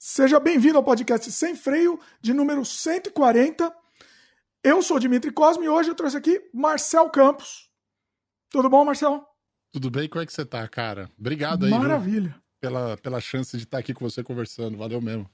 Seja bem-vindo ao podcast Sem Freio, de número 140. Eu sou Dimitri Cosme e hoje eu trouxe aqui Marcel Campos. Tudo bom, Marcel? Tudo bem? Como é que você tá, cara? Obrigado aí. Maravilha. Viu, pela, pela chance de estar aqui com você conversando. Valeu mesmo.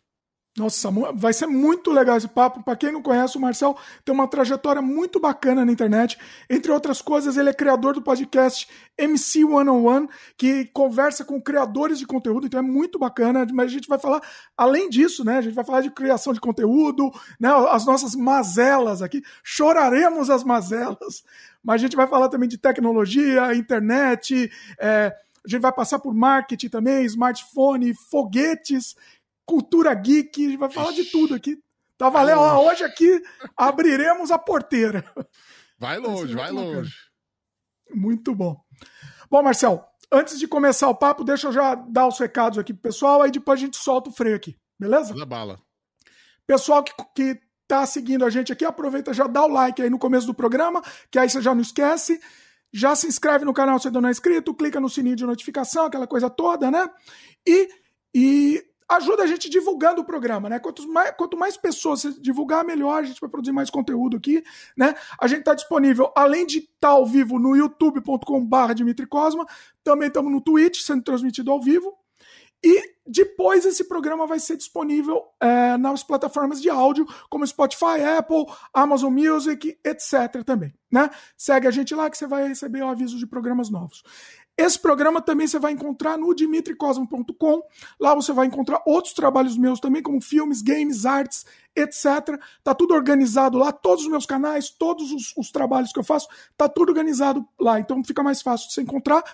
Nossa, vai ser muito legal esse papo. Para quem não conhece, o Marcel tem uma trajetória muito bacana na internet. Entre outras coisas, ele é criador do podcast MC 101, que conversa com criadores de conteúdo, então é muito bacana. Mas a gente vai falar, além disso, né? A gente vai falar de criação de conteúdo, né? As nossas mazelas aqui. Choraremos as mazelas. Mas a gente vai falar também de tecnologia, internet, é, a gente vai passar por marketing também, smartphone, foguetes cultura geek, vai falar de tudo aqui. Tá valendo? Ó, hoje aqui abriremos a porteira. Vai longe, vai, longe. Muito bom. Bom, Marcel, antes de começar o papo, deixa eu já dar os recados aqui pro pessoal, aí depois a gente solta o freio aqui, beleza? Da bala. Pessoal que, que tá seguindo a gente aqui, aproveita já dá o like aí no começo do programa, que aí você já não esquece. Já se inscreve no canal se ainda não é inscrito, clica no sininho de notificação, aquela coisa toda, né? E, e ajuda a gente divulgando o programa, né? Quanto mais, quanto mais pessoas divulgar, melhor. A gente vai produzir mais conteúdo aqui, né? A gente está disponível, além de estar tá ao vivo no youtube.com.br Dimitri Cosma, também estamos no Twitch, sendo transmitido ao vivo. E depois esse programa vai ser disponível é, nas plataformas de áudio, como Spotify, Apple, Amazon Music, etc. também. Né? Segue a gente lá que você vai receber o aviso de programas novos. Esse programa também você vai encontrar no dimitricosmo.com. Lá você vai encontrar outros trabalhos meus também, como filmes, games, artes, etc. Tá tudo organizado lá, todos os meus canais, todos os, os trabalhos que eu faço, tá tudo organizado lá. Então fica mais fácil de você encontrar.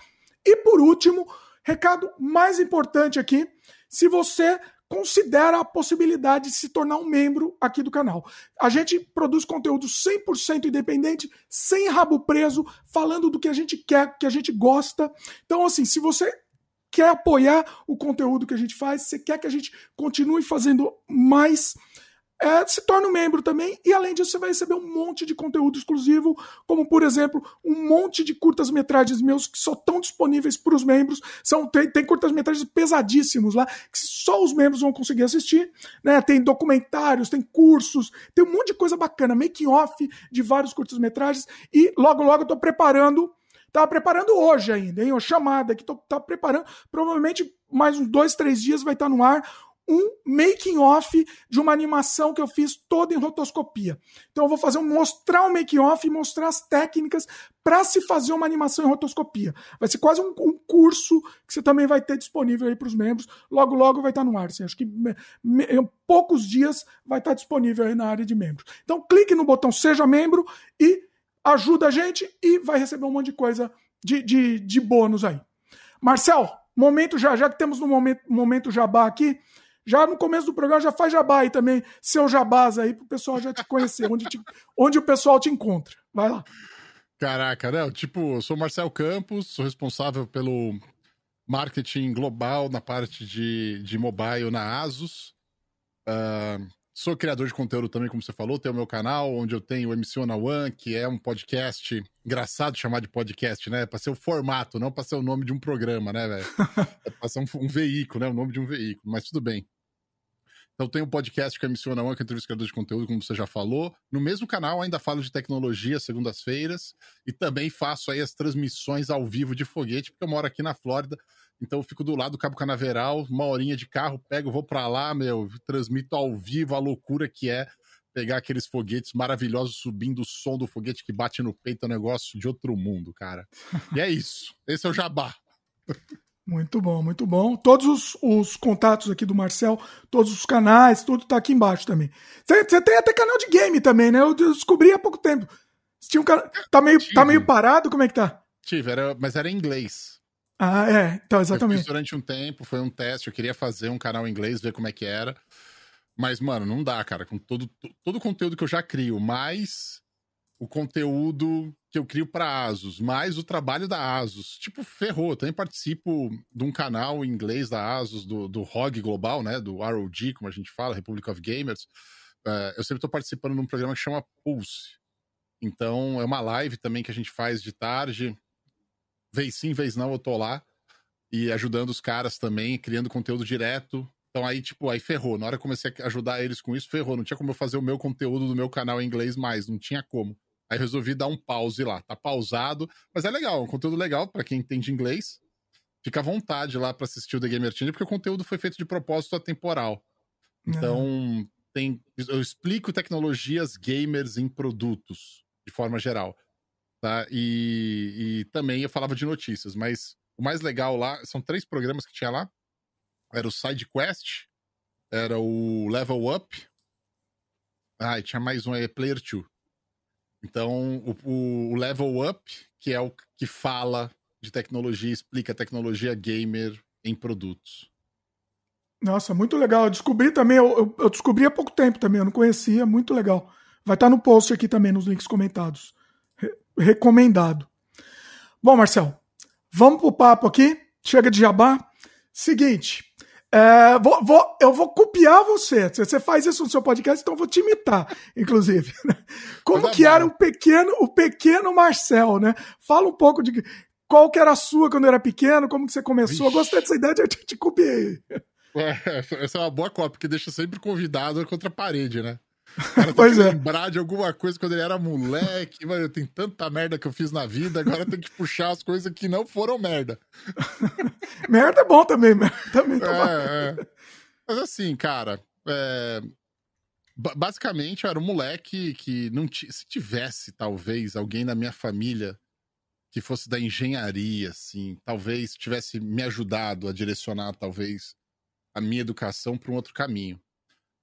E por último, recado mais importante aqui, se você considera a possibilidade de se tornar um membro aqui do canal. A gente produz conteúdo 100% independente, sem rabo preso, falando do que a gente quer, que a gente gosta. Então, assim, se você quer apoiar o conteúdo que a gente faz, se quer que a gente continue fazendo mais é, se torna um membro também, e além disso, você vai receber um monte de conteúdo exclusivo, como por exemplo, um monte de curtas-metragens meus que só estão disponíveis para os membros. São, tem, tem curtas-metragens pesadíssimos lá, que só os membros vão conseguir assistir. Né? Tem documentários, tem cursos, tem um monte de coisa bacana, making-off de vários curtas-metragens, e logo, logo eu estou preparando. Tava preparando hoje ainda, hein? Uma chamada que tô, tá preparando. Provavelmente mais uns dois, três dias vai estar tá no ar um making off de uma animação que eu fiz toda em rotoscopia. Então eu vou fazer um mostrar um making off e mostrar as técnicas para se fazer uma animação em rotoscopia. Vai ser quase um, um curso que você também vai ter disponível aí para os membros. Logo logo vai estar no ar. Assim, acho que em poucos dias vai estar disponível aí na área de membros. Então clique no botão seja membro e ajuda a gente e vai receber um monte de coisa de, de, de bônus aí. Marcel, momento já, já que temos no momento, momento jabá aqui, já no começo do programa, já faz jabá aí também, seu jabás aí, pro pessoal já te conhecer, onde, te, onde o pessoal te encontra. Vai lá. Caraca, não, tipo, eu sou Marcel Campos, sou responsável pelo marketing global na parte de, de mobile na Asus. Uh, sou criador de conteúdo também, como você falou, tenho o meu canal, onde eu tenho o MC One One, que é um podcast engraçado chamar de podcast, né? Pra ser o formato, não pra ser o nome de um programa, né, velho? é pra ser um, um veículo, né? O nome de um veículo, mas tudo bem. Então tem um podcast que é Missiona One, que é entrevistador de conteúdo, como você já falou. No mesmo canal ainda falo de tecnologia segundas-feiras e também faço aí as transmissões ao vivo de foguete, porque eu moro aqui na Flórida. Então eu fico do lado do Cabo Canaveral, uma horinha de carro, pego, vou para lá, meu, transmito ao vivo a loucura que é pegar aqueles foguetes maravilhosos subindo o som do foguete que bate no peito, é um negócio de outro mundo, cara. E é isso. Esse é o jabá. Muito bom, muito bom. Todos os, os, contatos aqui do Marcel, todos os canais, tudo tá aqui embaixo também. Você, tem até canal de game também, né? Eu descobri há pouco tempo. Tinha um can... tá, meio, tá meio parado? Como é que tá? Tive, era, mas era em inglês. Ah, é. Então, exatamente. Eu fiz durante um tempo, foi um teste. Eu queria fazer um canal em inglês, ver como é que era. Mas, mano, não dá, cara. Com todo, todo o conteúdo que eu já crio, mais o conteúdo que eu crio para Asus, mais o trabalho da Asus. Tipo, ferrou. Também participo de um canal em inglês da Asus, do, do ROG Global, né? Do ROG, como a gente fala, Republic of Gamers. Uh, eu sempre estou participando de um programa que chama Pulse. Então, é uma live também que a gente faz de tarde. Vez sim, vez não, eu tô lá. E ajudando os caras também, criando conteúdo direto Então aí, tipo, aí ferrou. Na hora que eu comecei a ajudar eles com isso, ferrou. Não tinha como eu fazer o meu conteúdo do meu canal em inglês mais, não tinha como. Aí resolvi dar um pause lá. Tá pausado, mas é legal, é um conteúdo legal para quem entende inglês. Fica à vontade lá para assistir o The Gamer Channel, porque o conteúdo foi feito de propósito atemporal. Então, tem, eu explico tecnologias gamers em produtos, de forma geral. Tá? E, e também eu falava de notícias, mas o mais legal lá, são três programas que tinha lá. Era o Side Quest, era o Level Up. Ah, e tinha mais um aí, Player 2. Então, o, o, Level Up, que é o que fala de tecnologia, explica tecnologia gamer em produtos. Nossa, muito legal. Eu descobri também, eu, eu, descobri há pouco tempo também, eu não conhecia, muito legal. Vai estar no post aqui também, nos links comentados. Re recomendado. Bom, Marcel, vamos pro papo aqui. Chega de jabá. Seguinte, é, vou, vou, eu vou copiar você. Você faz isso no seu podcast, então eu vou te imitar, inclusive. Né? Como que era o pequeno, o pequeno Marcel, né? Fala um pouco de qual que era a sua quando era pequeno, como que você começou. Gostei dessa ideia, eu te, te copiei. É, essa é uma boa cópia, porque deixa sempre convidado contra a parede, né? Cara pois é. lembrar de alguma coisa quando ele era moleque. Mano, tem tanta merda que eu fiz na vida, agora tem que puxar as coisas que não foram merda. merda é bom também, merda também tá é, é. Mas assim, cara, é... basicamente eu era um moleque que não t... se tivesse, talvez, alguém na minha família que fosse da engenharia, assim, talvez tivesse me ajudado a direcionar, talvez, a minha educação para um outro caminho.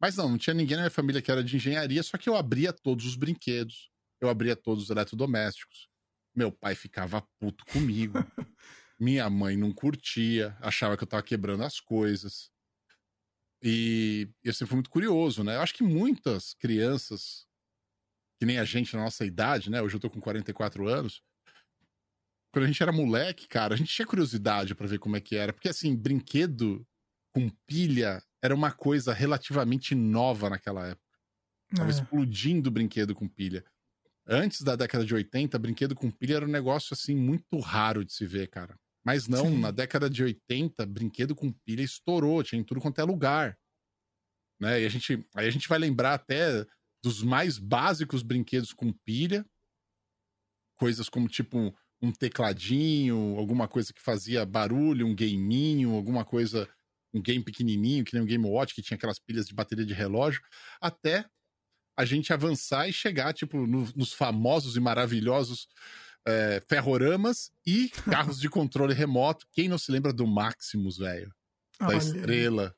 Mas não, não tinha ninguém na minha família que era de engenharia, só que eu abria todos os brinquedos, eu abria todos os eletrodomésticos. Meu pai ficava puto comigo. Minha mãe não curtia, achava que eu tava quebrando as coisas. E eu sempre fui muito curioso, né? Eu acho que muitas crianças, que nem a gente na nossa idade, né? Hoje eu tô com 44 anos. Quando a gente era moleque, cara, a gente tinha curiosidade para ver como é que era. Porque, assim, brinquedo com pilha era uma coisa relativamente nova naquela época. Tava é. explodindo brinquedo com pilha. Antes da década de 80, brinquedo com pilha era um negócio assim muito raro de se ver, cara. Mas não, Sim. na década de 80, brinquedo com pilha estourou, tinha em tudo quanto é lugar. Né? E a gente, aí a gente vai lembrar até dos mais básicos brinquedos com pilha, coisas como tipo um tecladinho, alguma coisa que fazia barulho, um gameinho, alguma coisa um game pequenininho, que nem um Game Watch, que tinha aquelas pilhas de bateria de relógio, até a gente avançar e chegar, tipo, no, nos famosos e maravilhosos é, ferroramas e carros de controle remoto. Quem não se lembra do Maximus, velho? Da Olha. estrela.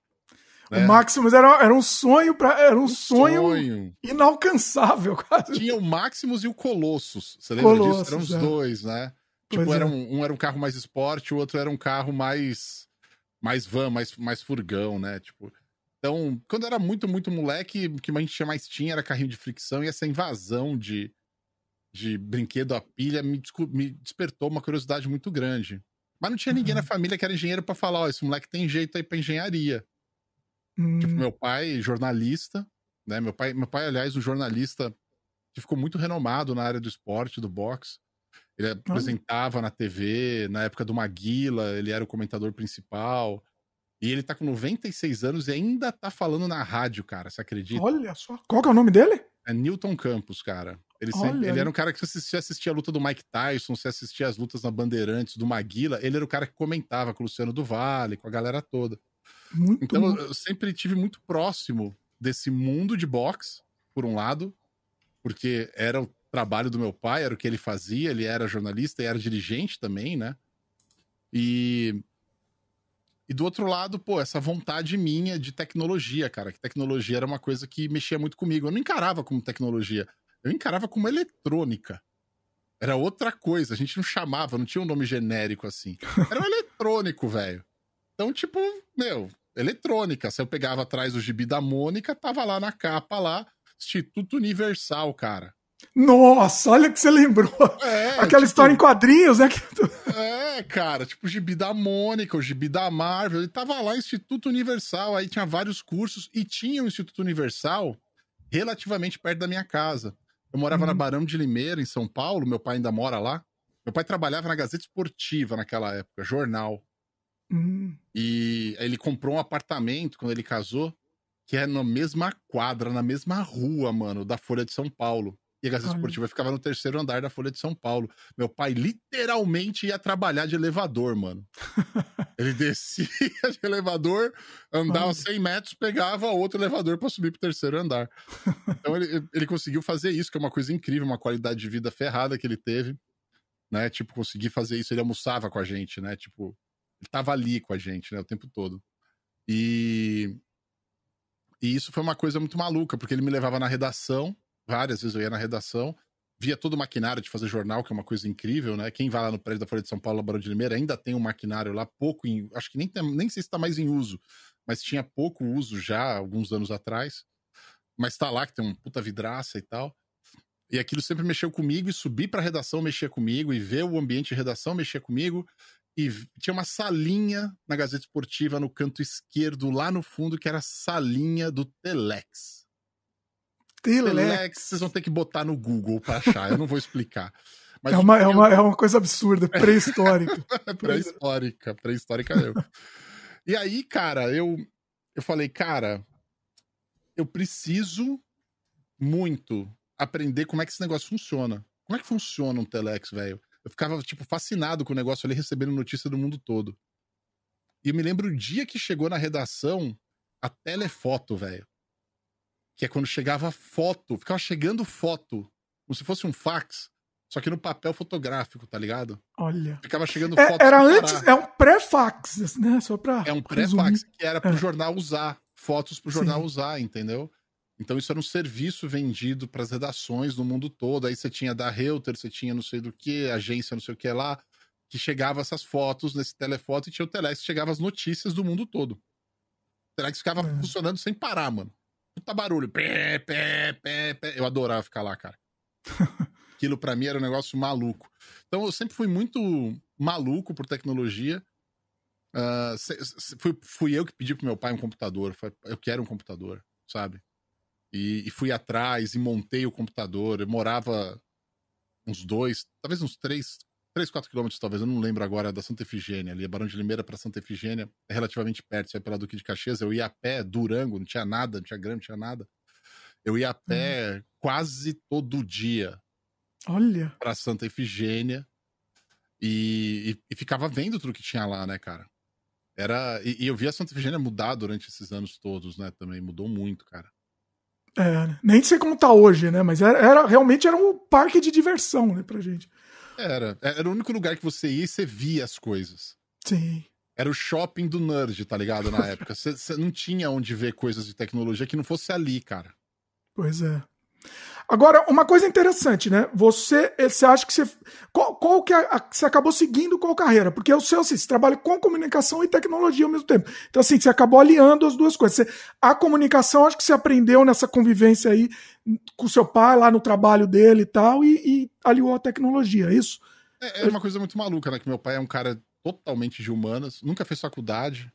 Né? O Maximus era, era um sonho para era um, um sonho, sonho, inalcançável, quase. Tinha o Maximus e o Colossus. Você lembra Colossus, disso? Eram os é. dois, né? Tipo, era é. um, um, era um carro mais esporte, o outro era um carro mais mais van, mais, mais furgão, né? Tipo. Então, quando era muito, muito moleque, o que a gente mais tinha era carrinho de fricção e essa invasão de, de brinquedo a pilha me, me despertou uma curiosidade muito grande. Mas não tinha ninguém uhum. na família que era engenheiro para falar, ó, oh, esse moleque tem jeito aí pra engenharia. Tipo, uhum. Tipo, meu pai, jornalista, né? Meu pai, meu pai, aliás, um jornalista que ficou muito renomado na área do esporte, do boxe. Ele apresentava na TV, na época do Maguila, ele era o comentador principal. E ele tá com 96 anos e ainda tá falando na rádio, cara, você acredita? Olha só. Qual que é o nome dele? É Newton Campos, cara. Ele, sempre, ele era um cara que assistia, assistia a luta do Mike Tyson, você assistia as lutas na Bandeirantes, do Maguila. Ele era o cara que comentava com o Luciano do Vale, com a galera toda. Muito então bom. eu sempre tive muito próximo desse mundo de boxe, por um lado, porque era o trabalho do meu pai, era o que ele fazia, ele era jornalista e era dirigente também, né? E e do outro lado, pô, essa vontade minha de tecnologia, cara, que tecnologia era uma coisa que mexia muito comigo. Eu não encarava como tecnologia, eu encarava como eletrônica. Era outra coisa, a gente não chamava, não tinha um nome genérico assim. Era um eletrônico, velho. Então, tipo, meu, eletrônica. Se eu pegava atrás do gibi da Mônica, tava lá na capa lá, Instituto Universal, cara. Nossa, olha que você lembrou. É, Aquela tipo, história em quadrinhos, né? É, cara, tipo o gibi da Mônica, o gibi da Marvel. Ele tava lá, Instituto Universal, aí tinha vários cursos e tinha o Instituto Universal relativamente perto da minha casa. Eu morava na uhum. Barão de Limeira, em São Paulo, meu pai ainda mora lá. Meu pai trabalhava na Gazeta Esportiva naquela época, jornal. Uhum. E ele, ele comprou um apartamento quando ele casou, que é na mesma quadra, na mesma rua, mano, da Folha de São Paulo. E a Gazeta Esportiva ficava no terceiro andar da Folha de São Paulo. Meu pai literalmente ia trabalhar de elevador, mano. Ele descia de elevador, andava Olha. 100 metros, pegava outro elevador para subir pro terceiro andar. Então ele, ele conseguiu fazer isso, que é uma coisa incrível, uma qualidade de vida ferrada que ele teve. Né? Tipo, conseguir fazer isso. Ele almoçava com a gente, né? Tipo, ele tava ali com a gente, né? O tempo todo. E. E isso foi uma coisa muito maluca, porque ele me levava na redação várias vezes eu ia na redação, via todo o maquinário de fazer jornal, que é uma coisa incrível, né? Quem vai lá no prédio da Folha de São Paulo, Barão de Limeira, ainda tem um maquinário lá, pouco em, acho que nem, tem, nem sei se está mais em uso, mas tinha pouco uso já, alguns anos atrás. Mas tá lá, que tem um puta vidraça e tal. E aquilo sempre mexeu comigo, e subir pra redação mexia comigo, e ver o ambiente de redação mexia comigo. E tinha uma salinha na Gazeta Esportiva no canto esquerdo, lá no fundo, que era a salinha do Telex. Telex, vocês vão ter que botar no Google para achar, eu não vou explicar. Mas é, uma, eu... é, uma, é uma coisa absurda, pré-histórica. pré-histórica, pré-histórica eu. E aí, cara, eu, eu falei, cara, eu preciso muito aprender como é que esse negócio funciona. Como é que funciona um Telex, velho? Eu ficava, tipo, fascinado com o negócio ali, recebendo notícia do mundo todo. E eu me lembro o dia que chegou na redação a telefoto, velho que é quando chegava foto, ficava chegando foto, como se fosse um fax, só que no papel fotográfico, tá ligado? Olha. Ficava chegando é, foto. Era antes, é um pré-fax, né? Só pra. É um pré-fax que era pro é. jornal usar, fotos pro jornal Sim. usar, entendeu? Então isso era um serviço vendido para as redações no mundo todo. Aí você tinha da Reuters, você tinha não sei do que, agência não sei o que lá, que chegava essas fotos nesse telefoto e tinha o Telex que chegava as notícias do mundo todo. O Telex ficava é. funcionando sem parar, mano puta barulho. Pé, pé, pé, pé. Eu adorava ficar lá, cara. Aquilo para mim era um negócio maluco. Então eu sempre fui muito maluco por tecnologia. Uh, fui, fui eu que pedi pro meu pai um computador. Eu quero um computador, sabe? E, e, fui atrás e montei o computador. Eu morava uns dois, talvez uns três, 3, 4 quilômetros, talvez, eu não lembro agora, da Santa Efigênia, ali, Barão de Limeira para Santa Efigênia, é relativamente perto, sai pela Duque de Caxias, eu ia a pé, Durango, não tinha nada, não tinha grama, não tinha nada. Eu ia a pé hum. quase todo dia. Olha! Pra Santa Efigênia e, e, e, ficava vendo tudo que tinha lá, né, cara? Era, e, e eu vi a Santa Efigênia mudar durante esses anos todos, né, também, mudou muito, cara. É, nem sei como tá hoje, né? Mas era, era, realmente era um parque de diversão, né, pra gente. Era. Era o único lugar que você ia e você via as coisas. Sim. Era o shopping do nerd, tá ligado? Na época. Você, você não tinha onde ver coisas de tecnologia que não fosse ali, cara. Pois é. Agora, uma coisa interessante, né? Você, você acha que você. Qual, qual que é a, você acabou seguindo qual carreira? Porque o seu, assim, você trabalha com comunicação e tecnologia ao mesmo tempo. Então, assim, você acabou aliando as duas coisas. Você, a comunicação, acho que você aprendeu nessa convivência aí com seu pai, lá no trabalho dele e tal, e, e aliou a tecnologia, é isso? É, é uma coisa muito maluca, né? Que meu pai é um cara totalmente de humanas, nunca fez faculdade.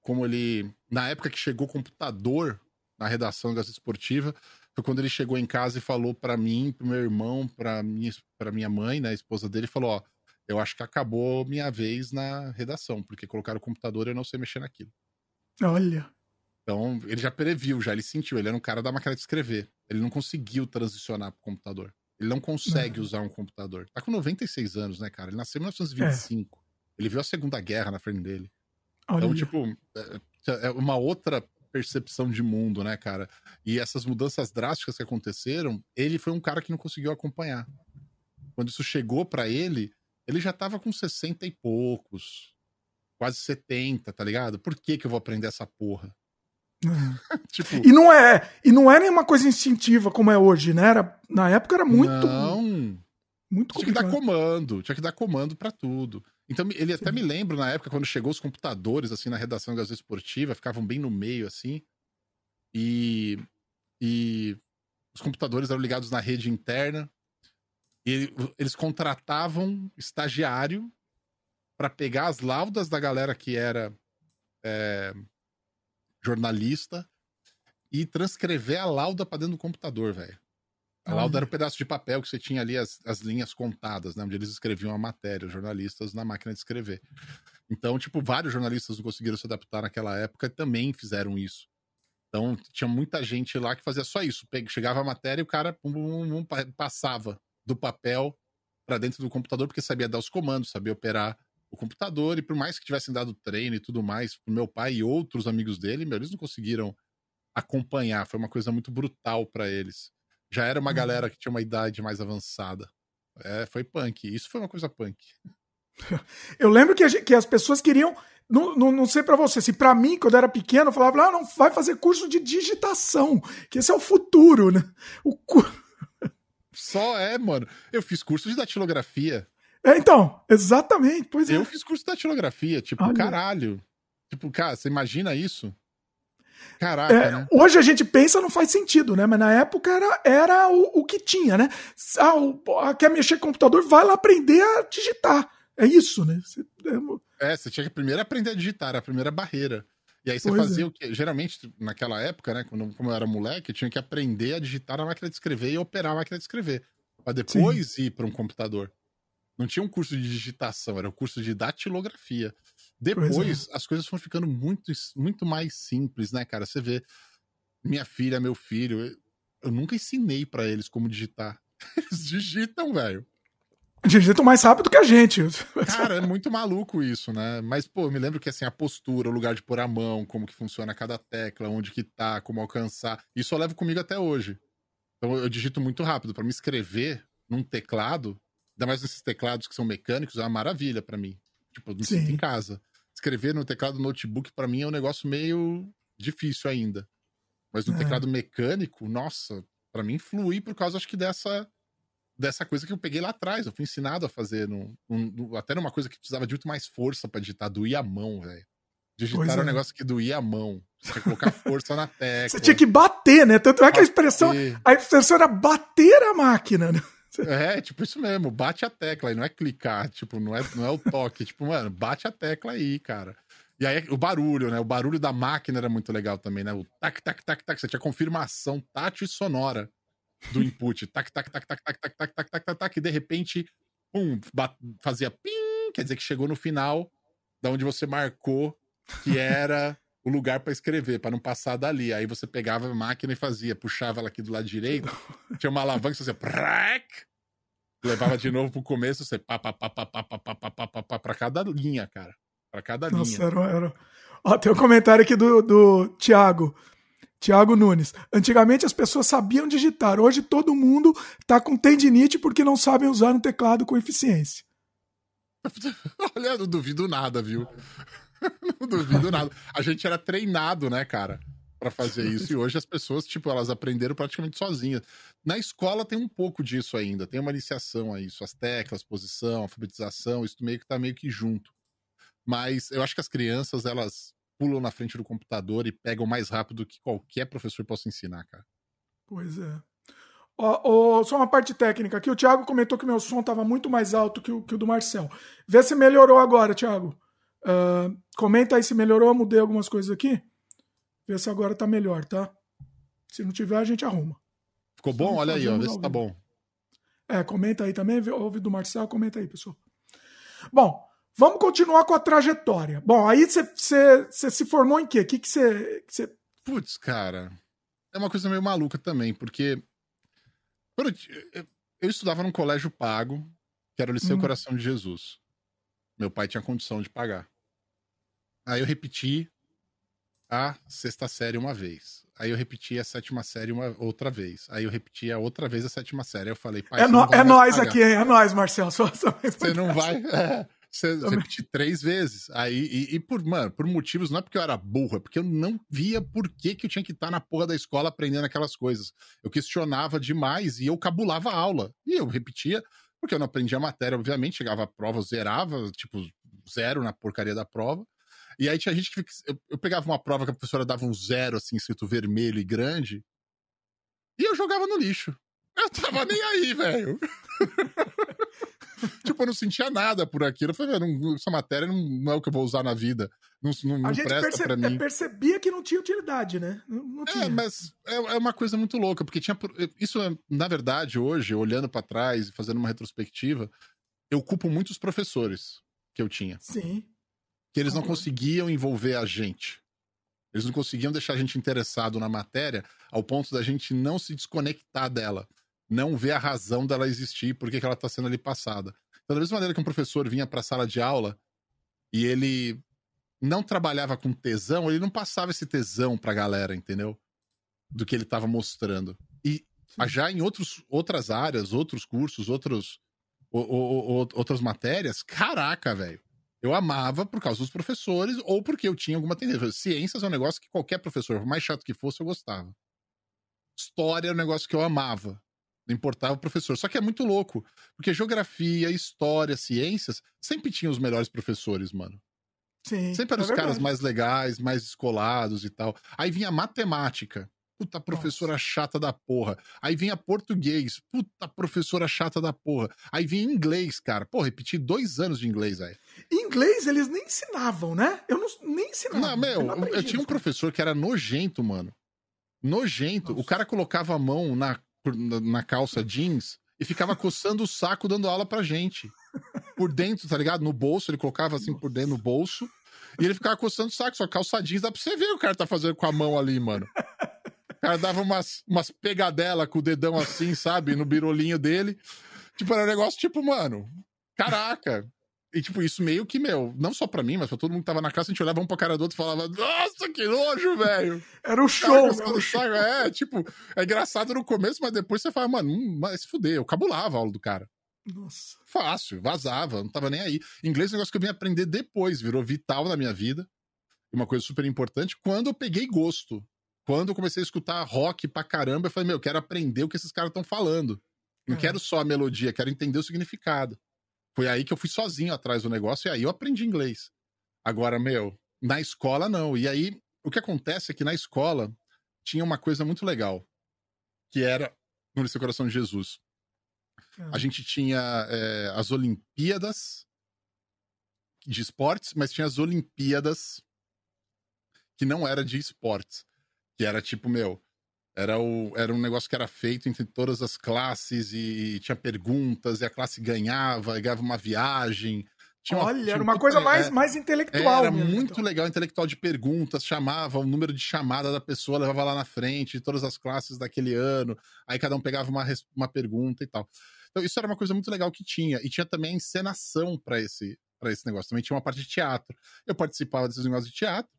Como ele. Na época que chegou computador na redação da Gazeta Esportiva foi quando ele chegou em casa e falou para mim, pro meu irmão, para minha, pra minha mãe, né, a esposa dele, falou: Ó, eu acho que acabou minha vez na redação, porque colocaram o computador e eu não sei mexer naquilo. Olha. Então, ele já previu, já ele sentiu. Ele era um cara da máquina de escrever. Ele não conseguiu transicionar pro computador. Ele não consegue usar um computador. Tá com 96 anos, né, cara? Ele nasceu em 1925. É. Ele viu a Segunda Guerra na frente dele. Então, Olha. Então, tipo, é, é uma outra percepção de mundo, né, cara? E essas mudanças drásticas que aconteceram, ele foi um cara que não conseguiu acompanhar. Quando isso chegou para ele, ele já tava com 60 e poucos, quase 70, tá ligado? Por que que eu vou aprender essa porra? Uhum. tipo... E não é, e não é nenhuma coisa instintiva como é hoje, né? Era, na época era muito Não. Muito complicado. Tinha que dar comando, tinha que dar comando para tudo. Então, ele até me lembra na época, quando chegou os computadores, assim, na redação da Gazeta Esportiva, ficavam bem no meio, assim. E, e os computadores eram ligados na rede interna. E eles contratavam estagiário para pegar as laudas da galera que era é, jornalista e transcrever a lauda para dentro do computador, velho. A lauda era um pedaço de papel que você tinha ali as, as linhas contadas, né? Onde eles escreviam a matéria, os jornalistas na máquina de escrever. Então, tipo, vários jornalistas não conseguiram se adaptar naquela época e também fizeram isso. Então, tinha muita gente lá que fazia só isso. Chegava a matéria e o cara pum, pum, pum, passava do papel para dentro do computador, porque sabia dar os comandos, sabia operar o computador. E por mais que tivessem dado treino e tudo mais pro meu pai e outros amigos dele, meu, eles não conseguiram acompanhar. Foi uma coisa muito brutal para eles. Já era uma uhum. galera que tinha uma idade mais avançada. É, foi punk. Isso foi uma coisa punk. Eu lembro que, que as pessoas queriam não, não, não sei para você, se para mim, quando eu era pequeno, eu falava, ah, não, vai fazer curso de digitação, que esse é o futuro, né? O cu... Só é, mano. Eu fiz curso de datilografia. É, então, exatamente, pois eu é. Eu fiz curso de datilografia, tipo, Olha. caralho. Tipo, cara, você imagina isso? Caraca, é, né? Hoje a gente pensa, não faz sentido, né? Mas na época era, era o, o que tinha, né? Ah, o, quer mexer com computador, vai lá aprender a digitar. É isso, né? Você, é... é, você tinha que primeiro aprender a digitar, era a primeira barreira. E aí você pois fazia é. o que? Geralmente, naquela época, né? Quando, como eu era moleque, eu tinha que aprender a digitar na máquina de escrever e operar a máquina de escrever. Pra depois Sim. ir para um computador. Não tinha um curso de digitação, era um curso de datilografia. Depois, é. as coisas foram ficando muito, muito mais simples, né, cara? Você vê, minha filha, meu filho, eu nunca ensinei para eles como digitar. Eles digitam, velho. Digitam mais rápido que a gente. Cara, é muito maluco isso, né? Mas, pô, eu me lembro que assim, a postura, o lugar de pôr a mão, como que funciona cada tecla, onde que tá, como alcançar. Isso eu levo comigo até hoje. Então eu digito muito rápido. para me escrever num teclado, ainda mais nesses teclados que são mecânicos, é uma maravilha para mim. Tipo, eu me sinto em casa. Escrever no teclado do notebook, para mim, é um negócio meio difícil ainda. Mas no é. teclado mecânico, nossa, para mim flui por causa, acho que, dessa dessa coisa que eu peguei lá atrás. Eu fui ensinado a fazer, no, no, até numa coisa que precisava de muito mais força para digitar, doía a mão, velho. Digitar era um é. negócio que doía a mão. Você tinha que colocar força na tecla. Você tinha que bater, né? Tanto é que a expressão, a expressão era bater a máquina, né? É, tipo isso mesmo, bate a tecla e não é clicar, tipo, não é, não é o toque, tipo, mano, bate a tecla aí, cara. E aí o barulho, né? O barulho da máquina era muito legal também, né? O tac, tac, tac, tac, você tinha confirmação tátil e sonora do input. tac, tac, tac, tac, tac, tac, tac, tac, tac, tac, tac, e de repente, pum, fazia pim, quer dizer que chegou no final da onde você marcou que era o lugar para escrever, para não passar dali. Aí você pegava a máquina e fazia, puxava ela aqui do lado direito, tinha uma alavanca, você fazia levava de novo pro começo, você pá, pá, pá, pá, pá, pá, pá, pá, pá, pá, pra cada linha, cara. Pra cada linha. Nossa, era, era... Ó, tem um comentário aqui do, do Thiago. Tiago Nunes. Antigamente as pessoas sabiam digitar. Hoje todo mundo está com tendinite porque não sabem usar um teclado com eficiência. Olha, não duvido nada, viu? não duvido nada. A gente era treinado, né, cara, para fazer isso. E hoje as pessoas, tipo, elas aprenderam praticamente sozinhas. Na escola tem um pouco disso ainda. Tem uma iniciação a isso. As teclas, posição, alfabetização, isso meio que tá meio que junto. Mas eu acho que as crianças, elas pulam na frente do computador e pegam mais rápido que qualquer professor possa ensinar, cara. Pois é. Oh, oh, só uma parte técnica aqui. O Thiago comentou que meu som estava muito mais alto que o, que o, do Marcel. Vê se melhorou agora, Thiago. Uh, comenta aí se melhorou. Mudei algumas coisas aqui. Vê se agora tá melhor, tá? Se não tiver, a gente arruma. Ficou bom? Olha aí, ó. Vê se tá bom. É, comenta aí também. Ouve do Marcel, comenta aí, pessoal. Bom, Vamos continuar com a trajetória. Bom, aí você se formou em quê? O que você. Cê... Putz, cara. É uma coisa meio maluca também, porque. Eu, eu estudava num colégio pago, que era o Liceu hum. Coração de Jesus. Meu pai tinha condição de pagar. Aí eu repeti a sexta série uma vez. Aí eu repeti a sétima série uma outra vez. Aí eu repeti a outra vez a sétima série. Aí eu falei, pai, é, no, é nós aqui, hein? É nós, Marcelo. Só, só você não vai. É. Você repetir três vezes. Aí, e, e, por, mano, por motivos, não é porque eu era burro, é porque eu não via por que, que eu tinha que estar na porra da escola aprendendo aquelas coisas. Eu questionava demais e eu cabulava a aula. E eu repetia, porque eu não aprendia a matéria, obviamente, chegava a prova, eu zerava, tipo, zero na porcaria da prova. E aí tinha gente que. Eu, eu pegava uma prova que a professora dava um zero, assim, escrito vermelho e grande, e eu jogava no lixo. Eu tava nem aí, velho. tipo, eu não sentia nada por aquilo. Eu falei, não, essa matéria não, não, é o que eu vou usar na vida. Não, não, não presta pra mim. percebia que não tinha utilidade, né? Não, tinha. É, mas é, é, uma coisa muito louca, porque tinha. Isso, na verdade, hoje, olhando para trás e fazendo uma retrospectiva, eu culpo muitos professores que eu tinha. Sim. Que eles não conseguiam envolver a gente. Eles não conseguiam deixar a gente interessado na matéria ao ponto da gente não se desconectar dela, não ver a razão dela existir, por que ela está sendo ali passada. Então, da mesma maneira que um professor vinha para a sala de aula e ele não trabalhava com tesão, ele não passava esse tesão para a galera, entendeu? Do que ele estava mostrando. E já em outros, outras áreas, outros cursos, outros, o, o, o, outras matérias, caraca, velho eu amava por causa dos professores ou porque eu tinha alguma tendência. Ciências é um negócio que qualquer professor, por mais chato que fosse, eu gostava. História é um negócio que eu amava. Não importava o professor. Só que é muito louco. Porque geografia, história, ciências, sempre tinha os melhores professores, mano. Sim. Sempre eram é os verdade. caras mais legais, mais descolados e tal. Aí vinha matemática. Puta professora Nossa. chata da porra. Aí vinha português. Puta professora chata da porra. Aí vinha inglês, cara. Pô, repeti dois anos de inglês aí. Inglês eles nem ensinavam, né? Eu não nem ensinava. Não, meu, eu, eu tinha um professor que era nojento, mano. Nojento. Nossa. O cara colocava a mão na, na calça jeans e ficava coçando o saco dando aula pra gente. Por dentro, tá ligado? No bolso, ele colocava assim Nossa. por dentro no bolso. E ele ficava coçando o saco, só calça jeans, dá pra você ver o cara tá fazendo com a mão ali, mano cara dava umas, umas pegadelas com o dedão assim, sabe? No birolinho dele. Tipo, era um negócio tipo, mano, caraca. E, tipo, isso meio que, meu, não só pra mim, mas pra todo mundo que tava na casa, a gente olhava um pra cara do outro e falava, nossa, que nojo, velho. Era o show, cara, show. É, tipo, é engraçado no começo, mas depois você fala, mano, hum, mas se fuder, eu cabulava a aula do cara. Nossa. Fácil, vazava, não tava nem aí. Inglês é um negócio que eu vim aprender depois, virou vital na minha vida. Uma coisa super importante, quando eu peguei gosto quando eu comecei a escutar rock pra caramba, eu falei, meu, eu quero aprender o que esses caras estão falando. Não quero só a melodia, quero entender o significado. Foi aí que eu fui sozinho atrás do negócio e aí eu aprendi inglês. Agora, meu, na escola não. E aí, o que acontece é que na escola tinha uma coisa muito legal, que era no Liceu Coração de Jesus. A ah. gente tinha é, as Olimpíadas de esportes, mas tinha as Olimpíadas que não era de esportes. Que era tipo, meu, era, o, era um negócio que era feito entre todas as classes e tinha perguntas, e a classe ganhava, e ganhava uma viagem. Tinha uma, Olha, tinha era uma coisa mais, é, mais intelectual. Era mesmo, muito então. legal, intelectual de perguntas, chamava o número de chamada da pessoa, levava lá na frente, de todas as classes daquele ano, aí cada um pegava uma, uma pergunta e tal. Então, isso era uma coisa muito legal que tinha. E tinha também a encenação para esse, esse negócio. Também tinha uma parte de teatro. Eu participava desses negócios de teatro,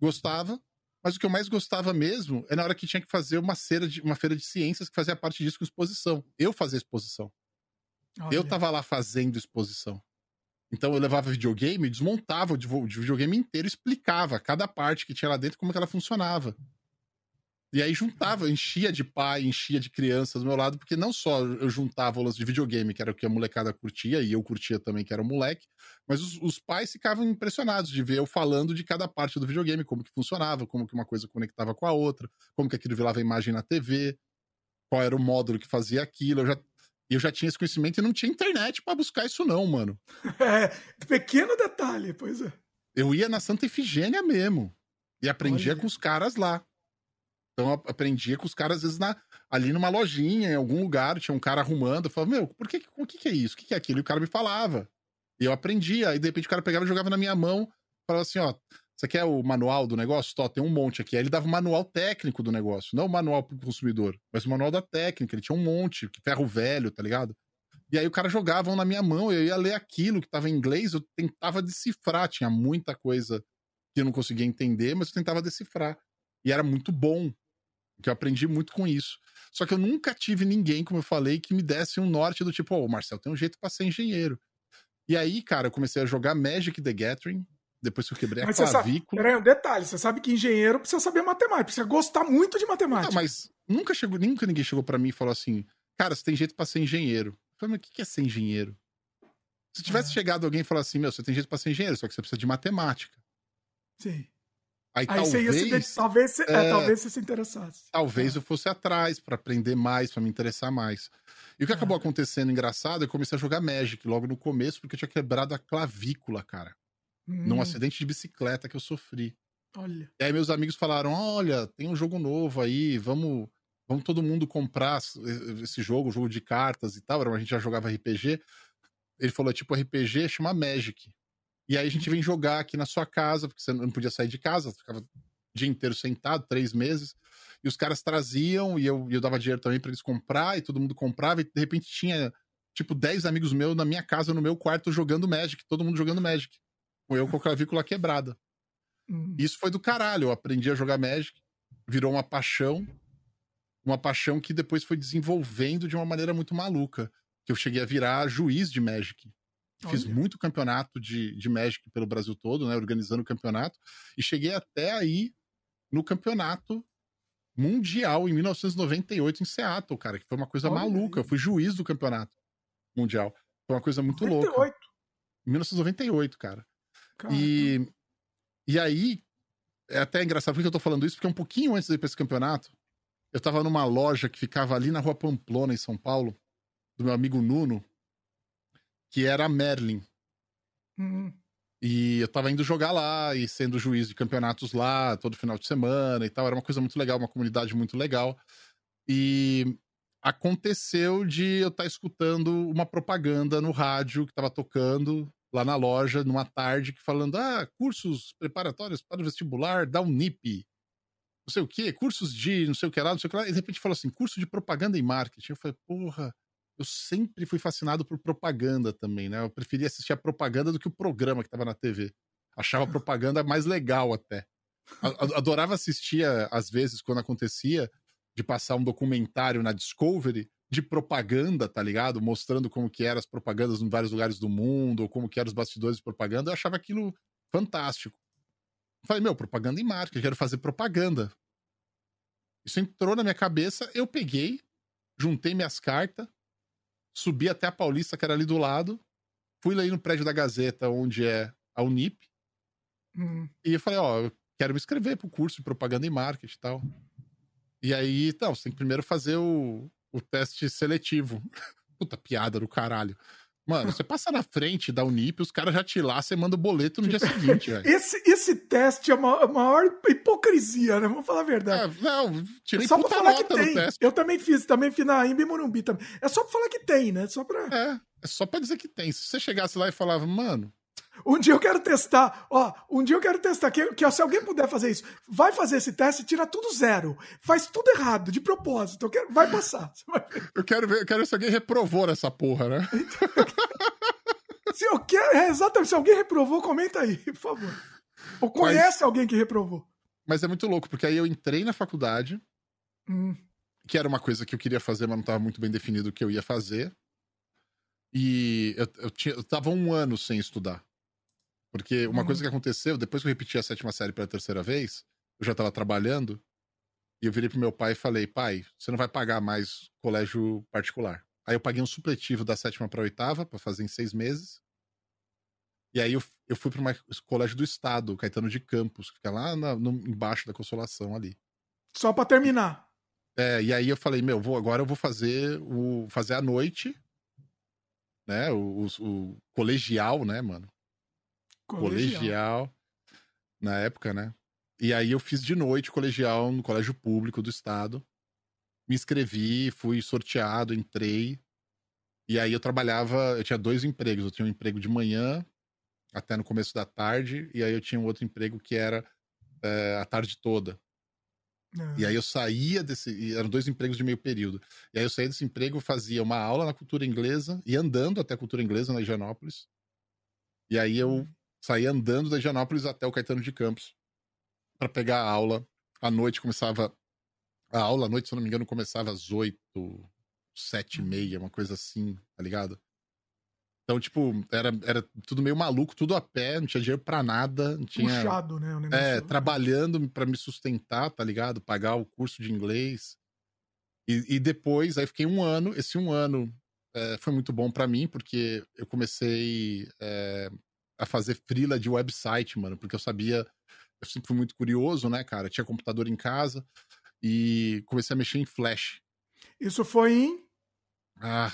gostava, mas o que eu mais gostava mesmo é na hora que tinha que fazer uma feira de, uma feira de ciências que fazia parte disso com exposição. Eu fazia exposição. Olha. Eu tava lá fazendo exposição. Então eu levava videogame, desmontava o videogame inteiro, explicava cada parte que tinha lá dentro como que ela funcionava. E aí juntava, enchia de pai, enchia de criança do meu lado, porque não só eu juntava aulas de videogame, que era o que a molecada curtia, e eu curtia também, que era moleque, mas os, os, pais ficavam impressionados de ver eu falando de cada parte do videogame, como que funcionava, como que uma coisa conectava com a outra, como que aquilo virava imagem na TV, qual era o módulo que fazia aquilo. Eu já, eu já tinha esse conhecimento e não tinha internet para buscar isso, não, mano. É, pequeno detalhe, pois é. Eu ia na Santa Efigênia mesmo. E aprendia Olha. com os caras lá. Então aprendia com os caras, às vezes, na, ali numa lojinha, em algum lugar, tinha um cara arrumando. Eu falava, meu, por que, o que, que é isso? O que, que é aquilo? E o cara me falava. E eu aprendia. Aí, de repente, o cara pegava e jogava na minha mão. Falava assim, ó, você quer o manual do negócio? Tó, tem um monte aqui. Aí ele dava o manual técnico do negócio. Não o manual pro consumidor, mas o manual da técnica. Ele tinha um monte, ferro velho, tá ligado? E aí o cara jogava na minha mão, eu ia ler aquilo que tava em inglês, eu tentava decifrar. Tinha muita coisa que eu não conseguia entender, mas eu tentava decifrar. E era muito bom que eu aprendi muito com isso. Só que eu nunca tive ninguém, como eu falei, que me desse um norte do tipo, ô, oh, Marcel, tem um jeito para ser engenheiro. E aí, cara, eu comecei a jogar Magic the Gathering, depois que eu quebrei mas a clavícula. Peraí, um detalhe, você sabe que engenheiro precisa saber matemática, precisa gostar muito de matemática. Não, mas nunca chegou, nunca ninguém chegou para mim e falou assim, cara, você tem jeito para ser engenheiro. Eu falei, mas o que é ser engenheiro? Se tivesse ah. chegado alguém e falar assim, meu, você tem jeito para ser engenheiro, só que você precisa de matemática. Sim. Aí, Aí talvez, se, talvez, é, é, talvez você se interessasse. Talvez é. eu fosse atrás para aprender mais, para me interessar mais. E o que acabou acontecendo engraçado, eu comecei a jogar Magic logo no começo, porque eu tinha quebrado a clavícula, cara. Hum. Num acidente de bicicleta que eu sofri. Olha. E aí meus amigos falaram: olha, tem um jogo novo aí, vamos, vamos todo mundo comprar esse jogo, jogo de cartas e tal. A gente já jogava RPG. Ele falou: é tipo RPG, chama Magic. E aí a gente vem jogar aqui na sua casa, porque você não podia sair de casa, ficava o dia inteiro sentado, três meses. E os caras traziam, e eu, eu dava dinheiro também para eles comprar, e todo mundo comprava, e de repente tinha, tipo, 10 amigos meus na minha casa, no meu quarto, jogando Magic, todo mundo jogando Magic. Com eu com a clavícula quebrada. Hum. Isso foi do caralho. Eu aprendi a jogar Magic, virou uma paixão, uma paixão que depois foi desenvolvendo de uma maneira muito maluca. Que eu cheguei a virar juiz de Magic. Fiz muito campeonato de, de Magic pelo Brasil todo, né? Organizando o campeonato. E cheguei até aí no campeonato mundial em 1998 em Seattle, cara, que foi uma coisa Olha maluca. Aí. Eu fui juiz do campeonato mundial. Foi uma coisa muito 98. louca. 1998, cara. E, e aí, é até engraçado porque eu tô falando isso, porque um pouquinho antes de ir pra esse campeonato, eu tava numa loja que ficava ali na rua Pamplona, em São Paulo, do meu amigo Nuno, que era a Merlin. Uhum. E eu tava indo jogar lá e sendo juiz de campeonatos lá todo final de semana e tal. Era uma coisa muito legal, uma comunidade muito legal. E aconteceu de eu estar tá escutando uma propaganda no rádio que tava tocando lá na loja numa tarde falando: ah, cursos preparatórios para o vestibular da Unip. Não sei o quê, cursos de não sei o que lá, não sei o que lá. E de repente falou assim: curso de propaganda e marketing. Eu falei, porra, eu sempre fui fascinado por propaganda também, né? Eu preferia assistir a propaganda do que o programa que estava na TV. Achava a propaganda mais legal até. Adorava assistir, às vezes, quando acontecia, de passar um documentário na Discovery de propaganda, tá ligado? Mostrando como que eram as propagandas em vários lugares do mundo, ou como que eram os bastidores de propaganda. Eu achava aquilo fantástico. falei, meu, propaganda em marca, eu quero fazer propaganda. Isso entrou na minha cabeça, eu peguei, juntei minhas cartas, subi até a Paulista, que era ali do lado, fui lá no prédio da Gazeta, onde é a Unip, hum. e eu falei, ó, eu quero me inscrever pro curso de propaganda e marketing e tal. E aí, então, você tem que primeiro fazer o, o teste seletivo. Puta piada do caralho. Mano, você passa na frente da Unip, os caras já te laçam e manda o boleto no dia seguinte, velho. Esse, esse teste é a maior hipocrisia, né? Vamos falar a verdade. É, não, tirei é só pra falar que tem. Eu também fiz, também fiz na Imbi Morumbi também. É só pra falar que tem, né? Só pra... É, é só pra dizer que tem. Se você chegasse lá e falava, mano, um dia eu quero testar, ó, um dia eu quero testar, que, que se alguém puder fazer isso, vai fazer esse teste, tira tudo zero, faz tudo errado, de propósito, quero, vai passar. Vai eu quero ver, eu quero ver se alguém reprovou nessa porra, né? se eu quero, é, exatamente, se alguém reprovou, comenta aí, por favor. Ou conhece mas, alguém que reprovou. Mas é muito louco, porque aí eu entrei na faculdade, hum. que era uma coisa que eu queria fazer, mas não estava muito bem definido o que eu ia fazer. E eu, eu, tinha, eu tava um ano sem estudar. Porque uma uhum. coisa que aconteceu, depois que eu repeti a sétima série pela terceira vez, eu já tava trabalhando, e eu virei pro meu pai e falei, pai, você não vai pagar mais colégio particular. Aí eu paguei um supletivo da sétima pra oitava, para fazer em seis meses. E aí eu, eu fui para um colégio do estado, Caetano de Campos, que fica lá na, no, embaixo da Consolação ali. Só para terminar. É, e aí eu falei, meu, vou, agora eu vou fazer o fazer a noite, né? O, o, o colegial, né, mano? Colegial. colegial na época, né? E aí eu fiz de noite colegial no colégio público do estado. Me inscrevi, fui sorteado, entrei. E aí eu trabalhava, eu tinha dois empregos. Eu tinha um emprego de manhã até no começo da tarde, e aí eu tinha um outro emprego que era é, a tarde toda. Uhum. E aí eu saía desse. Eram dois empregos de meio período. E aí eu saía desse emprego, fazia uma aula na cultura inglesa, e andando até a cultura inglesa na Higienópolis. E aí eu hum saía andando da Higienópolis até o Caetano de Campos para pegar a aula. À noite começava. A aula à noite, se eu não me engano, começava às oito, sete e meia, uma coisa assim, tá ligado? Então, tipo, era, era tudo meio maluco, tudo a pé, não tinha dinheiro pra nada. Não tinha, Puxado, né? É, trabalhando para me sustentar, tá ligado? Pagar o curso de inglês. E, e depois, aí fiquei um ano. Esse um ano é, foi muito bom para mim, porque eu comecei é, a fazer frila de website, mano, porque eu sabia, eu sempre fui muito curioso, né, cara? Tinha computador em casa e comecei a mexer em Flash. Isso foi em? Ah,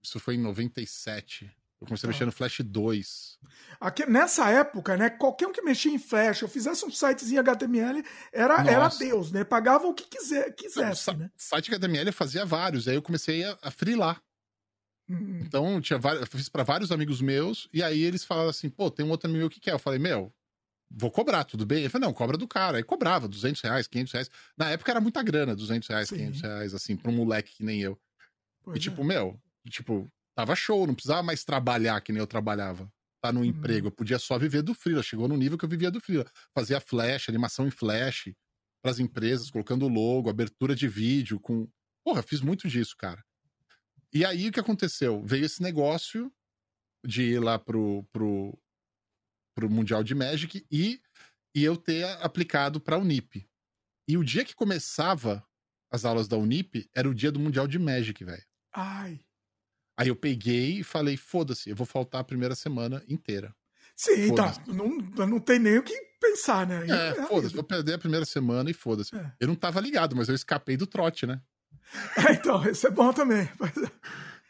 isso foi em 97. Eu comecei a mexer no Flash 2. Aqui, nessa época, né? Qualquer um que mexia em Flash, ou fizesse um sitezinho HTML, era, era Deus, né? Pagava o que quiser, quisesse, Não, né? Site HTML eu fazia vários, aí eu comecei a, a frilar. Uhum. Então, tinha vários, fiz para vários amigos meus, e aí eles falaram assim: pô, tem um outro amigo meu que quer. Eu falei, meu, vou cobrar, tudo bem? Ele falou, não, cobra do cara. Aí cobrava 200 reais, 500 reais. Na época era muita grana, 200 reais, Sim. 500 reais, assim, pra um moleque que nem eu. Pois e tipo, é. meu, tipo, tava show, não precisava mais trabalhar que nem eu trabalhava. Tá no uhum. emprego, eu podia só viver do freela. Chegou no nível que eu vivia do freela. Fazia flash, animação em flash para as empresas, colocando logo, abertura de vídeo, com. Porra, fiz muito disso, cara. E aí o que aconteceu? Veio esse negócio de ir lá pro, pro, pro Mundial de Magic e, e eu ter aplicado pra Unip. E o dia que começava as aulas da Unip era o dia do Mundial de Magic, velho. Ai. Aí eu peguei e falei, foda-se, eu vou faltar a primeira semana inteira. Sim, tá. Não, não tem nem o que pensar, né? É, é foda-se, vou perder a primeira semana e foda-se. É. Eu não tava ligado, mas eu escapei do trote, né? É, então, isso é bom também.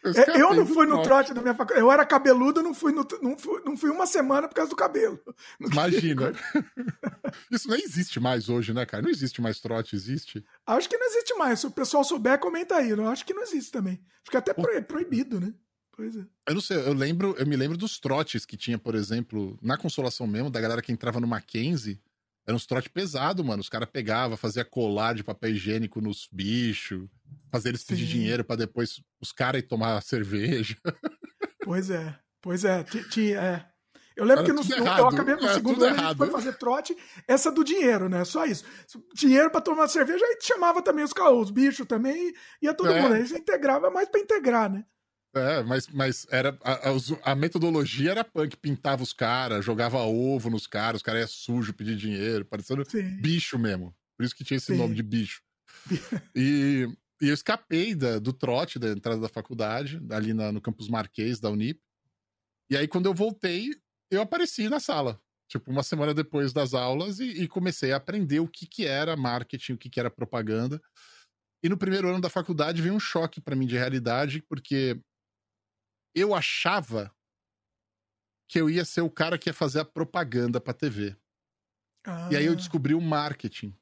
Eu, é, eu não fui no trote da minha faculdade. Eu era cabeludo, não fui, no, não, fui, não fui uma semana por causa do cabelo. Imagina. Isso não existe mais hoje, né, cara? Não existe mais trote, existe? Acho que não existe mais. Se o pessoal souber, comenta aí. Eu acho que não existe também. Acho que é até pro, proibido, né? Pois é. Eu não sei, eu lembro, eu me lembro dos trotes que tinha, por exemplo, na consolação mesmo, da galera que entrava no Mackenzie. Era uns trote pesado, mano. Os caras pegavam, fazia colar de papel higiênico nos bichos, fazer eles pedir dinheiro para depois os caras ir tomar cerveja. Pois é, pois é. Tinha, é. Eu lembro que no, eu acabei no é, segundo ano errado. a gente foi fazer trote, essa do dinheiro, né? Só isso. Dinheiro para tomar cerveja, aí chamava também os, os bichos também, ia todo é. mundo. Aí você integrava mais para integrar, né? É, mas, mas era a, a, a, metodologia era punk, pintava os caras, jogava ovo nos caras, os caras iam sujo, pedir dinheiro, parecendo Sim. bicho mesmo. Por isso que tinha esse Sim. nome de bicho. e, e eu escapei da, do trote da entrada da faculdade, ali na, no campus Marquês da Unip. E aí, quando eu voltei, eu apareci na sala. Tipo, uma semana depois das aulas, e, e comecei a aprender o que, que era marketing, o que, que era propaganda. E no primeiro ano da faculdade veio um choque para mim de realidade, porque eu achava que eu ia ser o cara que ia fazer a propaganda pra TV. Ah. E aí eu ah. descobri o marketing.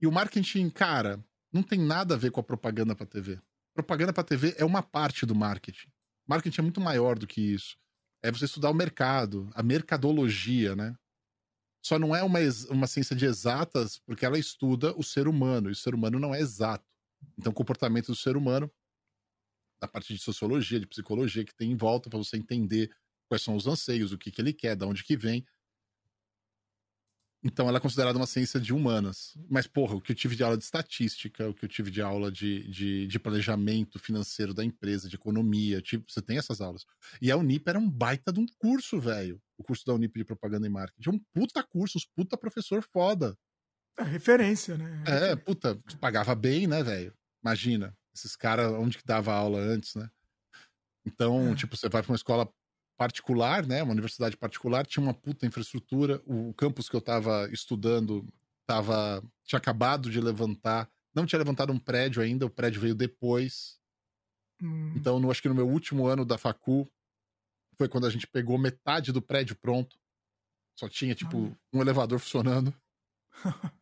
E o marketing, cara, não tem nada a ver com a propaganda pra TV. Propaganda pra TV é uma parte do marketing. Marketing é muito maior do que isso. É você estudar o mercado, a mercadologia, né? Só não é uma, uma ciência de exatas porque ela estuda o ser humano, e o ser humano não é exato. Então, o comportamento do ser humano da parte de sociologia, de psicologia que tem em volta para você entender quais são os anseios, o que, que ele quer, de onde que vem. Então ela é considerada uma ciência de humanas. Mas, porra, o que eu tive de aula de estatística, o que eu tive de aula de, de, de planejamento financeiro da empresa, de economia, tipo, você tem essas aulas. E a Unip era um baita de um curso, velho. O curso da Unip de propaganda e marketing. É um puta curso, uns puta professor foda. É referência, né? É, puta, pagava bem, né, velho? Imagina esses caras, onde que dava aula antes, né? Então, é. tipo, você vai para uma escola particular, né? Uma universidade particular, tinha uma puta infraestrutura. O campus que eu tava estudando tava, tinha acabado de levantar, não tinha levantado um prédio ainda, o prédio veio depois. Hum. Então, no, acho que no meu último ano da facu, foi quando a gente pegou metade do prédio pronto. Só tinha, tipo, um elevador funcionando.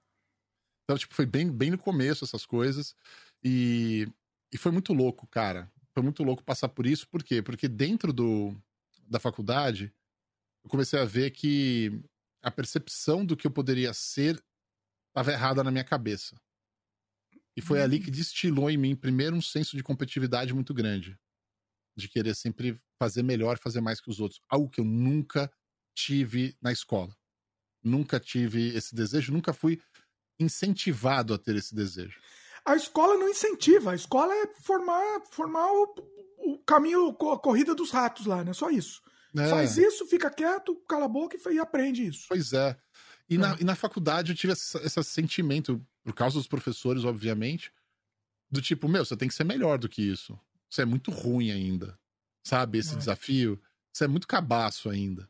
então, tipo, foi bem, bem no começo essas coisas. E e foi muito louco, cara. Foi muito louco passar por isso. Por quê? Porque dentro do, da faculdade, eu comecei a ver que a percepção do que eu poderia ser estava errada na minha cabeça. E foi ali que destilou em mim, primeiro, um senso de competitividade muito grande. De querer sempre fazer melhor, fazer mais que os outros. Algo que eu nunca tive na escola. Nunca tive esse desejo, nunca fui incentivado a ter esse desejo a escola não incentiva. A escola é formar, formar o, o caminho, a corrida dos ratos lá, né? Só isso. É. Faz isso, fica quieto, cala a boca e, aprende isso. Pois é. E, é. Na, e na faculdade eu tive esse, esse sentimento, por causa dos professores, obviamente, do tipo, meu, você tem que ser melhor do que isso. Você é muito ruim ainda. Sabe? Esse é. desafio. Você é muito cabaço ainda.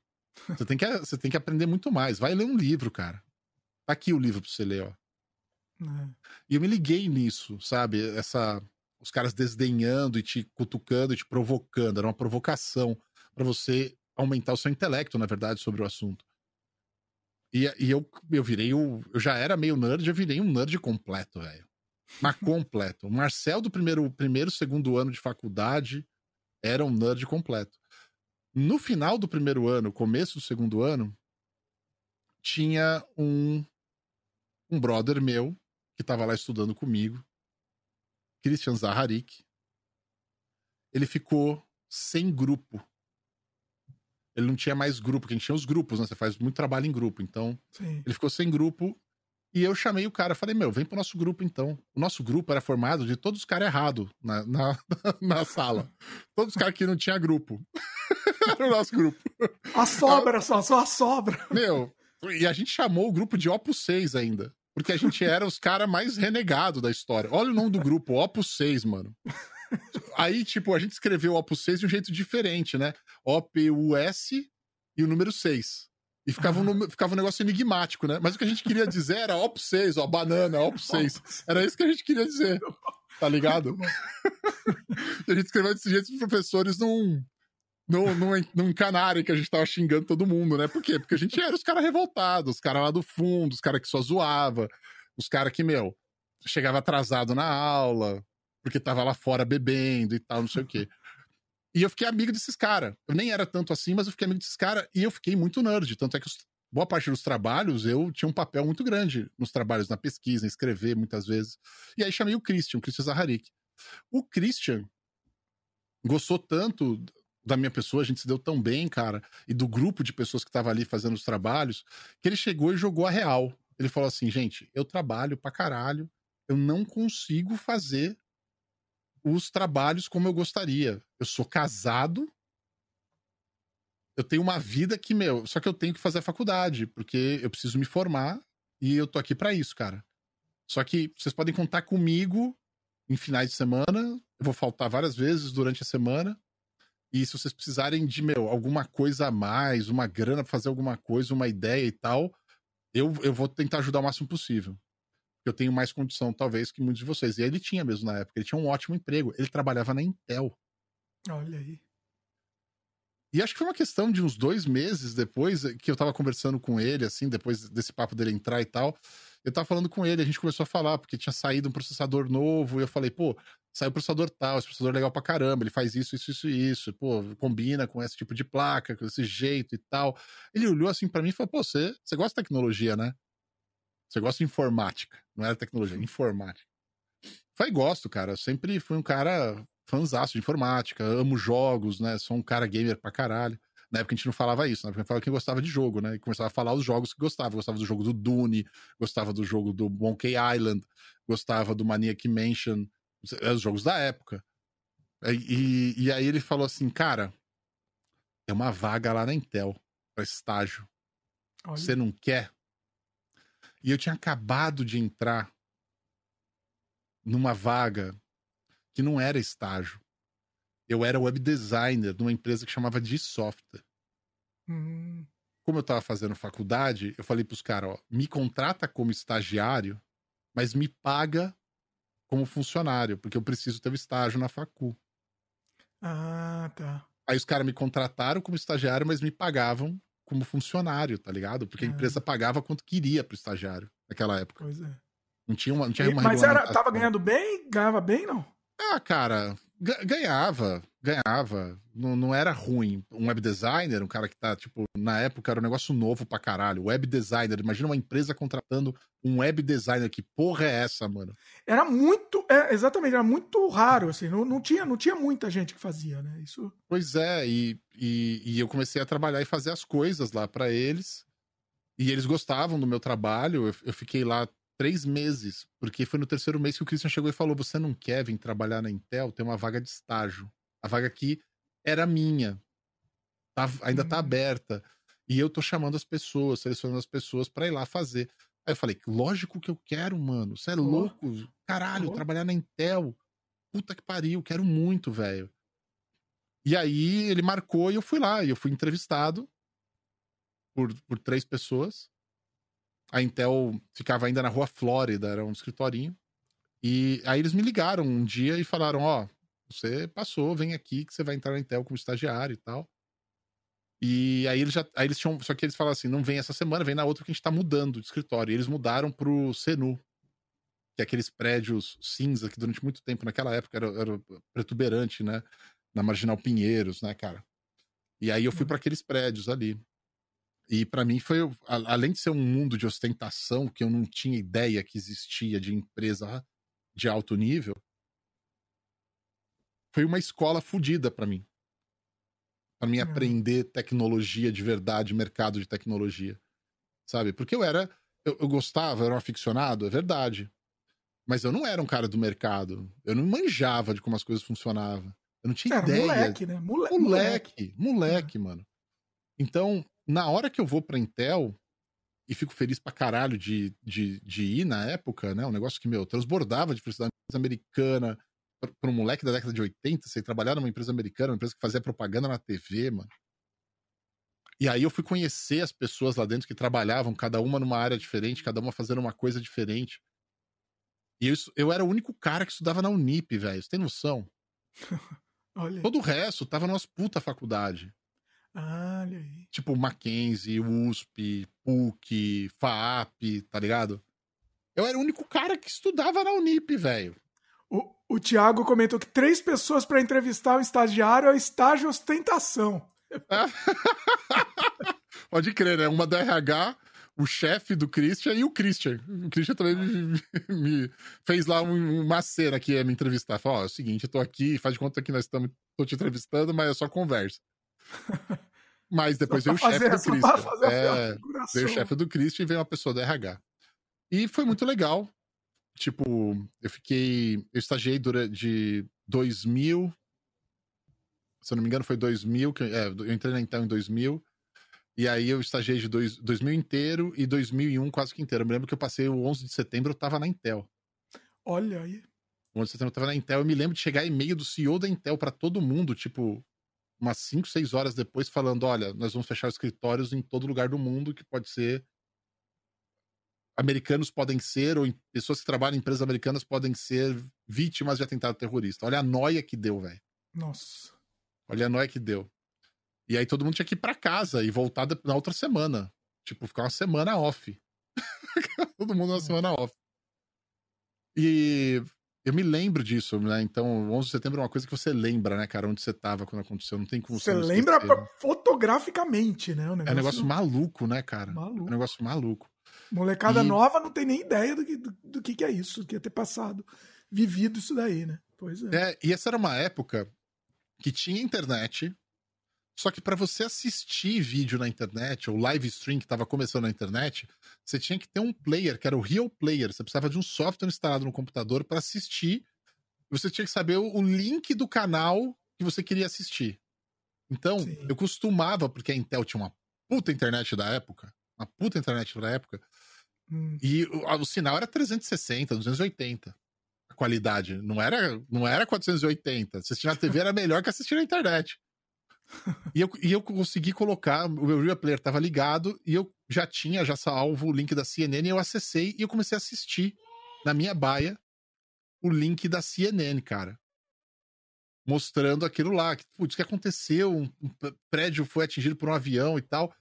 Você tem, que, você tem que aprender muito mais. Vai ler um livro, cara. Tá aqui o livro pra você ler, ó. É. E eu me liguei nisso, sabe? Essa os caras desdenhando e te cutucando e te provocando, era uma provocação para você aumentar o seu intelecto, na verdade, sobre o assunto. E, e eu, eu virei o. Eu já era meio nerd, eu virei um nerd completo, velho. Mas completo. O Marcel do primeiro, primeiro, segundo ano de faculdade Era um nerd completo. No final do primeiro ano, começo do segundo ano, tinha um, um brother meu que estava lá estudando comigo, Christian Zaharik. Ele ficou sem grupo. Ele não tinha mais grupo, porque a gente tinha os grupos, né? Você faz muito trabalho em grupo. Então, Sim. ele ficou sem grupo. E eu chamei o cara, falei, meu, vem pro nosso grupo então. O nosso grupo era formado de todos os caras errados na, na, na, sala. Todos os caras que não tinha grupo. era o nosso grupo. A sobra, só, só a sobra. Meu, e a gente chamou o grupo de Opus 6 ainda. Porque a gente era os caras mais renegados da história. Olha o nome do grupo, Opus 6, mano. Aí, tipo, a gente escreveu Opus 6 de um jeito diferente, né? O-P-U-S e o número 6. E ficava um, ficava um negócio enigmático, né? Mas o que a gente queria dizer era Opus 6, ó, banana, Opus 6. Era isso que a gente queria dizer. Tá ligado? a gente escreveu desse jeito os professores não, não, não, não encanarem que a gente tava xingando todo mundo, né? Por quê? Porque a gente era os caras revoltados, os caras lá do fundo, os caras que só zoava, os caras que, meu, chegava atrasado na aula, porque tava lá fora bebendo e tal, não sei o quê. E eu fiquei amigo desses caras. Eu nem era tanto assim, mas eu fiquei amigo desses caras e eu fiquei muito nerd. Tanto é que os, boa parte dos trabalhos eu tinha um papel muito grande nos trabalhos, na pesquisa, em escrever muitas vezes. E aí chamei o Christian, o Christian Zaharik. O Christian gostou tanto da minha pessoa, a gente se deu tão bem, cara, e do grupo de pessoas que tava ali fazendo os trabalhos, que ele chegou e jogou a real. Ele falou assim, gente, eu trabalho pra caralho, eu não consigo fazer os trabalhos como eu gostaria. Eu sou casado, eu tenho uma vida que, meu, só que eu tenho que fazer a faculdade, porque eu preciso me formar e eu tô aqui para isso, cara. Só que vocês podem contar comigo em finais de semana, eu vou faltar várias vezes durante a semana. E se vocês precisarem de, meu, alguma coisa a mais, uma grana pra fazer alguma coisa, uma ideia e tal, eu, eu vou tentar ajudar o máximo possível eu tenho mais condição, talvez, que muitos de vocês. E ele tinha mesmo na época, ele tinha um ótimo emprego. Ele trabalhava na Intel. Olha aí. E acho que foi uma questão de uns dois meses depois que eu tava conversando com ele, assim, depois desse papo dele entrar e tal. Eu tava falando com ele, a gente começou a falar, porque tinha saído um processador novo, e eu falei, pô, saiu o processador tal, esse processador é legal pra caramba, ele faz isso, isso, isso, isso, pô, combina com esse tipo de placa, com esse jeito e tal. Ele olhou assim para mim e falou, pô, você, você gosta de tecnologia, né? Você gosta de informática, não era tecnologia, informática. Falei, gosto, cara. Eu sempre fui um cara fanzaço de informática, amo jogos, né? Sou um cara gamer pra caralho. Na época a gente não falava isso, na época a gente falava que gostava de jogo, né? E começava a falar os jogos que gostava. Gostava do jogo do Dune, gostava do jogo do Monkey Island, gostava do Maniac Mansion, os jogos da época. E, e, e aí ele falou assim, cara, tem uma vaga lá na Intel para estágio. Olha. Você não quer? E eu tinha acabado de entrar numa vaga que não era estágio. Eu era web designer numa empresa que chamava de software. Hum. Como eu estava fazendo faculdade, eu falei para os caras, ó, me contrata como estagiário, mas me paga como funcionário, porque eu preciso ter o estágio na facu. Ah, tá. Aí os caras me contrataram como estagiário, mas me pagavam como funcionário, tá ligado? Porque a empresa pagava quanto queria pro estagiário naquela época. Pois é. Não tinha uma, não tinha uma Mas era, tava ganhando bem? Ganhava bem, não? Ah, cara, ganhava, ganhava. Não, não era ruim. Um web designer, um cara que tá, tipo, na época era um negócio novo pra caralho. Web designer, imagina uma empresa contratando um web designer. Que porra é essa, mano? Era muito, é, exatamente, era muito raro, assim. Não, não, tinha, não tinha muita gente que fazia, né? Isso. Pois é, e, e, e eu comecei a trabalhar e fazer as coisas lá para eles. E eles gostavam do meu trabalho. Eu, eu fiquei lá três meses, porque foi no terceiro mês que o Christian chegou e falou: Você não quer vir trabalhar na Intel? Tem uma vaga de estágio. A vaga aqui era minha, tá, ainda tá uhum. aberta. E eu tô chamando as pessoas, selecionando as pessoas para ir lá fazer. Aí eu falei: Lógico que eu quero, mano. Você é louco? Caralho, trabalhar na Intel. Puta que pariu, quero muito, velho. E aí ele marcou e eu fui lá. E eu fui entrevistado por, por três pessoas a Intel ficava ainda na rua Flórida, era um escritorinho. E aí eles me ligaram um dia e falaram: Ó, você passou, vem aqui que você vai entrar na Intel como estagiário e tal. E aí eles já. Aí eles tinham. Só que eles falaram assim: não vem essa semana, vem na outra que a gente tá mudando de escritório. E eles mudaram pro Senu, que é aqueles prédios cinza que durante muito tempo, naquela época, era, era protuberante, né? na Marginal Pinheiros, né, cara? E aí eu fui para aqueles prédios ali. E para mim foi, além de ser um mundo de ostentação que eu não tinha ideia que existia de empresa de alto nível, foi uma escola fodida para mim. Para mim aprender tecnologia de verdade, mercado de tecnologia. Sabe? Porque eu era, eu, eu gostava, eu era um aficionado, é verdade. Mas eu não era um cara do mercado. Eu não manjava de como as coisas funcionavam. Eu não tinha era ideia. Moleque, né? Mole moleque, moleque, moleque, mano. Então, na hora que eu vou pra Intel, e fico feliz pra caralho de, de, de ir na época, né? Um negócio que, meu, transbordava de felicidade americana, pra um moleque da década de 80, você trabalhar numa empresa americana, uma empresa que fazia propaganda na TV, mano. E aí eu fui conhecer as pessoas lá dentro que trabalhavam, cada uma numa área diferente, cada uma fazendo uma coisa diferente. E eu, eu era o único cara que estudava na Unip, velho. Você tem noção? Olha. Todo o resto tava nas puta faculdade. Olha aí. Tipo Mackenzie, USP, PUC, FAP, tá ligado? Eu era o único cara que estudava na Unip, velho. O, o Thiago comentou que três pessoas para entrevistar o estagiário é estágio ostentação. Pode crer, né? Uma da RH, o chefe do Christian e o Christian. O Christian também me, me fez lá uma cena que ia me entrevistar. Falou: Ó, oh, é o seguinte, eu tô aqui, faz de conta que nós estamos tô te entrevistando, mas é só conversa. Mas depois veio o chefe do Christian. É, veio o chefe do Christian e veio uma pessoa do RH. E foi muito legal. Tipo, eu fiquei. Eu estagiei durante de 2000. Se eu não me engano, foi 2000. Que, é, eu entrei na Intel em 2000. E aí eu estagiei de dois, 2000 inteiro e 2001 quase que inteiro. Eu me lembro que eu passei o 11 de setembro, eu tava na Intel. Olha aí. O 11 de setembro eu tava na Intel. Eu me lembro de chegar e-mail do CEO da Intel para todo mundo, tipo, umas 5, 6 horas depois, falando: olha, nós vamos fechar escritórios em todo lugar do mundo, que pode ser americanos podem ser, ou pessoas que trabalham em empresas americanas podem ser vítimas de atentado terrorista. Olha a noia que deu, velho. Nossa. Olha a noia que deu. E aí todo mundo tinha que ir pra casa e voltar na outra semana. Tipo, ficar uma semana off. todo mundo uma semana off. E eu me lembro disso, né? Então, 11 de setembro é uma coisa que você lembra, né, cara? Onde você tava quando aconteceu. Não tem como você. Você lembra esquecer, fotograficamente, né? Negócio... É um negócio maluco, né, cara? Maluco. É um negócio maluco. Molecada e... nova não tem nem ideia do que, do, do, que, que é isso, do que ia ter passado, vivido isso daí, né? Pois é. é. E essa era uma época que tinha internet, só que para você assistir vídeo na internet, ou live stream que estava começando na internet, você tinha que ter um player, que era o Real Player. Você precisava de um software instalado no computador para assistir. Você tinha que saber o link do canal que você queria assistir. Então, Sim. eu costumava, porque a Intel tinha uma puta internet da época, uma puta internet da época, hum. e o, o, sinal era 360, 280. A qualidade. Não era, não era 480. Assistir na TV era melhor que assistir na internet. E, eu, e eu consegui colocar, o meu Real Player tava ligado, e eu já tinha já salvo o link da CNN, e eu acessei e eu comecei a assistir na minha baia o link da CNN, cara mostrando aquilo lá, que, putz, que aconteceu, um, um, prédio foi atingido por um avião e tal.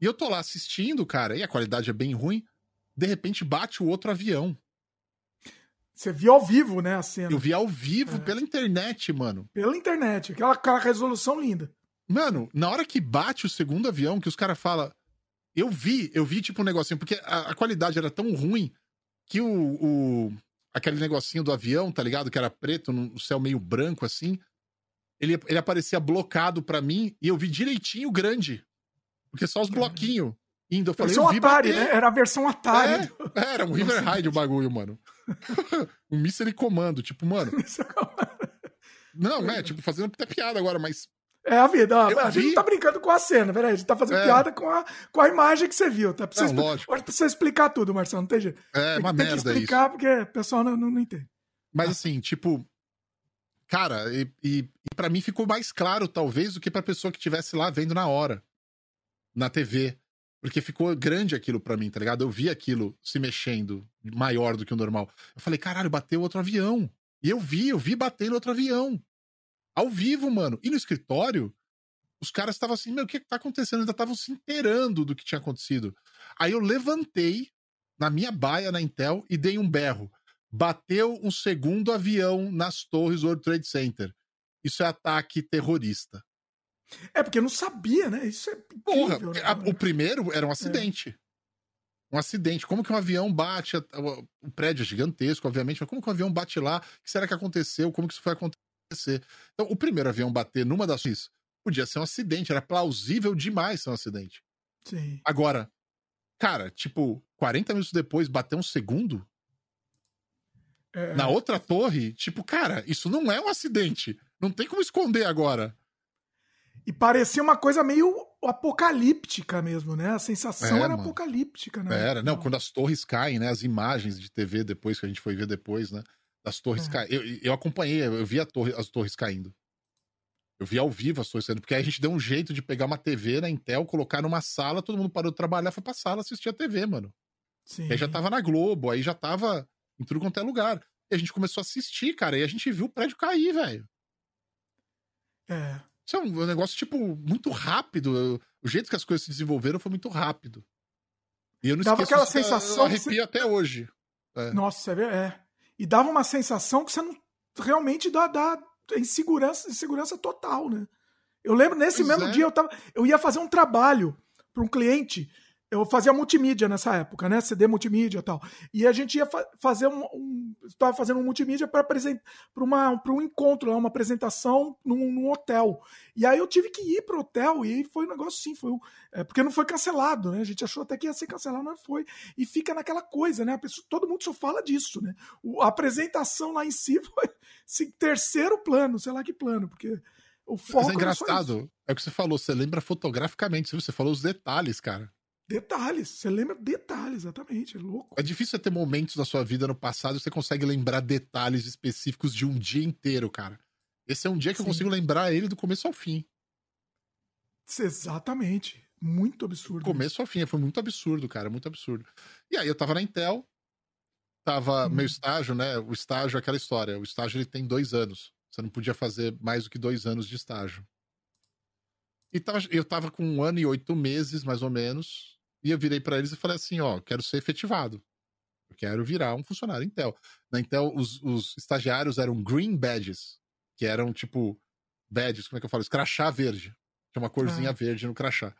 E eu tô lá assistindo, cara, e a qualidade é bem ruim. De repente bate o outro avião. Você viu ao vivo, né, a cena? Eu vi ao vivo é. pela internet, mano. Pela internet, aquela, aquela resolução linda. Mano, na hora que bate o segundo avião, que os caras falam. Eu vi, eu vi tipo um negocinho, porque a, a qualidade era tão ruim que o, o, aquele negocinho do avião, tá ligado? Que era preto, no céu meio branco assim. Ele, ele aparecia blocado para mim e eu vi direitinho grande. Porque só os bloquinhos indo. Eu falei, eu vi Atari, bater. né? Era a versão Atari. É, era um River Ride o bagulho, mano. um Mystery Comando, tipo, mano. não, é, tipo, fazendo até piada agora, mas. É a vida, ó, a gente não tá brincando com a cena, peraí, a gente tá fazendo é. piada com a, com a imagem que você viu, tá? Precisa, não, lógico. Pode precisar explicar tudo, Marcelo, não tem jeito. É, tem, uma tem merda que explicar isso. porque o pessoal não, não, não entende. Mas assim, tipo, cara, e, e, e para mim ficou mais claro, talvez, do que pra pessoa que estivesse lá vendo na hora na TV. Porque ficou grande aquilo para mim, tá ligado? Eu vi aquilo se mexendo maior do que o normal. Eu falei, caralho, bateu outro avião. E eu vi, eu vi batendo outro avião. Ao vivo, mano. E no escritório, os caras estavam assim, meu, o que, que tá acontecendo? Ainda estavam se inteirando do que tinha acontecido. Aí eu levantei na minha baia na Intel e dei um berro. Bateu um segundo avião nas torres do World Trade Center. isso é ataque terrorista. É, porque não sabia, né? Isso é Porra, né, a- o primeiro É. era um acidente. Um acidente. Como que um avião bate? o prédio é gigantesco, obviamente, mas como que um avião bate lá? O que será que aconteceu? Como que isso foi acontecer? Então, o primeiro avião bater numa das isso podia ser um acidente, era plausível demais ser um acidente. Sim. Agora, cara, tipo, 40 minutos depois, bater um segundo É, na outra torre, tipo, cara, isso não é um acidente. Não tem como esconder agora. E parecia uma coisa meio apocalíptica mesmo, né? A sensação É, era mano. apocalíptica, né? Era, não, quando as torres caem, né? As imagens de TV depois, que a gente foi ver depois, né? Das torres É. caindo. Eu, eu acompanhei, eu vi a torre- as torres caindo. Eu vi ao vivo as torres caindo, porque aí a gente deu um jeito de pegar uma TV na Intel, colocar numa sala, todo mundo parou de trabalhar, foi pra sala assistir a TV, mano. Sim. E aí já tava na Globo, aí já tava em tudo quanto é lugar. E a gente começou a assistir, cara, e a gente viu o prédio cair, velho. É. Isso é um negócio, tipo, muito rápido. Eu- O jeito que as coisas se desenvolveram foi muito rápido. E eu não Dava aquela eu sensação que arrepio até hoje. É. Nossa, você vê, é. E dava uma sensação que você não realmente dá, dá insegurança, insegurança total, né? Eu lembro nesse Pois mesmo é. dia eu tava, eu ia fazer um trabalho para um cliente. Eu fazia multimídia nessa época, né? CD multimídia e tal. E a gente ia fa- fazer um, um estava fazendo um multimídia para apresentar para para um encontro, lá, uma apresentação num, num hotel. E aí eu tive que ir pro hotel e foi um negócio assim, foi um, é, porque não foi cancelado, né? A gente achou até que ia ser cancelado, mas foi. E fica naquela coisa, né? Pessoa, todo mundo só fala disso, né? O- a apresentação lá em si foi assim, terceiro plano, sei lá que plano, porque o foco Mas é engraçado. É o que você falou, você lembra fotograficamente? Você falou os detalhes, cara. Detalhes, você lembra detalhes, exatamente, é louco. É difícil você ter momentos da sua vida no passado que você consegue lembrar detalhes específicos de um dia inteiro, cara. Esse é um dia que eu Sim. consigo lembrar ele do começo ao fim. Exatamente. Muito absurdo. Do começo ao fim. Foi muito absurdo, cara. Muito absurdo. E aí eu tava na Intel, tava Uhum. meu estágio, né? O estágio é aquela história. O estágio ele tem dois anos. Você não podia fazer mais do que dois anos de estágio. E tava, eu tava com um ano e oito meses, mais ou menos. E eu virei pra eles e falei assim: ó, quero ser efetivado. Eu quero virar um funcionário Intel. Na Intel, os, os estagiários eram green badges, que eram tipo badges, como é que eu falo? isso? Crachá verde. Tinha uma corzinha Ah. verde no crachá.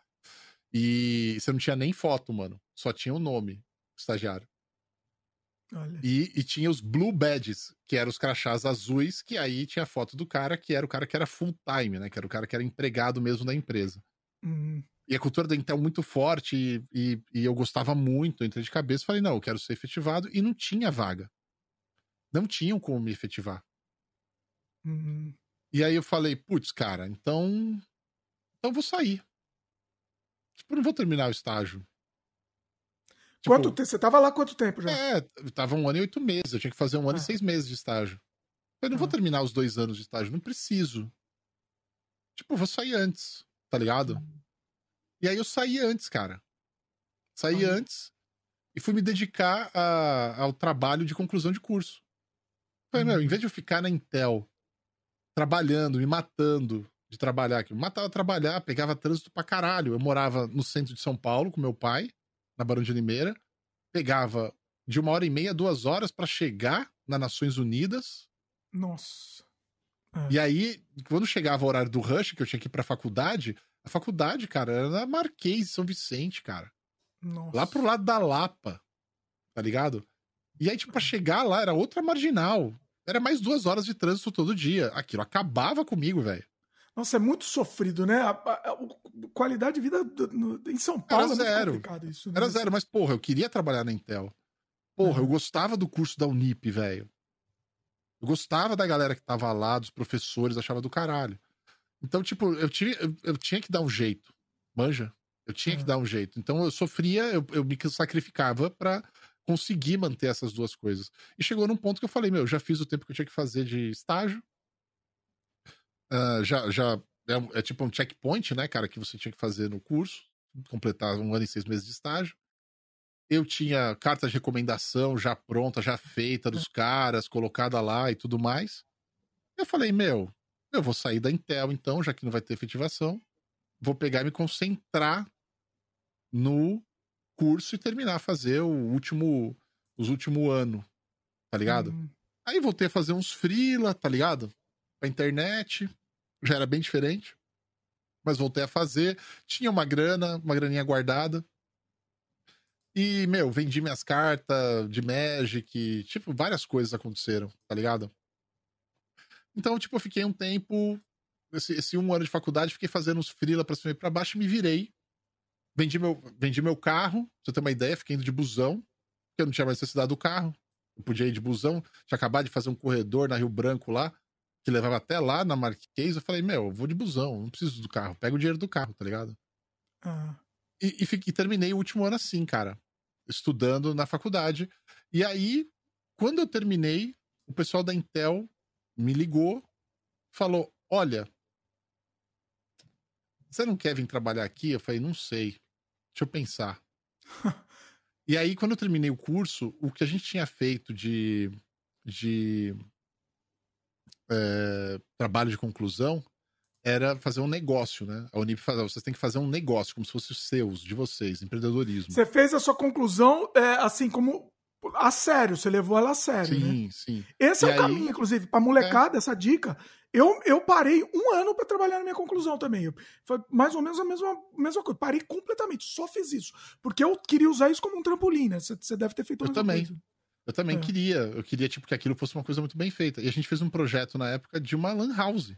E você não tinha nem foto, mano. Só tinha o nome, estagiário. E, e tinha os blue badges, que eram os crachás azuis, que aí tinha a foto do cara, que era o cara que era full time, né? Que era o cara que era empregado mesmo da empresa. Hum, E a cultura da Intel muito forte, e, e, e eu gostava muito, eu entrei de cabeça, falei, não, eu quero ser efetivado, e não tinha vaga. Não tinham como me efetivar. hum. E aí eu falei, putz, cara, então. Então eu vou sair. Tipo, eu não vou terminar o estágio. Tipo, Quanto tempo? Você tava lá quanto tempo já? É, tava um ano e oito meses. Eu tinha que fazer um ano Ah. e seis meses de estágio. Eu não vou Ah. terminar os dois anos de estágio, não preciso. Tipo, eu vou sair antes, tá ligado? E aí eu saí antes, cara. Saí Olha. antes e fui me dedicar a- ao trabalho de conclusão de curso. Falei, meu, Hum. em vez de eu ficar na Intel trabalhando, me matando de trabalhar, que eu matava trabalhar, pegava trânsito pra caralho. Eu morava no centro de São Paulo com meu pai, na Barão de Limeira, pegava de uma hora e meia, duas horas pra chegar nas Nações Unidas. Nossa. E aí, quando chegava o horário do rush, que eu tinha que ir pra faculdade, a faculdade, cara, era na Marquês São Vicente, cara. Nossa. Lá pro lado da Lapa, tá ligado? E aí, tipo, pra chegar lá era outra marginal. Era mais duas horas de trânsito todo dia. Aquilo acabava comigo, velho. Nossa, é muito sofrido, né? A, a- a- qualidade de vida do- no- em São Paulo é muito zero. complicado isso. né? Era zero, mas, porra, eu queria trabalhar na Intel. Porra, eu Uhum. gostava do curso da Unip, velho. Eu gostava da galera que tava lá, dos professores, achava do caralho. Então, tipo, eu, tive, eu, eu tinha que dar um jeito. Manja? Eu tinha que Uhum. dar um jeito. Então eu sofria, eu, eu me sacrificava pra conseguir manter essas duas coisas. E chegou num ponto que eu falei, meu, já fiz o tempo que eu tinha que fazer de estágio. Ah, já, já é, é tipo um checkpoint, né, cara, que você tinha que fazer no curso, completar um ano e seis meses de estágio. Eu tinha carta de recomendação já pronta, já feita dos caras, colocada lá e tudo mais. Eu falei, meu, eu vou sair da Intel então, já que não vai ter efetivação. Vou pegar e me concentrar no curso e terminar a fazer o último, os último ano, tá ligado? Hum, Aí voltei a fazer uns freela, tá ligado? pra internet, já era bem diferente. Mas voltei a fazer. Tinha uma grana, uma graninha guardada. E, meu, vendi minhas cartas de Magic, tipo, várias coisas aconteceram, tá ligado? Então, tipo, eu fiquei um tempo, esse, esse um ano de faculdade, fiquei fazendo uns freela pra cima e pra baixo e me virei. Vendi meu, vendi meu carro, pra você ter uma ideia, fiquei indo de busão, porque eu não tinha mais necessidade do carro. Eu podia ir de busão, tinha acabado de fazer um corredor na Rio Branco lá, que levava até lá na Marquês. Eu falei, meu, eu vou de busão, não preciso do carro, pega o dinheiro do carro, tá ligado? Ah. E, e, fiquei, e terminei o último ano assim, cara, estudando na faculdade. E aí, quando eu terminei, o pessoal da Intel me ligou, falou: Olha, você não quer vir trabalhar aqui? Eu falei: Não sei, deixa eu pensar. e aí, quando eu terminei o curso, o que a gente tinha feito de, de é, trabalho de conclusão era fazer um negócio, né? A Unip fala, vocês têm que fazer um negócio, como se fosse os seus, de vocês, empreendedorismo. Você fez a sua conclusão, é, assim, como a sério, você levou ela a sério, sim, né? Sim, Esse e é o caminho, inclusive, pra molecada, é. essa dica. Eu, eu parei um ano para trabalhar na minha conclusão também. Foi mais ou menos a mesma, mesma coisa. Parei completamente, só fiz isso. Porque eu queria usar isso como um trampolim, né? Você deve ter feito Eu também. Coisa. Eu também é. queria. Eu queria, tipo, que aquilo fosse uma coisa muito bem feita. E a gente fez um projeto na época de uma lan house.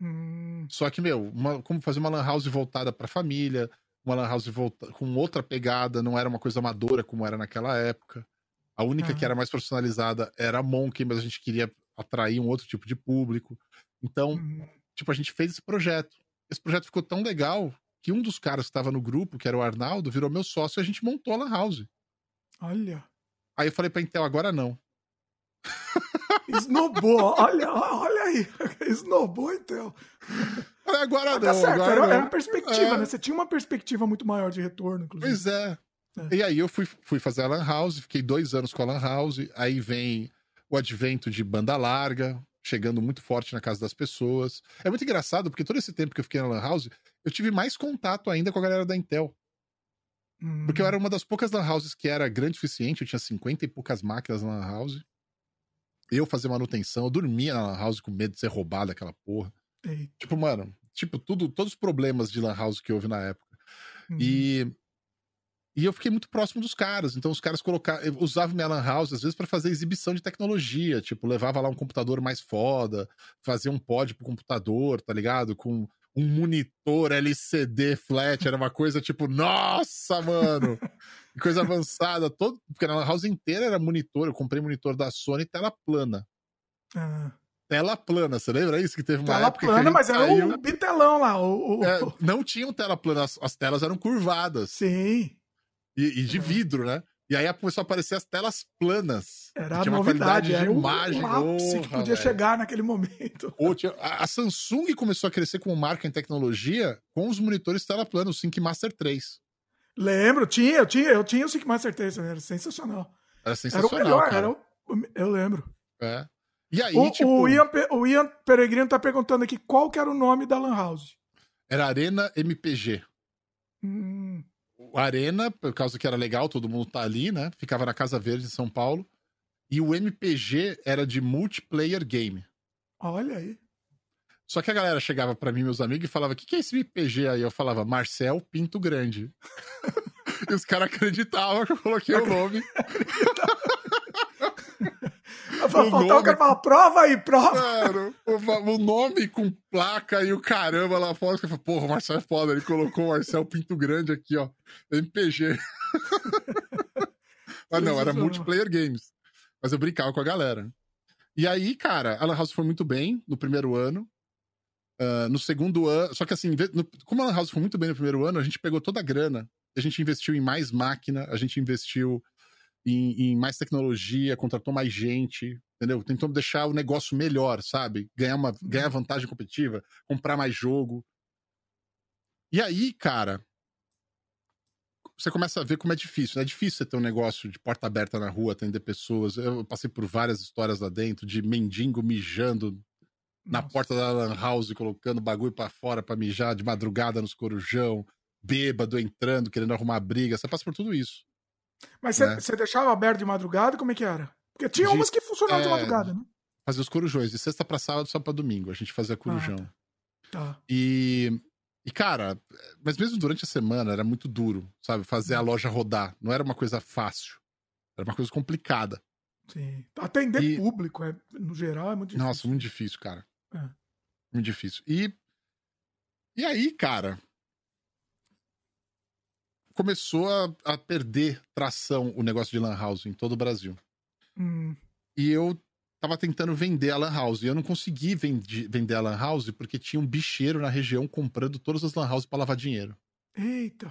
Hum. Só que, meu, uma, como fazer uma lan house voltada pra família, uma lan house volta, com outra pegada, não era uma coisa amadora como era naquela época. A única que era mais personalizada era a Monkey, mas a gente queria atrair um outro tipo de público. Então, uhum. tipo, a gente fez esse projeto. Esse projeto ficou tão legal que um dos caras que estava no grupo, que era o Arnaldo, virou meu sócio e a gente montou a Lan House. Olha. Aí eu falei pra Intel, agora não. Snowball, olha, olha aí. Snowball, Intel. Agora Mas tá não. certo, agora era, não. era uma perspectiva, é. né? Você tinha uma perspectiva muito maior de retorno, inclusive. Pois é. É. E aí eu fui, fui fazer a Lan House, fiquei dois anos com a Lan House. Aí vem o advento de banda larga, chegando muito forte na casa das pessoas. É muito engraçado, porque todo esse tempo que eu fiquei na Lan House, eu tive mais contato ainda com a galera da Intel. Hum. Porque eu era uma das poucas Lan Houses que era grande o suficiente, eu tinha 50 e poucas máquinas na Lan House. Eu fazia manutenção, eu dormia na Lan House com medo de ser roubado aquela porra. Eita. Tipo, mano, tipo, tudo, todos os problemas de Lan House que houve na época. Hum. E e eu fiquei muito próximo dos caras. Então os caras colocavam, usavam minha lan house às vezes para fazer exibição de tecnologia, tipo, levava lá um computador mais foda, fazia um pod pro computador, tá ligado? Com um monitor LCD flat, era uma coisa tipo, nossa, mano. coisa avançada, todo, porque na lan house inteira era monitor, eu comprei monitor da Sony tela plana. Ah. Tela plana, você lembra isso? Que teve uma tela plana, mas era saiu... o bitelão lá. O, o... É, não tinham tela plana, as, as telas eram curvadas. Sim. E, e de vidro, né? E aí começou a aparecer as telas planas. Era a tinha uma novidade, qualidade era de imagem. o ápice que podia velho. chegar naquele momento. Tinha- a, a Samsung começou a crescer como marca em tecnologia com os monitores tela plana, o Sync Master 3. Lembro, tinha, eu tinha, eu tinha o Sync Master 3, era sensacional. Era Era o sensacional, melhor, cara. era o, eu lembro. É. E aí, O, tipo, o, Ian, o Ian Peregrino tá perguntando aqui qual que era o nome da Lan House. era Arena MPG. Hum, Arena, por causa que era legal, todo mundo tá ali, né? Ficava na Casa Verde, em São Paulo. E o MPG era de multiplayer game. olha aí. Só que a galera chegava pra mim, meus amigos, e falava: O que, que é esse MPG aí? Eu falava: Marcel Pinto Grande. e os caras acreditavam que eu coloquei o nome. Vai faltar o cara fala, prova aí, prova. Mano, o, o nome com placa e o caramba lá fora. Eu falei, porra, o Marcel é foda. Ele colocou o Marcel Pinto Grande aqui, ó. MPG. Mas não, era multiplayer games. Mas eu brincava com a galera. E aí, cara, a Lan House foi muito bem no primeiro ano. Ah, no segundo ano. Só que assim, no- como a Lan House foi muito bem no primeiro ano, a gente pegou toda a grana. A gente investiu em mais máquina, a gente investiu em, em mais tecnologia, contratou mais gente, entendeu? Tentou deixar o negócio melhor, sabe? Ganhar, uma, ganhar vantagem competitiva, comprar mais jogo. E aí, cara, você começa a ver como é difícil. né? É difícil você ter um negócio de porta aberta na rua, atender pessoas. Eu passei por várias histórias lá dentro, de mendigo mijando na Nossa. porta da Lan House, colocando bagulho pra fora pra mijar de madrugada nos corujão, bêbado entrando, querendo arrumar briga. Você passa por tudo isso. Mas você né? você deixava aberto de madrugada? Como é que era? Porque tinha De- umas que funcionavam de é, madrugada, né? fazer os corujões, de sexta pra sábado, só pra domingo. A gente fazia corujão. Ah, tá. E, e, cara, mas mesmo durante a semana era muito duro, sabe? Fazer a Uhum. loja rodar. Não era uma coisa fácil. Era uma coisa complicada. Sim. Atender E- público, é, no geral, é muito difícil. Nossa, muito difícil, cara. É. Muito difícil. E, e aí, cara, começou a, a perder tração o negócio de Lan House em todo o Brasil. Hum, E eu tava tentando vender a Lan House. E eu não consegui vendi- vender a Lan House porque tinha um bicheiro na região comprando todas as Lan House pra lavar dinheiro. eita.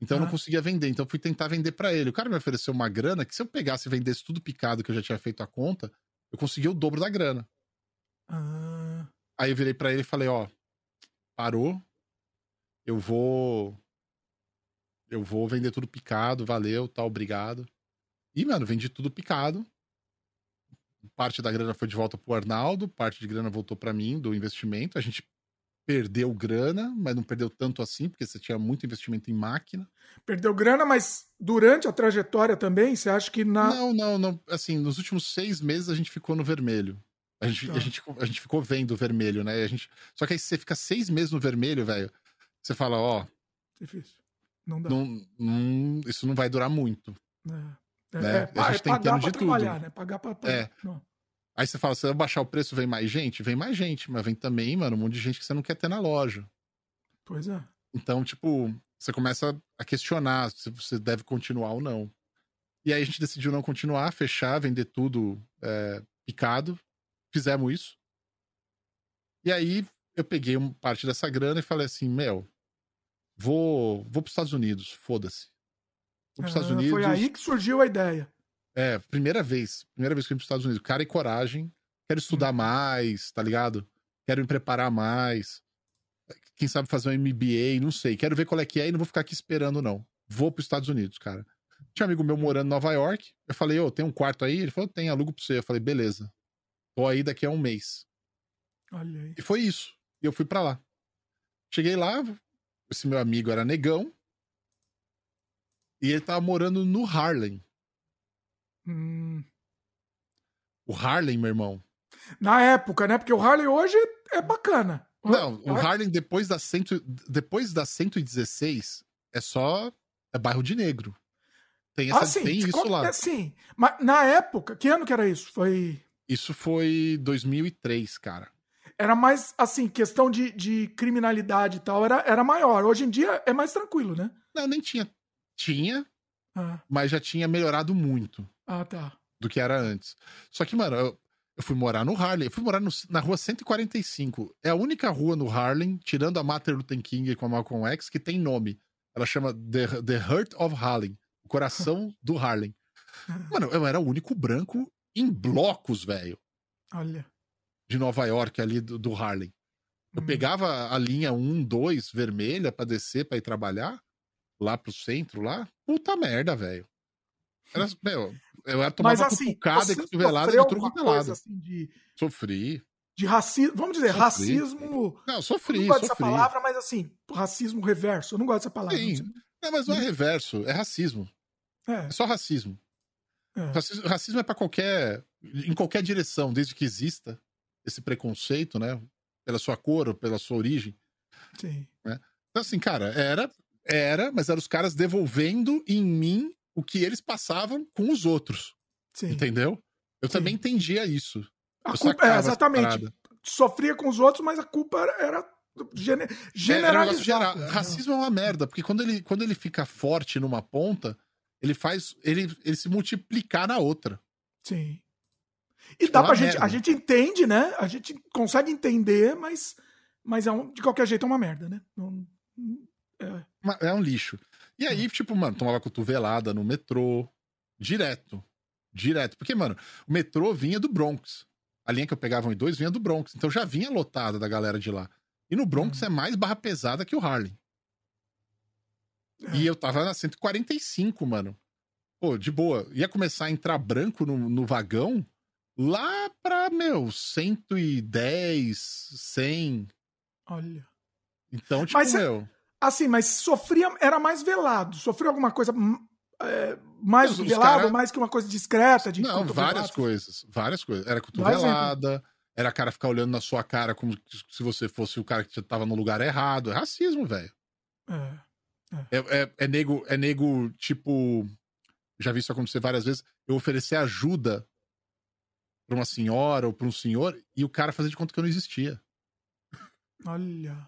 Então eu Ah. não conseguia vender. Então eu fui tentar vender pra ele. O cara me ofereceu uma grana que se eu pegasse e vendesse tudo picado que eu já tinha feito a conta, eu conseguia o dobro da grana. Ah, Aí eu virei pra ele e falei, ó, parou. Eu vou eu vou vender tudo picado, valeu, tá, obrigado. E, mano, vendi tudo picado. Parte da grana foi de volta pro Arnaldo, parte de grana voltou pra mim do investimento. A gente perdeu grana, mas não perdeu tanto assim, porque você tinha muito investimento em máquina. perdeu grana, mas durante a trajetória também, você acha que na. Não, não, não. Assim, nos últimos seis meses a gente ficou no vermelho. A gente, Tá. a gente, a gente ficou vendo o vermelho, né? A gente... Só que aí você fica seis meses no vermelho, velho. Você fala, ó, Difícil. Não dá. não, não- isso não vai durar muito. É, é, Né? é, A pa- gente é tá pagar de trabalhar, tudo. né? Pagar pra. É. Não. Aí você fala, se eu baixar o preço, vem mais gente? Vem mais gente, mas vem também, mano, um monte de gente que você não quer ter na loja. Pois é. Então, tipo, você começa a questionar se você deve continuar ou não. E aí a gente decidiu não continuar, fechar, vender tudo é, picado. Fizemos isso. E aí eu peguei uma parte dessa grana e falei assim, meu, vou, vou pros Estados Unidos, foda-se. Vou pros Estados Ah, Unidos. Foi aí que surgiu a ideia. É, primeira vez. Primeira vez que eu vim pros Estados Unidos. Cara e coragem. Quero estudar mais, tá ligado? Quero me preparar mais. Quem sabe fazer um MBA, não sei. Quero ver qual é que é e não vou ficar aqui esperando, não. Vou pros Estados Unidos, cara. Tinha um amigo meu morando em Nova York. Eu falei, ô, tem um quarto aí? Ele falou, tem, alugo pra você. Eu falei, beleza. Tô aí daqui a um mês. Olha aí. E foi isso. E eu fui pra lá. Cheguei lá, esse meu amigo era negão. E ele tava morando no Harlem. Hum, O Harlem, meu irmão. Na época, né? Porque o Harley hoje é bacana. Não, o Har- Harlem depois da, cento, depois da 116 é só é bairro de negro. Tem, essa, Ah, sim. tem isso lá. é, sim. Mas na época, que ano que era isso? Foi. Isso foi 2003, cara. Era mais, assim, questão de, de criminalidade e tal, era, era maior. Hoje em dia é mais tranquilo, né? Não, nem tinha. Tinha, Ah, mas já tinha melhorado muito ah, tá. do que era antes. Só que, mano, eu, eu fui morar no Harlem. Eu fui morar no- na rua 145. É a única rua no Harlem, tirando a Martin Luther King com a Malcolm X, que tem nome. Ela chama The, The Heart of Harlem. O coração do Harlem. Mano, eu era o único branco em blocos, velho. Olha. De Nova York, ali do, do Harlem. Eu Hum. pegava a linha 1, 2, vermelha, pra descer, pra ir trabalhar, lá pro centro, lá. Puta merda, velho. Era, meu, eu era tomava Mas assim, cutucada e cotovelada de tudo alguma quanto é coisa lado. assim de, Sofri. de racismo, vamos dizer, Sofri. racismo. Não, Eu sofri, não gosto dessa sofri. palavra, mas assim, racismo reverso. Eu não gosto dessa palavra. Sim. Não, mas não é reverso, é racismo. É, É só racismo. é. Racismo, racismo é pra qualquer. em qualquer direção, desde que exista esse preconceito, né? Pela sua cor ou pela sua origem. Sim. Então, assim, cara, era, era, mas eram os caras devolvendo em mim o que eles passavam com os outros. Sim. Entendeu? Eu Sim. também entendia isso. Culpa, é, exatamente. Sofria com os outros, mas a culpa era, era gene, É, era generalizada. geral. né? Racismo é uma merda, porque quando ele, quando ele fica forte numa ponta, ele faz ele, ele se multiplicar na outra. Sim. E dá pra gente. merda. A gente entende, né? A gente consegue entender, mas, mas é um, de qualquer jeito é uma merda, né? Não- é, É um lixo. E aí, tipo, mano, tomava cotovelada no metrô, direto. Direto. Porque, mano, o metrô vinha do Bronx. A linha que eu pegava um e dois vinha do Bronx. Então já vinha lotada da galera de lá. E no Bronx Uhum. é mais barra pesada que o Harlem. é. E eu tava na 145, mano. Pô, de boa. Ia começar a entrar branco no, no vagão lá pra, meu, 110, 100. Olha. Então, tipo, Mas cê- meu. Assim, mas sofria, era mais velado. Sofreu alguma coisa hum, é, mais Os- os velado, cara- mais que uma coisa discreta? De Não, várias coisas. Várias coisas. Era cotovelada, era cara ficar olhando na sua cara como se você fosse o cara que tava no lugar errado. É racismo, velho. É. É, é, é nego, é nego, tipo. Já vi isso acontecer várias vezes. Eu oferecer ajuda pra uma senhora ou pra um senhor e o cara fazer de conta que eu não existia. Olha.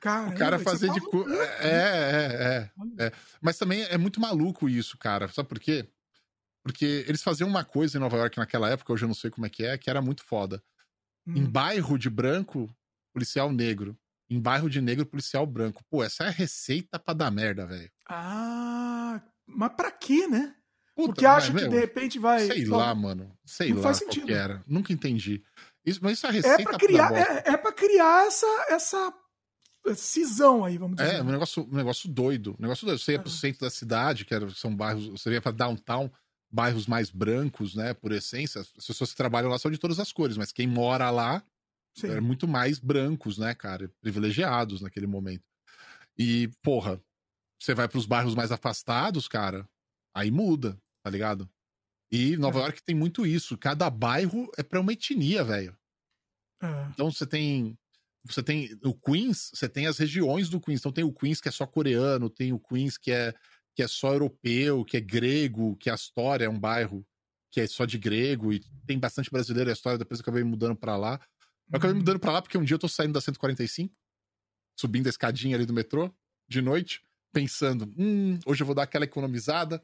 Caramba, O cara isso fazer é de. maluco, co- né? É, é, é. É. Mas também é muito maluco isso, cara. Sabe por quê? Porque eles faziam uma coisa em Nova York naquela época, hoje eu não sei como é que é, que era muito foda. Em Hum. bairro de branco, policial negro. Em bairro de negro, policial branco. Pô, essa é a receita pra dar merda, velho. Ah, mas pra quê, né? Puta, Porque acha que meu, de repente vai. Sei só- lá, mano. Sei Não lá faz qual sentido. que era. Nunca entendi. Isso, mas isso é a É receita pra pra criar, é, é pra criar essa, essa cisão aí, vamos dizer. É, um negócio, um negócio doido. Um negócio doido. Você ia pro É. centro da cidade, que era, são bairros. Você ia pra downtown, bairros mais brancos, né? Por essência. As pessoas que trabalham lá são de todas as cores, mas quem mora lá Sim. eram muito mais brancos, né, cara? Privilegiados naquele momento. E, porra, você vai pros bairros mais afastados, cara, aí muda, tá ligado? E Nova É. York tem muito isso. Cada bairro é pra uma etnia, velho. É. Então você tem. Você tem o Queens, você tem as regiões do Queens. Então tem o Queens que é só coreano, tem o Queens que é, que é só europeu, que é grego, que a Astoria é um bairro que é só de grego, e tem bastante brasileiro a história, depois eu acabei mudando pra lá. Eu acabei Hum. mudando pra lá porque um dia eu tô saindo da 145, subindo a escadinha ali do metrô, de noite, pensando, hum, hoje eu vou dar aquela economizada, no-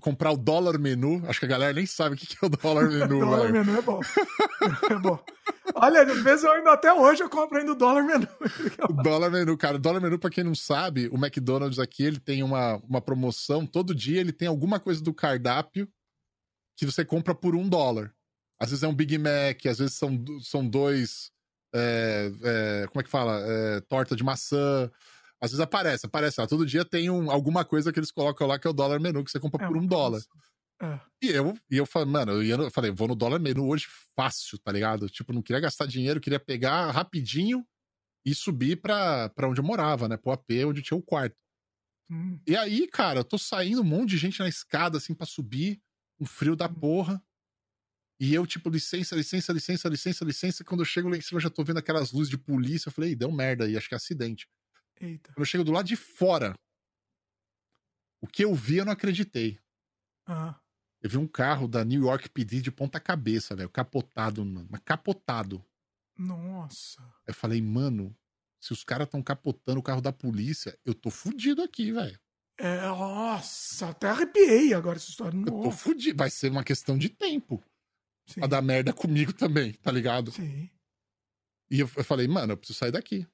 comprar o dólar menu. Acho que a galera nem sabe o que é o dólar menu, dólar menu é bom. é bom. Olha, às vezes eu ainda até hoje eu compro ainda o dólar menu. O dólar menu, cara. O dólar menu, pra quem não sabe, o McDonald's aqui, ele tem uma, uma promoção. Todo dia ele tem alguma coisa do cardápio que você compra por um dólar. Às vezes é um Big Mac, às vezes são, são dois. é, é, como é que fala? É, torta de maçã. Às vezes aparece, aparece lá. Todo dia tem um, alguma coisa que eles colocam lá que é o dólar menu, que você compra É por um dólar. É. E eu, e eu falei, mano, eu, ia eu falei, vou no dólar menu hoje fácil, tá ligado? Tipo, não queria gastar dinheiro, queria pegar rapidinho e subir pra, pra onde eu morava, né? Pro AP, onde tinha o quarto. Hum. E aí, cara, eu tô saindo um monte de gente na escada, assim, pra subir, um frio da porra. E eu, tipo, licença, licença, licença, licença, licença. Quando eu chego lá em cima, eu já tô vendo aquelas luzes de polícia. Eu falei, "Ih, deu merda aí, acho que é acidente. Eita. Quando eu chego do lado de fora, o que eu vi, eu não acreditei. Ah. Eu vi um carro da New York PD de ponta cabeça, velho, capotado, mano, mas capotado. Nossa. Eu falei, mano, se os caras tão capotando o carro da polícia, eu tô fudido aqui, velho. É, nossa, até arrepiei agora essa história. Eu tô Nossa. fudido. Vai ser uma questão de tempo Sim. pra dar merda comigo também, tá ligado? Sim. E eu, eu falei, mano, eu preciso sair daqui.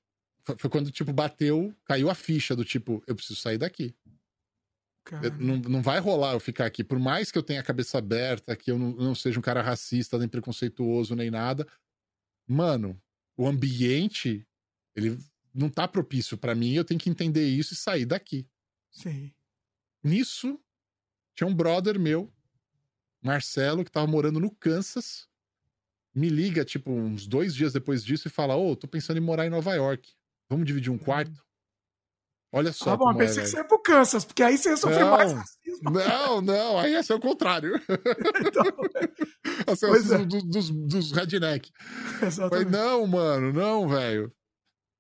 Foi, quando, tipo, bateu, caiu a ficha do tipo, eu preciso sair daqui. Eu- não, não vai rolar eu ficar aqui. Por mais que eu tenha a cabeça aberta, que eu não, não seja um cara racista, nem preconceituoso, nem nada. Mano, o ambiente, ele não tá propício pra mim. Eu tenho que entender isso e sair daqui. Sim. Nisso, tinha um brother meu, Marcelo, que tava morando no Kansas. Me liga, tipo, uns dois dias depois disso e fala: Ô, tô pensando em morar em Nova York. Vamos dividir um quarto? Olha só. Ah, bom, eu é, pensei que você ia pro Kansas, porque aí você ia sofrer Não. mais racismo. Não, não, aí ia ser o contrário. Então, Ia ser o Pois é. racismo do- dos, dos redneck. Falei, exatamente. não, mano, não, velho.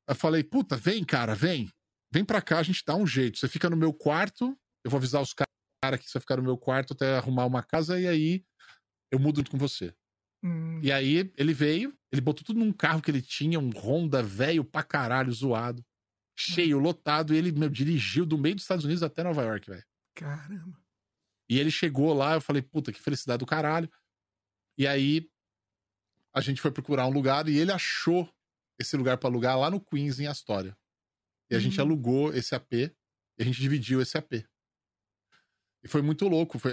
Eu falei, puta, vem, cara, vem. Vem pra cá, a gente dá um jeito. Você fica no meu quarto, eu vou avisar os caras que você vai ficar no meu quarto até arrumar uma casa, e aí eu mudo com você. Hum, E aí ele veio, ele botou tudo num carro que ele tinha, um Honda velho pra caralho, zoado, cheio, lotado, e ele meu, dirigiu do meio dos Estados Unidos até Nova York, velho. caramba. E ele chegou lá, eu falei, puta, que felicidade do caralho. E aí a gente foi procurar um lugar e ele achou esse lugar pra alugar lá no Queens, em Astoria. E a gente Hum. alugou esse AP e a gente dividiu esse AP. E foi muito louco. Foi,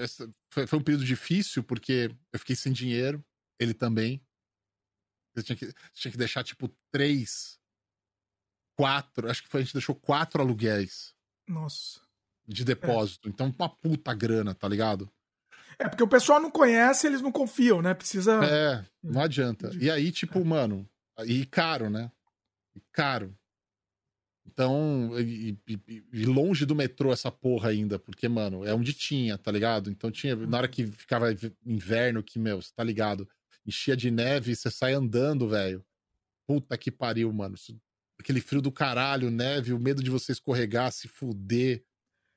foi, foi um período difícil porque eu fiquei sem dinheiro, ele também. Eu tinha que, tinha que deixar, tipo, três, quatro. Acho que foi, a gente deixou quatro aluguéis Nossa. de depósito. Então, uma puta grana, tá ligado? É porque o pessoal não conhece, eles não confiam, né? Precisa. É, não adianta. E aí, tipo, mano, e caro, né? E Caro. Então, e, e, e, longe do metrô essa porra ainda, porque, mano, é onde tinha, tá ligado? Então tinha, na hora que ficava inverno, que, meu, você tá ligado? Enchia de neve, você sai andando, velho. Puta que pariu, mano. Aquele frio do caralho, neve, o medo de você escorregar, se fuder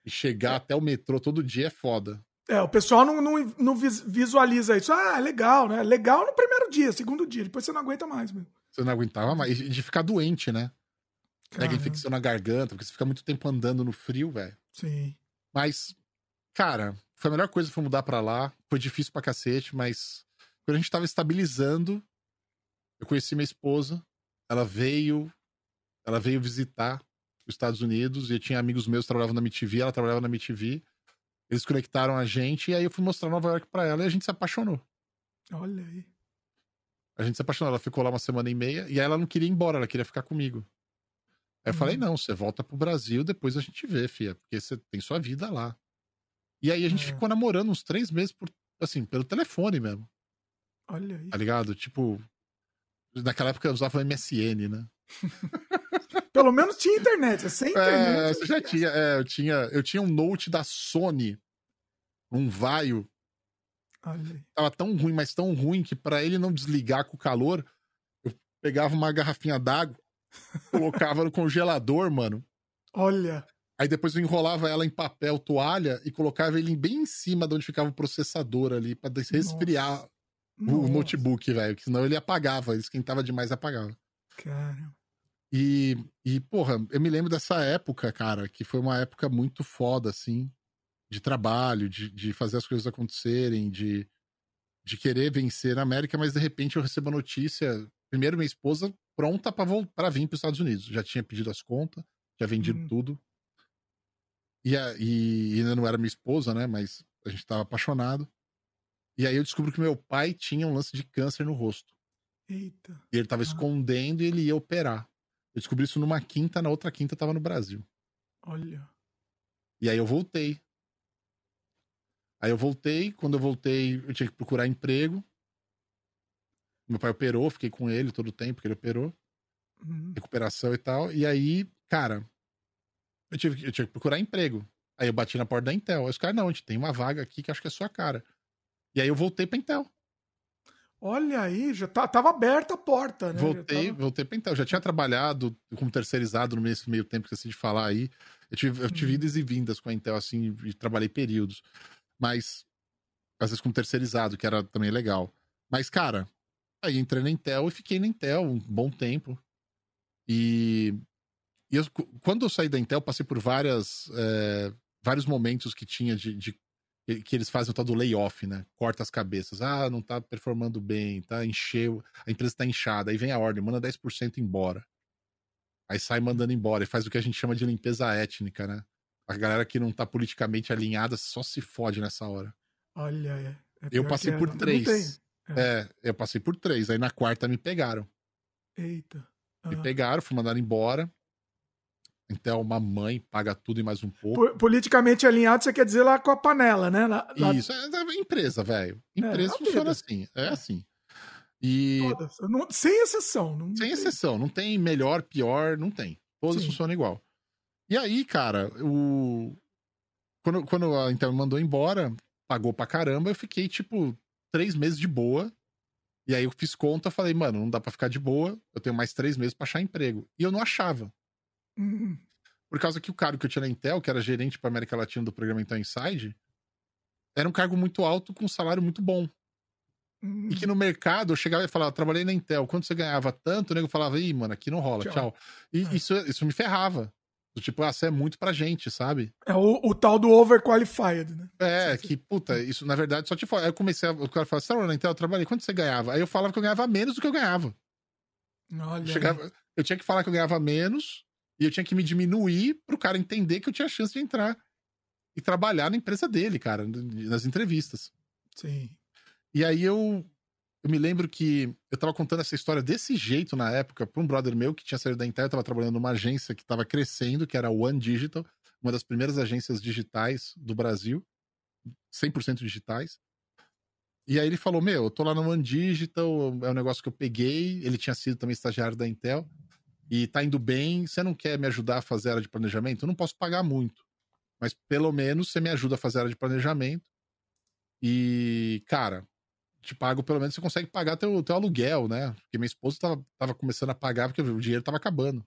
e chegar é. até o metrô todo dia é foda. É, o pessoal não, não, não, visualiza isso. Ah, é legal, né? Legal no primeiro dia, segundo dia, depois você não aguenta mais, meu. Você não aguentava mais. E de ficar doente, né? Pega infecção na garganta, porque você fica muito tempo andando no frio, velho. Sim. Mas, cara, foi a melhor coisa foi mudar pra lá. Foi difícil pra cacete, mas quando a gente tava estabilizando, eu conheci minha esposa. Ela veio. Ela veio visitar os Estados Unidos e eu tinha amigos meus que trabalhavam na MTV, ela trabalhava na MTV. Eles conectaram a gente e aí eu fui mostrar Nova York pra ela e a gente se apaixonou. Olha aí. A gente se apaixonou. Ela ficou lá uma semana e meia e aí ela não queria ir embora, ela queria ficar comigo. Aí eu uhum. falei, não, você volta pro Brasil, depois a gente vê, fia, porque você tem sua vida lá. E aí a gente é. ficou namorando uns três meses, por, assim, pelo telefone mesmo. Olha aí. Tá ligado? Tipo, naquela época eu usava MSN, né? Pelo menos tinha internet, é sem internet. É, você já tinha, é, eu tinha, eu tinha um Note da Sony, um Vaio. Tava tão ruim, mas tão ruim que para ele não desligar com o calor, eu pegava uma garrafinha d'água, colocava no congelador, mano. Olha. Aí depois eu enrolava ela em papel toalha e colocava ele bem em cima de onde ficava o processador ali, para resfriar Nossa. o notebook, velho. Que senão ele apagava, ele esquentava demais e apagava. Cara. E, e, porra, eu me lembro dessa época, cara, que foi uma época muito foda, assim, de trabalho, de, de fazer as coisas acontecerem, de, de querer vencer na América, mas de repente eu recebo a notícia. Primeiro, minha esposa pronta para vir para os Estados Unidos. Já tinha pedido as contas, já vendido uhum. tudo. E, a, e ainda não era minha esposa, né? Mas a gente estava apaixonado. E aí eu descubro que meu pai tinha um lance de câncer no rosto. Eita. E ele estava ah. escondendo e ele ia operar. Eu descobri isso numa quinta, na outra quinta eu tava no Brasil. Olha. E aí eu voltei. Aí eu voltei, quando eu voltei, eu tinha que procurar emprego. Meu pai operou, fiquei com ele todo o tempo que ele operou. Uhum. Recuperação e tal. E aí, cara, eu tive, eu tive que procurar emprego. Aí eu bati na porta da Intel. Aí os caras, não, a gente tem uma vaga aqui que acho que é sua cara. E aí eu voltei pra Intel. Olha aí, já tá, tava aberta a porta, né? Voltei, tava... voltei pra Intel. Já tinha trabalhado como terceirizado nesse meio tempo que eu de falar aí. Eu tive, eu tive uhum. idas e vindas com a Intel, assim, e trabalhei períodos. Mas, às vezes como terceirizado, que era também legal. Mas, cara, Aí entrei na Intel e fiquei na Intel um bom tempo. E, e eu, quando eu saí da Intel, passei por várias, é, vários momentos que tinha de, de, que eles fazem o tal do layoff, né? Corta as cabeças. Ah, não tá performando bem, tá encheu, a empresa tá inchada. Aí vem a ordem, manda 10% embora. Aí sai mandando embora e faz o que a gente chama de limpeza étnica, né? A galera que não tá politicamente alinhada só se fode nessa hora. Olha, é, é eu passei por é, três. É. é, eu passei por três. Aí na quarta me pegaram. Eita. Me pegaram, fui mandado embora. Então, uma mãe paga tudo e mais um pouco. Politicamente alinhado, você quer dizer lá com a panela, né? Lá, lá... Isso, é, é empresa, velho. É, empresa é, funciona assim. É, é, assim. E. Todas. Não, sem exceção. Não sem tem... exceção. Não tem melhor, pior, não tem. Todas Sim. funcionam igual. E aí, cara, o. Quando, quando a Intel me mandou embora, pagou pra caramba, eu fiquei, tipo, três meses de boa. E aí eu fiz conta, falei, mano, não dá pra ficar de boa, eu tenho mais três meses pra achar emprego. E eu não achava. Uhum. Por causa que o cargo que eu tinha na Intel, que era gerente pra América Latina do programa Intel Inside, era um cargo muito alto com um salário muito bom. Uhum. E que no mercado eu chegava e falava, trabalhei na Intel, quando você ganhava tanto, o nego falava, ih, mano, aqui não rola, tchau. tchau. E é. isso, isso me ferrava. Do tipo, ah, você é muito pra gente, sabe? É o, o tal do overqualified, né? É, que, puta, isso na verdade só te fala. Aí eu comecei a. O cara falou, você na Intel? Eu trabalhei. Quanto você ganhava? Aí eu falava que eu ganhava menos do que eu ganhava. Olha. Eu, chegava, eu tinha que falar que eu ganhava menos e eu tinha que me diminuir pro cara entender que eu tinha chance de entrar e trabalhar na empresa dele, cara, nas entrevistas. Sim. E aí eu eu me lembro que eu tava contando essa história desse jeito na época pra um brother meu que tinha saído da Intel, tava trabalhando numa agência que tava crescendo, que era a One Digital, uma das primeiras agências digitais do Brasil, 100% digitais. E aí ele falou: Meu, eu tô lá no One Digital, é um negócio que eu peguei. Ele tinha sido também estagiário da Intel. E tá indo bem, você não quer me ajudar a fazer área de planejamento? Eu não posso pagar muito, mas pelo menos você me ajuda a fazer área de planejamento. E, cara, te pago, pelo menos você consegue pagar teu, teu aluguel, né? Porque minha esposa tava, tava começando a pagar porque o dinheiro tava acabando.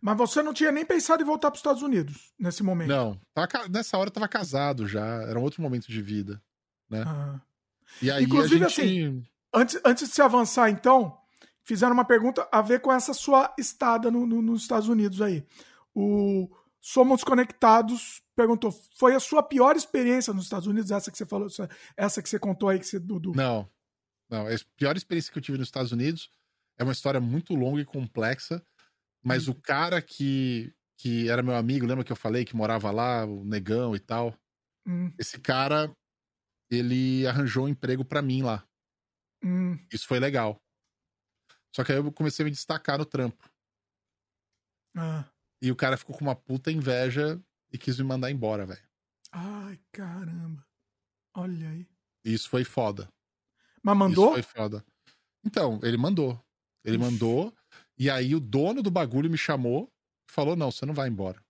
Mas você não tinha nem pensado em voltar para os Estados Unidos nesse momento? Não, tava, nessa hora eu tava casado já, era um outro momento de vida, né? Ah. E aí Inclusive, a gente... assim, antes, antes de se avançar, então, fizeram uma pergunta a ver com essa sua estada no, no, nos Estados Unidos aí. O Somos Conectados perguntou: foi a sua pior experiência nos Estados Unidos, essa que você falou, essa que você contou aí que você, do, do... Não. Não, a pior experiência que eu tive nos Estados Unidos é uma história muito longa e complexa, mas o cara que, que era meu amigo, lembra que eu falei que morava lá, o negão e tal? Hum. Esse cara, ele arranjou um emprego para mim lá. Hum. Isso foi legal. Só que aí eu comecei a me destacar no trampo. Ah. E o cara ficou com uma puta inveja e quis me mandar embora, velho. Ai, caramba. Olha aí. Isso foi foda. Mas mandou? Isso foi foda. Então, ele mandou. Ele Ixi. mandou. E aí o dono do bagulho me chamou e falou: não, você não vai embora.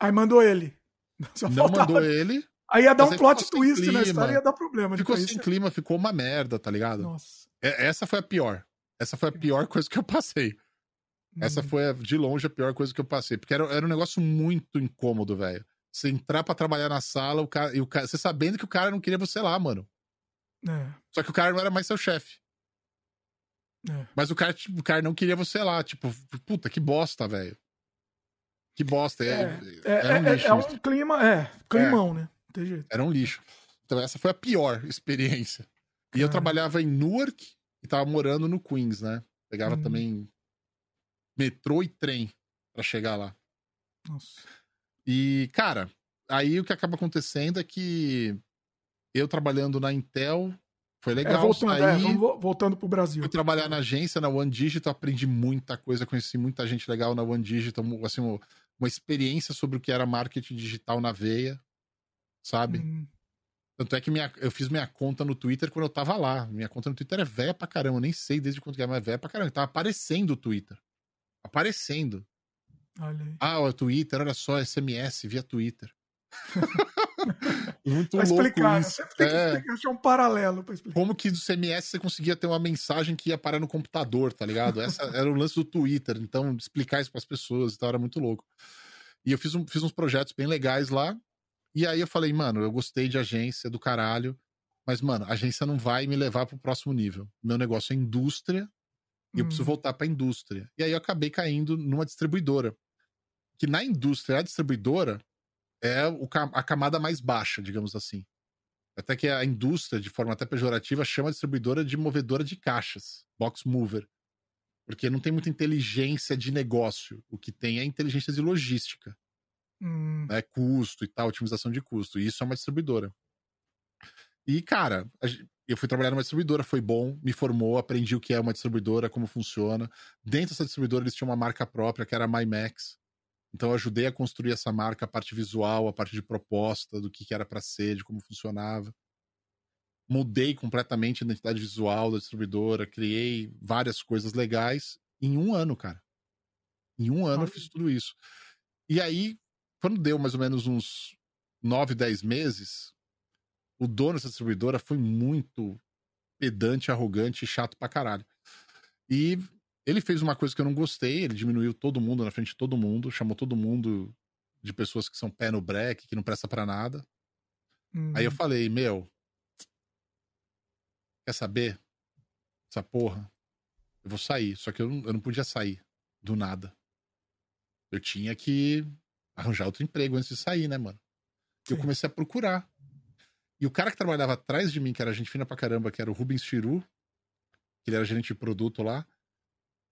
Aí mandou ele. Só não faltava... mandou ele. Aí ia dar um plot twist na história e ia dar problema. Ficou sem clima, ficou uma merda, tá ligado? Nossa. É, essa foi a pior. Essa foi a pior coisa que eu passei. Essa uhum. foi, de longe, a pior coisa que eu passei. Porque era, era um negócio muito incômodo, velho. Você entrar para trabalhar na sala, o cara, e o cara, você sabendo que o cara não queria você lá, mano. É. Só que o cara não era mais seu chefe. É. Mas o cara, tipo, o cara não queria você lá. Tipo, puta, que bosta, velho. Que bosta. É, é, é, é um, lixo, é um clima, é, climão, né? Tem jeito. Era um lixo. Então essa foi a pior experiência. E eu trabalhava em Newark e tava morando no Queens, né? Pegava hum. também metrô e trem para chegar lá. Nossa. E, cara, aí o que acaba acontecendo é que eu trabalhando na Intel foi é, legal. É, voltando, sair, é, voltando pro Brasil. Fui trabalhar na agência, na One Digital, aprendi muita coisa, conheci muita gente legal na One Digital, assim, uma experiência sobre o que era marketing digital na veia, sabe? Hum. Tanto é que minha, eu fiz minha conta no Twitter quando eu tava lá. Minha conta no Twitter é velha pra caramba, eu nem sei desde quando que é, mas é velha pra caramba. Tava aparecendo o Twitter aparecendo. Ah, o Twitter, olha só, SMS via Twitter. Muito pra louco explicar, isso. Sempre tem que é. explicar, achar um paralelo pra explicar. Como que do CMS você conseguia ter uma mensagem que ia parar no computador, tá ligado? Essa era o lance do Twitter, então explicar isso pras pessoas, então era muito louco. E eu fiz, um, fiz uns projetos bem legais lá, e aí eu falei, mano, eu gostei de agência do caralho, mas, mano, a agência não vai me levar pro próximo nível. Meu negócio é indústria, e eu preciso hum. voltar para a indústria. E aí eu acabei caindo numa distribuidora. Que na indústria, a distribuidora é a camada mais baixa, digamos assim. Até que a indústria, de forma até pejorativa, chama a distribuidora de movedora de caixas, box mover. Porque não tem muita inteligência de negócio. O que tem é inteligência de logística. Hum. Né, custo e tal, otimização de custo. E isso é uma distribuidora. E, cara, eu fui trabalhar numa distribuidora, foi bom, me formou, aprendi o que é uma distribuidora, como funciona. Dentro dessa distribuidora eles tinham uma marca própria, que era a MyMax. Então eu ajudei a construir essa marca, a parte visual, a parte de proposta, do que, que era para ser, de como funcionava. Mudei completamente a identidade visual da distribuidora, criei várias coisas legais em um ano, cara. Em um ano eu fiz tudo isso. E aí, quando deu mais ou menos uns nove, dez meses, o dono dessa distribuidora foi muito pedante, arrogante e chato pra caralho. E ele fez uma coisa que eu não gostei, ele diminuiu todo mundo na frente de todo mundo, chamou todo mundo de pessoas que são pé no break, que não presta para nada. Aí eu uhum. falei, meu, quer saber? Essa porra, eu vou sair. Só que eu não, eu não podia sair do nada. Eu tinha que arranjar outro emprego antes de sair, né, mano? Sim. Eu comecei a procurar. E o cara que trabalhava atrás de mim, que era gente fina pra caramba, que era o Rubens Chiru, que ele era gerente de produto lá,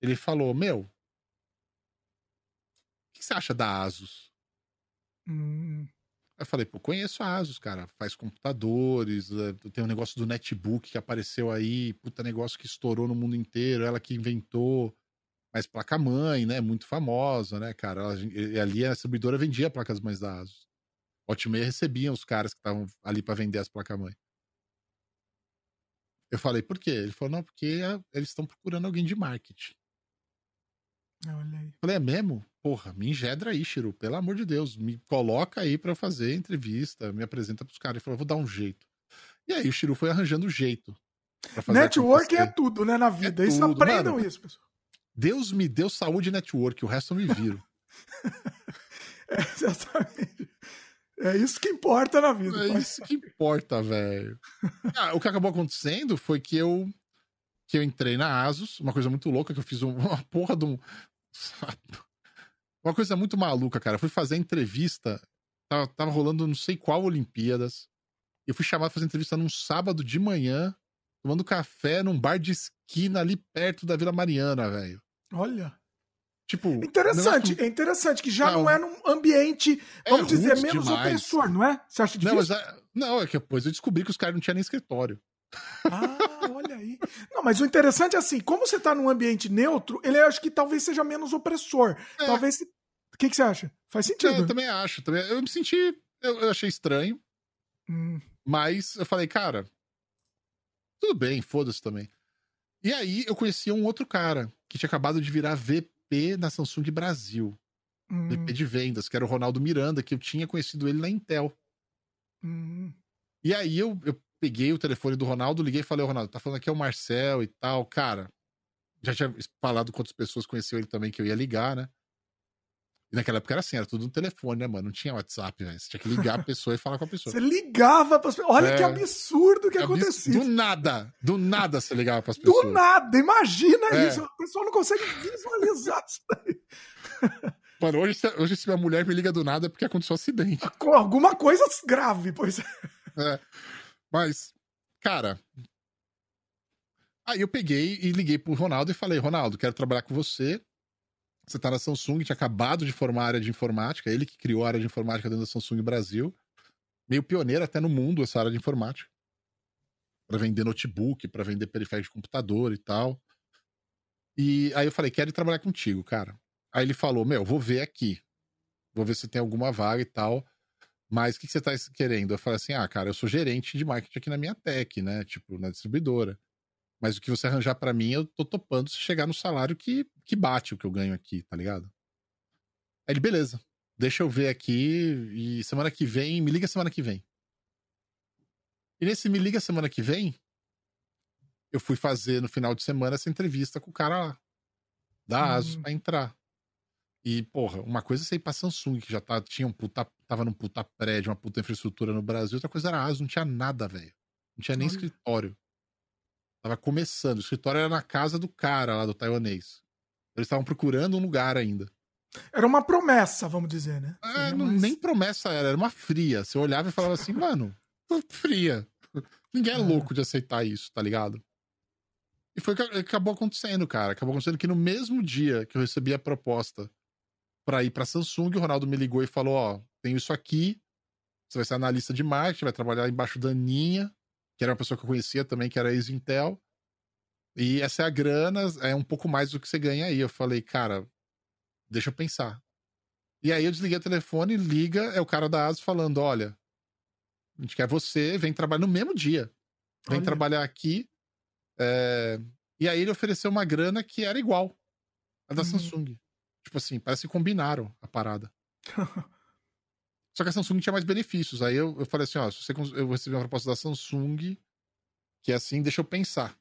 ele falou: Meu, o que você acha da Asus? Hum. Eu falei, pô, conheço a Asus, cara. Faz computadores, eh, tem um negócio do netbook que apareceu aí, puta negócio que estourou no mundo inteiro, ela que inventou. Mas placa-mãe, né? Muito famosa, né, cara? Ela, ali a distribuidora vendia placas-mães da Asus. Hotmail recebia os caras que estavam ali para vender as placas-mãe. Eu falei, por quê? Ele falou, não, porque eles estão procurando alguém de marketing. Olha aí. Falei, é mesmo? Porra, me engedra aí, Chiru, pelo amor de Deus, me coloca aí pra eu fazer entrevista, me apresenta pros caras. Ele falou, vou dar um jeito. E aí o Chiru foi arranjando jeito. Network é tudo, né, na vida. É isso tudo, aprendam mano. isso, pessoal. Deus me deu saúde e network, o resto eu me viro. É, exatamente. É isso que importa na vida. É pai. isso que importa, velho. Ah, o que acabou acontecendo foi que eu que eu entrei na Asus, uma coisa muito louca que eu fiz um- uma porra de um uma coisa muito maluca, cara. Eu fui fazer entrevista, tava, tava rolando não sei qual Olimpíadas. Eu fui chamado pra fazer entrevista num sábado de manhã, tomando café num bar de esquina ali perto da Vila Mariana, velho. Olha. Tipo, Interessante, negócio- é interessante que já não, Não. é num ambiente, É vamos dizer, roots menos demais. opressor, não é? Você acha Não, difícil? mas é, não, é que depois eu descobri que os caras não tinham nem escritório. Ah, olha aí. Não, mas o interessante é assim, como você tá num ambiente neutro, ele acho que talvez seja menos opressor. É. Talvez. O que, que você acha? Faz É, sentido. eu também acho. Também, eu me senti. Eu, eu achei estranho, Hum, mas eu falei, cara, tudo bem, foda-se também. E aí eu conheci um outro cara que tinha acabado de virar VP na Samsung Brasil. hum, VP de vendas, que era o Ronaldo Miranda, que eu tinha conhecido ele na Intel. hum. E aí eu, eu peguei o telefone do Ronaldo, liguei e falei, ô Ronaldo, tá falando aqui é o Marcel e tal, cara. Já tinha falado com outras pessoas conheciam ele também que eu ia ligar, né? E naquela época era assim, era tudo no telefone, né, mano? Não tinha WhatsApp, velho. Você tinha que ligar a pessoa e falar com a pessoa. Você ligava para Olha É. que absurdo que acontecia. Do nada, do nada você ligava pras pessoas. Do nada, imagina É. isso. O pessoal não consegue visualizar isso daí. Mano, hoje, se- hoje se minha mulher me liga do nada é porque aconteceu um acidente. Com alguma coisa grave, pois é. É. Mas, cara. Aí eu peguei e liguei pro Ronaldo e falei: Ronaldo, quero trabalhar com você. Você tá na Samsung, tinha acabado de formar a área de informática, ele que criou a área de informática dentro da Samsung Brasil. Meio pioneiro até no mundo essa área de informática. Pra vender notebook, pra vender periférico de computador e tal. E aí eu falei: quero trabalhar contigo, cara. Aí ele falou: Meu, vou ver aqui. Vou ver se tem alguma vaga e tal. Mas o que, que você tá querendo? Eu falei assim: ah, cara, eu sou gerente de marketing aqui na minha tech, né? Tipo, na distribuidora. Mas o que você arranjar pra mim, eu tô topando se chegar no salário que, que bate o que eu ganho aqui, tá ligado? Aí ele, beleza. Deixa eu ver aqui e semana que vem, me liga semana que vem. E nesse me liga semana que vem, eu fui fazer no final de semana essa entrevista com o cara lá. Da Asus Hum. pra entrar. E, porra, uma coisa é você ir pra Samsung, que já tá, tinha um puta, tava num puta prédio, uma puta infraestrutura no Brasil. Outra coisa era a Asus, não tinha nada, velho. Não tinha nem Olha. escritório. Tava começando. O escritório era na casa do cara lá, do taiwanês. Eles estavam procurando um lugar ainda. Era uma promessa, vamos dizer, né? É, não- nem promessa era, era uma fria. Você olhava e falava assim, mano, fria. Ninguém é É. louco de aceitar isso, tá ligado? E foi o que acabou acontecendo, cara. Acabou acontecendo que no mesmo dia que eu recebi a proposta pra ir pra Samsung, o Ronaldo me ligou e falou: Ó, tenho isso aqui. Você vai ser analista de marketing, vai trabalhar embaixo da Aninha, que era uma pessoa que eu conhecia também, que era ex-Intel. E essa é a grana, é um pouco mais do que você ganha aí. Eu falei, cara, deixa eu pensar. E aí eu desliguei o telefone, liga, é o cara da ASUS falando, olha, a gente quer você, vem trabalhar no mesmo dia. Vem Olha. trabalhar aqui. é, E aí ele ofereceu uma grana que era igual a da Uhum. Samsung. Tipo assim, parece que combinaram a parada. Só que a Samsung tinha mais benefícios. Aí eu, eu falei assim, ó, se você, eu recebi uma proposta da Samsung, que é assim, deixa eu pensar.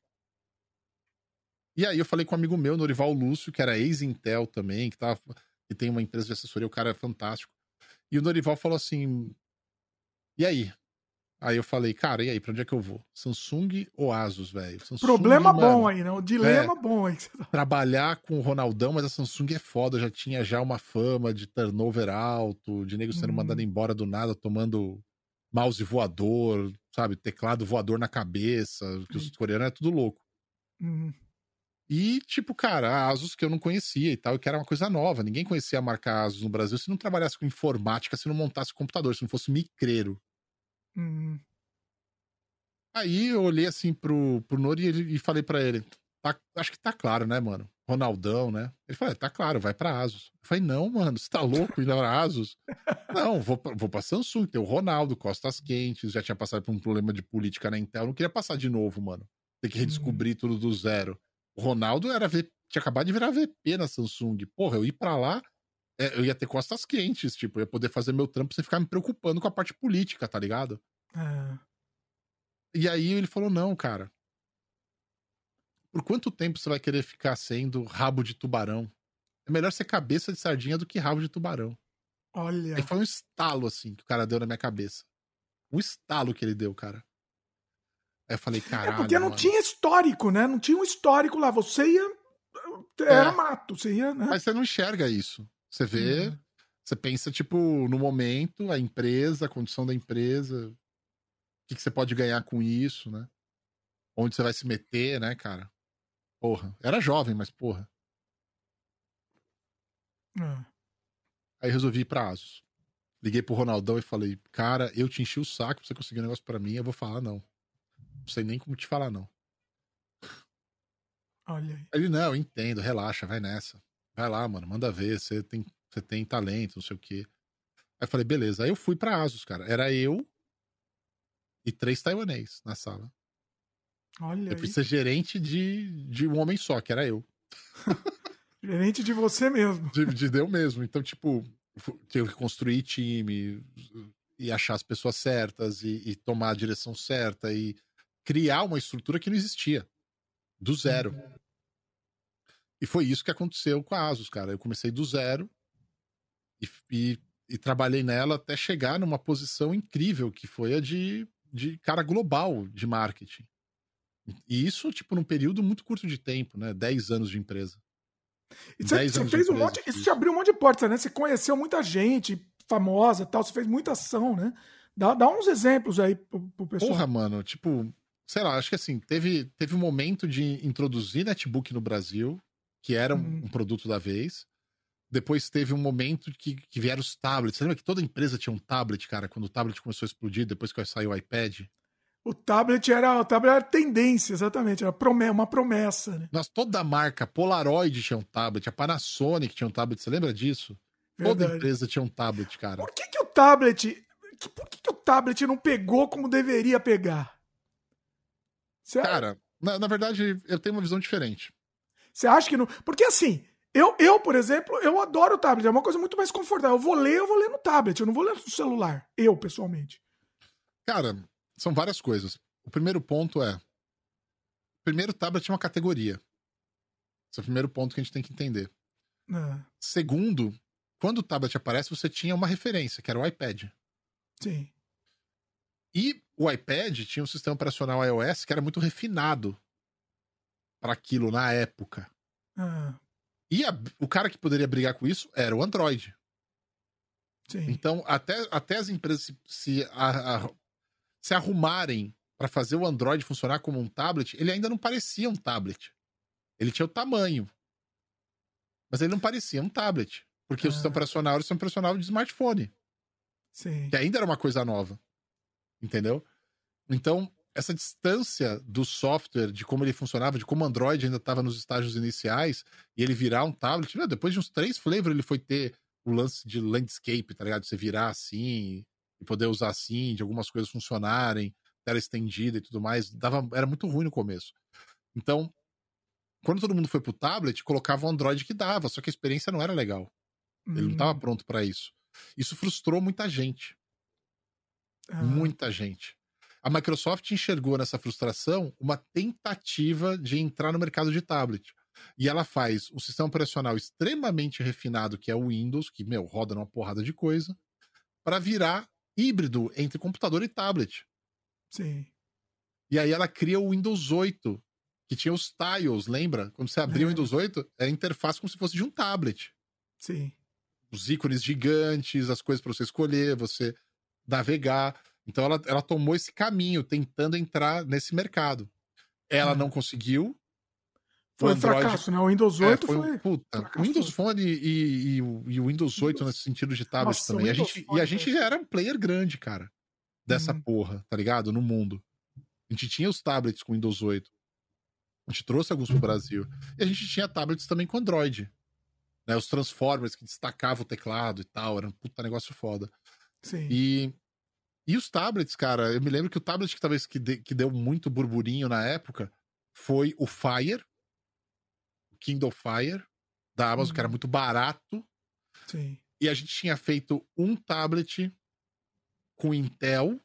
E aí eu falei com um amigo meu, Norival Lúcio, que era ex-Intel também, que, tava, que tem uma empresa de assessoria, o cara é fantástico. E o Norival falou assim, e aí? Aí eu falei, cara, e aí, pra onde é que eu vou? Samsung ou Asus, velho? Problema mano, bom aí, né? O dilema bom aí. tá- trabalhar com o Ronaldão, mas a Samsung é foda, já tinha já uma fama de turnover alto, de nego sendo Hum. mandado embora do nada, tomando mouse voador, sabe, teclado voador na cabeça, que os Eita. coreanos é tudo louco. Hum, E, tipo, cara, a Asus que eu não conhecia e tal, que era uma coisa nova. Ninguém conhecia a marca Asus no Brasil se não trabalhasse com informática, se não montasse computador, se não fosse micreiro. Hum. Aí eu olhei assim pro, pro Nori e, e falei pra ele: "Tá- acho que tá claro, né, mano? Ronaldão, né? Ele falou: "É, tá claro, vai pra Asus. Eu falei: não, mano, você tá louco ir pra Asus? não, vou pra, vou pra Samsung, tem o Ronaldo, Costas Quentes, já tinha passado por um problema de política na Intel, não queria passar de novo, mano. Ter que redescobrir tudo do zero. O Ronaldo era V- tinha acabado de virar VP na Samsung. Porra, eu ir pra lá, é, eu ia ter costas quentes, tipo, eu ia poder fazer meu trampo sem ficar me preocupando com a parte política, tá ligado? É. E aí ele falou: não, cara. Por quanto tempo você vai querer ficar sendo rabo de tubarão? É melhor ser cabeça de sardinha do que rabo de tubarão. Olha. Aí foi um estalo, assim, que o cara deu na minha cabeça. Um estalo que ele deu, cara. Aí eu falei, caralho. É porque não mano. tinha histórico, né? Não tinha um histórico lá. Você ia. Era É. mato. Você ia, né? Mas você não enxerga isso. Você vê, Uhum. você pensa, tipo, no momento, a empresa, a condição da empresa, o que, que você pode ganhar com isso, né? Onde você vai se meter, né, cara? Porra. Era jovem, mas porra. É. Aí resolvi ir pra Asus. Liguei pro Ronaldão e falei, cara, eu te enchi o saco pra você conseguir um negócio pra mim, eu vou falar não. Não sei nem como te falar não. Olha aí. Ele, não, eu entendo, relaxa, vai nessa. Vai lá, mano, manda ver, você tem, você tem talento, não sei o quê. Aí eu falei, beleza. Aí eu fui pra Asus, cara. Era eu e três taiwanês na sala. Olha Eu aí. ser gerente de, de um homem só, que era eu. Gerente de você mesmo. De, de eu mesmo. Então, tipo, tive que construir time e achar as pessoas certas e, e tomar a direção certa e criar uma estrutura que não existia. Do zero. E foi isso que aconteceu com a Asus, cara. Eu comecei do zero e, e, e trabalhei nela até chegar numa posição incrível, que foi a de, de cara global de marketing. E isso, tipo, num período muito curto de tempo, né? 10 anos de empresa. E você, 10 você fez um monte. Isso te abriu um monte de portas, né? Você conheceu muita gente famosa e tal. Você fez muita ação, né? Dá, dá uns exemplos aí pro, pro pessoal. Porra, mano, tipo, sei lá, acho que assim, teve, teve um momento de introduzir netbook no Brasil, que era um, Uhum. um produto da vez. Depois teve um momento que, que vieram os tablets. Você lembra que toda empresa tinha um tablet, cara, quando o tablet começou a explodir, depois que saiu o iPad? O tablet era, o tablet era tendência, exatamente. Era prome- uma promessa, né? Nossa, toda marca, Polaroid tinha um tablet, a Panasonic tinha um tablet, você lembra disso? Toda Verdade. empresa tinha um tablet, cara. Por que, que o tablet. que- Por que, que o tablet não pegou como deveria pegar? Cara, na, na verdade, eu tenho uma visão diferente. Você acha que não. Porque assim, eu, eu, por exemplo, eu adoro o tablet. É uma coisa muito mais confortável. Eu vou ler, eu vou ler no tablet. Eu não vou ler no celular. Eu, pessoalmente. Cara, são várias coisas. O primeiro ponto é. Primeiro, tablet é uma categoria. Esse é o primeiro ponto que a gente tem que entender. Ah, Segundo, quando o tablet aparece, você tinha uma referência, que era o iPad. sim. E o iPad tinha um sistema operacional iOS que era muito refinado para aquilo na época. Ah, E a- o cara que poderia brigar com isso era o Android. sim. Então, até, até as empresas se, se, a- a- se arrumarem para fazer o Android funcionar como um tablet, ele ainda não parecia um tablet. Ele tinha o tamanho. Mas ele não parecia um tablet. Porque o Ah. sistema operacional era o sistema operacional de smartphone, Sim. que ainda era uma coisa nova. Entendeu? Então, essa distância do software, de como ele funcionava, de como o Android ainda estava nos estágios iniciais, e ele virar um tablet, meu, depois de uns três flavors ele foi ter o lance de landscape, tá ligado? Você virar assim e poder usar assim, de algumas coisas funcionarem, tela estendida e tudo mais, dava, era muito ruim no começo. Então, quando todo mundo foi pro tablet, colocava o Android que dava, só que a experiência não era legal. Ele não Hum, estava pronto para isso. Isso frustrou muita gente, ah, muita gente. A Microsoft enxergou nessa frustração uma tentativa de entrar no mercado de tablet. E ela faz um sistema operacional extremamente refinado, que é o Windows, que, meu, roda numa porrada de coisa, para virar híbrido entre computador e tablet. Sim. E aí ela cria o Windows 8, que tinha os tiles, lembra? Quando você abria o É. Windows 8, era a interface como se fosse de um tablet. Sim. Os ícones gigantes, as coisas para você escolher, você navegar. Então ela, ela tomou esse caminho, tentando entrar nesse mercado. Ela Uhum. não conseguiu. Foi um Android- fracasso, né? O Windows É, 8 foi, foi. um- puta, o Windows. Phone e, e o, e o Windows 8 Windows- nesse sentido de tablet Nossa, também. A gente, Phone, e a gente já era um player grande, cara, dessa Uhum. porra, tá ligado? No mundo. A gente tinha os tablets com Windows 8. A gente trouxe alguns pro Brasil. E a gente tinha tablets também com Android. Né? Os Transformers que destacavam o teclado e tal. Era um puta negócio foda. Sim. E, e os tablets, cara, eu me lembro que o tablet que talvez que, de- que deu muito burburinho na época foi o Fire. Kindle Fire da Amazon, uhum. que era uhum. muito barato. Sim. E a gente tinha feito um tablet com Intel,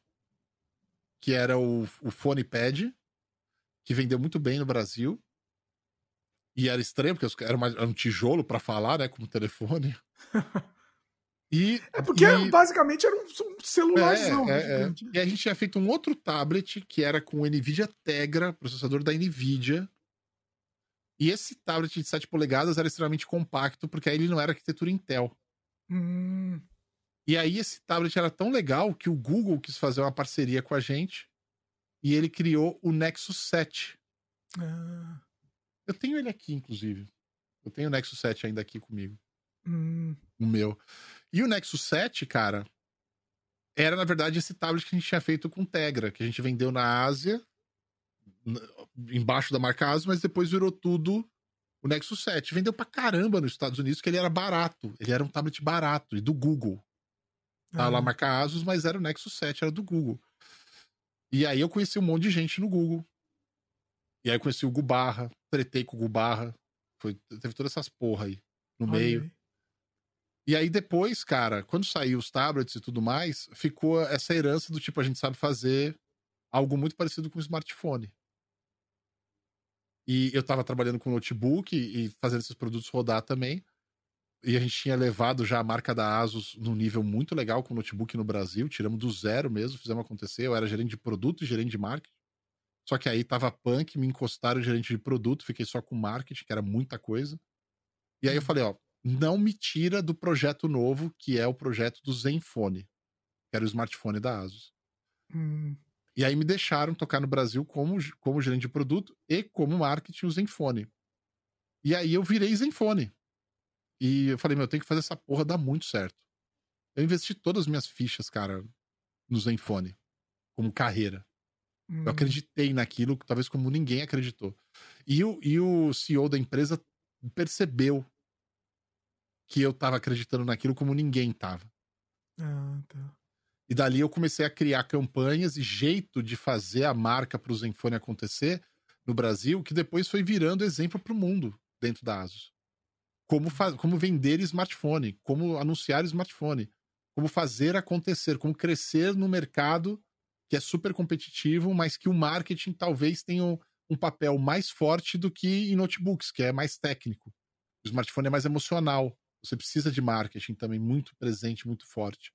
que era o, o PhonePad, que vendeu muito bem no Brasil. E era estranho, porque era, uma, era um tijolo para falar, né? Como telefone. E, é porque e... basicamente era um celularzão. É, é, é. E a gente tinha feito um outro tablet que era com o NVIDIA Tegra, processador da NVIDIA. E esse tablet de 7 polegadas era extremamente compacto, porque aí ele não era arquitetura Intel. Hum. E aí esse tablet era tão legal que o Google quis fazer uma parceria com a gente e ele criou o Nexus 7. Ah. Eu tenho ele aqui, inclusive. Eu tenho o Nexus 7 ainda aqui comigo. Hum. O meu. E o Nexus 7, cara, era na verdade esse tablet que a gente tinha feito com Tegra, que a gente vendeu na Ásia, embaixo da marca Asus, mas depois virou tudo o Nexus 7. Vendeu pra caramba nos Estados Unidos, que ele era barato. Ele era um tablet barato, e do Google. Tá lá a marca Asus, mas era o Nexus 7, era do Google. E aí eu conheci um monte de gente no Google. E aí eu conheci o Gubarra, tretei com o Gubarra. Foi, teve todas essas porra aí no Olha meio. Aí. E aí depois, cara, quando saiu os tablets e tudo mais, ficou essa herança do tipo, a gente sabe fazer algo muito parecido com o smartphone. E eu tava trabalhando com notebook e fazendo esses produtos rodar também. E a gente tinha levado já a marca da Asus num nível muito legal com o notebook no Brasil. Tiramos do zero mesmo, fizemos acontecer. Eu era gerente de produto e gerente de marketing. Só que aí tava punk, me encostaram gerente de produto, fiquei só com marketing, que era muita coisa. E aí eu uhum. falei, ó, não me tira do projeto novo, que é o projeto do Zenfone, que era o smartphone da Asus. Hum. E aí me deixaram tocar no Brasil como, como gerente de produto e como marketing o Zenfone. E aí eu virei Zenfone. E eu falei, meu, eu tenho que fazer essa porra dar muito certo. Eu investi todas as minhas fichas, cara, no Zenfone, como carreira. Hum. Eu acreditei naquilo, talvez como ninguém acreditou. E o, e o CEO da empresa percebeu que eu tava acreditando naquilo como ninguém tava. Ah, tá. E dali eu comecei a criar campanhas e jeito de fazer a marca para o Zenfone acontecer no Brasil, que depois foi virando exemplo para o mundo dentro da Asus. Como, como vender smartphone, como anunciar smartphone, como fazer acontecer, como crescer no mercado que é super competitivo, mas que o marketing talvez tenha um, um papel mais forte do que em notebooks, que é mais técnico. O smartphone é mais emocional. Você precisa de marketing também muito presente, muito forte.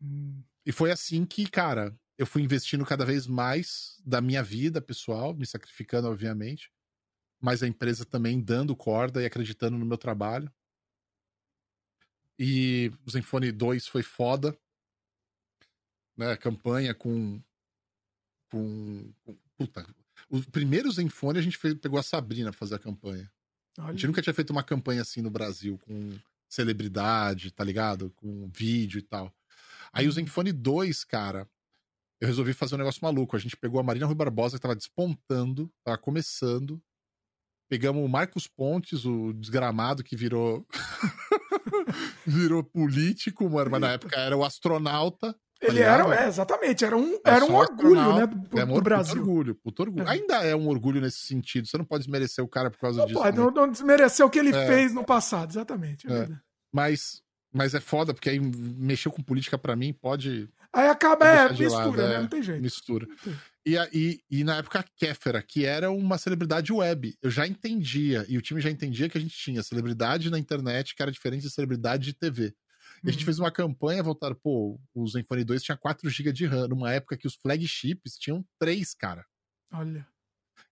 Hum. E foi assim que, cara, eu fui investindo cada vez mais da minha vida pessoal, me sacrificando, obviamente, mas a empresa também dando corda e acreditando no meu trabalho. E o Zenfone 2 foi foda. Né, a campanha com. com, com puta, o primeiro Zenfone a gente fez, pegou a Sabrina pra fazer a campanha. Olha. A gente nunca tinha feito uma campanha assim no Brasil, com celebridade, tá ligado? Com vídeo e tal. Aí o uhum. Zenfone 2, cara, eu resolvi fazer um negócio maluco. A gente pegou a Marina Rui Barbosa, que tava despontando, tava começando. Pegamos o Marcos Pontes, o desgramado que virou. virou político, mas na época era o astronauta. Ele era, é, exatamente, era um, era um orgulho, né, do, é um, do Brasil. orgulho, puto orgulho. É. Ainda é um orgulho nesse sentido, você não pode desmerecer o cara por causa não disso. Pode, não, não desmerecer o que ele é. fez no passado, exatamente. É, é. mas, mas é foda, porque aí mexeu com política para mim pode... Aí acaba, é, mistura, né, não tem jeito. Mistura. E, e, e na época a Kéfera, que era uma celebridade web, eu já entendia, e o time já entendia que a gente tinha celebridade na internet que era diferente de celebridade de TV. E a gente uhum. fez uma campanha voltada, pô, o Zenfone 2 tinha 4 GB de RAM, numa época que os flagships tinham 3, cara. Olha.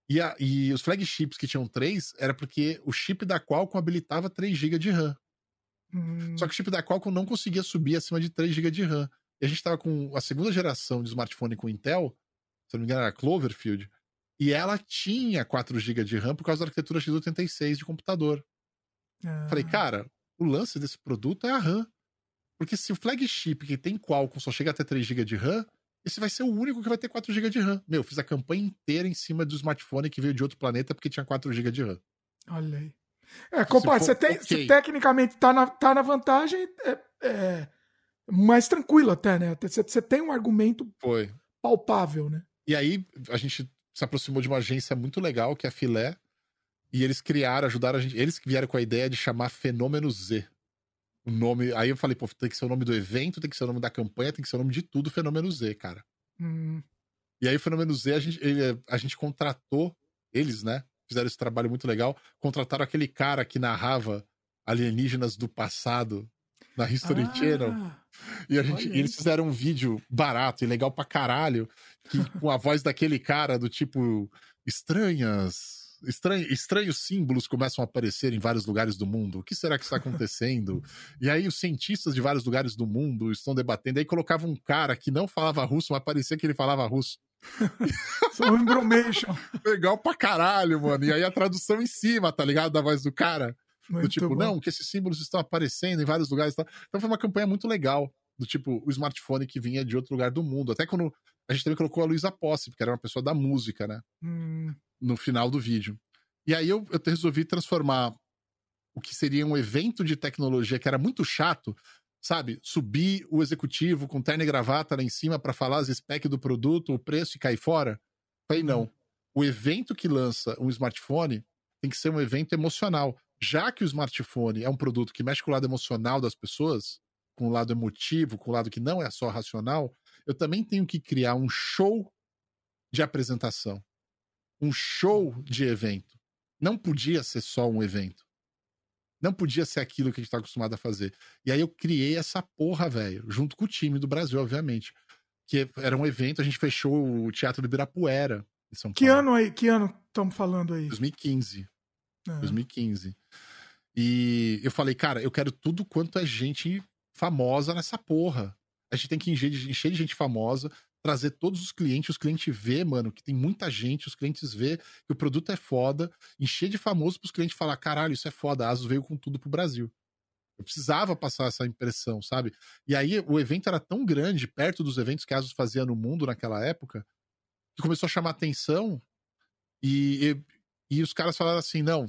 E, a, e os flagships que tinham 3 era porque o chip da Qualcomm habilitava 3 GB de RAM. Hum. Só que o chip da Qualcomm não conseguia subir acima de 3 GB de RAM. E a gente tava com a segunda geração de smartphone com Intel, se não me engano era Cloverfield, e ela tinha 4 GB de RAM por causa da arquitetura x86 de computador. Ah. Falei, cara, o lance desse produto é a RAM. Porque se o flagship que tem Qualcomm só chega até 3 GB de RAM, esse vai ser o único que vai ter 4 GB de RAM. Meu, fiz a campanha inteira em cima do smartphone que veio de outro planeta porque tinha 4 GB de RAM. Olha aí. É, compadre, você, tem, okay. você tecnicamente tá na, tá na vantagem, é, é mais tranquilo até, né? Você, você tem um argumento Foi. palpável, né? E aí a gente se aproximou de uma agência muito legal, que é a Filé, E eles criaram, ajudaram a gente. Eles que vieram com a ideia de chamar Fenômeno Z. O nome. Aí eu falei, pô, tem que ser o nome do evento, tem que ser o nome da campanha, tem que ser o nome de tudo, Fenômeno Z, cara. Hum. E aí o Fenômeno Z, a gente, ele, a gente contratou, eles, né? Fizeram esse trabalho muito legal. Contrataram aquele cara que narrava alienígenas do passado na History Ah, Channel. E a gente, e eles fizeram um vídeo barato e legal pra caralho, que, com a voz daquele cara do tipo estranhas. Estranho, estranhos símbolos começam a aparecer em vários lugares do mundo. O que será que está acontecendo? e aí os cientistas de vários lugares do mundo estão debatendo. Aí colocava um cara que não falava russo, mas parecia que ele falava russo. São embromation. Legal pra caralho, mano. E aí a tradução em cima, tá ligado? Da voz do cara. Do tipo, bom. não, que esses símbolos estão aparecendo em vários lugares. tal. Então foi uma campanha muito legal. Do tipo, o smartphone que vinha de outro lugar do mundo. Até quando a gente também colocou a Luísa Posse, porque era uma pessoa da música, né? Hum, No final do vídeo. E aí eu, eu resolvi transformar o que seria um evento de tecnologia que era muito chato, sabe? Subir o executivo com terno e gravata lá em cima para falar as specs do produto, o preço e cair fora. Falei, não. O evento que lança um smartphone tem que ser um evento emocional. Já que o smartphone é um produto que mexe com o lado emocional das pessoas, com o lado emotivo, com o lado que não é só racional, eu também tenho que criar um show de apresentação. Um show de evento. Não podia ser só um evento. Não podia ser aquilo que a gente está acostumado a fazer. E aí eu criei essa porra, velho, junto com o time do Brasil, obviamente. Que era um evento, a gente fechou o Teatro do Ibirapuera, em São que Paulo. ano aí? Que ano estamos falando aí? 2015. Ah, 2015. E eu falei, cara, eu quero tudo quanto é gente famosa nessa porra. A gente tem que encher de, encher de gente famosa, trazer todos os clientes, os clientes vê, mano, que tem muita gente, os clientes vê que o produto é foda, encher de famoso pros clientes falar, caralho, isso é foda, a Asus veio com tudo pro Brasil. Eu precisava passar essa impressão, sabe? E aí o evento era tão grande, perto dos eventos que a Asus fazia no mundo naquela época, que começou a chamar atenção e, e, e os caras falaram assim, não,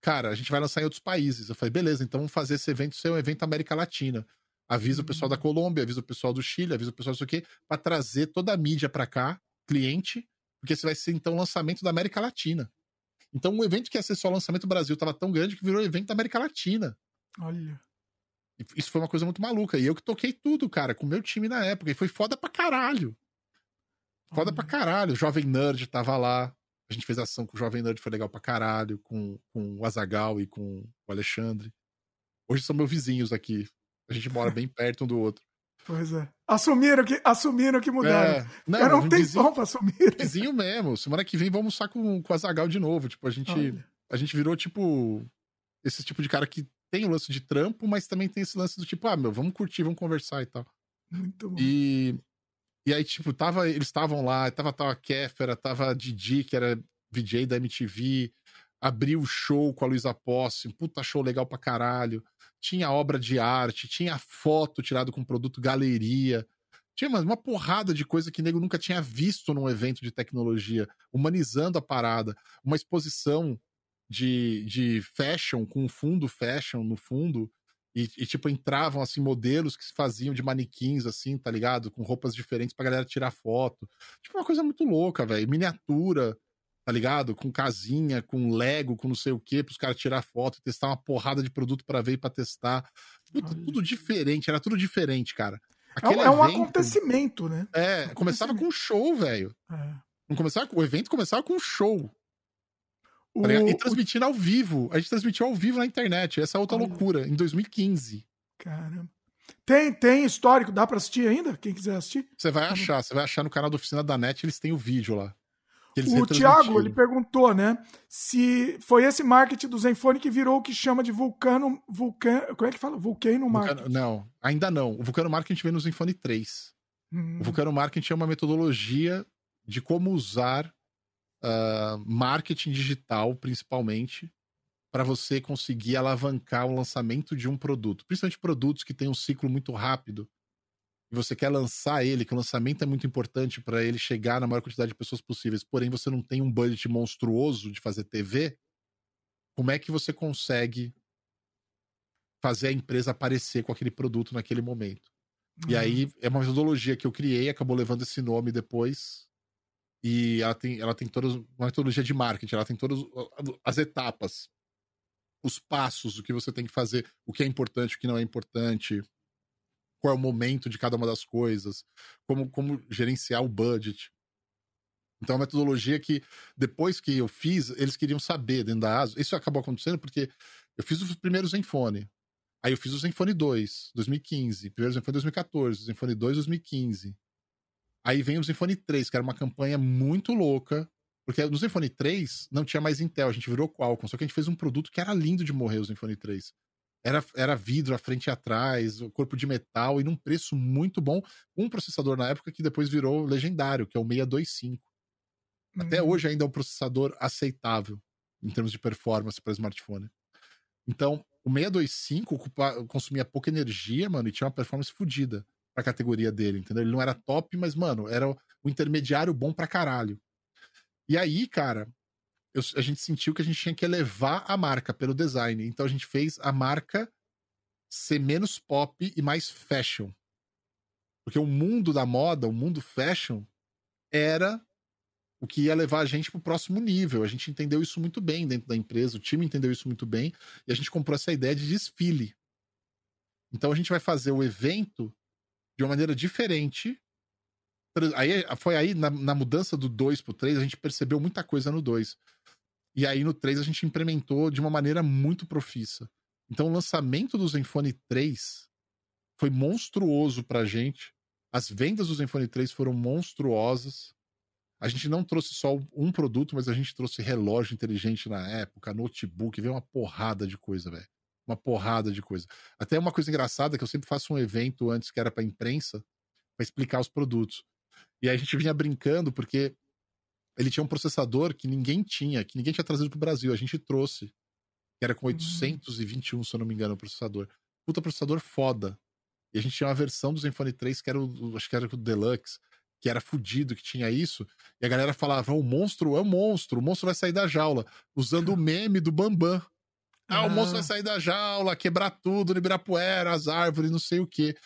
cara, a gente vai lançar em outros países. Eu falei, beleza, então vamos fazer esse evento ser um evento América Latina. Avisa o pessoal da Colômbia, avisa o pessoal do Chile, avisa o pessoal disso aqui, pra trazer toda a mídia pra cá, cliente, porque esse vai ser então o lançamento da América Latina. Então, um evento que ia ser só lançamento do Brasil tava tão grande que virou evento da América Latina. Olha. Isso foi uma coisa muito maluca. E eu que toquei tudo, cara, com o meu time na época. E foi foda pra caralho. Foda pra caralho. O Jovem Nerd tava lá. A gente fez ação com o Jovem Nerd, foi legal pra caralho. Com, com o Azagal e com o Alexandre. Hoje são meus vizinhos aqui. A gente mora bem perto um do outro. Pois é. Assumiram que, assumiram que mudaram. É, não, Era um um vizinho, pra assumir. vizinho mesmo. Semana que vem vamos almoçar com, com o Azagal de novo. Tipo, a gente, Olha. a gente virou, tipo, esse tipo de cara que tem o lance de trampo, mas também tem esse lance do tipo, ah, meu, vamos curtir, vamos conversar e tal. Muito bom. E, e aí, tipo, tava, eles estavam lá, tava, tava a Kéfera, tava a Didi, que era VJ da MTV, abriu o show com a Luísa Posse, puta show legal pra caralho. Tinha obra de arte, tinha foto tirada com produto galeria. Tinha uma, porrada de coisa que nego nunca tinha visto num evento de tecnologia, humanizando a parada. Uma exposição de, de fashion, com um fundo fashion no fundo, e, e, tipo, entravam, assim, modelos que se faziam de manequins, assim, tá ligado? Com roupas diferentes pra galera tirar foto. Tipo, uma coisa muito louca, velho. Miniatura, tá ligado? Com casinha, com Lego, com não sei o quê, pros caras tirar foto, testar uma porrada de produto pra ver e pra testar. Puta, tudo diferente, era tudo diferente, cara. É, um- Aquele é um evento- acontecimento, né? É, começava com um show, velho. É. Começava, o evento começava com um show. O, tá e transmitindo ao vivo. A gente transmitiu ao vivo na internet. Essa é outra Olha. loucura, em 2015. Caramba. Tem, tem histórico, dá pra assistir ainda? Quem quiser assistir? Você vai achar, você vai achar no canal da oficina da NET, eles têm o vídeo lá. O. Thiago, ele perguntou, né? Se foi esse marketing do Zenfone que virou o que chama de vulcano. Vulcan, como é que fala? Vulcano marketing. Vulcano- não, ainda não. O Vulcano Marketing vem no Zenfone 3. Hum, O Vulcano Marketing é uma metodologia de como usar ah, marketing digital, principalmente, para você conseguir alavancar o lançamento de um produto. Principalmente produtos que têm um ciclo muito rápido. E você quer lançar ele, que o lançamento é muito importante para ele chegar na maior quantidade de pessoas possíveis. Porém, você não tem um budget monstruoso de fazer TV. Como é que você consegue fazer a empresa aparecer com aquele produto naquele momento? E hum. aí é uma metodologia que eu criei, acabou levando esse nome depois. E ela tem, ela tem toda uma metodologia de marketing, ela tem todas as etapas, os passos, o que você tem que fazer, o que é importante, o que não é importante, qual é o momento de cada uma das coisas, como, como gerenciar o budget. Então, é uma metodologia que, depois que eu fiz, eles queriam saber dentro da ASUS. Isso acabou acontecendo porque eu fiz os primeiros Zenfone. Aí eu fiz o Zenfone 2, 2015. Primeiro Zenfone 2014, Zenfone 2, 2015. Aí vem o Zenfone 3, que era uma campanha muito louca. Porque no Zenfone 3 não tinha mais Intel, a gente virou Qualcomm. Só que a gente fez um produto que era lindo de morrer, o Zenfone 3. Era, era vidro à frente e atrás, o corpo de metal e num preço muito bom. Um processador na época que depois virou legendário, que é o 625. Até uhum. hoje ainda é um processador aceitável em termos de performance para smartphone. Então, o 625 ocupa, consumia pouca energia, mano, e tinha uma performance fodida pra categoria dele, entendeu? Ele não era top, mas, mano, era o intermediário bom pra caralho. E aí, cara, eu, a gente sentiu que a gente tinha que elevar a marca pelo design. Então a gente fez a marca ser menos pop e mais fashion. Porque o mundo da moda, o mundo fashion, era o que ia levar a gente para o próximo nível. A gente entendeu isso muito bem dentro da empresa, o time entendeu isso muito bem, e a gente comprou essa ideia de desfile. Então a gente vai fazer o evento de uma maneira diferente. Aí, foi aí, na, na mudança do 2 para o 3, a gente percebeu muita coisa no 2. E aí no 3 a gente implementou de uma maneira muito profissa. Então o lançamento do Zenfone 3 foi monstruoso pra gente. As vendas do Zenfone 3 foram monstruosas. A gente não trouxe só um produto, mas a gente trouxe relógio inteligente na época, notebook, veio uma porrada de coisa, velho. Uma porrada de coisa. Até uma coisa engraçada que eu sempre faço um evento antes que era para imprensa, para explicar os produtos. E aí a gente vinha brincando porque ele tinha um processador que ninguém tinha, que ninguém tinha trazido pro Brasil. A gente trouxe, que era com 821, uhum. se eu não me engano, o processador. Puta processador foda. E a gente tinha uma versão do Zenfone 3 que era o, acho que era o Deluxe, que era fudido, que tinha isso, e a galera falava: o monstro é o monstro, o monstro vai sair da jaula, usando o meme do Bambam. Ah, ah, o monstro vai ah. sair da jaula, quebrar tudo, liberar poeira, as árvores, não sei o quê.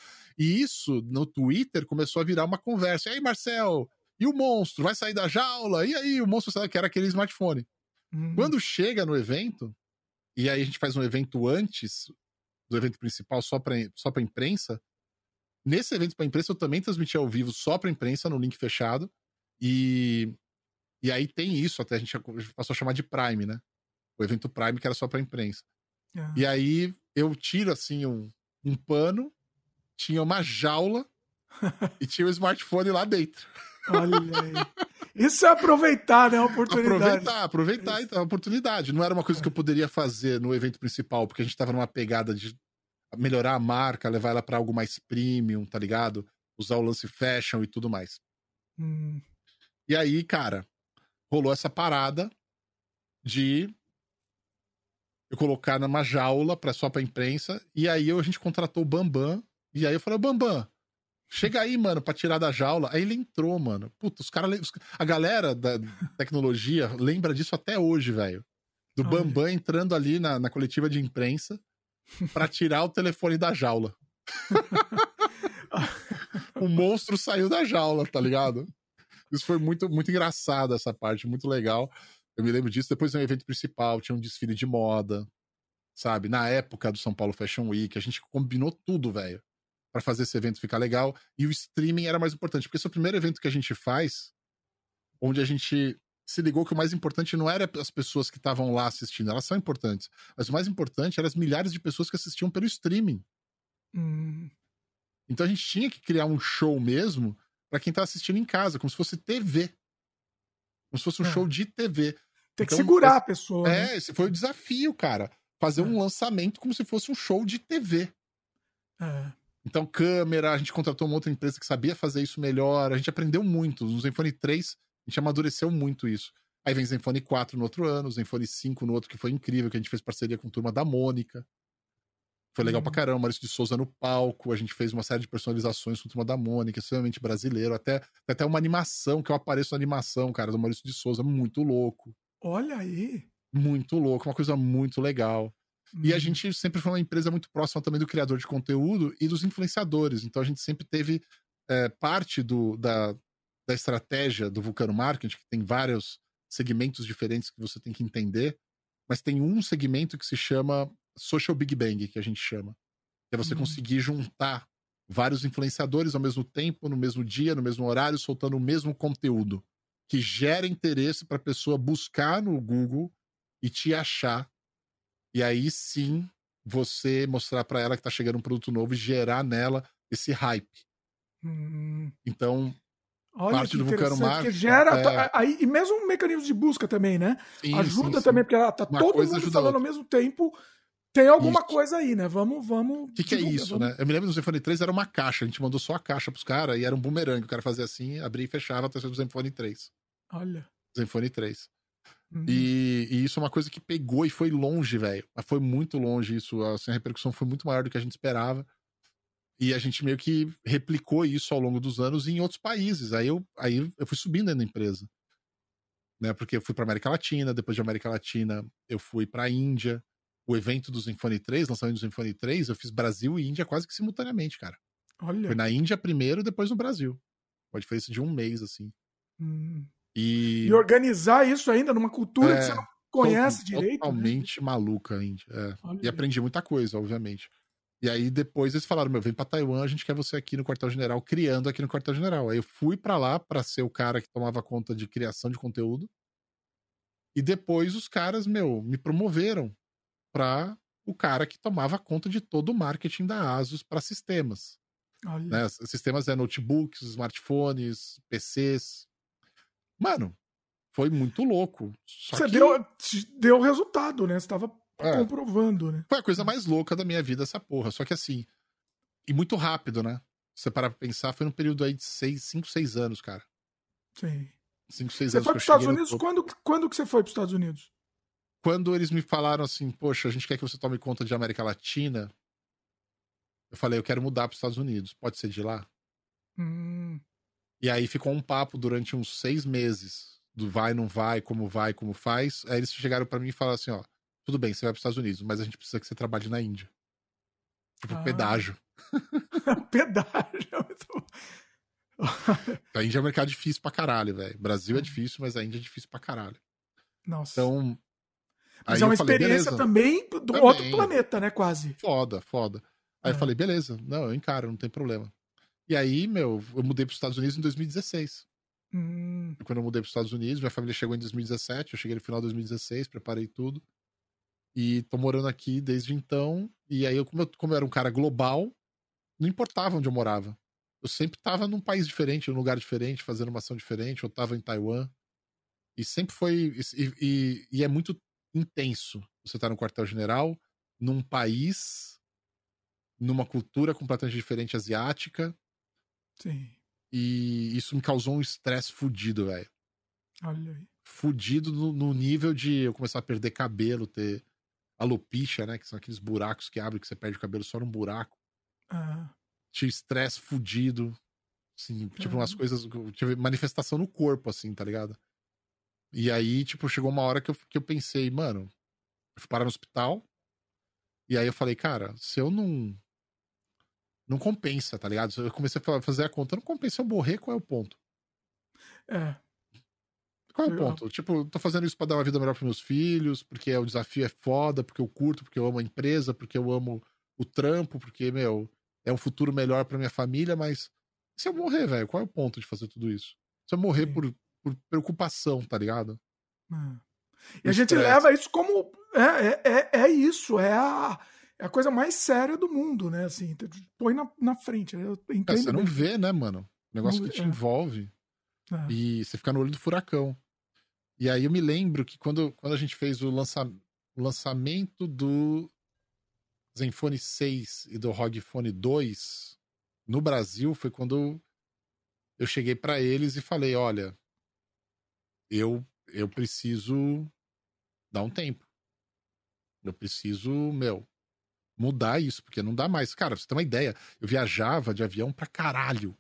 E isso, no Twitter, começou a virar uma conversa. E aí, Marcel, e o monstro? Vai sair da jaula? E aí, o monstro sai que era aquele smartphone. Hum. Quando chega no evento, e aí a gente faz um evento antes do evento principal só para só pra imprensa, Nesse evento para imprensa eu também transmiti ao vivo só para imprensa no link fechado. E e aí tem isso, até a gente passou a chamar de Prime, né? O evento Prime que era só para imprensa. Ah. E aí eu tiro assim um, um pano, tinha uma jaula e tinha o um smartphone lá dentro. Olha aí. Isso é aproveitar, né? A oportunidade. Aproveitar, aproveitar então, a oportunidade. Não era uma coisa que eu poderia fazer no evento principal, porque a gente tava numa pegada de melhorar a marca, levar ela para algo mais premium, tá ligado? Usar o lance fashion e tudo mais. Hum. E aí, cara, rolou essa parada de eu colocar numa jaula pra, só pra imprensa. E aí a gente contratou o Bambam. E aí eu falei, Bambam, chega aí, mano, pra tirar da jaula. Aí ele entrou, mano. Puta, os caras. A galera da tecnologia lembra disso até hoje, velho. Do Bambam entrando ali na, na coletiva de imprensa para tirar o telefone da jaula. o monstro saiu da jaula, tá ligado? Isso foi muito, muito engraçado, essa parte, muito legal. Eu me lembro disso. Depois no evento principal, tinha um desfile de moda, sabe? Na época do São Paulo Fashion Week, a gente combinou tudo, velho, para fazer esse evento ficar legal. E o streaming era mais importante, porque esse é o primeiro evento que a gente faz onde a gente se ligou que o mais importante não era as pessoas que estavam lá assistindo, elas são importantes, mas o mais importante eram as milhares de pessoas que assistiam pelo streaming. Hum. Então a gente tinha que criar um show mesmo para quem tá assistindo em casa, como se fosse TV. Como se fosse um é. show de TV. Tem então, que segurar a pessoa. É, né? esse foi o desafio, cara. Fazer é. um lançamento como se fosse um show de TV. É. Então, câmera, a gente contratou uma outra empresa que sabia fazer isso melhor. A gente aprendeu muito. No Zenfone 3, a gente amadureceu muito isso. Aí vem Zenfone 4 no outro ano, Zenfone 5 no outro, que foi incrível, que a gente fez parceria com a turma da Mônica. Foi legal uhum. pra caramba, Maurício de Souza no palco, a gente fez uma série de personalizações com a turma da Mônica, extremamente brasileiro, até, até uma animação, que eu apareço na animação, cara, do Maurício de Souza, muito louco. Olha aí! Muito louco, uma coisa muito legal. Uhum. E a uhum. gente sempre foi uma empresa muito próxima também do criador de conteúdo e dos influenciadores, então a gente sempre teve é, parte do, da, da estratégia do Vulcano Marketing, que tem vários segmentos diferentes que você tem que entender, mas tem um segmento que se chama Social Big Bang, que a gente chama. Que é você uhum. conseguir juntar vários influenciadores ao mesmo tempo, no mesmo dia, no mesmo horário, soltando o mesmo conteúdo, que gera interesse para a pessoa buscar no Google e te achar. E aí sim você mostrar para ela que tá chegando um produto novo e gerar nela esse hype. Hum. Então, Olha parte do Vulcano Marketing. gera. É... Aí, e mesmo um mecanismo de busca também, né? Sim, ajuda sim, também, sim. porque ela tá Uma todo mundo falando ao mesmo tempo. Tem alguma isso. coisa aí, né? Vamos, vamos. O que, que é isso, vamos... né? Eu me lembro do Zenfone 3 era uma caixa, a gente mandou só a caixa pros caras e era um bumerangue. O cara fazia assim, abria e fechava até o Zenfone 3. Olha. Zenfone 3. Uhum. E, e, isso é uma coisa que pegou e foi longe, velho. Foi muito longe isso. Assim, a repercussão foi muito maior do que a gente esperava. E a gente meio que replicou isso ao longo dos anos em outros países. Aí eu, aí eu fui subindo da empresa. Né? Porque eu fui para América Latina, depois de América Latina eu fui para Índia. O evento do Zenfone 3, lançamento do Zenfone 3, eu fiz Brasil e Índia quase que simultaneamente, cara. Olha. Foi na Índia primeiro, depois no Brasil. Uma diferença de um mês, assim. Hum. E... e... organizar isso ainda numa cultura é, que você não conhece to direito. Né? Totalmente né? maluca a Índia. É. E aprendi muita coisa, obviamente. E aí depois eles falaram: meu, vem pra Taiwan, a gente quer você aqui no quartel-general, criando aqui no quartel-general. Aí eu fui para lá para ser o cara que tomava conta de criação de conteúdo. E depois os caras, meu, me promoveram para o cara que tomava conta de todo o marketing da Asus para sistemas. Né? Sistemas é notebooks, smartphones, PCs. Mano, foi muito louco. Só Você que... deu, deu resultado, né? Você tava é. comprovando, né? Foi a coisa mais louca da minha vida, essa porra. Só que assim, e muito rápido, né? Se você parar pra pensar, foi num período aí de 5, 6 anos, cara. Sim. 5, 6 anos. Você foi pros Estados Unidos? Quando, quando que você foi pros Estados Unidos? Quando eles me falaram assim, poxa, a gente quer que você tome conta de América Latina, eu falei, eu quero mudar pros Estados Unidos. Pode ser de lá? Hum. E aí ficou um papo durante uns seis meses do vai, não vai, como vai, como faz. Aí eles chegaram para mim e falaram assim, ó, tudo bem, você vai para os Estados Unidos, mas a gente precisa que você trabalhe na Índia. Tipo, ah. pedágio. pedágio. a Índia é um mercado difícil pra caralho, velho. Brasil é uhum. difícil, mas a Índia é difícil pra caralho. Nossa. Então. Mas é uma experiência também do também. outro planeta, né? Quase. Foda, foda. Aí é. eu falei, beleza, não, eu encaro, não tem problema. E aí, meu, eu mudei para os Estados Unidos em 2016. Hum. Quando eu mudei para os Estados Unidos, minha família chegou em 2017, eu cheguei no final de 2016, preparei tudo. E tô morando aqui desde então. E aí, eu, como, eu, como eu era um cara global, não importava onde eu morava. Eu sempre tava num país diferente, num lugar diferente, fazendo uma ação diferente. Eu tava em Taiwan. E sempre foi. E, e, e é muito intenso você estar tá no quartel-general, num país, numa cultura completamente diferente asiática. Sim. E isso me causou um estresse fudido, velho. Olha aí. Fudido no, no, nível de eu começar a perder cabelo, ter alopecia, né? Que são aqueles buracos que abrem que você perde o cabelo só num buraco. Ah. Tinha estresse fudido. Assim, tipo, umas coisas. Tive manifestação no corpo, assim, tá ligado? E aí, tipo, chegou uma hora que eu, que eu pensei, mano, eu fui parar no hospital. E aí eu falei, cara, se eu não. Não compensa, tá ligado? Eu comecei a fazer a conta, não compensa eu morrer, qual é o ponto? É. Qual é o ponto? Tipo, tô fazendo isso pra dar uma vida melhor pros meus filhos, porque o desafio é foda, porque eu curto, porque eu amo a empresa, porque eu amo o trampo, porque, meu, é um futuro melhor pra minha família, mas se eu morrer, velho, qual é o ponto de fazer tudo isso? Se eu morrer por, por, preocupação, tá ligado? É. E a gente leva isso como. É, é, é, é isso, é a, é a coisa mais séria do mundo, né? Assim, põe na, na frente. É, você não vê, né, mano? O negócio não, que te é. envolve. É. E você fica no olho do furacão. E aí eu me lembro que quando, quando a gente fez o, lança, o lançamento do Zenfone 6 e do ROG Phone 2 no Brasil, foi quando eu cheguei para eles e falei: olha, eu, eu preciso dar um tempo. Eu preciso, meu, mudar isso, porque não dá mais. Cara, pra você ter uma ideia, eu viajava de avião pra caralho.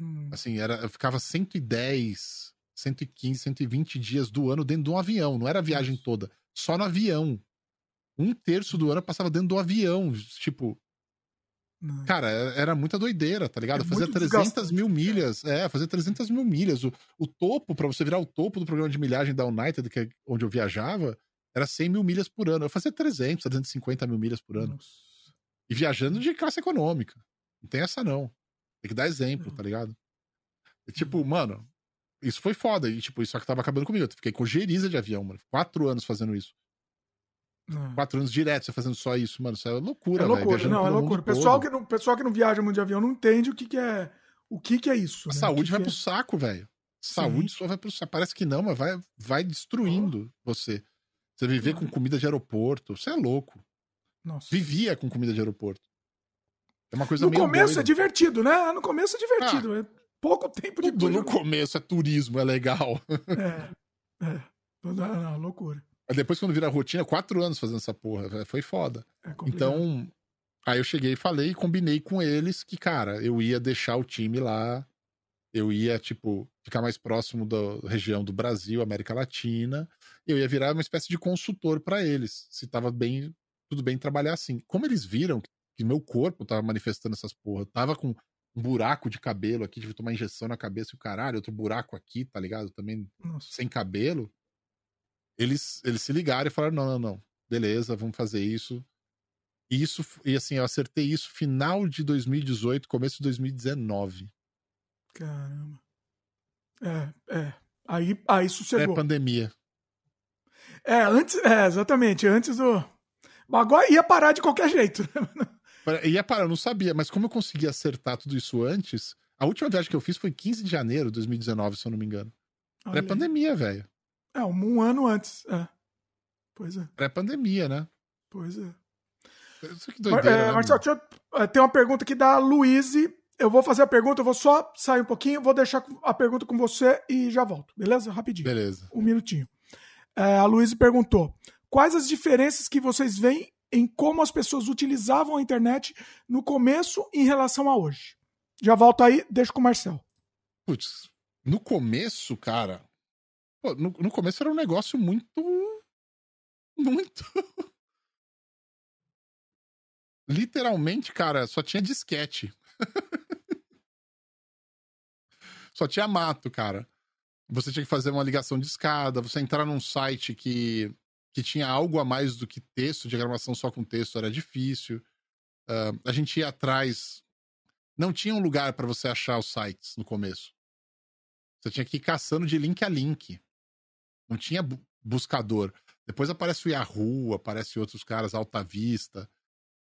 Hum. Assim, era, eu ficava 110, 115, 120 dias do ano dentro de um avião. Não era a viagem toda, só no avião. Um terço do ano eu passava dentro do avião. Tipo, Não. Cara, era muita doideira, tá ligado? É fazia 300 mil milhas. É, fazia 300 mil milhas. O, o topo, para você virar o topo do programa de milhagem da United, que é onde eu viajava, era 100 mil milhas por ano. Eu fazia 300, 350 mil milhas por ano. Nossa. E viajando de classe econômica. Não tem essa, não. Tem que dar exemplo, tá ligado? E, tipo, uhum. mano, isso foi foda. E, tipo, isso que tava acabando comigo. Eu fiquei com geriza de avião, mano. Quatro anos fazendo isso. Não. Quatro anos direto você fazendo só isso, mano. Isso é loucura, É loucura, não, é loucura. Pessoal que, não, pessoal que não viaja muito de avião não entende o que, que é. O que, que é isso. A né? saúde vai pro é... saco, velho. Saúde Sim. só vai pro saco. Parece que não, mas vai, vai destruindo oh. você. Você viver com comida de aeroporto. Você é louco. Nossa. Vivia com comida de aeroporto. É uma coisa no meio. No começo doida. é divertido, né? No começo é divertido. Ah, é pouco tempo de Tudo no começo é turismo, é legal. É. É. Não, loucura. Depois, quando vira rotina, quatro anos fazendo essa porra. Foi foda. É então, aí eu cheguei e falei e combinei com eles que, cara, eu ia deixar o time lá. Eu ia, tipo, ficar mais próximo da região do Brasil, América Latina. Eu ia virar uma espécie de consultor para eles, se tava bem, tudo bem trabalhar assim. Como eles viram que meu corpo tava manifestando essas porra, tava com um buraco de cabelo aqui, tive que tomar injeção na cabeça e o caralho, outro buraco aqui, tá ligado? Também Nossa. sem cabelo eles, eles se ligaram e falaram: não, não, não, beleza, vamos fazer isso. E isso, e assim, eu acertei isso final de 2018, começo de 2019. Caramba. É, é. Aí, aí sossegou. É pandemia. É, antes, é, exatamente, antes do. Agora ia parar de qualquer jeito. Ia parar, eu não sabia, mas como eu consegui acertar tudo isso antes, a última viagem que eu fiz foi 15 de janeiro de 2019, se eu não me engano. Era pandemia, velho. É, um, ano antes. É. Pois é. Pré-pandemia, né? Pois é. Isso que doideira, é, né, Marcelo, deixa eu, é, tem uma pergunta aqui da Luíse. Eu vou fazer a pergunta, eu vou só sair um pouquinho, vou deixar a pergunta com você e já volto, beleza? Rapidinho. Beleza. Um minutinho. É, a Luíse perguntou: quais as diferenças que vocês veem em como as pessoas utilizavam a internet no começo em relação a hoje? Já volto aí, deixo com o Marcel. Putz, no começo, cara, Pô, no, no começo era um negócio muito. Muito. Literalmente, cara, só tinha disquete. só tinha mato, cara. Você tinha que fazer uma ligação de escada, você entrar num site que, que tinha algo a mais do que texto, diagramação só com texto era difícil. Uh, a gente ia atrás. Não tinha um lugar para você achar os sites no começo. Você tinha que ir caçando de link a link. Não tinha buscador. Depois aparece o Yahoo, aparece outros caras, Alta Vista,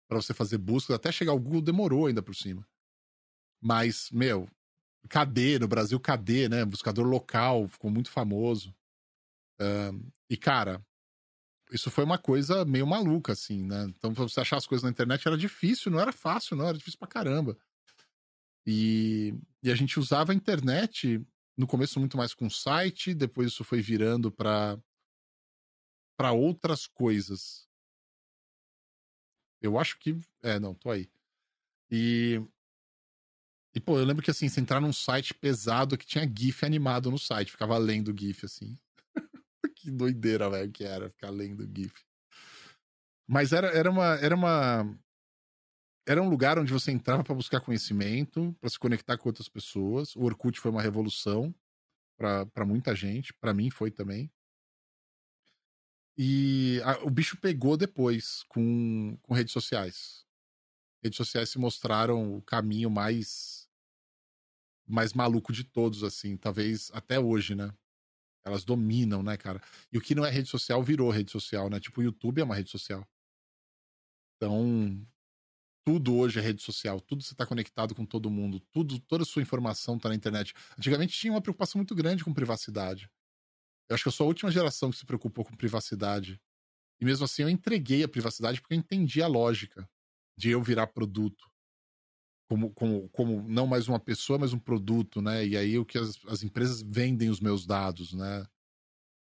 para você fazer buscas. Até chegar ao Google demorou ainda por cima. Mas, meu, KD, no Brasil, KD, né? Buscador local, ficou muito famoso. E, cara, isso foi uma coisa meio maluca, assim, né? Então, pra você achar as coisas na internet era difícil, não era fácil, não, era difícil pra caramba. E, e a gente usava a internet no começo muito mais com site, depois isso foi virando para para outras coisas. Eu acho que é, não, tô aí. E e pô, eu lembro que assim, você entrar num site pesado que tinha GIF animado no site, ficava lendo GIF assim. que doideira, velho, que era ficar lendo GIF. Mas era, era uma era uma era um lugar onde você entrava para buscar conhecimento, para se conectar com outras pessoas. O Orkut foi uma revolução para muita gente, para mim foi também. E a, o bicho pegou depois com, com redes sociais. Redes sociais se mostraram o caminho mais mais maluco de todos, assim, talvez até hoje, né? Elas dominam, né, cara? E o que não é rede social virou rede social, né? Tipo, o YouTube é uma rede social. Então, tudo hoje é rede social, tudo você está conectado com todo mundo, tudo, toda a sua informação está na internet. Antigamente tinha uma preocupação muito grande com privacidade. Eu acho que eu sou a última geração que se preocupou com privacidade. E mesmo assim eu entreguei a privacidade porque eu entendi a lógica de eu virar produto. Como, como, como não mais uma pessoa, mas um produto, né? E aí o que as, as empresas vendem os meus dados, né?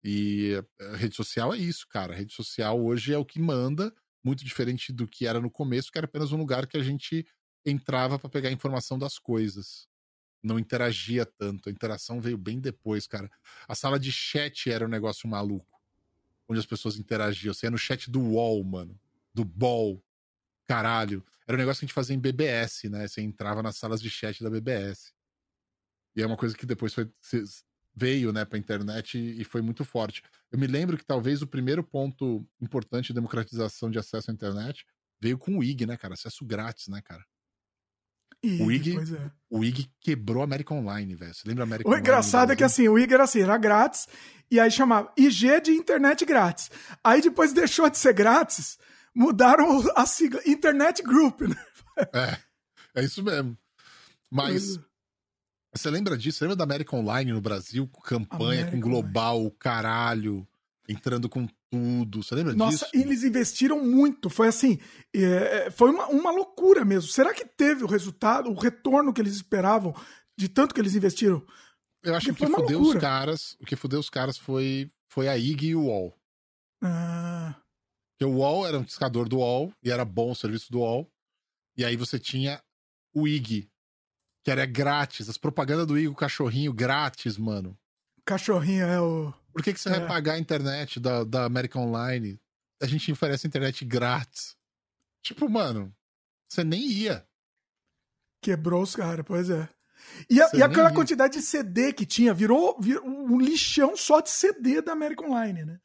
E a rede social é isso, cara. A rede social hoje é o que manda muito diferente do que era no começo, que era apenas um lugar que a gente entrava para pegar informação das coisas. Não interagia tanto. A interação veio bem depois, cara. A sala de chat era um negócio maluco. Onde as pessoas interagiam. Você ia no chat do UOL, mano. Do BOL. Caralho. Era um negócio que a gente fazia em BBS, né? Você entrava nas salas de chat da BBS. E é uma coisa que depois foi, veio, né, pra internet e, e foi muito forte. Eu me lembro que talvez o primeiro ponto importante de democratização de acesso à internet veio com o IG, né, cara? Acesso grátis, né, cara? IG, o IG, é. o IG quebrou a América Online, velho. Você lembra a América O Online? engraçado é que assim, o IG era assim, era grátis, e aí chamava IG de internet grátis. Aí depois deixou de ser grátis, mudaram a sigla Internet Group, né? É, é isso mesmo. Mas é. você lembra disso? Você lembra da América Online no Brasil? Com campanha, América com global, caralho, entrando com tudo. Você lembra Nossa, disso? eles investiram muito. Foi assim, é, foi uma, uma loucura mesmo. Será que teve o resultado, o retorno que eles esperavam de tanto que eles investiram? Eu acho que o que fudeu os loucura. caras, o que fudeu os caras foi, foi a IG e o UOL. Ah, Porque o UOL era um discador do UOL e era bom o serviço do UOL. E aí você tinha o IG, que era grátis. As propagandas do IG, o cachorrinho grátis, mano. cachorrinho é o. Por que, que você É. vai pagar a internet da, da América Online? A gente oferece internet grátis. Tipo, mano, você nem ia. Quebrou os caras, pois é. E, a- e aquela nem- quantidade de CD que tinha, virou, virou um lixão só de CD da American Online, né?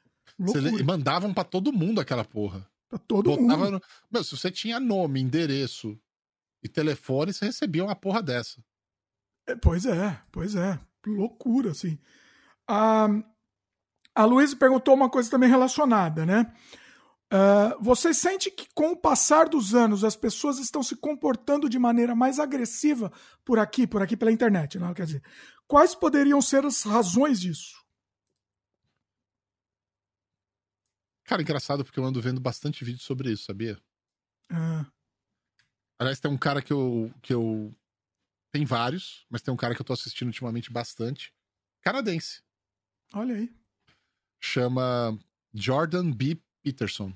Loucura. mandavam pra todo mundo aquela porra. Pra todo Botava mundo. no... Meu, se você tinha nome, endereço e telefone, você recebia uma porra dessa. É, pois é, pois é. Loucura, assim. A, a Luísa perguntou uma coisa também relacionada, né? Ah, você sente que com o passar dos anos as pessoas estão se comportando de maneira mais agressiva por aqui, por aqui pela internet, né? Quer dizer, quais poderiam ser as razões disso? Cara, engraçado porque eu ando vendo bastante vídeo sobre isso, sabia? Ah, Aliás, tem um cara que eu, que eu. Tem vários, mas tem um cara que eu tô assistindo ultimamente bastante. Canadense. olha aí. Chama Jordan B. Peterson.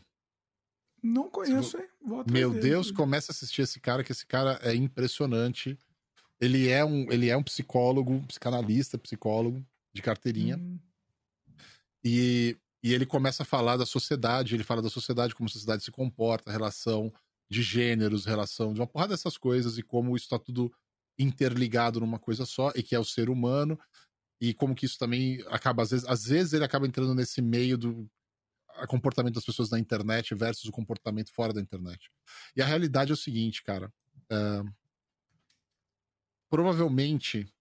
Não conheço, hein? Meu dele. Deus, começa a assistir esse cara, que esse cara é impressionante. Ele é um, ele é um psicólogo, psicanalista, psicólogo de carteirinha. Hum, E, e ele começa a falar da sociedade, ele fala da sociedade, como a sociedade se comporta, relação de gêneros, relação de uma porrada dessas coisas e como isso está tudo interligado numa coisa só e que é o ser humano e como que isso também acaba às vezes, às vezes ele acaba entrando nesse meio do comportamento das pessoas na internet versus o comportamento fora da internet. E a realidade é o seguinte, cara, é, provavelmente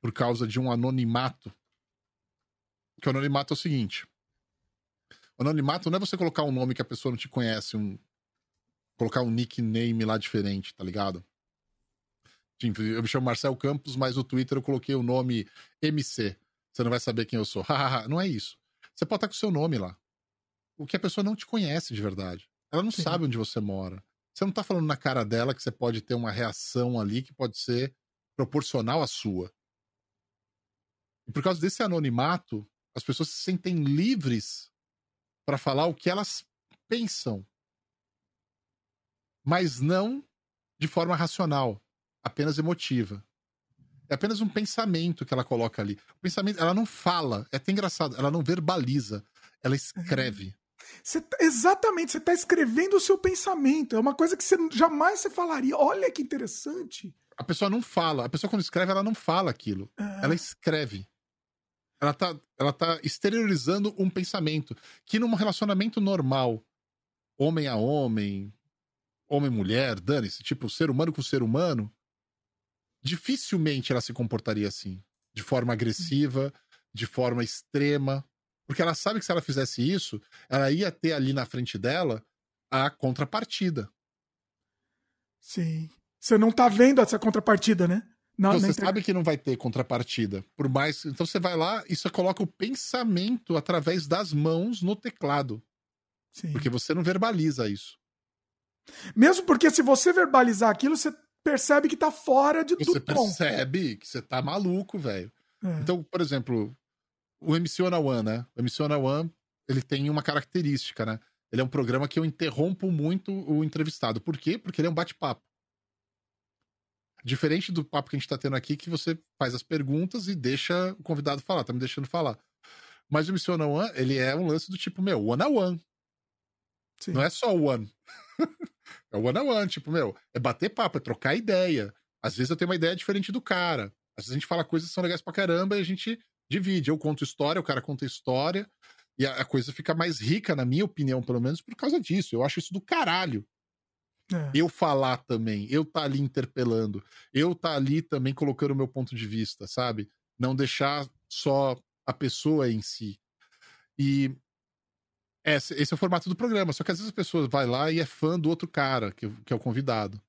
por causa de um anonimato que o anonimato é o seguinte. O anonimato não é você colocar um nome que a pessoa não te conhece, um colocar um nickname lá diferente, tá ligado? Eu me chamo Marcel Campos, mas no Twitter eu coloquei o nome MC. Você não vai saber quem eu sou. Não é isso. Você pode estar com o seu nome lá. O que a pessoa não te conhece de verdade. Ela não Sim. sabe onde você mora. Você não tá falando na cara dela que você pode ter uma reação ali que pode ser proporcional à sua. E por causa desse anonimato, as pessoas se sentem livres para falar o que elas pensam, mas não de forma racional, apenas emotiva. É apenas um pensamento que ela coloca ali. O pensamento, ela não fala, é até engraçado, ela não verbaliza, ela escreve. Você tá- exatamente, você está escrevendo o seu pensamento. É uma coisa que você jamais você falaria. Olha que interessante. A pessoa não fala, a pessoa quando escreve, ela não fala aquilo. É, Ela escreve. Ela tá, ela tá exteriorizando um pensamento que num relacionamento normal, homem a homem, homem-mulher, dane-se, tipo, ser humano com ser humano, dificilmente ela se comportaria assim, de forma agressiva, de forma extrema, porque ela sabe que se ela fizesse isso, ela ia ter ali na frente dela a contrapartida. Sim. Você não tá vendo essa contrapartida, né? Na, na Você entre- sabe que não vai ter contrapartida. Por mais. Então você vai lá e você coloca o pensamento através das mãos no teclado. Sim. Porque você não verbaliza isso. Mesmo porque se você verbalizar aquilo, você percebe que tá fora de, Você tom. percebe que você tá maluco, velho. É. Então, por exemplo, o MC One One, né? O MC One, ele tem uma característica, né? Ele é um programa que eu interrompo muito o entrevistado. Por quê? Porque ele é um bate-papo. Diferente do papo que a gente tá tendo aqui, que você faz as perguntas e deixa o convidado falar, tá me deixando falar. Mas o MC One One, ele é um lance do tipo, meu, one on one. Sim. Não é só one. É one on one, tipo, meu, é bater papo, é trocar ideia. Às vezes eu tenho uma ideia diferente do cara. Às vezes a gente fala coisas que são legais pra caramba e a gente divide. Eu conto história, o cara conta história. E a, a coisa fica mais rica, na minha opinião, pelo menos, por causa disso. Eu acho isso do caralho. É. Eu falar também, eu tá ali interpelando, eu tá ali também colocando o meu ponto de vista, sabe? Não deixar só a pessoa em si. E esse, esse é o formato do programa. Só que às vezes a pessoa vai lá e é fã do outro cara, que, que é o convidado.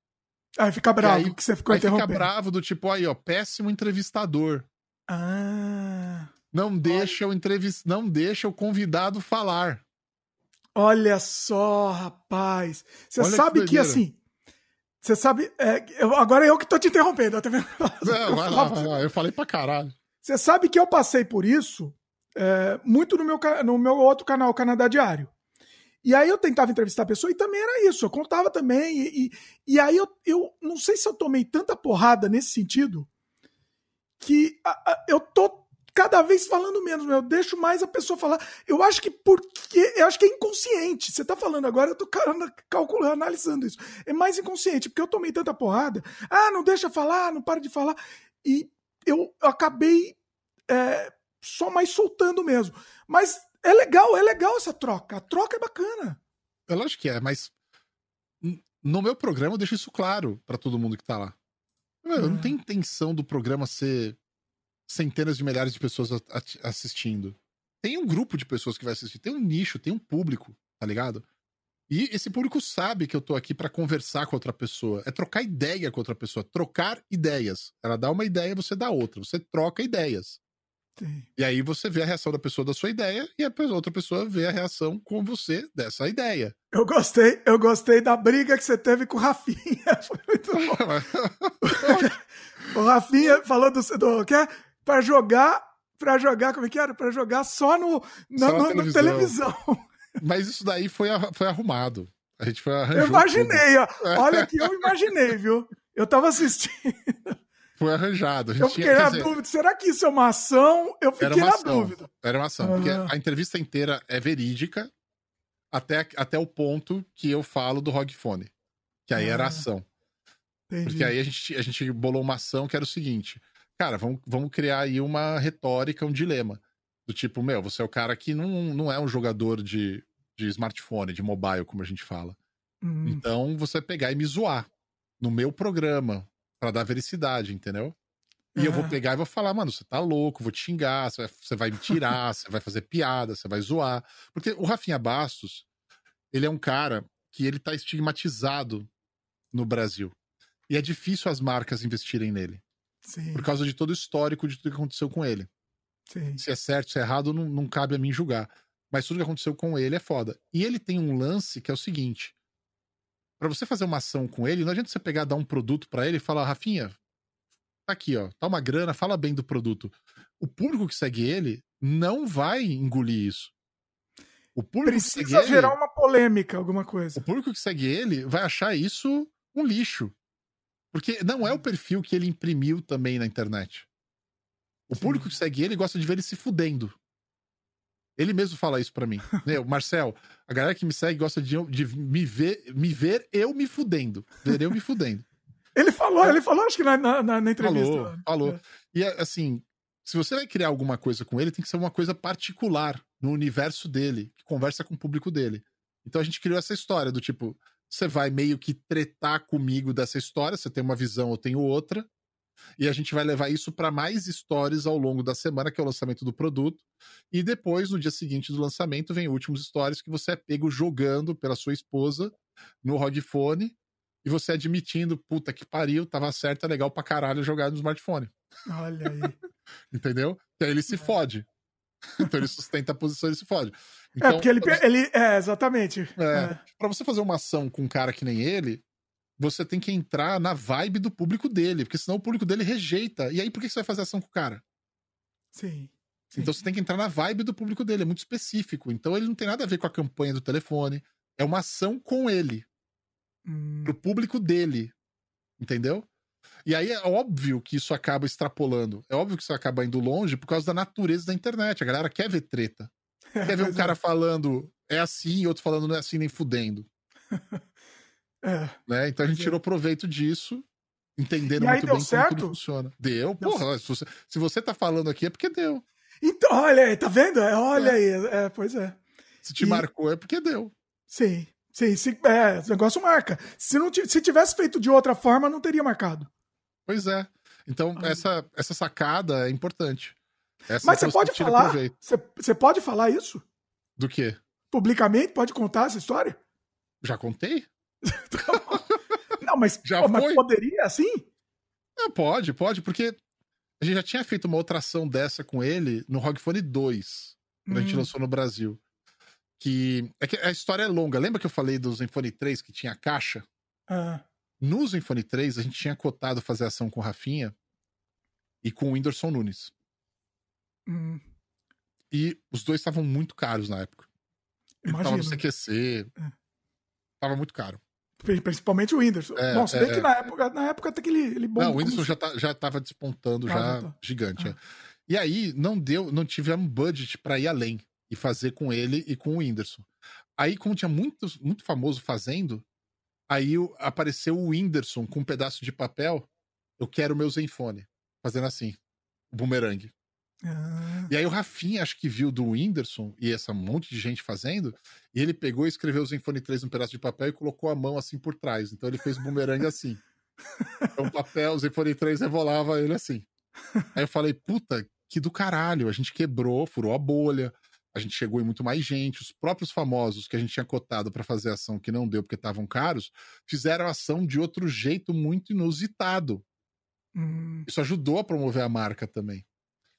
Aí fica bravo aí, que você ficou aí interrompendo. fica bravo do tipo, aí, ó, péssimo entrevistador. Ah. Não deixa o entrevist... não deixa o convidado falar. Olha só, rapaz. Você sabe que, que, assim. Você sabe. É, eu, agora é eu que tô te interrompendo. Tá vendo? Não, vai lá, vai lá. Eu falei pra caralho. Você sabe que eu passei por isso é, muito no meu, no meu outro canal, Canadá Diário. E aí eu tentava entrevistar a pessoa e também era isso, eu contava também. E, e, e aí eu, eu não sei se eu tomei tanta porrada nesse sentido que a, a, eu tô cada vez falando menos, eu deixo mais a pessoa falar. Eu acho que porque eu acho que é inconsciente. Você tá falando agora, eu tô calculando, analisando isso. É mais inconsciente, porque eu tomei tanta porrada. Ah, não deixa falar, não para de falar. E eu acabei é, só mais soltando mesmo. Mas é legal, é legal essa troca. A troca é bacana. É lógico que é, mas no meu programa eu deixo isso claro para todo mundo que tá lá. Eu não hum. tenho intenção do programa ser centenas de milhares de pessoas assistindo. Tem um grupo de pessoas que vai assistir, tem um nicho, tem um público, tá ligado? E esse público sabe que eu tô aqui para conversar com outra pessoa, é trocar ideia com outra pessoa, trocar ideias. Ela dá uma ideia, você dá outra, você troca ideias. Sim. E aí você vê a reação da pessoa da sua ideia e a outra pessoa vê a reação com você dessa ideia. Eu gostei, eu gostei da briga que você teve com o Rafinha. Foi muito bom. o Rafinha falou do, do que para jogar, para jogar, como é que era? Para jogar só no na, só no, televisão. televisão. Mas isso daí foi, foi arrumado. A gente foi. Eu imaginei, ó. Olha que eu imaginei, viu? Eu tava assistindo. Foi arranjado. eu fiquei tinha, na dizer, dúvida. Será que isso é uma ação? Eu fiquei na ação, dúvida. Era uma ação. Porque a entrevista inteira é verídica até, até o ponto que eu falo do Rogfone. Que aí era ação. Entendi. Porque aí a gente, a gente bolou uma ação que era o seguinte. Cara, vamos, vamos criar aí uma retórica, um dilema. Do tipo, meu, você é o cara que não, não é um jogador de, de smartphone, de mobile, como a gente fala. Hum. Então você pegar e me zoar no meu programa, para dar vericidade, entendeu? E uhum. eu vou pegar e vou falar, mano, você tá louco, vou te xingar, você vai, você vai me tirar, você vai fazer piada, você vai zoar. Porque o Rafinha Bastos, ele é um cara que ele tá estigmatizado no Brasil. E é difícil as marcas investirem nele. Sim. Por causa de todo o histórico de tudo que aconteceu com ele. Sim. Se é certo, se é errado, não, não cabe a mim julgar. Mas tudo que aconteceu com ele é foda. E ele tem um lance que é o seguinte: para você fazer uma ação com ele, não adianta você pegar, dar um produto para ele e falar, Rafinha, tá aqui, ó, tá uma grana, fala bem do produto. O público que segue ele não vai engolir isso. O público Precisa que segue gerar ele, uma polêmica, alguma coisa. O público que segue ele vai achar isso um lixo. Porque não é o perfil que ele imprimiu também na internet. O Sim. público que segue ele gosta de ver ele se fudendo. Ele mesmo fala isso para mim. Meu, Marcel, a galera que me segue gosta de, de me, ver, me ver eu me fudendo. Ver eu me fudendo. ele falou, ele falou, acho que na, na, na entrevista. Falou, falou. É. E assim, se você vai criar alguma coisa com ele, tem que ser uma coisa particular no universo dele, que conversa com o público dele. Então a gente criou essa história do tipo, você vai meio que tretar comigo dessa história, você tem uma visão, eu tenho outra. E a gente vai levar isso para mais stories ao longo da semana, que é o lançamento do produto. E depois, no dia seguinte do lançamento, vem últimos stories que você é pego jogando pela sua esposa no Rodfone e você admitindo, puta que pariu, tava certo, é legal pra caralho jogar no smartphone. Olha aí. Entendeu? E aí ele se é. fode. Então ele sustenta a posição e se fode. É, então, é, porque ele, ele. É, exatamente. É, é. Pra você fazer uma ação com um cara que nem ele, você tem que entrar na vibe do público dele, porque senão o público dele rejeita. E aí, por que você vai fazer ação com o cara? Sim. sim. Então você tem que entrar na vibe do público dele, é muito específico. Então ele não tem nada a ver com a campanha do telefone. É uma ação com ele. Hum. Pro público dele. Entendeu? E aí é óbvio que isso acaba extrapolando. É óbvio que isso acaba indo longe por causa da natureza da internet. A galera quer ver treta. Quer ver um cara é. falando é assim e outro falando não é assim nem fudendo. É. Né? Então a gente é. tirou proveito disso, entendendo E muito bem certo? como tudo funciona. Deu, Deu porra. Se você, se você tá falando aqui é porque deu. Então, olha aí, tá vendo? É, Olha É. aí, é, pois é. Se te E- marcou é porque deu. Sim, sim, sim é, esse negócio marca. Se, não, se tivesse feito de outra forma, não teria marcado. Pois é. Então, Ah. essa, essa sacada é importante. Essa Mas você pode tira falar, você, você pode falar isso? Do quê? Publicamente? Pode contar essa história? Já contei? Não, mas, Já pô, mas poderia assim? Não, pode, pode, porque a gente já tinha feito uma outra ação dessa com ele no ROG Phone 2, quando a gente Hum. lançou no Brasil. Que, é que a história é longa. Lembra que eu falei do Zenfone 3 que tinha caixa? Ah, No Zenfone 3, a gente tinha cotado fazer ação com o Rafinha e com o Whindersson Nunes. hum, E os dois estavam muito caros na época. Ele tava no. CQC. É. Tava muito caro. Pri- Principalmente o Whindersson. É, Bom, se bem é, que é. na época, na época até que ele, ele bombou. Não, o Whindersson como- já, tá, já tava despontando, Ah, já tá. gigante. Ah. é. E aí, não deu, não tivemos budget pra ir além e fazer com ele e com o Whindersson. Aí, como tinha muito, muito famoso fazendo, aí apareceu o Whindersson com um pedaço de papel. Eu quero o meu Zenfone. Fazendo assim, o bumerangue. Ah, E aí o Rafinha, acho que viu do Whindersson e essa monte de gente fazendo, e ele pegou e escreveu o Zenfone 3 num pedaço de papel e colocou a mão assim por trás. Então ele fez o bumerangue assim. Então o papel, o Zenfone 3 revolava ele assim. Aí eu falei, puta, que do caralho. A gente quebrou, furou a bolha, a gente chegou em muito mais gente. Os próprios famosos que a gente tinha cotado pra fazer ação que não deu porque estavam caros, fizeram ação de outro jeito muito inusitado. hum, Isso ajudou a promover a marca também.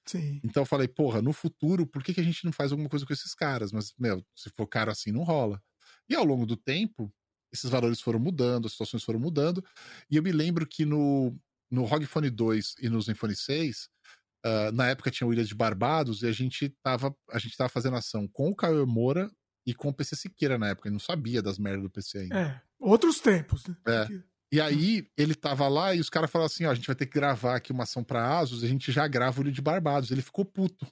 sim. Então eu falei, porra, no futuro, por que, que a gente não faz alguma coisa com esses caras? Mas, meu, se for caro assim, não rola. E ao longo do tempo, esses valores foram mudando, as situações foram mudando. E eu me lembro que no, no ROG Phone 2 e no Zenfone 6, ah, na época tinha o Ilha de Barbados e a gente tava, a gente tava fazendo ação com o Caio Moura e com o PC Siqueira na época. Ele não sabia das merdas do PC ainda. É, outros tempos, né? É. E aí ele tava lá e os caras falaram assim: ó, a gente vai ter que gravar aqui uma ação pra Asus e a gente já grava o Ilha de Barbados. Ele ficou puto.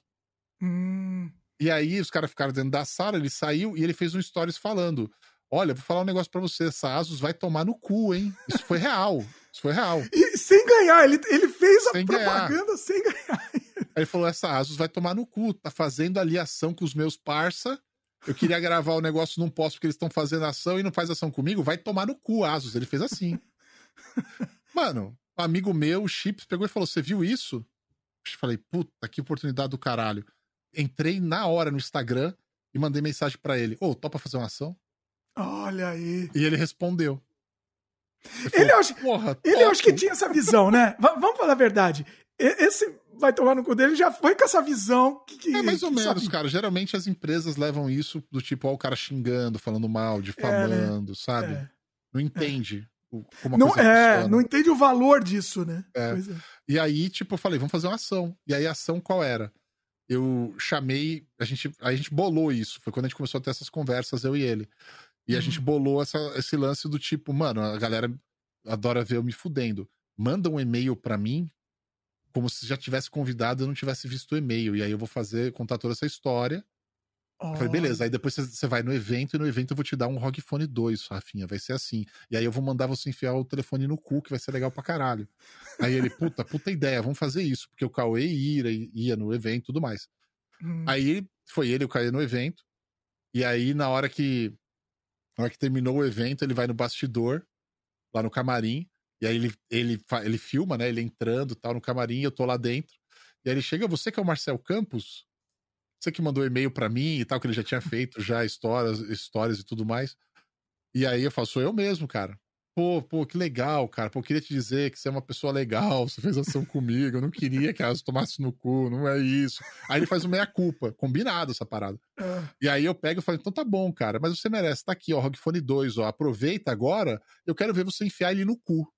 Hum, E aí os caras ficaram dentro da sala, ele saiu e ele fez um stories falando: Olha, vou falar um negócio pra você, essa Asus vai tomar no cu, hein? Isso foi real. Isso foi real. Aí E sem ganhar, ele, ele fez a Sem ganhar. propaganda sem ganhar. ele falou: essa Asus vai tomar no cu, tá fazendo ali ação com os meus parça. Eu queria gravar o negócio, não posso porque eles estão fazendo ação e não faz ação comigo. Vai tomar no cu, Asus. Ele fez assim. Mano, um amigo meu, o Chips, pegou e falou: Você viu isso? Eu falei: Puta, que oportunidade do caralho. Entrei na hora no Instagram e mandei mensagem pra ele: Ô, topa fazer uma ação? Olha aí. E ele respondeu. Ele acha, Porra, ele acho que tinha essa visão, né? Va- vamos falar a verdade. Esse vai tomar no cu dele já foi com essa visão que. É mais ou menos, sabe- cara. Geralmente as empresas levam isso do tipo, ó, o cara xingando, falando mal, difamando, sabe? É. Não entende o- como Não, é, funciona. não entende o valor disso, né? É. É. E aí, tipo, eu falei, vamos fazer uma ação. E aí a ação qual era? Eu chamei, a gente, a gente bolou isso. Foi quando a gente começou a ter essas conversas, eu e ele. E a Uhum. gente bolou essa, esse lance do tipo, mano, a galera adora ver eu me fudendo. Manda um e-mail pra mim como se já tivesse convidado e não tivesse visto o e-mail. E aí eu vou fazer, contar toda essa história. Eu falei, beleza, aí depois você- vai no evento e no evento eu vou te dar um ROG Phone 2, Rafinha, vai ser assim. E aí eu vou mandar você enfiar o telefone no cu, que vai ser legal pra caralho. Aí ele, puta, puta ideia, vamos fazer isso, porque o Cauê ia, ia no evento e tudo mais. Hum, Aí foi ele o Cauê no evento, e aí na hora que na hora que terminou o evento, ele vai no bastidor, lá no camarim, e aí ele, ele, ele filma, né, ele entrando tal no camarim, eu tô lá dentro, e aí ele chega, você que é o Marcel Campos? Você que mandou e-mail pra mim e tal, que ele já tinha feito já histórias, histórias e tudo mais. E aí eu falo, sou eu mesmo, cara. Pô, pô, que legal, cara. Pô, eu queria te dizer que você é uma pessoa legal, você fez ação comigo, eu não queria que elas tomasse no cu, não é isso. Aí ele faz o meia-culpa, combinado essa parada. é. E aí eu pego e falo, então tá bom, cara, mas você merece, tá aqui, ó, ROG Phone 2, ó, aproveita agora, eu quero ver você enfiar ele no cu.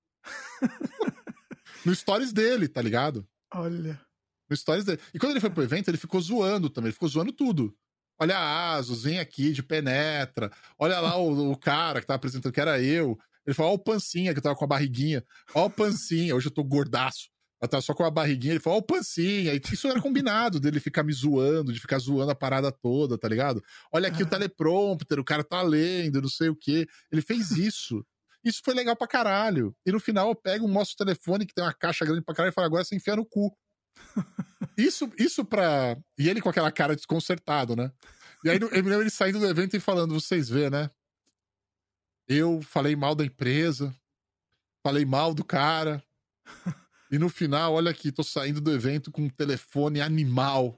no stories dele, tá ligado? Olha. No stories dele. E quando ele foi pro evento, ele ficou zoando também, ele ficou zoando tudo. Olha a Asus, vem aqui de penetra. Olha lá o, o cara que tava apresentando, que era eu. Ele falou, ó o pancinha, que eu tava com a barriguinha. Ó o pancinha, hoje eu tô gordaço. Eu tava só com a barriguinha. Ele falou, ó o pancinha. E isso era combinado dele ficar me zoando, de ficar zoando a parada toda, tá ligado? Olha aqui o Ah. teleprompter, o cara tá lendo, não sei o quê. Ele fez isso. Isso foi legal pra caralho. E no final eu pego, mostro o telefone que tem uma caixa grande pra caralho e falo, agora você enfia no cu. Isso, isso pra. E ele com aquela cara desconcertado, né? E aí eu me lembro ele saindo do evento e falando: vocês vê, né? Eu falei mal da empresa, falei mal do cara. E no final, olha aqui, tô saindo do evento com um telefone animal.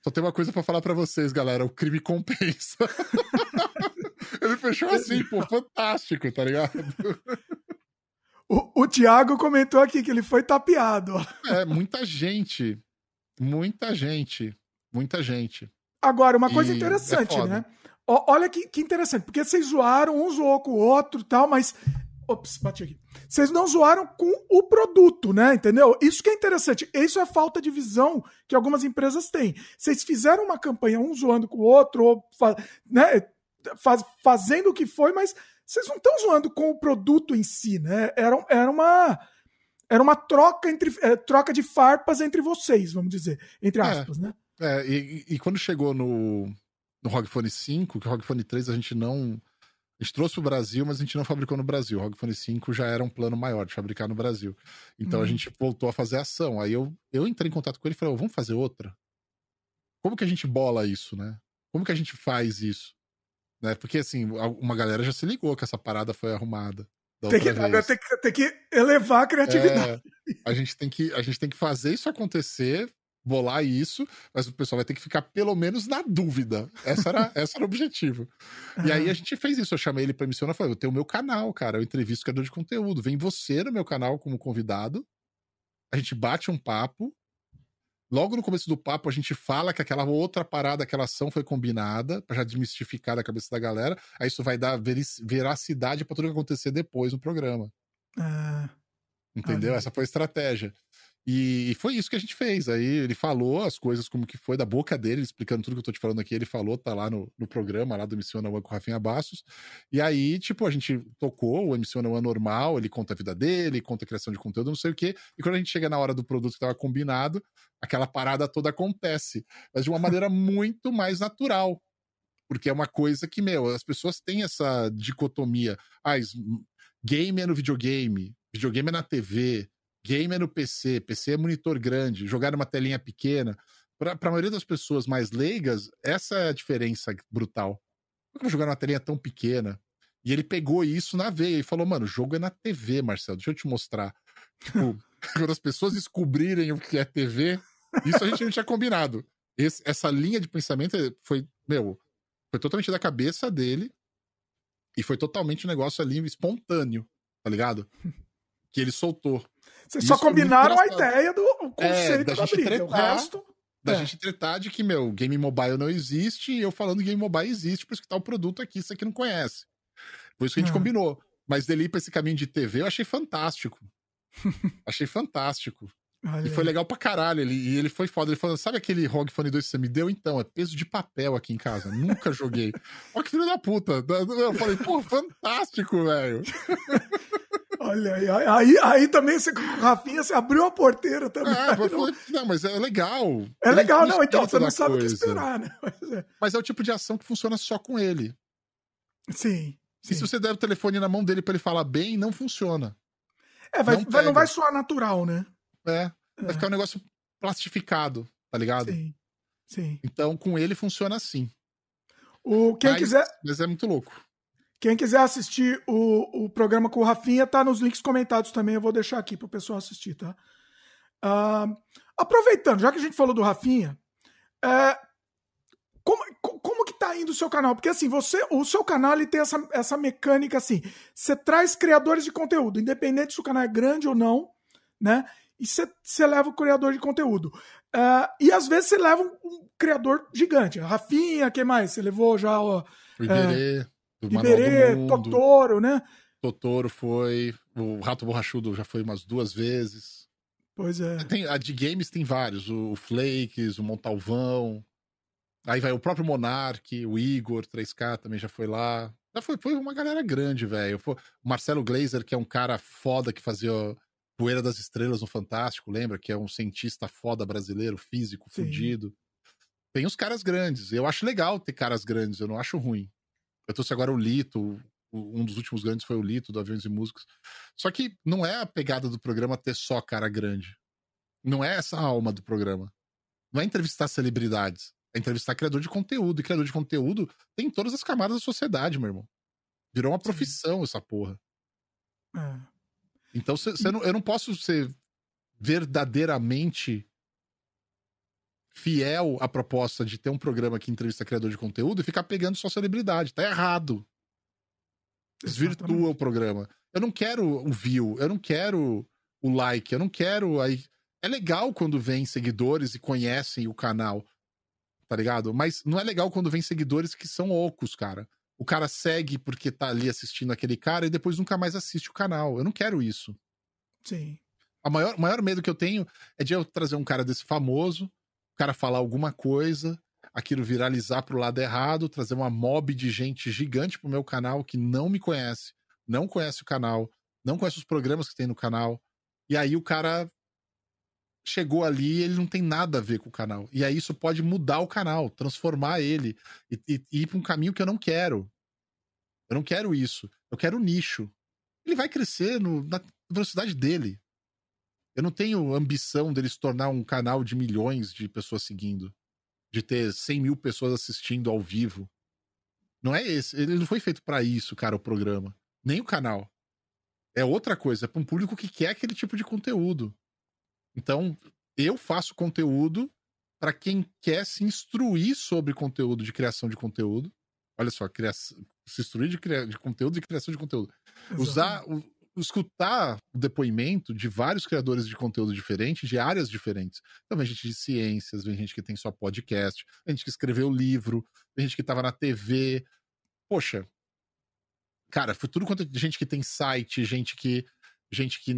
Só tem uma coisa para falar para vocês, galera: o crime compensa. Ele fechou assim, pô, fantástico, tá ligado? O, o Thiago comentou aqui que ele foi tapeado. É, muita gente. Muita gente. Muita gente. Agora, uma coisa e interessante, é né? Olha que, que interessante, porque vocês zoaram, um zoou com o outro e tal, mas Ops, bati aqui. Vocês não zoaram com o produto, né? Entendeu? Isso que é interessante. Isso é falta de visão que algumas empresas têm. Vocês fizeram uma campanha, um zoando com o outro, ou né, faz, fazendo o que foi, mas vocês não estão zoando com o produto em si, né? Era, era uma. Era uma troca entre é, troca de farpas entre vocês, vamos dizer, entre é. aspas, é, né? É, e, e, quando chegou no, no ROG Phone 5, que o ROG Phone 3 a gente não a gente trouxe para o Brasil, mas a gente não fabricou no Brasil. O ROG Phone 5 já era um plano maior de fabricar no Brasil. Então a uhum. gente voltou a fazer ação. Aí eu, eu entrei em contato com ele e falei: oh, vamos fazer outra? Como que a gente bola isso, né? Como que a gente faz isso? Né? Porque assim, uma galera já se ligou que essa parada foi arrumada. Tem que, tem, que, tem que elevar a criatividade. É, a, gente tem que, a gente tem que fazer isso acontecer bolar isso, mas o pessoal vai ter que ficar pelo menos na dúvida. Essa era, essa era o objetivo. E aí a gente fez isso. Eu chamei ele pra missionar e falei: eu tenho o meu canal, cara. Eu entrevisto criador de conteúdo. Vem você no meu canal como convidado. A gente bate um papo. Logo no começo do papo, a gente fala que aquela outra parada, aquela ação foi combinada, para já desmistificar da cabeça da galera. Aí isso vai dar veracidade para tudo que acontecer depois no programa. Ah, Entendeu? Essa foi a estratégia. E foi isso que a gente fez. Aí ele falou as coisas como que foi da boca dele, explicando tudo que eu tô te falando aqui. Ele falou, tá lá no, no programa lá do Missiona One com o Rafinha Bassos. E aí, tipo, a gente tocou o Missiona One normal, ele conta a vida dele, conta a criação de conteúdo, não sei o quê. E quando a gente chega na hora do produto que tava combinado, aquela parada toda acontece. Mas de uma maneira muito mais natural. Porque é uma coisa que, meu, as pessoas têm essa dicotomia. Ah, game é no videogame, videogame é na TV Game é no PC, PC é monitor grande, jogar numa telinha pequena. Para a maioria das pessoas mais leigas, essa é a diferença brutal. Por que eu vou jogar numa telinha tão pequena? E ele pegou isso na veia e falou: mano, o jogo é na TV, Marcelo, deixa eu te mostrar. Tipo, quando as pessoas descobrirem o que é TV, isso a gente não tinha combinado. Esse, essa linha de pensamento foi, meu, foi totalmente da cabeça dele e foi totalmente um negócio ali espontâneo, tá ligado? Que ele soltou. Vocês só combinaram a ideia do é, conceito é, da, da briga. Tretar, o resto. Da é. gente tretar de que, meu, game mobile não existe, e eu falando game mobile existe, por isso que tá o produto aqui, isso aqui não conhece. Por isso que a gente hum. combinou. Mas dele ir pra esse caminho de TV, eu achei fantástico. achei fantástico. Olha. E foi legal pra caralho. Ele, e ele foi foda. Ele falou: sabe aquele ROG Phone 2 que você me deu? Então, é peso de papel aqui em casa. Nunca joguei. Olha que filho da puta. Eu falei, pô, fantástico, velho. Olha aí, aí, aí também você, Rafinha, você abriu a porteira também. É, não... não, mas é legal. É legal, não, então você não sabe o que esperar, né? Mas é. mas é o tipo de ação que funciona só com ele. Sim. E se você der o telefone na mão dele para ele falar bem, não funciona. É, vai, não, vai, não vai soar natural, né? É, vai é. ficar um negócio plastificado, tá ligado? Sim. Sim. Então, com ele funciona assim. O, quem mas, quiser. Mas é muito louco. Quem quiser assistir o, o programa com o Rafinha, tá nos links comentados também. Eu vou deixar aqui para o pessoal assistir, tá? Uh, aproveitando, já que a gente falou do Rafinha, é, como, como que tá indo o seu canal? Porque assim, você, o seu canal ele tem essa, essa mecânica assim, você traz criadores de conteúdo, independente se o canal é grande ou não, né? E você, leva o criador de conteúdo. Uh, e às vezes você leva um, um criador gigante. Rafinha, quem mais? Você levou já o. O Iberê. É, Iberê, Totoro, né? Totoro foi. O Rato Borrachudo já foi umas duas vezes. Pois é. Tem, a de games tem vários. O Flakes, o Montalvão. Aí vai o próprio Monark, o Igor 3K também já foi lá. Já foi, foi uma galera grande, velho. O Marcelo Glazer, que é um cara foda que fazia Poeira das Estrelas no Fantástico, lembra? Que é um cientista foda brasileiro, físico, Sim. fudido. Tem os caras grandes. Eu acho legal ter caras grandes, eu não acho ruim. Eu trouxe agora o Lito, um dos últimos grandes foi o Lito, do Aviões e Músicos. Só que não é a pegada do programa ter só cara grande. Não é essa a alma do programa. Não é entrevistar celebridades. É entrevistar criador de conteúdo. E criador de conteúdo tem todas as camadas da sociedade, meu irmão. Virou uma profissão Sim. essa porra. É. Então cê, cê não, eu não posso ser verdadeiramente fiel à proposta de ter um programa que entrevista criador de conteúdo e ficar pegando só celebridade. Tá errado. Desvirtua Exatamente. o programa. Eu não quero o view, eu não quero o like, eu não quero. Aí... É legal quando vem seguidores e conhecem o canal, tá ligado? Mas não é legal quando vem seguidores que são ocos, cara. O cara segue porque tá ali assistindo aquele cara e depois nunca mais assiste o canal. Eu não quero isso. Sim. O maior, maior medo que eu tenho é de eu trazer um cara desse famoso, o cara falar alguma coisa, aquilo viralizar pro lado errado, trazer uma mob de gente gigante pro meu canal que não me conhece, não conhece o canal, não conhece os programas que tem no canal. E aí o cara chegou ali e ele não tem nada a ver com o canal. E aí isso pode mudar o canal, transformar ele e, e, e ir para um caminho que eu não quero. Eu não quero isso. Eu quero o nicho. Ele vai crescer no, na velocidade dele. Eu não tenho ambição dele se tornar um canal de milhões de pessoas seguindo. De ter 100 mil pessoas assistindo ao vivo. Não é esse. Ele não foi feito para isso, cara, o programa. Nem o canal. É outra coisa. É pra um público que quer aquele tipo de conteúdo. Então, eu faço conteúdo para quem quer se instruir sobre conteúdo de criação de conteúdo. Olha só, se instruir de, cria, de conteúdo e criação de conteúdo. Exatamente. Usar, escutar o depoimento de vários criadores de conteúdo diferentes, de áreas diferentes. Então, vem gente de ciências, vem gente que tem só podcast, vem gente que escreveu livro, vem gente que estava na TV. Poxa, cara, foi tudo quanto gente que tem site, gente que gente que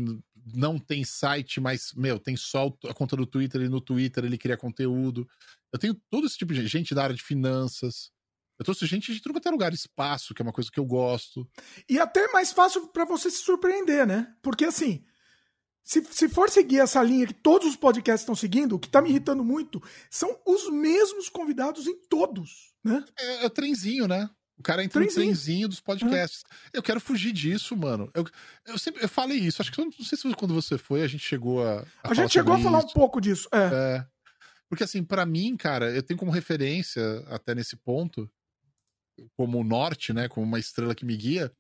não tem site, mas, meu, tem só a conta do Twitter e no Twitter ele cria conteúdo. Eu tenho todo esse tipo de gente da área de finanças. Eu trouxe gente de tudo quanto é lugar, espaço, que é uma coisa que eu gosto. E até mais fácil para você se surpreender, né? Porque assim, se, se for seguir essa linha que todos os podcasts estão seguindo, o que tá me irritando muito são os mesmos convidados em todos, né? É, é o trenzinho, né? O cara entra trenzinho. no trenzinho dos podcasts. Eu quero fugir disso, mano. Eu, eu sempre eu falei isso. Acho que não sei se quando você foi, a gente chegou a. A, a gente chegou a falar isso. um pouco disso. É. é. Porque, assim, para mim, cara, eu tenho como referência, até nesse ponto, como o norte, né? Como uma estrela que me guia,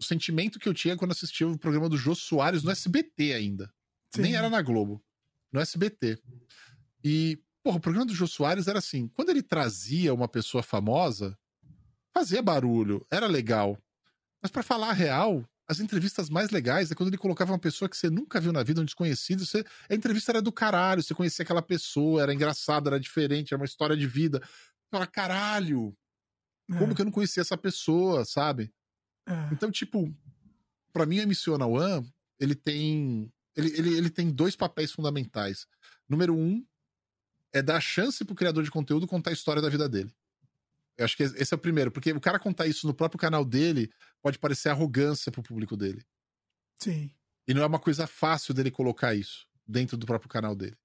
o sentimento que eu tinha quando assistia o programa do Jô Soares no SBT ainda. Sim. Nem era na Globo. No SBT. E, porra, o programa do Jô Soares era assim: quando ele trazia uma pessoa famosa fazia barulho, era legal. Mas para falar a real, as entrevistas mais legais é quando ele colocava uma pessoa que você nunca viu na vida, um desconhecido. Você, a entrevista era do caralho, você conhecia aquela pessoa, era engraçado, era diferente, era uma história de vida. Fala, caralho, como é. que eu não conhecia essa pessoa, sabe? É. Então, tipo, para mim, a Missiona One, ele tem. Ele, ele, ele tem dois papéis fundamentais. Número um é dar chance pro criador de conteúdo contar a história da vida dele. Eu acho que esse é o primeiro, porque o cara contar isso no próprio canal dele pode parecer arrogância pro público dele. Sim. E não é uma coisa fácil dele colocar isso dentro do próprio canal dele.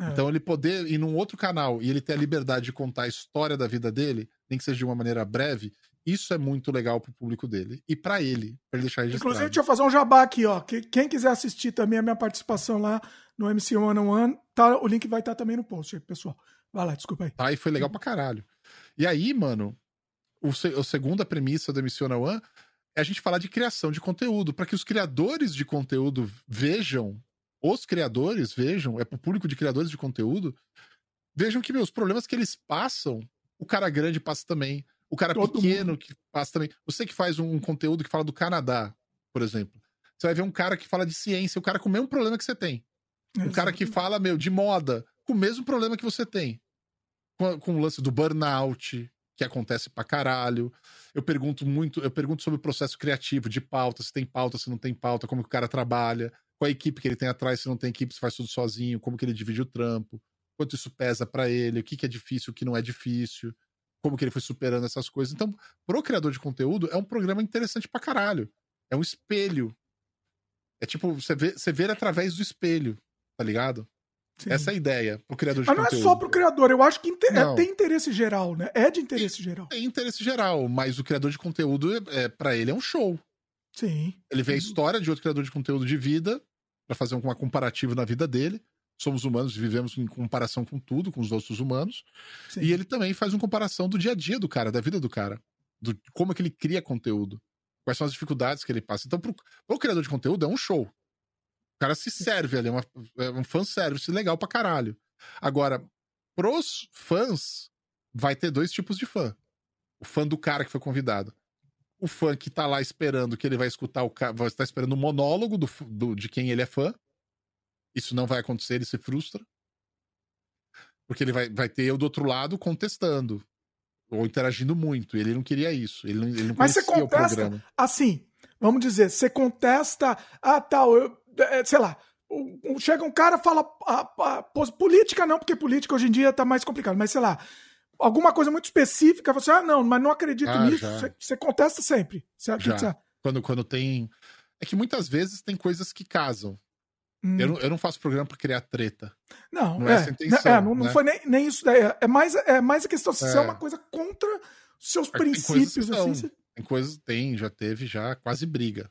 É. Então ele poder ir num outro canal e ele ter a liberdade de contar a história da vida dele, nem que seja de uma maneira breve, isso é muito legal pro público dele e para ele, pra ele deixar registrado. Inclusive, deixa eu fazer um jabá aqui, ó. Quem quiser assistir também a minha participação lá no MC One on One, tá, o link vai estar tá também no post, pessoal. Vai lá, desculpa aí. Tá, e foi legal pra caralho. E aí, mano, o, a segunda premissa do Missiona One é a gente falar de criação de conteúdo, para que os criadores de conteúdo vejam, os criadores vejam, é pro público de criadores de conteúdo, vejam que, meus problemas que eles passam, o cara grande passa também, o cara Todo pequeno mundo. que passa também. Você que faz um, conteúdo que fala do Canadá, por exemplo, você vai ver um cara que fala de ciência, o cara com o mesmo problema que você tem. Um cara que fala, meu, de moda, com o mesmo problema que você tem com, com o lance do burnout, que acontece pra caralho. Eu pergunto muito, eu pergunto sobre o processo criativo, de pauta, se tem pauta, se não tem pauta, como que o cara trabalha, qual a equipe que ele tem atrás, se não tem equipe, se faz tudo sozinho, como que ele divide o trampo, quanto isso pesa para ele, o que, que é difícil, o que não é difícil, como que ele foi superando essas coisas. Então, pro criador de conteúdo, é um programa interessante pra caralho. É um espelho. É tipo, você vê, você vê através do espelho, tá ligado? Sim. Essa é a ideia pro criador de Mas conteúdo. não é só pro criador, eu acho que inter... é, tem interesse geral, né? É de interesse tem, geral. Tem interesse geral, mas o criador de conteúdo, é, para ele, é um show. Sim. Ele vê a história de outro criador de conteúdo de vida para fazer uma comparativa na vida dele. Somos humanos e vivemos em comparação com tudo, com os outros humanos. Sim. E ele também faz uma comparação do dia a dia do cara, da vida do cara. Do como é que ele cria conteúdo. Quais são as dificuldades que ele passa. Então, pro, pro criador de conteúdo, é um show. O cara se serve ali, é, uma, é um fanservice legal pra caralho. Agora, pros fãs, vai ter dois tipos de fã. O fã do cara que foi convidado. O fã que tá lá esperando que ele vai escutar o cara, vai estar esperando o monólogo do, do, de quem ele é fã. Isso não vai acontecer, ele se frustra. Porque ele vai, vai ter eu do outro lado contestando. Ou interagindo muito. Ele não queria isso. Ele não, ele não Mas você contesta, assim, vamos dizer, você contesta, ah, tal, eu, é, sei lá, chega um cara fala a, a, a, política não, porque política hoje em dia tá mais complicado, mas sei lá, alguma coisa muito específica, você, ah, não, mas não acredito ah, nisso, você, você, contesta sempre. Você, já. Você... Quando, quando tem. É que muitas vezes tem coisas que casam. Hum. Eu, não, eu não faço programa para criar treta. Não, não é, é essa a intenção. É, não, né? não foi nem, nem isso daí. É mais, é mais a questão de é. ser uma coisa contra seus é princípios. Assim, tem coisas, tem, já teve, já quase briga.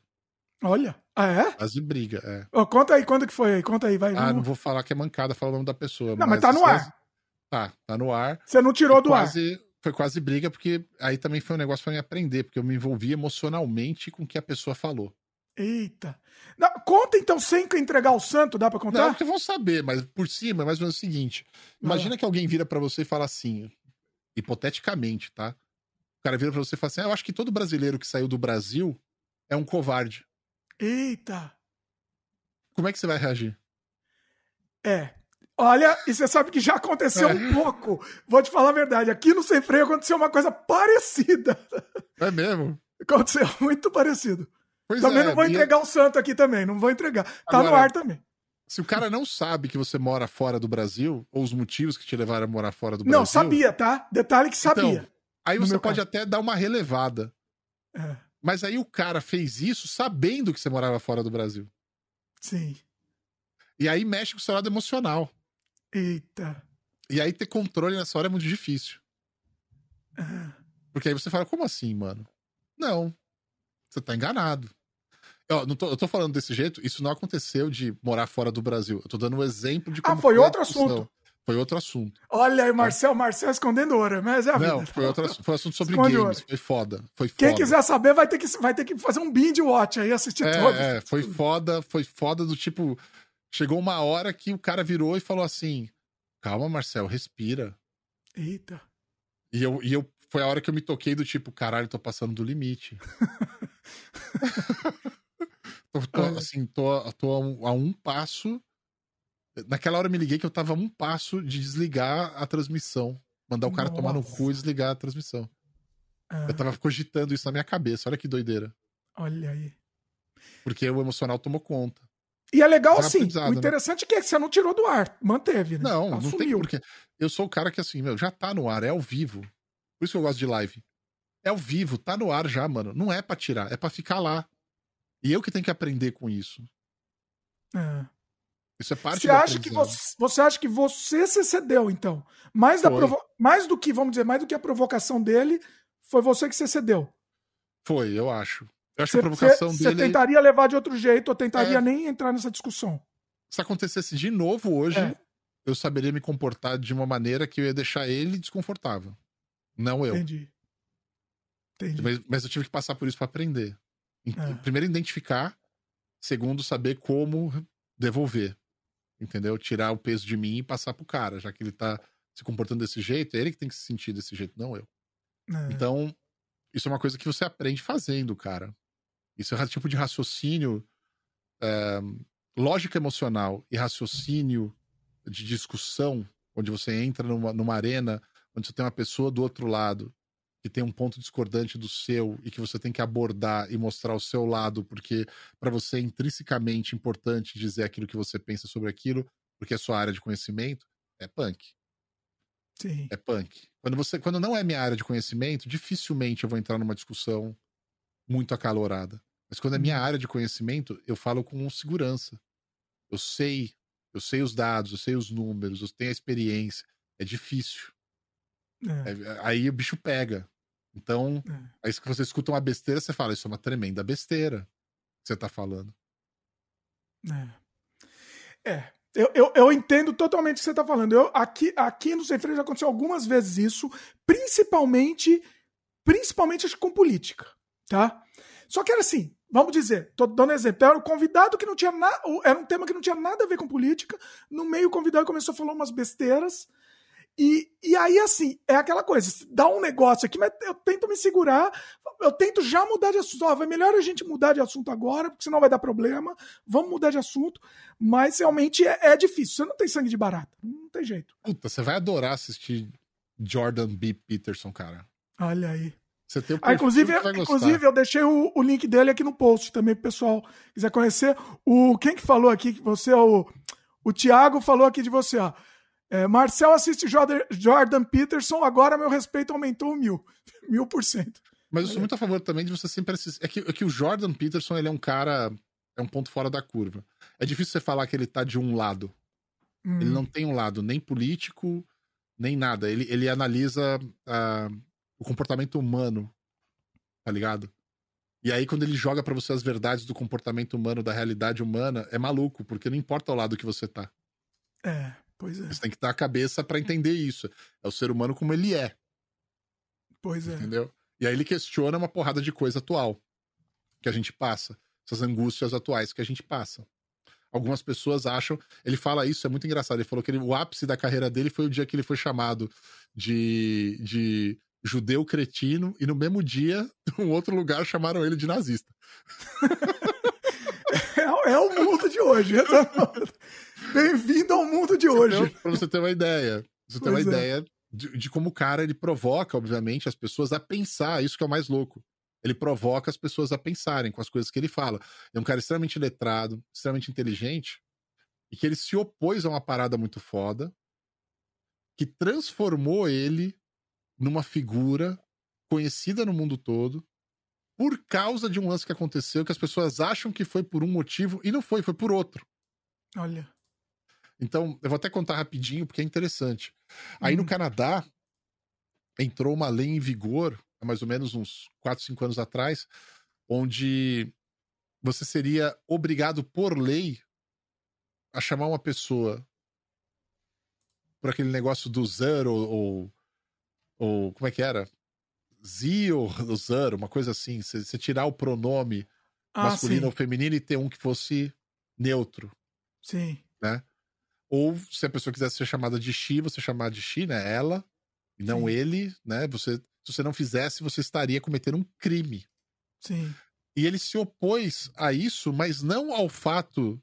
Olha. Ah, é? Quase briga, é. Oh, conta aí, quando que foi aí? Conta aí, vai. Ah, vamos... não vou falar que é mancada, fala o nome da pessoa. Não, mas, mas tá no ar. Tá, tá no ar. Você não tirou foi do quase, ar. Foi quase briga, porque aí também foi um negócio pra me aprender, porque eu me envolvi emocionalmente com o que a pessoa falou. Eita. Não, conta então sem entregar o santo, dá pra contar? Não, que vão saber, mas por cima, é mais ou menos o seguinte. Imagina ah. que alguém vira para você e fala assim, hipoteticamente, tá? O cara vira pra você e fala assim: ah, eu acho que todo brasileiro que saiu do Brasil é um covarde. Eita! Como é que você vai reagir? É. Olha, e você sabe que já aconteceu é. um pouco. Vou te falar a verdade. Aqui no Sem Freio aconteceu uma coisa parecida. É mesmo? Aconteceu muito parecido. Pois também é, não vou entregar o santo aqui também. Não vou entregar. Tá Agora, no ar também. Se o cara não sabe que você mora fora do Brasil, ou os motivos que te levaram a morar fora do Brasil. Não, sabia, tá? Detalhe que sabia. Então, aí você pode caso. até dar uma relevada. É. Mas aí o cara fez isso sabendo que você morava fora do Brasil. Sim. E aí mexe com o seu lado emocional. Eita. E aí ter controle nessa hora é muito difícil. Uhum. Porque aí você fala, como assim, mano? Não. Você tá enganado. Eu, não tô, eu tô falando desse jeito, isso não aconteceu de morar fora do Brasil. Eu tô dando um exemplo de ah, como. Ah, foi outro assunto. Foi outro assunto. Olha aí, Marcel, Marcel escondendo ouro, mas é a Não, vida. foi outro assunto, foi assunto sobre Esconde games, ouro. foi foda, foi foda. Quem quiser saber vai ter que, vai ter que fazer um binge watch aí, assistir é, todos. É, foi foda, foi foda do tipo, chegou uma hora que o cara virou e falou assim, calma, Marcel, respira. Eita. E eu, e eu, foi a hora que eu me toquei do tipo, caralho, tô passando do limite. tô, tô, assim, tô, tô a um, a um passo Naquela hora eu me liguei que eu tava a um passo de desligar a transmissão. Mandar o cara Nossa. tomar no cu e desligar a transmissão. Ah. Eu tava cogitando isso na minha cabeça. Olha que doideira. Olha aí. Porque o emocional tomou conta. E é legal assim. O né? interessante né? é que você não tirou do ar. Manteve, né? Não, Assumiu. não tem porquê. Eu sou o cara que assim, meu, já tá no ar, é ao vivo. Por isso que eu gosto de live. É ao vivo, tá no ar já, mano. Não é para tirar, é para ficar lá. E eu que tenho que aprender com isso. É. Isso é parte você acha que você, você acha que você se cedeu, então? Mais, da provo... mais do que, vamos dizer, mais do que a provocação dele, foi você que se cedeu. Foi, eu acho. Eu acho cê, que a provocação cê, dele. Você tentaria levar de outro jeito, ou tentaria é... nem entrar nessa discussão. Se acontecesse de novo hoje, é. eu saberia me comportar de uma maneira que eu ia deixar ele desconfortável. Não eu. Entendi. Entendi. Mas, mas eu tive que passar por isso para aprender. É. Primeiro, identificar. Segundo, saber como devolver entendeu? Tirar o peso de mim e passar pro cara, já que ele tá se comportando desse jeito, é ele que tem que se sentir desse jeito, não eu. É. Então, isso é uma coisa que você aprende fazendo, cara. Isso é tipo de raciocínio, é, lógica emocional e raciocínio de discussão, onde você entra numa, numa arena onde você tem uma pessoa do outro lado que tem um ponto discordante do seu e que você tem que abordar e mostrar o seu lado, porque para você é intrinsecamente importante dizer aquilo que você pensa sobre aquilo, porque é sua área de conhecimento, é punk. Sim. É punk. Quando você, quando não é minha área de conhecimento, dificilmente eu vou entrar numa discussão muito acalorada. Mas quando é minha uhum. área de conhecimento, eu falo com segurança. Eu sei Eu sei os dados, eu sei os números, eu tenho a experiência. É difícil. É. É, aí o bicho pega. Então, é. aí que você escuta uma besteira, você fala, isso é uma tremenda besteira que você tá falando. É. É. Eu, eu, eu entendo totalmente o que você tá falando. Eu, aqui, aqui no Sem Freio já aconteceu algumas vezes isso, principalmente, principalmente acho, com política, tá? Só que era assim, vamos dizer, tô dando exemplo, era um convidado que não tinha nada, era um tema que não tinha nada a ver com política, no meio o convidado começou a falar umas besteiras, e, e aí, assim, é aquela coisa, dá um negócio aqui, mas eu tento me segurar, eu tento já mudar de assunto. Ó, vai melhor a gente mudar de assunto agora, porque senão vai dar problema. Vamos mudar de assunto. Mas realmente é, é difícil. Você não tem sangue de barata. Não tem jeito. Puta, você vai adorar assistir Jordan B. Peterson, cara. Olha aí. Você tem o ah, inclusive, inclusive, eu deixei o, o, link dele aqui no post também, pessoal quiser conhecer. O, quem que falou aqui que você é o. O Thiago falou aqui de você, ó. É, Marcel assiste Jordan Peterson, agora meu respeito aumentou mil. Mil por cento. Mas eu sou muito a favor também de você sempre assistir. É que, é que o Jordan Peterson, ele é um cara. É um ponto fora da curva. É difícil você falar que ele tá de um lado. Hum. Ele não tem um lado nem político, nem nada. Ele, ele analisa uh, o comportamento humano, tá ligado? E aí, quando ele joga para você as verdades do comportamento humano, da realidade humana, é maluco, porque não importa o lado que você tá. É. Pois é. Você tem que estar a cabeça para entender isso. É o ser humano como ele é. Pois é. Entendeu? E aí ele questiona uma porrada de coisa atual que a gente passa. Essas angústias atuais que a gente passa. Algumas pessoas acham. Ele fala isso, é muito engraçado. Ele falou que ele, o ápice da carreira dele foi o dia que ele foi chamado de, de judeu cretino, e no mesmo dia, num outro lugar, chamaram ele de nazista. é, é o mundo de hoje. Bem-vindo ao mundo de hoje. Então, pra você ter uma ideia. Você ter uma é. ideia de, de, como o cara ele provoca, obviamente, as pessoas a pensar. Isso que é o mais louco. Ele provoca as pessoas a pensarem com as coisas que ele fala. É um cara extremamente letrado, extremamente inteligente, e que ele se opôs a uma parada muito foda, que transformou ele numa figura conhecida no mundo todo, por causa de um lance que aconteceu que as pessoas acham que foi por um motivo e não foi, foi por outro. Olha. Então, eu vou até contar rapidinho, porque é interessante. Aí no uhum. Canadá, entrou uma lei em vigor, há mais ou menos uns 4, 5 anos atrás, onde você seria obrigado por lei a chamar uma pessoa por aquele negócio do zero ou, ou como é que era? Z ou zero, uma coisa assim. Você tirar o pronome ah, masculino sim. ou feminino e ter um que fosse neutro. Sim. Né? Ou se a pessoa quisesse ser chamada de Xi, você chamar de Xi, né? Ela, e não Sim. ele, né? Você, se você não fizesse, você estaria cometendo um crime. Sim. E ele se opôs a isso, mas não ao fato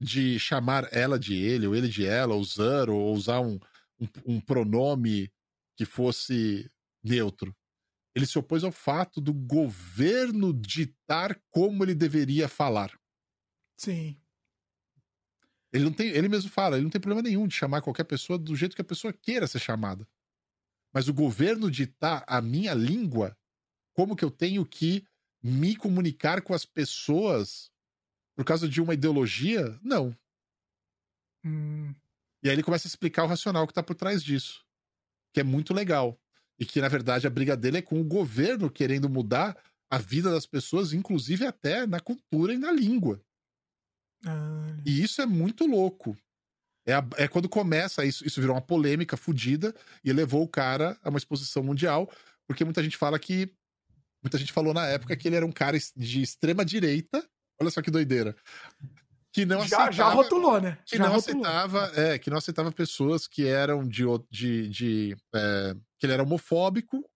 de chamar ela de ele, ou ele de ela, ou usar, ou usar um, um, um pronome que fosse neutro. Ele se opôs ao fato do governo ditar como ele deveria falar. Sim. Ele não tem, ele mesmo fala, ele não tem problema nenhum de chamar qualquer pessoa do jeito que a pessoa queira ser chamada. Mas o governo ditar a minha língua, como que eu tenho que me comunicar com as pessoas por causa de uma ideologia? Não. Hum. E aí ele começa a explicar o racional que tá por trás disso. Que é muito legal. E que, na verdade, a briga dele é com o governo querendo mudar a vida das pessoas, inclusive até na cultura e na língua. Ah. E isso é muito louco. É, a, é quando começa, isso, isso virou uma polêmica fodida e levou o cara a uma exposição mundial, porque muita gente fala que. Muita gente falou na época que ele era um cara de extrema direita. Olha só que doideira. Que não já, aceitava, já rotulou, né? Que já não rotulou. aceitava, é, que não aceitava pessoas que eram de. de, de é, que ele era homofóbico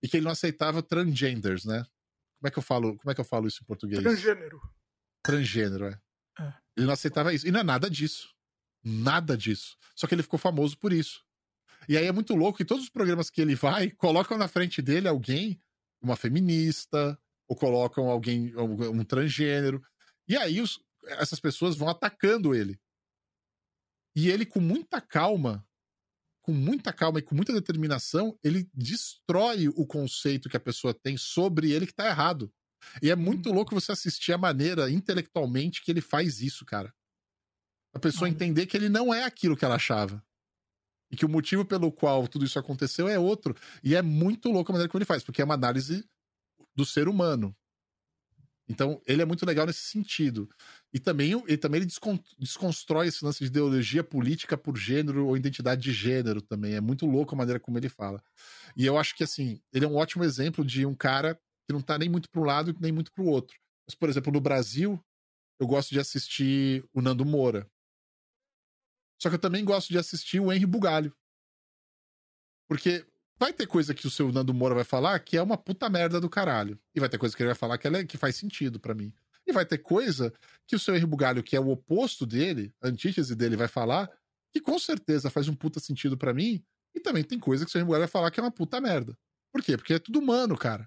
e que ele não aceitava transgenders, né? Como é que eu falo, como é que eu falo isso em português? Transgênero. Transgênero, é. É. Ele não aceitava isso. E não é nada disso. Nada disso. Só que ele ficou famoso por isso. E aí é muito louco que todos os programas que ele vai colocam na frente dele alguém, uma feminista, ou colocam alguém, um transgênero. E aí os, essas pessoas vão atacando ele. E ele, com muita calma, com muita calma e com muita determinação, ele destrói o conceito que a pessoa tem sobre ele que tá errado. E é muito louco você assistir a maneira intelectualmente que ele faz isso, cara. A pessoa entender que ele não é aquilo que ela achava. E que o motivo pelo qual tudo isso aconteceu é outro. E é muito louco a maneira como ele faz, porque é uma análise do ser humano. Então, ele é muito legal nesse sentido. E também, e também ele desconstrói esse lance de ideologia política por gênero ou identidade de gênero também. É muito louco a maneira como ele fala. E eu acho que, assim, ele é um ótimo exemplo de um cara que não tá nem muito para um lado nem muito para o outro. Mas, por exemplo, no Brasil, eu gosto de assistir o Nando Moura. Só que eu também gosto de assistir o Henry Bugalho. Porque vai ter coisa que o seu Nando Moura vai falar que é uma puta merda do caralho. E vai ter coisa que ele vai falar que, é, que faz sentido para mim. E vai ter coisa que o seu Henry Bugalho, que é o oposto dele, a antítese dele, vai falar que com certeza faz um puta sentido para mim. E também tem coisa que o seu Henry Bugalho vai falar que é uma puta merda. Por quê? Porque é tudo humano, cara.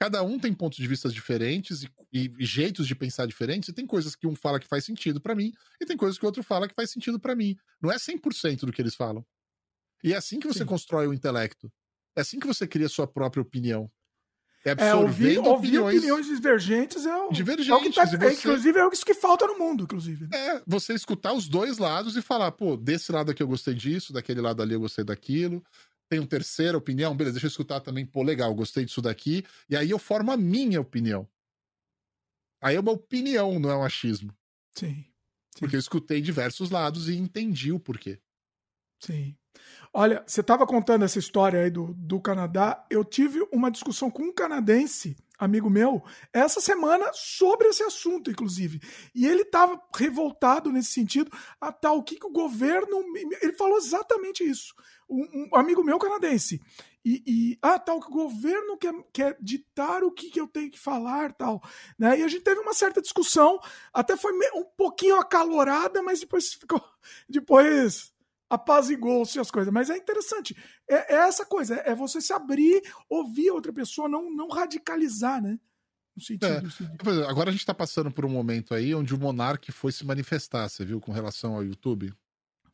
Cada um tem pontos de vista diferentes e, e, e, jeitos de pensar diferentes, e tem coisas que um fala que faz sentido para mim, e tem coisas que o outro fala que faz sentido para mim. Não é 100% do que eles falam. E é assim que você Sim. constrói o intelecto. É assim que você cria sua própria opinião. É, é ouvir, ouvir opiniões, opiniões, divergentes é o, divergentes, é o que tá, você... é, inclusive é isso que falta no mundo, inclusive. É, você escutar os dois lados e falar, pô, desse lado aqui eu gostei disso, daquele lado ali eu gostei daquilo tenho terceira opinião, beleza, deixa eu escutar também, pô, legal, gostei disso daqui, e aí eu formo a minha opinião. Aí é uma opinião, não é um achismo. Sim. sim. Porque eu escutei diversos lados e entendi o porquê. Sim. Olha, você estava contando essa história aí do, do Canadá. Eu tive uma discussão com um canadense, amigo meu, essa semana sobre esse assunto, inclusive. E ele estava revoltado nesse sentido. Ah, tá, o que, que o governo. Ele falou exatamente isso um, um amigo meu canadense. E, e, ah, tal, que o governo quer, quer ditar o que, que eu tenho que falar, tal. Né? E a gente teve uma certa discussão, até foi um pouquinho acalorada, mas depois ficou. Depois apazigou-se as coisas. Mas é interessante. É, é, essa coisa, é você se abrir, ouvir outra pessoa, não, não radicalizar, né? No sentido, é. no sentido. Agora a gente está passando por um momento aí onde o Monark foi se manifestar, você viu, com relação ao YouTube?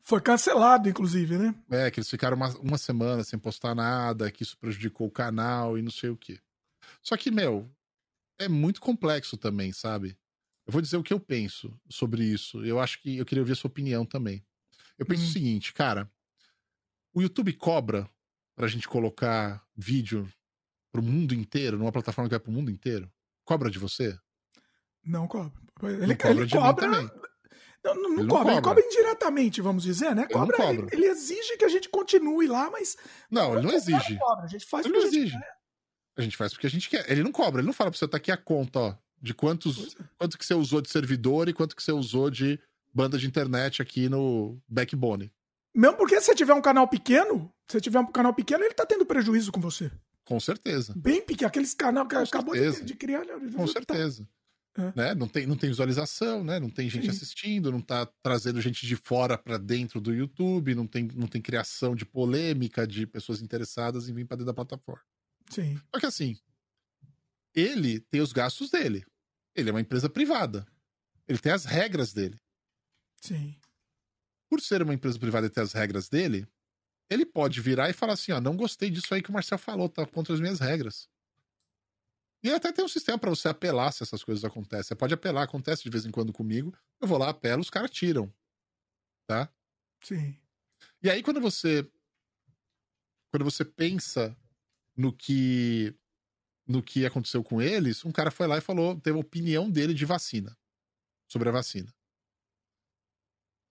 Foi cancelado, inclusive, né? É, que eles ficaram uma, uma semana sem postar nada, que isso prejudicou o canal e não sei o quê. Só que, meu, é muito complexo também, sabe? Eu vou dizer o que eu penso sobre isso. Eu acho que eu queria ouvir a sua opinião também. Eu penso o seguinte, cara. O YouTube cobra pra gente colocar vídeo pro mundo inteiro, numa plataforma que vai pro mundo inteiro? Cobra de você? Não cobra. Ele, não cobra ele cobra, também. Não, não, não, cobra, cobra, ele cobra indiretamente, vamos dizer, né? Cobra, ele, ele, ele, exige que a gente continue lá, mas. Não, ele não exige. Cobra, a gente faz ele não exige. A gente faz porque a gente quer. Ele não cobra, ele não fala pra você, tá aqui a conta, ó, de quantos. É. Quanto que você usou de servidor e quanto que você usou de banda de internet aqui no Backbone. Mesmo porque se você tiver um canal pequeno, se você tiver um canal pequeno, ele tá tendo prejuízo com você. Com certeza. Bem pequeno, aqueles canal que com acabou de, de, criar. Com tá certeza. É. Né? Não, tem, não tem visualização, né? Não tem gente Sim. assistindo, não tá trazendo gente de fora para dentro do YouTube, não tem, não tem criação de polêmica de pessoas interessadas em vir para dentro da plataforma. Sim. Só que assim, ele tem os gastos dele. Ele é uma empresa privada. Ele tem as regras dele. Sim. Por ser uma empresa privada e ter as regras dele, ele pode virar e falar assim: ó, não gostei disso aí que o Marcel falou, tá contra as minhas regras. E até tem um sistema para você apelar se essas coisas acontecem. Você pode apelar, acontece de vez em quando comigo. Eu vou lá, apelo, os caras tiram. Tá? Sim. E aí, quando você. Quando você pensa no que. No que aconteceu com eles, um cara foi lá e falou, teve a opinião dele de vacina. Sobre a vacina.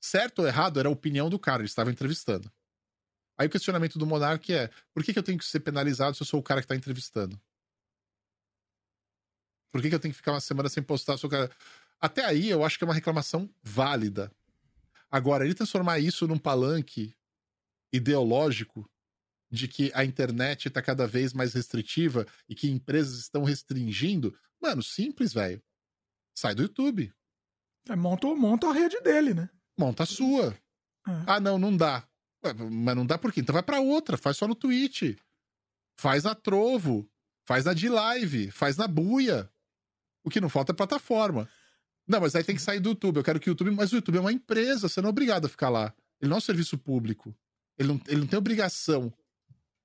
Certo ou errado era a opinião do cara, ele estava entrevistando. Aí o questionamento do monarca é: por que, que eu tenho que ser penalizado se eu sou o cara que está entrevistando? Por que, que eu tenho que ficar uma semana sem postar? Sou cara... Até aí eu acho que é uma reclamação válida. Agora, ele transformar isso num palanque ideológico de que a internet está cada vez mais restritiva e que empresas estão restringindo, mano, simples, velho. Sai do YouTube. É, monta, monta a rede dele, né? Monta a sua. É. Ah, não, não dá. Mas não dá por quê? Então vai para outra, faz só no Twitch. Faz na Trovo, faz na D-Live, faz na Buia. O que não falta é plataforma. Não, mas aí tem que sair do YouTube. Eu quero que o YouTube. Mas o YouTube é uma empresa, você não é obrigado a ficar lá. Ele não é um serviço público. Ele não, ele não tem obrigação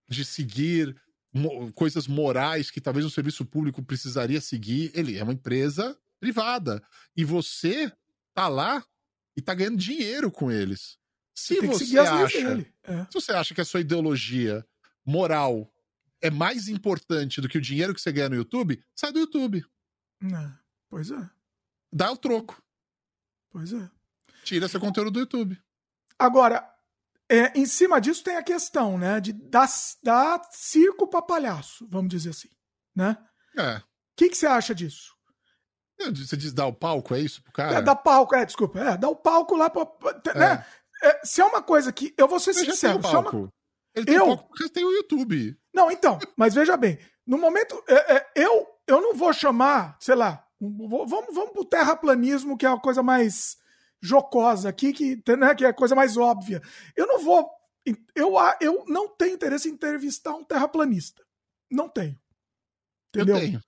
de seguir mo coisas morais que talvez um serviço público precisaria seguir. Ele é uma empresa privada. E você tá lá e tá ganhando dinheiro com eles. Se Você você acha. É. se você acha que a sua ideologia moral é mais importante do que o dinheiro que você ganha no YouTube, sai do YouTube. É, Pois é, Dá o troco. pois é. Tira seu conteúdo do YouTube. Agora, é, em cima disso tem a questão, né? De dar, dar circo para palhaço, vamos dizer assim, né? É. O que, que você acha disso? Você diz dar o palco, é isso pro cara? É, dar palco, é, desculpa, é, dar o palco lá pra. né? É, se é uma coisa que. Eu vou ser Ele tem sincero. se é uma- palco. Ele tem Eu? palco porque tem o YouTube. Não, então, mas veja bem, no momento. é, é, eu, eu não vou chamar, sei lá, vou- vamos, vamos pro terraplanismo, que é a coisa mais jocosa aqui, que, né, que é a coisa mais óbvia. Eu não vou. Eu, eu não tenho interesse em entrevistar um terraplanista. Não tenho. Entendeu? Eu tenho.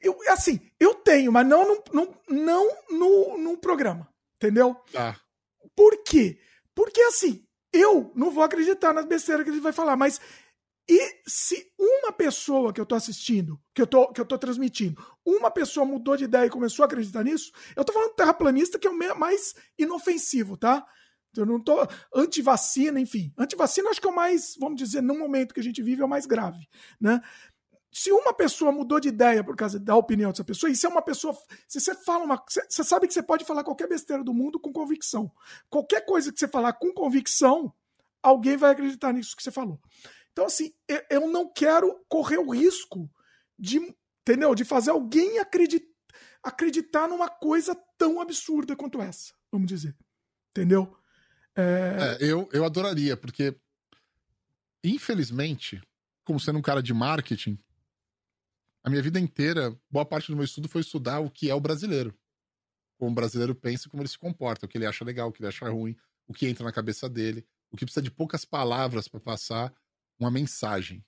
Eu, assim, eu tenho, mas não, num- num- não no, num programa. Entendeu? Tá. Por quê? Porque assim, eu não vou acreditar nas besteiras que ele vai falar, mas e se uma pessoa que eu tô assistindo, que eu tô, que eu tô transmitindo, uma pessoa mudou de ideia e começou a acreditar nisso, eu tô falando terraplanista que é o mais inofensivo, tá? Eu não tô anti-vacina, enfim. Anti-vacina acho que é o mais, vamos dizer, no momento que a gente vive é o mais grave, né? Se uma pessoa mudou de ideia por causa da opinião dessa pessoa, e se é uma pessoa. Se você fala uma. Você sabe que você pode falar qualquer besteira do mundo com convicção. Qualquer coisa que você falar com convicção, alguém vai acreditar nisso que você falou. Então, assim, eu- eu não quero correr o risco de, entendeu? De fazer alguém acreditar, acreditar numa coisa tão absurda quanto essa, vamos dizer. Entendeu? É, É, eu, eu adoraria, porque, infelizmente, como sendo um cara de marketing, a minha vida inteira, boa parte do meu estudo foi estudar o que é o brasileiro. Como o brasileiro pensa e como ele se comporta, o que ele acha legal, o que ele acha ruim, o que entra na cabeça dele, o que precisa de poucas palavras para passar uma mensagem.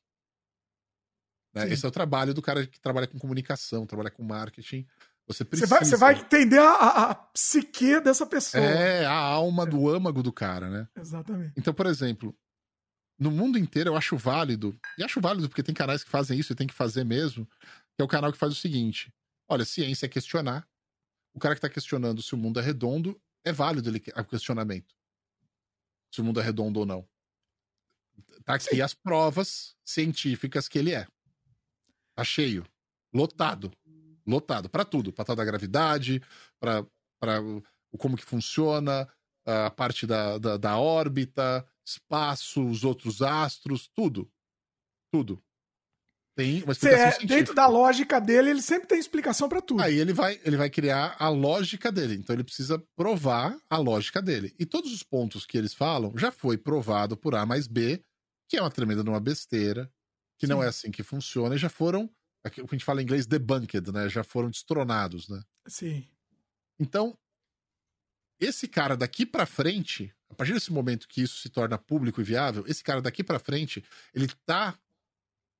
Né? Esse é o trabalho do cara que trabalha com comunicação, trabalha com marketing. Você você, precisa. vai, você vai entender a, a- a psique dessa pessoa. É a alma do âmago do cara, né? Exatamente. Então, por exemplo, no mundo inteiro eu acho válido, e acho válido porque tem canais que fazem isso e tem que fazer mesmo, que é o canal que faz o seguinte: olha, ciência é questionar. O cara que está questionando se o mundo é redondo, é válido ele, o questionamento. Se o mundo é redondo ou não. Tá aqui Sim. as provas científicas que ele é. Tá cheio. Lotado. Lotado. Para tudo. Pra tal da gravidade, para o como que funciona, a parte da, da, da órbita, espaço, os outros astros, tudo. Tudo. Tem uma Cê explicação é, científica. dentro da lógica dele, ele sempre tem explicação pra tudo. Aí ele vai, ele vai criar a lógica dele. Então ele precisa provar a lógica dele. E todos os pontos que eles falam já foi provado por A mais B, que é uma tremenda de uma besteira, que não Sim. é assim que funciona, e já foram, aqui- o que a gente fala em inglês, debunked, né? Já foram destronados, né? Sim. Então, esse cara daqui pra frente, a partir desse momento que isso se torna público e viável, esse cara daqui pra frente, ele tá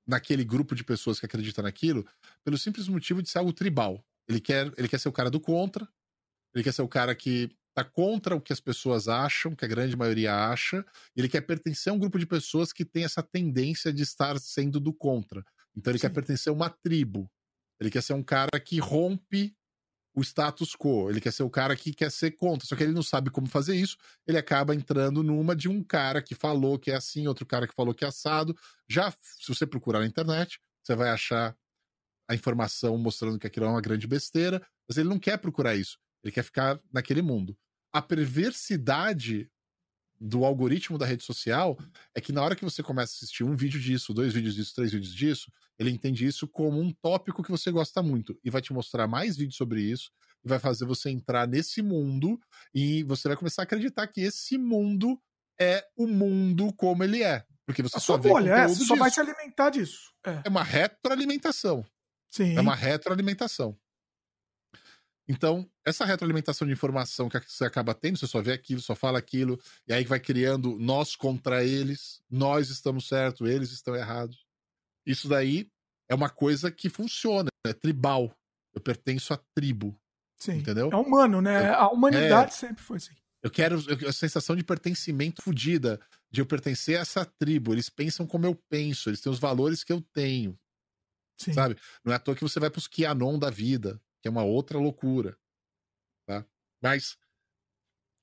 naquele grupo de pessoas que acreditam naquilo pelo simples motivo de ser algo tribal. Ele quer, ele quer ser o cara do contra, ele quer ser o cara que tá contra o que as pessoas acham, que a grande maioria acha, e ele quer pertencer a um grupo de pessoas que tem essa tendência de estar sendo do contra. Então ele Sim. quer pertencer a uma tribo. Ele quer ser um cara que rompe o status quo. Ele quer ser o cara que quer ser contra. Só que ele não sabe como fazer isso. Ele acaba entrando numa de um cara que falou que é assim, outro cara que falou que é assado. Já, se você procurar na internet, você vai achar a informação mostrando que aquilo é uma grande besteira. Mas ele não quer procurar isso. Ele quer ficar naquele mundo. A perversidade do algoritmo da rede social é que na hora que você começa a assistir um vídeo disso, dois vídeos disso, três vídeos disso, ele entende isso como um tópico que você gosta muito e vai te mostrar mais vídeos sobre isso e vai fazer você entrar nesse mundo e você vai começar a acreditar que esse mundo é o mundo como ele é, porque você A só vê bolha, é, você só vai se alimentar disso. É. É uma retroalimentação. Sim. É uma retroalimentação. Então, essa retroalimentação de informação que você acaba tendo, você só vê aquilo, só fala aquilo, e aí vai criando nós contra eles, nós estamos certos, eles estão errados. Isso daí é uma coisa que funciona, é tribal. Eu pertenço à tribo, Sim. entendeu? É humano, né? A humanidade sempre foi assim. Eu quero eu- a sensação de pertencimento fodida, de eu pertencer a essa tribo. Eles pensam como eu penso, eles têm os valores que eu tenho. Sim. sabe? Não é à toa que você vai pros Kianon da vida, que é uma outra loucura, tá? Mas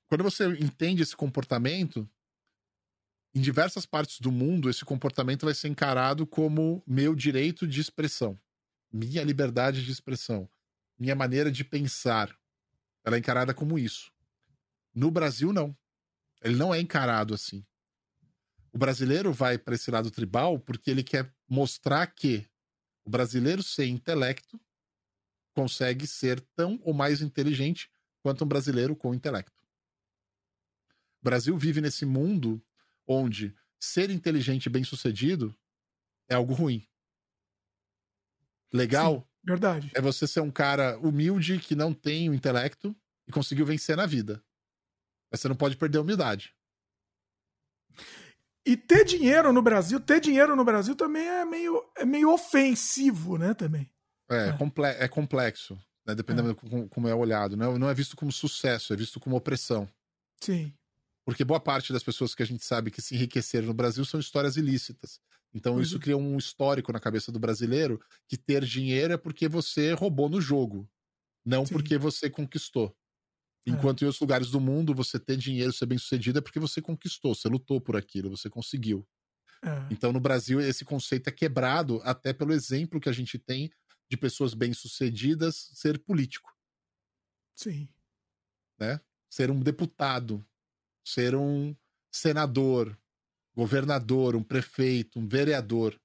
quando você entende esse comportamento, em diversas partes do mundo, esse comportamento vai ser encarado como meu direito de expressão, minha liberdade de expressão, minha maneira de pensar. Ela é encarada como isso. No Brasil, não. Ele não é encarado assim. O brasileiro vai para esse lado tribal porque ele quer mostrar que o brasileiro sem intelecto consegue ser tão ou mais inteligente quanto um brasileiro com intelecto. O Brasil vive nesse mundo onde ser inteligente e bem-sucedido é algo ruim. Legal? Sim, verdade. É você ser um cara humilde que não tem o intelecto e conseguiu vencer na vida. Mas você não pode perder a humildade. E ter dinheiro no Brasil, ter dinheiro no Brasil também é meio, é meio ofensivo, né? Também. É, é. Comple é complexo, né? Dependendo é. como, é olhado. Não, não é visto como sucesso, é visto como opressão. Sim. Porque boa parte das pessoas que a gente sabe que se enriqueceram no Brasil são histórias ilícitas. Então isso uhum. cria um histórico na cabeça do brasileiro que ter dinheiro é porque você roubou no jogo, não Sim. porque você conquistou. É. Enquanto é. em outros lugares do mundo você ter dinheiro, ser bem sucedido é porque você conquistou, você lutou por aquilo, você conseguiu. É. Então no Brasil esse conceito é quebrado até pelo exemplo que a gente tem de pessoas bem sucedidas ser político. Sim. Né? Ser um deputado, ser um senador, governador, um prefeito, um vereador.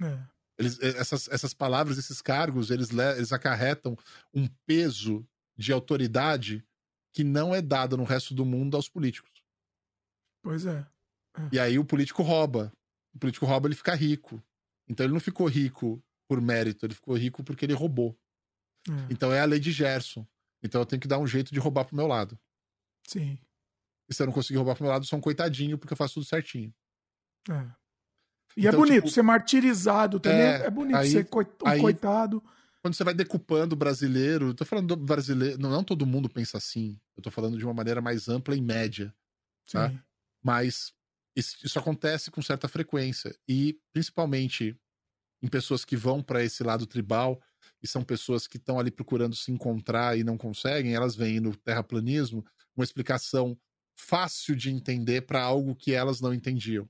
É. Eles, eh, essas, essas palavras, esses cargos, eles, eles acarretam um peso de autoridade que não é dado no resto do mundo aos políticos. Pois é. é. E aí o político rouba. O político rouba, ele fica rico. Então ele não ficou rico por mérito, ele ficou rico porque ele roubou. É. Então é a lei de Gerson. Então eu tenho que dar um jeito de roubar pro meu lado. Sim. E se eu não conseguir roubar pro meu lado, eu sou um coitadinho, porque eu faço tudo certinho. É. E é então, é bonito, tipo, ser martirizado também. É, é bonito aí, ser um aí, coitado. Quando você vai decupando o brasileiro, eu tô falando do brasileiro, não, não, todo mundo pensa assim. Eu tô falando de uma maneira mais ampla e média. Tá? Mas isso, isso acontece com certa frequência. E principalmente em pessoas que vão para esse lado tribal e são pessoas que estão ali procurando se encontrar e não conseguem, elas vêm no terraplanismo uma explicação fácil de entender para algo que elas não entendiam.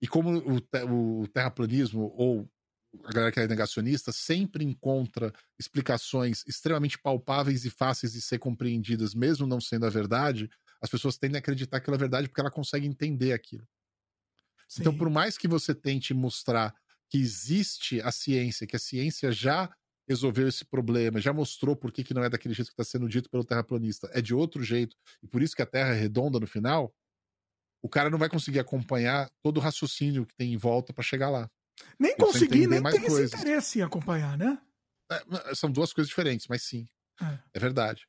E como o, o terraplanismo ou a galera que é negacionista sempre encontra explicações extremamente palpáveis e fáceis de ser compreendidas, mesmo não sendo a verdade, as pessoas tendem a acreditar que é verdade porque ela consegue entender aquilo. Então, Sim. Então, por mais que você tente mostrar que existe a ciência, que a ciência já resolveu esse problema, já mostrou por que, que não é daquele jeito que está sendo dito pelo terraplanista, é de outro jeito, e por isso que a Terra é redonda no final, o cara não vai conseguir acompanhar todo o raciocínio que tem em volta para chegar lá. Nem conseguir, nem tem coisas. esse interesse em acompanhar, né? É, são duas coisas diferentes, mas sim. É, é verdade.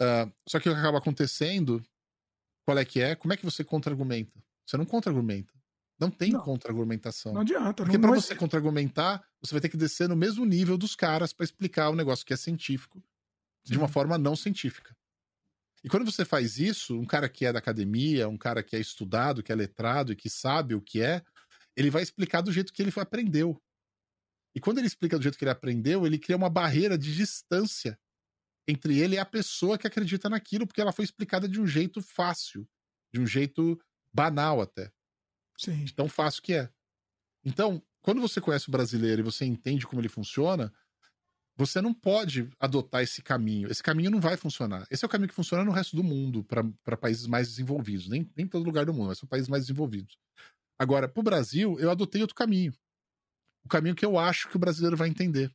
Uh, só que o que acaba acontecendo, qual é que é? Como é que você contra-argumenta? Você não contra-argumenta. Não tem contra-argumentação. Não adianta. Porque para você contra-argumentar, você vai ter que descer no mesmo nível dos caras para explicar o negócio que é científico Sim. de uma forma não científica. E quando você faz isso, um cara que é da academia, um cara que é estudado, que é letrado e que sabe o que é, ele vai explicar do jeito que ele aprendeu. E quando ele explica do jeito que ele aprendeu, ele cria uma barreira de distância entre ele e a pessoa que acredita naquilo, porque ela foi explicada de um jeito fácil, de um jeito banal até. Sim. De tão fácil que é. Então, quando você conhece o brasileiro e você entende como ele funciona, você não pode adotar esse caminho. Esse caminho não vai funcionar. Esse é o caminho que funciona no resto do mundo, para países mais desenvolvidos. Nem, nem todo lugar do mundo, mas são países mais desenvolvidos. Agora, para o Brasil, eu adotei outro caminho. O caminho que eu acho que o brasileiro vai entender.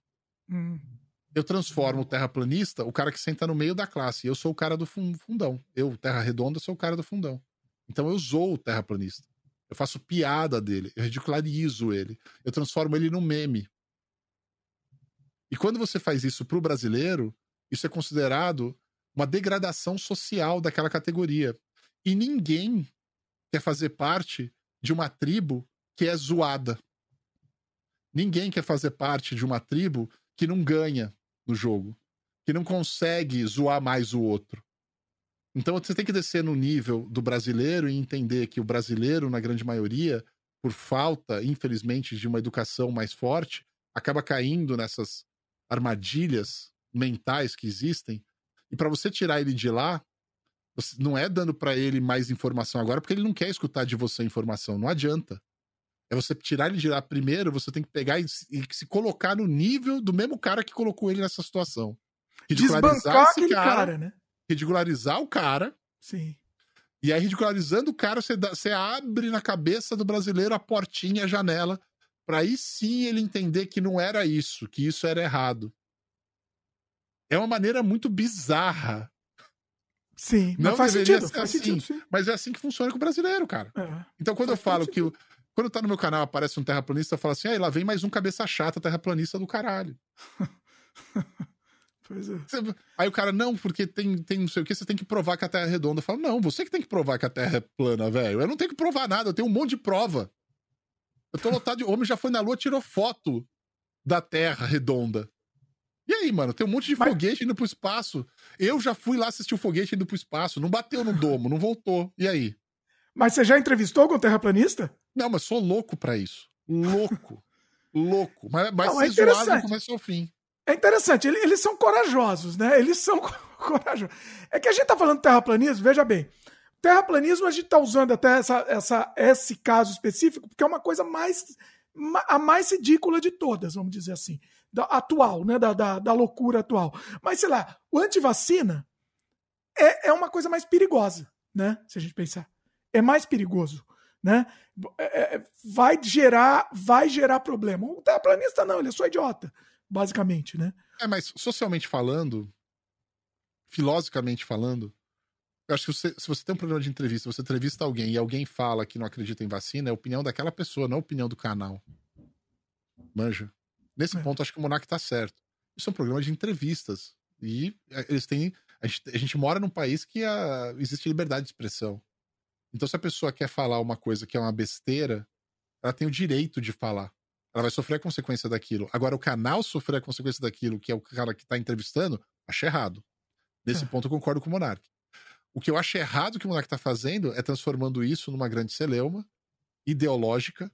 Hum. Eu transformo o terraplanista, o cara que senta no meio da classe. Eu sou o cara do fundão. Eu, terra redonda, sou o cara do fundão. Então eu sou o terraplanista. Eu faço piada dele, eu ridicularizo ele, eu transformo ele num meme. E quando você faz isso pro brasileiro, isso é considerado uma degradação social daquela categoria. E ninguém quer fazer parte de uma tribo que é zoada. Ninguém quer fazer parte de uma tribo que não ganha no jogo, que não consegue zoar mais o outro. Então você tem que descer no nível do brasileiro e entender que o brasileiro, na grande maioria, por falta, infelizmente, de uma educação mais forte, acaba caindo nessas armadilhas mentais que existem. E para você tirar ele de lá, Não é dando para ele mais informação agora, porque ele não quer escutar de você informação. Não adianta. É você tirar ele de lá primeiro, você tem que pegar e, e se colocar no nível do mesmo cara que colocou ele nessa situação. Desbancar aquele cara, cara, né? Ridicularizar o cara. Sim. E aí, ridicularizando o cara, você, dá, você abre na cabeça do brasileiro a portinha, a janela, para aí sim ele entender que não era isso, que isso era errado. É uma maneira muito bizarra. Sim, não faz sentido, faz assim, sentido sim. Mas é assim que funciona com o brasileiro, cara. É, então, quando eu falo sentido. que. Quando tá no meu canal aparece um terraplanista, eu falo assim: aí lá vem mais um cabeça chata terraplanista do caralho. Pois é. Aí o cara, não, porque tem, tem não sei o que, você tem que provar que a Terra é redonda. Eu falo, não, você que tem que provar que a Terra é plana, velho. Eu não tenho que provar nada, eu tenho um monte de prova. Eu tô lotado de. Homem já foi na Lua, tirou foto da Terra redonda. E aí, mano, tem um monte de mas... foguete indo pro espaço. Eu já fui lá assistir o foguete indo pro espaço. Não bateu no domo, não voltou. E aí? Mas você já entrevistou algum terraplanista? Não, mas sou louco para isso. Louco. louco. Mas, mas não, é zoado do começo ao fim. É interessante, eles são corajosos, né? Eles são corajosos. É que a gente tá falando de terraplanismo, veja bem. Terraplanismo a gente tá usando até essa, essa, esse caso específico, porque é uma coisa mais a mais ridícula de todas, vamos dizer assim. Da, atual, né? Da, da, da loucura atual. Mas, sei lá, o antivacina é, é uma coisa mais perigosa, né? Se a gente pensar. É mais perigoso, né? É, é vai gerar vai gerar problema. O terraplanista não, ele é só idiota basicamente, né? É, mas socialmente falando, filosoficamente falando, eu acho que você, se você tem um problema de entrevista, você entrevista alguém e alguém fala que não acredita em vacina, é a opinião daquela pessoa, não a opinião do canal. Manja. Nesse é. ponto, acho que o Monark tá certo. Isso é um programa de entrevistas. E é, eles têm. A gente, a gente mora num país que a, existe liberdade de expressão. Então, se a pessoa quer falar uma coisa que é uma besteira, ela tem o direito de falar. Ela vai sofrer a consequência daquilo. Agora, o canal sofrer a consequência daquilo, que é o cara que tá entrevistando, acho errado. Nesse é. ponto, eu concordo com o Monark. O que eu acho errado que o Monark tá fazendo é transformando isso numa grande celeuma ideológica,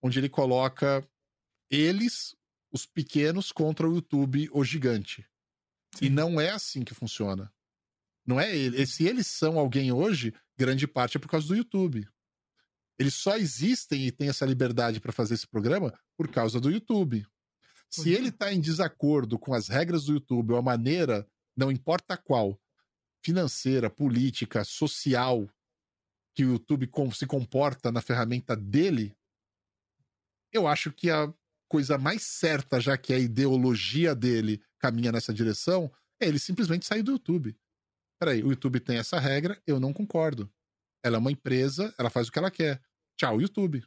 onde ele coloca eles, os pequenos, contra o YouTube, o gigante. Sim. E não é assim que funciona. Não é ele. Se eles são alguém hoje, grande parte é por causa do YouTube. Eles só existem e têm essa liberdade para fazer esse programa por causa do YouTube. Se ele está em desacordo com as regras do YouTube ou a maneira, não importa qual, financeira, política, social, que o YouTube se comporta na ferramenta dele, eu acho que a coisa mais certa, já que a ideologia dele caminha nessa direção, é ele simplesmente sair do YouTube. Peraí, o YouTube tem essa regra, eu não concordo. Ela é uma empresa, ela faz o que ela quer. Tchau, YouTube.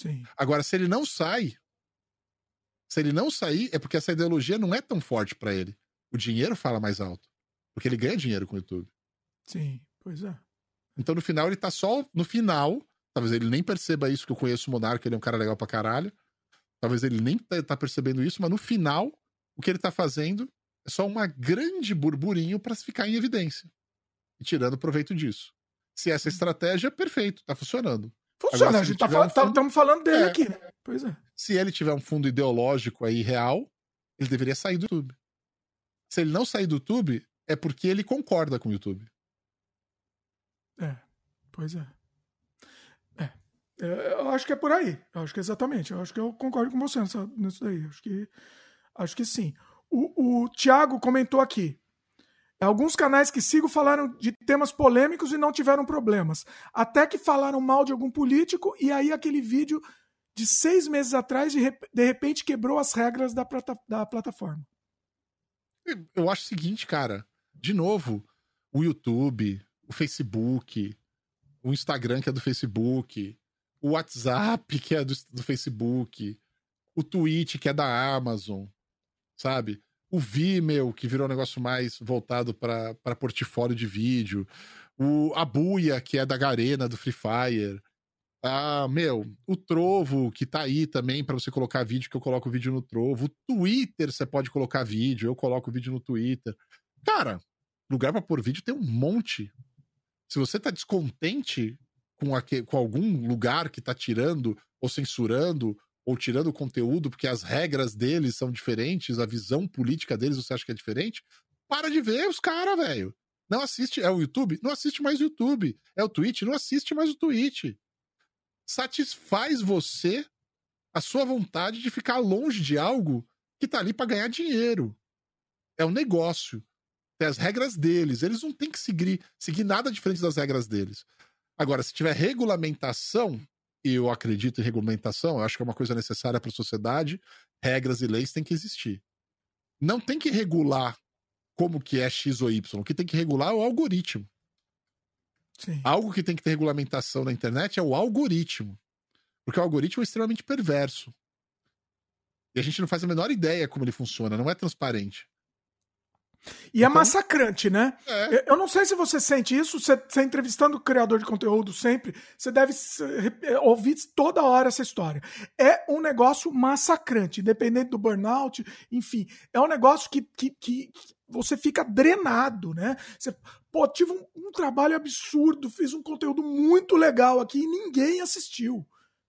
Sim. Agora, se ele não sai, se ele não sair, é porque essa ideologia não é tão forte para ele. O dinheiro fala mais alto. Porque ele ganha dinheiro com o YouTube. Sim, pois é. Então, no final, ele tá só. No final, talvez ele nem perceba isso, que eu conheço o Monarca, ele é um cara legal pra caralho. Talvez ele nem tá, percebendo isso, mas no final, o que ele tá fazendo é só uma grande burburinho para ficar em evidência. E tirando proveito disso. Se essa estratégia, perfeito, tá funcionando. Funciona, Agora, a gente tá falando, um fundo... falando dele é, aqui, né? Pois é. Se ele tiver um fundo ideológico aí real, ele deveria sair do YouTube. Se ele não sair do YouTube, é porque ele concorda com o YouTube. É, pois é. É. é eu acho que é por aí. Eu acho que é exatamente. Eu acho que eu concordo com você nisso daí. Eu acho que, acho que sim. O, o Thiago comentou aqui. Alguns canais que sigo falaram de temas polêmicos e não tiveram problemas. Até que falaram mal de algum político e aí aquele vídeo de seis meses atrás de, de repente quebrou as regras da, plata, da plataforma. Eu acho o seguinte, cara. De novo, o YouTube, o Facebook, o Instagram que é do Facebook, o WhatsApp que é do, do Facebook, o Twitch que é da Amazon, sabe? O Vimeo, que virou um negócio mais voltado para portfólio de vídeo, o a Buia, que é da Garena, do Free Fire, ah, meu, o Trovo, que tá aí também para você colocar vídeo, que eu coloco vídeo no Trovo, o Twitter você pode colocar vídeo, eu coloco vídeo no Twitter. Cara, lugar para pôr vídeo tem um monte. Se você tá descontente com, aquele, com algum lugar que tá tirando ou censurando ou tirando o conteúdo porque as regras deles são diferentes, a visão política deles você acha que é diferente, para de ver os caras, velho. Não assiste, é o YouTube? Não assiste mais o YouTube. É o Twitch? Não assiste mais o Twitch. Satisfaz você a sua vontade de ficar longe de algo que tá ali para ganhar dinheiro. É um negócio. Tem as regras deles. Eles não têm que seguir, seguir nada diferente das regras deles. Agora, se tiver regulamentação, eu acredito em regulamentação, eu acho que é uma coisa necessária para a sociedade, regras e leis têm que existir. Não tem que regular como que é X ou Y. O que tem que regular é o algoritmo. Sim. Algo que tem que ter regulamentação na internet é o algoritmo. Porque o algoritmo é extremamente perverso. E a gente não faz a menor ideia como ele funciona, não é transparente. E é então, é massacrante, né? É. Eu não sei se você sente isso, você, você entrevistando o criador de conteúdo sempre, você deve ouvir toda hora essa história. É um negócio massacrante, independente do burnout, enfim. É um negócio que, que, que você fica drenado, né? Você, pô, tive um, um, trabalho absurdo, fiz um conteúdo muito legal aqui e ninguém assistiu,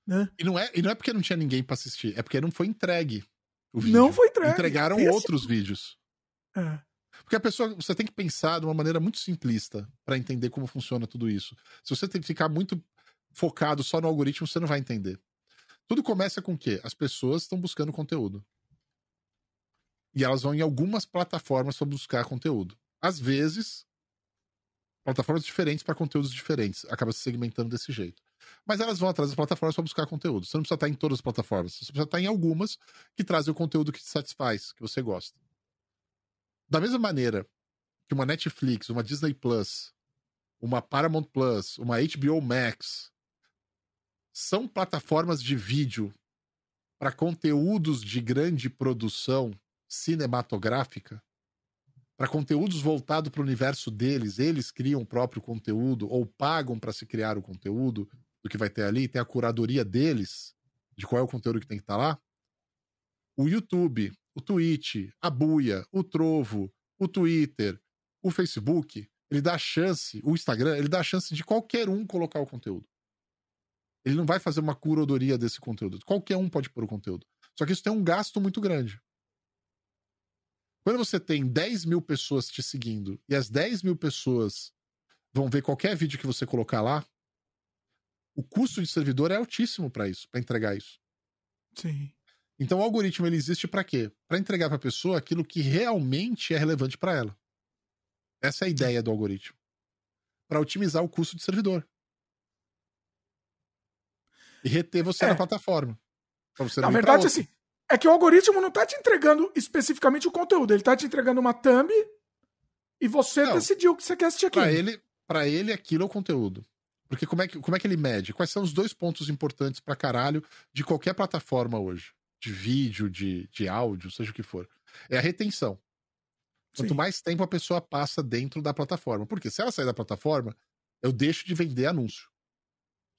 né? E não é, e não é porque não tinha ninguém para assistir, é porque não foi entregue. Não foi entregue. Entregaram Esse... outros vídeos. É. Porque a pessoa, você tem que pensar de uma maneira muito simplista para entender como funciona tudo isso. Se você tem que ficar muito focado só no algoritmo, você não vai entender. Tudo começa com o quê? As pessoas estão buscando conteúdo. E elas vão em algumas plataformas para buscar conteúdo. Às vezes, plataformas diferentes para conteúdos diferentes. Acaba se segmentando desse jeito. Mas elas vão atrás das plataformas para buscar conteúdo. Você não precisa estar em todas as plataformas. Você precisa estar em algumas que trazem o conteúdo que te satisfaz, que você gosta. Da mesma maneira que uma Netflix, uma Disney Plus, uma Paramount Plus, uma HBO Max são plataformas de vídeo para conteúdos de grande produção cinematográfica, para conteúdos voltados para o universo deles, eles criam o próprio conteúdo ou pagam para se criar o conteúdo do que vai ter ali, tem a curadoria deles de qual é o conteúdo que tem que estar tá lá. O YouTube, o Twitch, a Buia, o Trovo, o Twitter, o Facebook, ele dá a chance, o Instagram, ele dá a chance de qualquer um colocar o conteúdo. Ele não vai fazer uma curadoria desse conteúdo. Qualquer um pode pôr o conteúdo. Só que isso tem um gasto muito grande. Quando você tem 10 mil pessoas te seguindo e as 10 mil pessoas vão ver qualquer vídeo que você colocar lá, o custo de servidor é altíssimo para isso, para entregar isso. Sim. Então o algoritmo ele existe para quê? Para entregar para a pessoa aquilo que realmente é relevante para ela. Essa é a ideia do algoritmo. Para otimizar o custo de servidor. E reter você é. na plataforma. Na verdade, assim, é que o algoritmo não tá te entregando especificamente o conteúdo, ele tá te entregando uma thumb e você não, decidiu o que você quer assistir aqui. Para ele, para ele aquilo é o conteúdo. Porque como é, que, como é que ele mede? Quais são os dois pontos importantes para caralho de qualquer plataforma hoje? De vídeo, de, de áudio, seja o que for, é a retenção. Quanto Sim. mais tempo a pessoa passa dentro da plataforma. Porque se ela sair da plataforma, eu deixo de vender anúncio.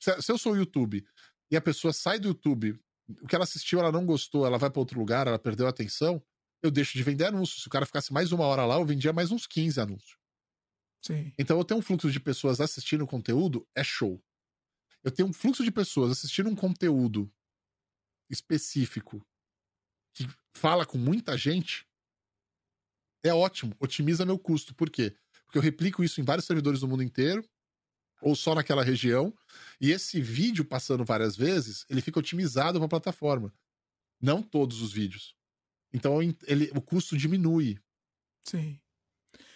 Se, se eu sou o YouTube e a pessoa sai do YouTube, o que ela assistiu, ela não gostou, ela vai para outro lugar, ela perdeu a atenção, eu deixo de vender anúncios. Se o cara ficasse mais uma hora lá, eu vendia mais uns 15 anúncios. Sim. Então eu tenho um fluxo de pessoas assistindo conteúdo, é show. Eu tenho um fluxo de pessoas assistindo um conteúdo específico que fala com muita gente, é ótimo, otimiza meu custo. Por quê? Porque eu replico isso em vários servidores do mundo inteiro, ou só naquela região, e esse vídeo passando várias vezes, ele fica otimizado para a plataforma. Não todos os vídeos. Então ele, o custo diminui. Sim.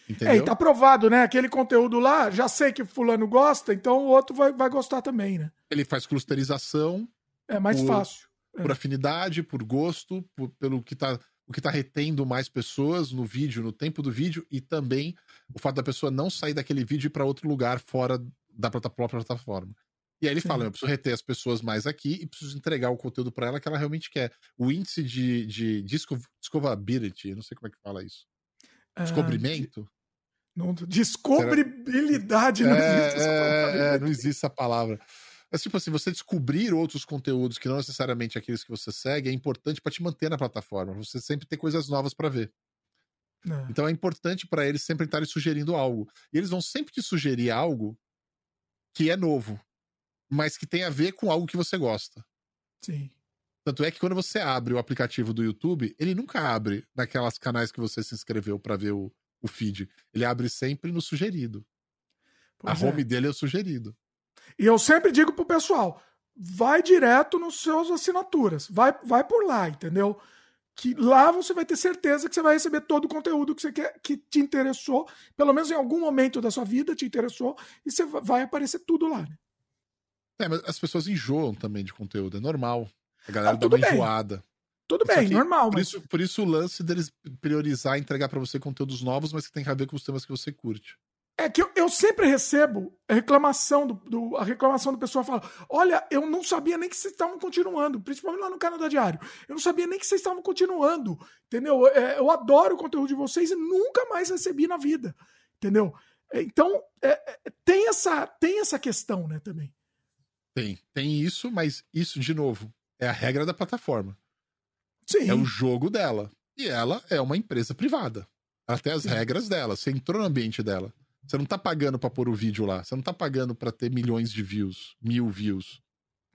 Entendeu? É, e tá provado, né? Aquele conteúdo lá, já sei que fulano gosta, então o outro vai, vai gostar também, né? Ele faz clusterização. É mais por, fácil por afinidade, por gosto, por, pelo que tá, o que tá retendo mais pessoas no vídeo, no tempo do vídeo, e também o fato da pessoa não sair daquele vídeo ir para outro lugar fora da própria plataforma. E aí ele Sim. fala: eu preciso reter as pessoas mais aqui e preciso entregar o conteúdo para ela que ela realmente quer. O índice de, de discoverability, não sei como é que fala isso. Ah, Descobrimento? Uh, não, descobribilidade, não é, existe essa palavra. É, não existe essa palavra. Mas, tipo assim, você descobrir outros conteúdos que não necessariamente aqueles que você segue é importante para te manter na plataforma. Você sempre ter coisas novas para ver. É. Então é importante para eles sempre estarem sugerindo algo. E eles vão sempre te sugerir algo que é novo, mas que tem a ver com algo que você gosta. Sim. Tanto é que quando você abre o aplicativo do YouTube, ele nunca abre naquelas canais que você se inscreveu para ver o, o feed. Ele abre sempre no sugerido. Pois a é. home dele é o sugerido. E eu sempre digo pro pessoal, vai direto nos seus assinaturas, vai, vai por lá, entendeu? Que lá você vai ter certeza que você vai receber todo o conteúdo que você quer, que te interessou, pelo menos em algum momento da sua vida te interessou, e você va- vai aparecer tudo lá. Né? É, mas as pessoas enjoam também de conteúdo, é normal. A galera Ah, dá uma bem. enjoada. Tudo bem, que normal, Por mas isso, por isso o lance deles priorizar entregar pra você conteúdos novos, mas que tem a ver com os temas que você curte. É que eu, eu sempre recebo a reclamação do, do- a reclamação do pessoal fala: olha, eu não sabia nem que vocês estavam continuando, principalmente lá no Canadá Diário. Eu não sabia nem que vocês estavam continuando, entendeu? É, eu adoro o conteúdo de vocês e nunca mais recebi na vida, entendeu? É, Então é, é, tem essa tem essa questão, né? Também. Tem, tem isso, mas isso, de novo, é a regra da plataforma. Sim. É o jogo dela. E ela é uma empresa privada. Tem as Sim. regras dela. Você entrou no ambiente dela. Você não tá pagando pra pôr o vídeo lá. Você não tá pagando pra ter milhões de views, mil views.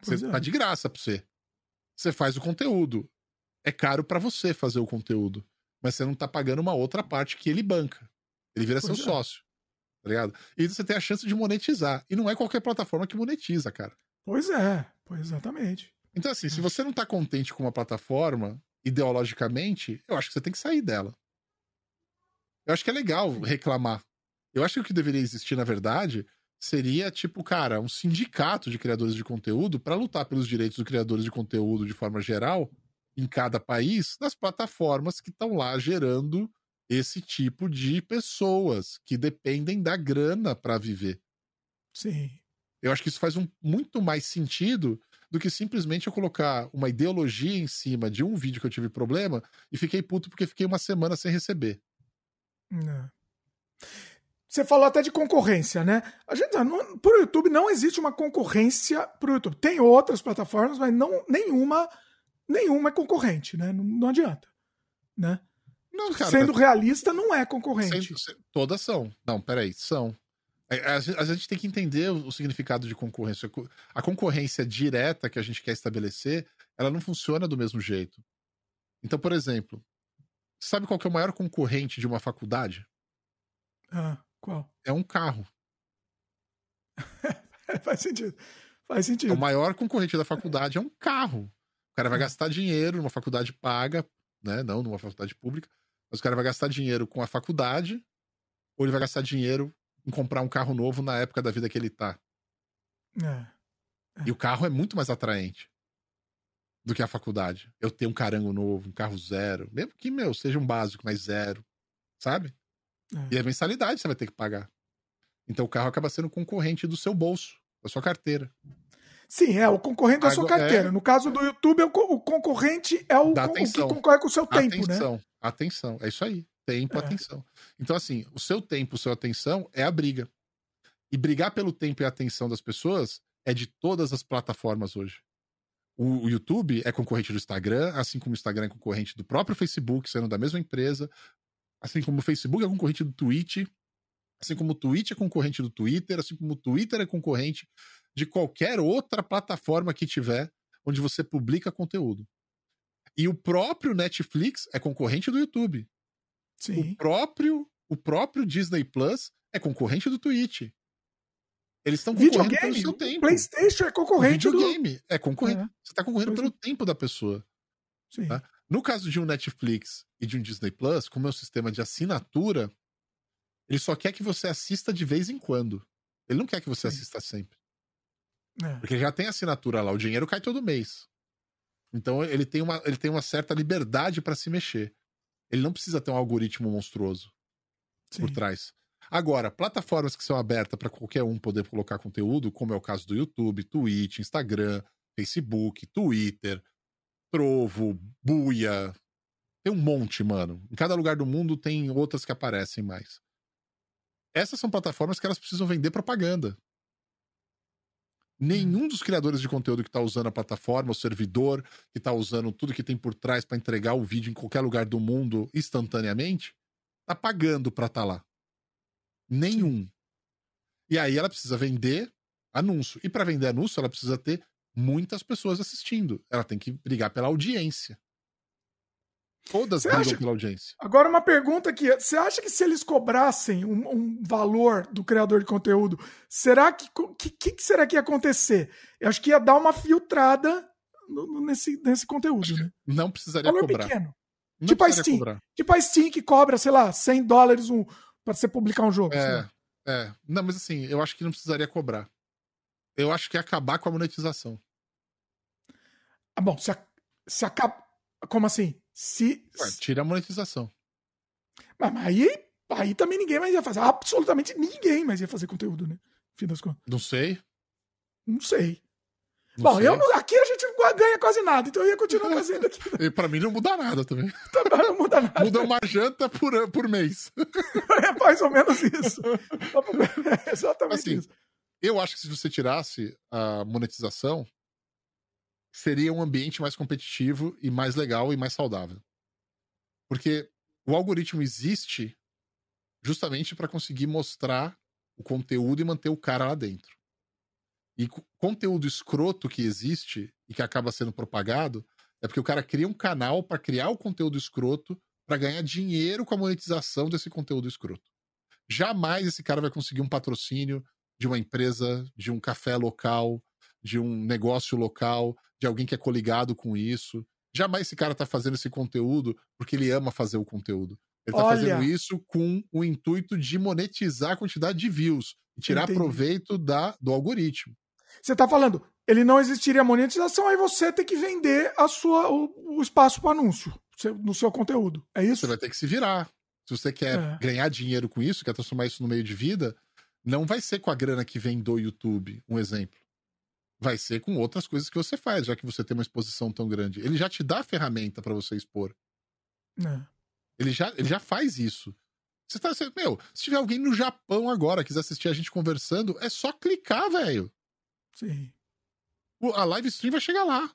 Você é. tá de graça pra você. Você faz o conteúdo. É caro pra você fazer o conteúdo. Mas você não tá pagando uma outra parte que ele banca. Ele vira Pois seu é. sócio. Tá ligado? E você tem a chance de monetizar. E não é qualquer plataforma que monetiza, cara. Pois é, pois exatamente. Então, assim, se você não tá contente com uma plataforma, ideologicamente, eu acho que você tem que sair dela. Eu acho que é legal reclamar. Eu acho que o que deveria existir, na verdade, seria, tipo, cara, um sindicato de criadores de conteúdo para lutar pelos direitos dos criadores de conteúdo de forma geral, em cada país, nas plataformas que estão lá gerando esse tipo de pessoas que dependem da grana para viver. Sim. Eu acho que isso faz um, muito mais sentido do que simplesmente eu colocar uma ideologia em cima de um vídeo que eu tive problema e fiquei puto porque fiquei uma semana sem receber. É. Você falou até de concorrência, né? A gente, não, pro YouTube não existe uma concorrência pro YouTube. Tem outras plataformas, mas não nenhuma nenhuma é concorrente, né? Não, não adianta, né? Não, cara, Sendo tá- realista, não é concorrente. todas são. Não, peraí, são. A, a- a gente tem que entender o, o significado de concorrência. Co- A concorrência direta que a gente quer estabelecer, ela não funciona do mesmo jeito. Então, por exemplo, sabe qual que é o maior concorrente de uma faculdade? Ah, qual? É um carro. Faz sentido. Faz O sentido. maior concorrente da faculdade é um carro. O cara vai gastar dinheiro numa faculdade paga, né? Não numa faculdade pública. Mas o cara vai gastar dinheiro com a faculdade, ou ele vai gastar dinheiro em comprar um carro novo na época da vida que ele tá. É. E o carro é muito mais atraente do que a faculdade. Eu tenho um carango novo, um carro zero. Mesmo que, meu, seja um básico, mas zero. Sabe? É. E a mensalidade você vai ter que pagar. Então o carro acaba sendo concorrente do seu bolso, da sua carteira. Sim, é o concorrente da sua Agora- carteira. No caso do YouTube, é o, co- o concorrente é o, o que concorre com o seu tempo, né? atenção, atenção. É isso aí. Tempo, É. atenção. Então, assim, o seu tempo, a sua atenção é a briga. E brigar pelo tempo e atenção das pessoas é de todas as plataformas hoje. O YouTube é concorrente do Instagram, assim como o Instagram é concorrente do próprio Facebook, sendo da mesma empresa. Assim como o Facebook é concorrente do Twitch. Assim como o Twitch é concorrente do Twitter. Assim como o Twitter é concorrente de qualquer outra plataforma que tiver onde você publica conteúdo. E o próprio Netflix é concorrente do YouTube. Sim. O próprio, o próprio Disney Plus é concorrente do Twitch. Eles estão concorrendo pelo Videogame, seu o tempo. PlayStation é O concorrente do. videogame é concorrente. É. Você está concorrendo Pois pelo tempo da pessoa. Sim. Tá? No caso de um Netflix e de um Disney Plus, como é um sistema de assinatura, ele só quer que você assista de vez em quando. Ele não quer que você Sim. assista sempre. É. Porque já tem assinatura lá, o dinheiro cai todo mês. Então ele tem uma, ele tem uma certa liberdade para se mexer. Ele não precisa ter um algoritmo monstruoso Sim. por trás. Agora, plataformas que são abertas para qualquer um poder colocar conteúdo, como é o caso do YouTube, Twitch, Instagram, Facebook, Twitter, Trovo, Buia. Tem um monte, mano. Em cada lugar do mundo tem outras que aparecem mais. Essas são plataformas que elas precisam vender propaganda. Nenhum dos criadores de conteúdo que está usando a plataforma, o servidor, que está usando tudo que tem por trás para entregar o vídeo em qualquer lugar do mundo instantaneamente, tá pagando para estar lá. Nenhum. E aí ela precisa vender anúncio. E para vender anúncio, ela precisa ter muitas pessoas assistindo. Ela tem que brigar pela audiência. Todas Você brigam acha- pela audiência. Agora, uma pergunta aqui. Você acha que se eles cobrassem um, um valor do criador de conteúdo, será que. O que, que será que ia acontecer? Eu acho que ia dar uma filtrada no- nesse, nesse conteúdo, né? Não precisaria Valor cobrar. pequeno. Não Tipo a Steam. cobrar. Tipo a Steam que cobra, sei lá, 100 dólares um, pra você publicar um jogo. É, lá. é. Não, mas assim, eu acho que não precisaria cobrar. Eu acho que ia acabar com a monetização. Ah, bom, se, a- se acaba. Como assim? Se. Ué, tira a monetização. Mas aí, aí também ninguém mais ia fazer. Absolutamente ninguém mais ia fazer conteúdo, né? Fim das contas. Não sei. Não sei. Não Bom, sei. eu não- aqui a gente não ganha quase nada, então eu ia continuar fazendo aqui. E pra mim não muda nada também. Também não muda nada. Muda uma janta por, por mês. É mais ou menos isso. É exatamente Assim, isso. Eu acho que se você tirasse a monetização, seria um ambiente mais competitivo e mais legal e mais saudável. Porque o algoritmo existe justamente para conseguir mostrar o conteúdo e manter o cara lá dentro. E co- conteúdo escroto que existe e que acaba sendo propagado é porque o cara cria um canal para criar o conteúdo escroto para ganhar dinheiro com a monetização desse conteúdo escroto. Jamais esse cara vai conseguir um patrocínio de uma empresa, de um café local, de um negócio local, de alguém que é coligado com isso. Jamais esse cara tá fazendo esse conteúdo porque ele ama fazer o conteúdo. Ele tá Olha. fazendo isso com o intuito de monetizar a quantidade de views e tirar Entendi. proveito da, do algoritmo. Você tá falando, ele não existiria monetização, aí você tem que vender a sua, o, o espaço para anúncio no seu conteúdo. É isso? Você vai ter que se virar. Se você quer É. ganhar dinheiro com isso, quer transformar isso no meio de vida, não vai ser com a grana que vem do YouTube, um exemplo. Vai ser com outras coisas que você faz, já que você tem uma exposição tão grande. Ele já te dá a ferramenta para você expor. É. Ele já, ele já faz isso. Você tá, você- meu, se tiver alguém no Japão agora quiser assistir a gente conversando, é só clicar, velho. Sim. O- A live stream vai chegar lá.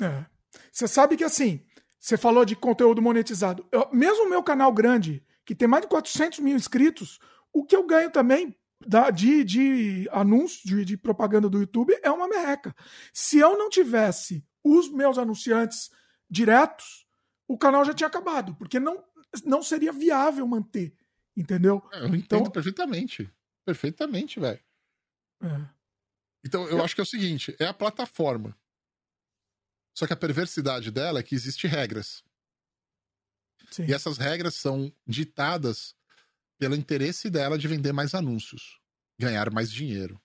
É. Você sabe que assim, você falou de conteúdo monetizado. Eu- mesmo o meu canal grande, que tem mais de 400 mil inscritos, o que eu ganho também da- de, de anúncio, de, de propaganda do YouTube é uma merreca. Se eu não tivesse os meus anunciantes diretos, o canal já tinha acabado, porque não, não seria viável manter. Entendeu? É, Eu entendo Então- perfeitamente. Perfeitamente, velho. É. Então, eu acho que é o seguinte: é a plataforma. Só que a perversidade dela é que existem regras. Sim. E essas regras são ditadas pelo interesse dela de vender mais anúncios, ganhar mais dinheiro.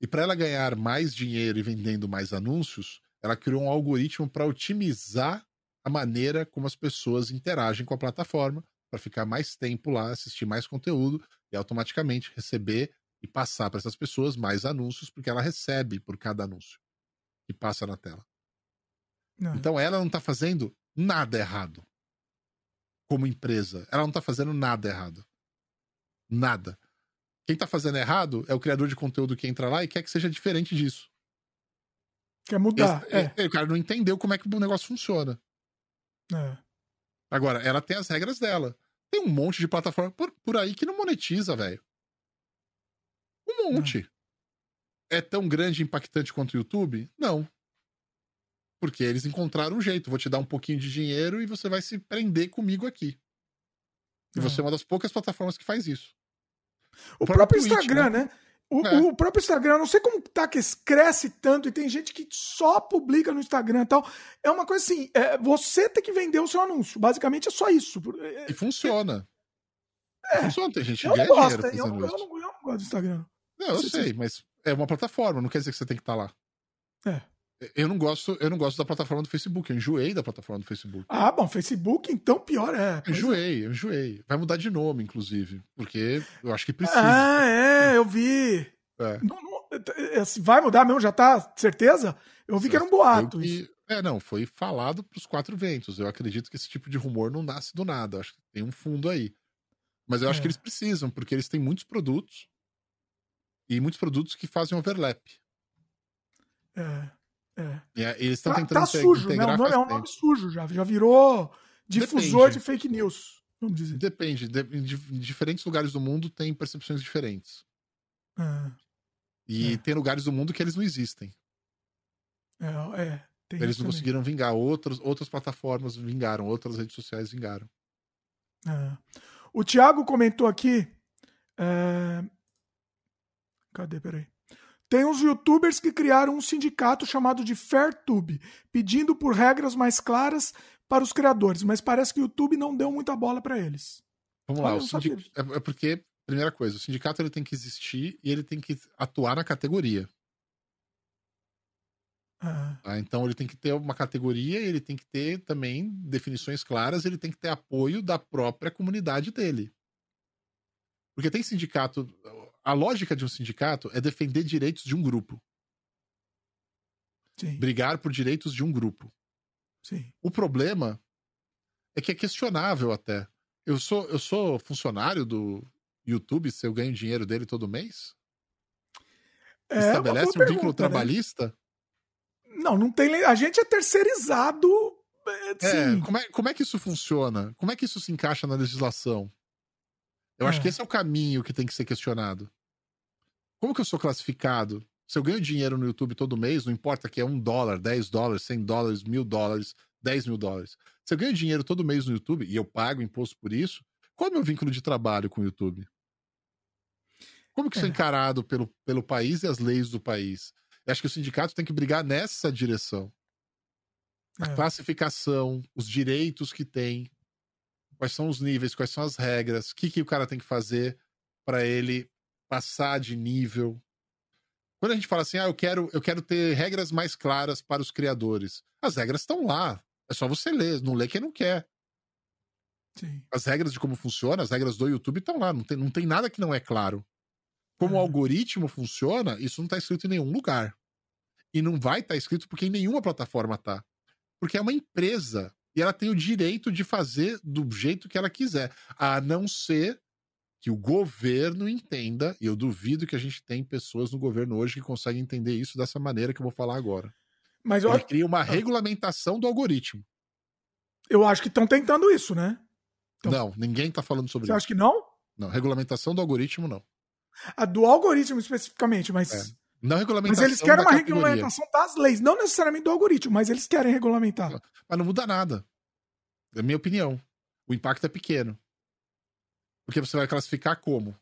E para ela ganhar mais dinheiro e vendendo mais anúncios, ela criou um algoritmo para otimizar a maneira como as pessoas interagem com a plataforma, para ficar mais tempo lá, assistir mais conteúdo e automaticamente receber e passar para essas pessoas mais anúncios, porque ela recebe por cada anúncio que passa na tela. Não. Então ela não tá fazendo nada errado. Como empresa. Ela não tá fazendo nada errado. Nada. Quem tá fazendo errado é o criador de conteúdo que entra lá e quer que seja diferente disso. Quer mudar. Esse- é. é, O cara não entendeu como é que o negócio funciona. é. Agora, ela tem as regras dela. Tem um monte de plataforma por, por aí que não monetiza, velho. Um monte. É tão grande e impactante quanto o YouTube? Não. Porque eles encontraram um jeito. Vou te dar um pouquinho de dinheiro e você vai se prender comigo aqui. E É. você é uma das poucas plataformas que faz isso. O, O próprio, próprio Twitch, Instagram, né? O, É. o próprio Instagram, eu não sei como tá que cresce tanto e tem gente que só publica no Instagram e tal. É uma coisa assim, é, você tem que vender o seu anúncio. Basicamente é só isso. É, E funciona. Funciona, tem gente que eu não ganha gosto, dinheiro eu, eu isso. não, eu não gosto do Instagram. Não, eu sei, mas é uma plataforma, não quer dizer que você tem que estar lá. É. Eu não gosto, eu não gosto da plataforma do Facebook, eu enjoei da plataforma do Facebook. Ah, bom, Facebook, então pior é. Eu enjoei, eu enjoei. Vai mudar de nome, inclusive, porque eu acho que precisa. Ah, é, eu vi. É. Não- não- é, assim, vai mudar mesmo? Já tá certeza? Eu vi que era um boato. Que- É, não, foi falado pros quatro ventos. Eu acredito que esse tipo de rumor não nasce do nada. Acho que tem um fundo aí. Mas eu acho É. que eles precisam, porque eles têm muitos produtos. E muitos produtos que fazem overlap. É, é. E é, eles estão Tá, tentando tá sujo, né? O nome é um nome sujo já. Já virou difusor Depende. de fake news, vamos dizer. Depende. de- em diferentes lugares do mundo tem percepções diferentes. Ah, E É. tem lugares do mundo que eles não existem. é, é. Eles não também. conseguiram vingar. Outros, outras plataformas vingaram, outras redes sociais vingaram. É. O Thiago comentou aqui. é, Cadê? Peraí. Tem uns youtubers que criaram um sindicato chamado de FairTube, pedindo por regras mais claras para os criadores, mas parece que o YouTube não deu muita bola para eles. Vamos Olha, lá, o sindic... é, é porque, primeira coisa, o sindicato ele tem que existir e ele tem que atuar na categoria. É, tá? Então ele tem que ter uma categoria, ele tem que ter também definições claras, ele tem que ter apoio da própria comunidade dele. Porque tem sindicato. A lógica de um sindicato é defender direitos de um grupo, sim, brigar por direitos de um grupo. sim. O problema é que é questionável até. Eu sou, eu sou funcionário do YouTube, se eu ganho dinheiro dele todo mês? É Estabelece um boa vínculo pergunta, né? trabalhista? Não, não tem. A gente é terceirizado. é, É, como é, como é que isso funciona? Como é que isso se encaixa na legislação? Eu acho É. que esse é o caminho que tem que ser questionado. Como que eu sou classificado? Se eu ganho dinheiro no YouTube todo mês, não importa que é um dólar, 10 dólares, 100 dólares, mil dólares, 10 mil dólares. Se eu ganho dinheiro todo mês no YouTube e eu pago imposto por isso, qual é o meu vínculo de trabalho com o YouTube? Como que isso é É. encarado pelo, pelo país e as leis do país? Eu acho que o sindicato tem que brigar nessa direção a É. classificação, os direitos que tem, quais são os níveis, quais são as regras, o que, que o cara tem que fazer para ele passar de nível. Quando a gente fala assim, ah, eu quero, eu quero ter regras mais claras para os criadores. As regras estão lá. É só você ler. Não lê quem não quer. Sim. As regras de como funciona, as regras do YouTube estão lá. Não tem, não tem nada que não é claro. Como o É. algoritmo funciona, isso não está escrito em nenhum lugar. E não vai estar escrito porque em nenhuma plataforma tá. Porque é uma empresa e ela tem o direito de fazer do jeito que ela quiser, a não ser que o governo entenda, e eu duvido que a gente tem pessoas no governo hoje que conseguem entender isso dessa maneira que eu vou falar agora. Mas eu, Ele cria uma regulamentação do algoritmo. eu acho que estão tentando isso, né? Então, Não, ninguém tá falando sobre Você isso. acha que não? Não, regulamentação do algoritmo não. A do algoritmo especificamente, mas. É. Não Mas regulamentação eles querem uma categoria. regulamentação das leis, não necessariamente do algoritmo, mas eles querem regulamentar. Mas não muda nada. É a minha opinião. O impacto é pequeno. Porque você vai classificar como?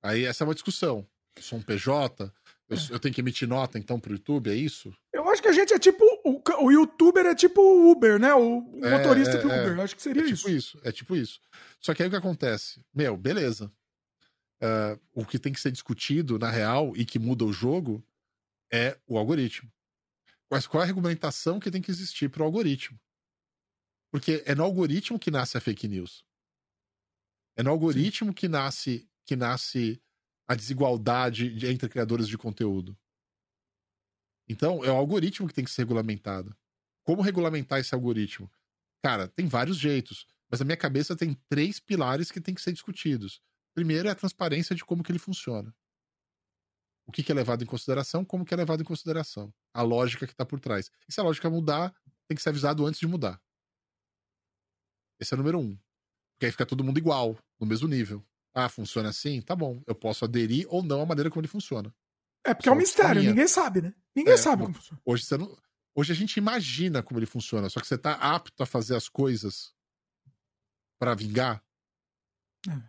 Aí essa é uma discussão. Eu sou um PJ, eu, eu tenho que emitir nota então pro YouTube, é isso? Eu acho que a gente é tipo. O, o youtuber é tipo o Uber, né? O, o É, motorista é, do é. Uber. Eu acho que seria É isso. tipo isso, é tipo isso. Só que aí o que acontece? Meu, beleza. Ah, o que tem que ser discutido, na real, e que muda o jogo, é o algoritmo. Mas qual é a regulamentação que tem que existir para o algoritmo? Porque é no algoritmo que nasce a fake news. É no algoritmo que nasce, que nasce a desigualdade de- entre criadores de conteúdo. Então, é o algoritmo que tem que ser regulamentado. Como regulamentar esse algoritmo? Cara, tem vários jeitos, mas na minha cabeça tem três pilares que tem que ser discutidos. Primeiro é a transparência de como que ele funciona. O que, que é levado em consideração, como que é levado em consideração. A lógica que está por trás. E se a lógica mudar, tem que ser avisado antes de mudar. Esse é o número um. Porque aí fica todo mundo igual, no mesmo nível. Ah, funciona assim? Tá bom. Eu posso aderir ou não à maneira como ele funciona. É porque é um Só mistério, minha. ninguém sabe, né? Ninguém É, sabe como funciona. Hoje, você não... Hoje a gente imagina como ele funciona, só que você tá apto a fazer as coisas para vingar. É.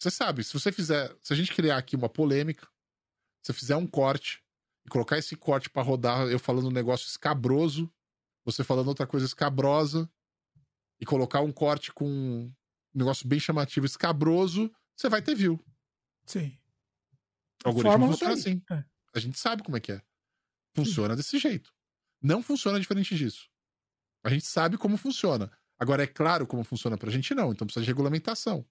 Você sabe, se você fizer, se a gente criar aqui uma polêmica, se você fizer um corte e colocar esse corte para rodar, eu falando um negócio escabroso, você falando outra coisa escabrosa, e colocar um corte com um negócio bem chamativo escabroso, você vai ter view. Sim. O algoritmo funciona assim. É. A gente sabe como é que é. Funciona desse jeito. Não funciona diferente disso. A gente sabe como funciona. Agora, é claro como funciona pra gente, não. Então precisa de regulamentação.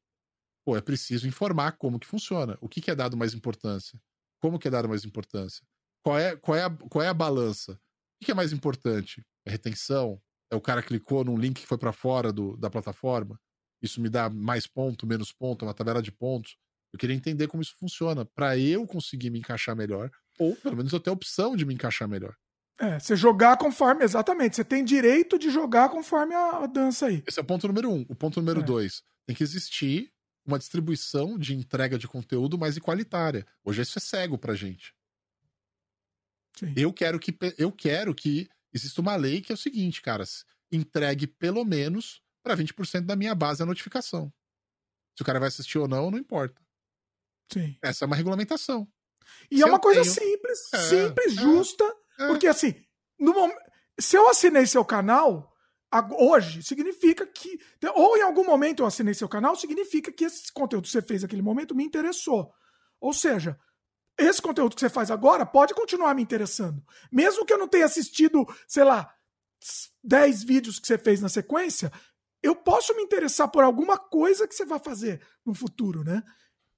Pô, é preciso informar como que funciona. O que, que é dado mais importância? Como que é dado mais importância? Qual é, qual é, a, qual é a balança? O que, que é mais importante? É retenção? É o cara clicou num link que foi pra fora do, da plataforma? Isso me dá mais ponto, menos ponto, é uma tabela de pontos. Eu queria entender como isso funciona, pra eu conseguir me encaixar melhor, ou pelo menos eu ter a opção de me encaixar melhor. É, você jogar conforme. Exatamente. Você tem direito de jogar conforme a, a dança aí. Esse é o ponto número um. O ponto número É. dois, tem que existir uma distribuição de entrega de conteúdo mais igualitária. Hoje isso é cego pra gente. Sim. Eu quero que eu quero que exista uma lei que é o seguinte, cara, entregue pelo menos para 20% da minha base a notificação. Se o cara vai assistir ou não, não importa. Sim. Essa é uma regulamentação. E se é uma coisa tenho... simples, é, simples, é, justa, é. porque assim, no momento, se eu assinei seu canal hoje, significa que ou em algum momento eu assinei seu canal, significa que esse conteúdo que você fez naquele momento me interessou. Ou seja, esse conteúdo que você faz agora pode continuar me interessando. Mesmo que eu não tenha assistido, sei lá, 10 vídeos que você fez na sequência, eu posso me interessar por alguma coisa que você vai fazer no futuro, né?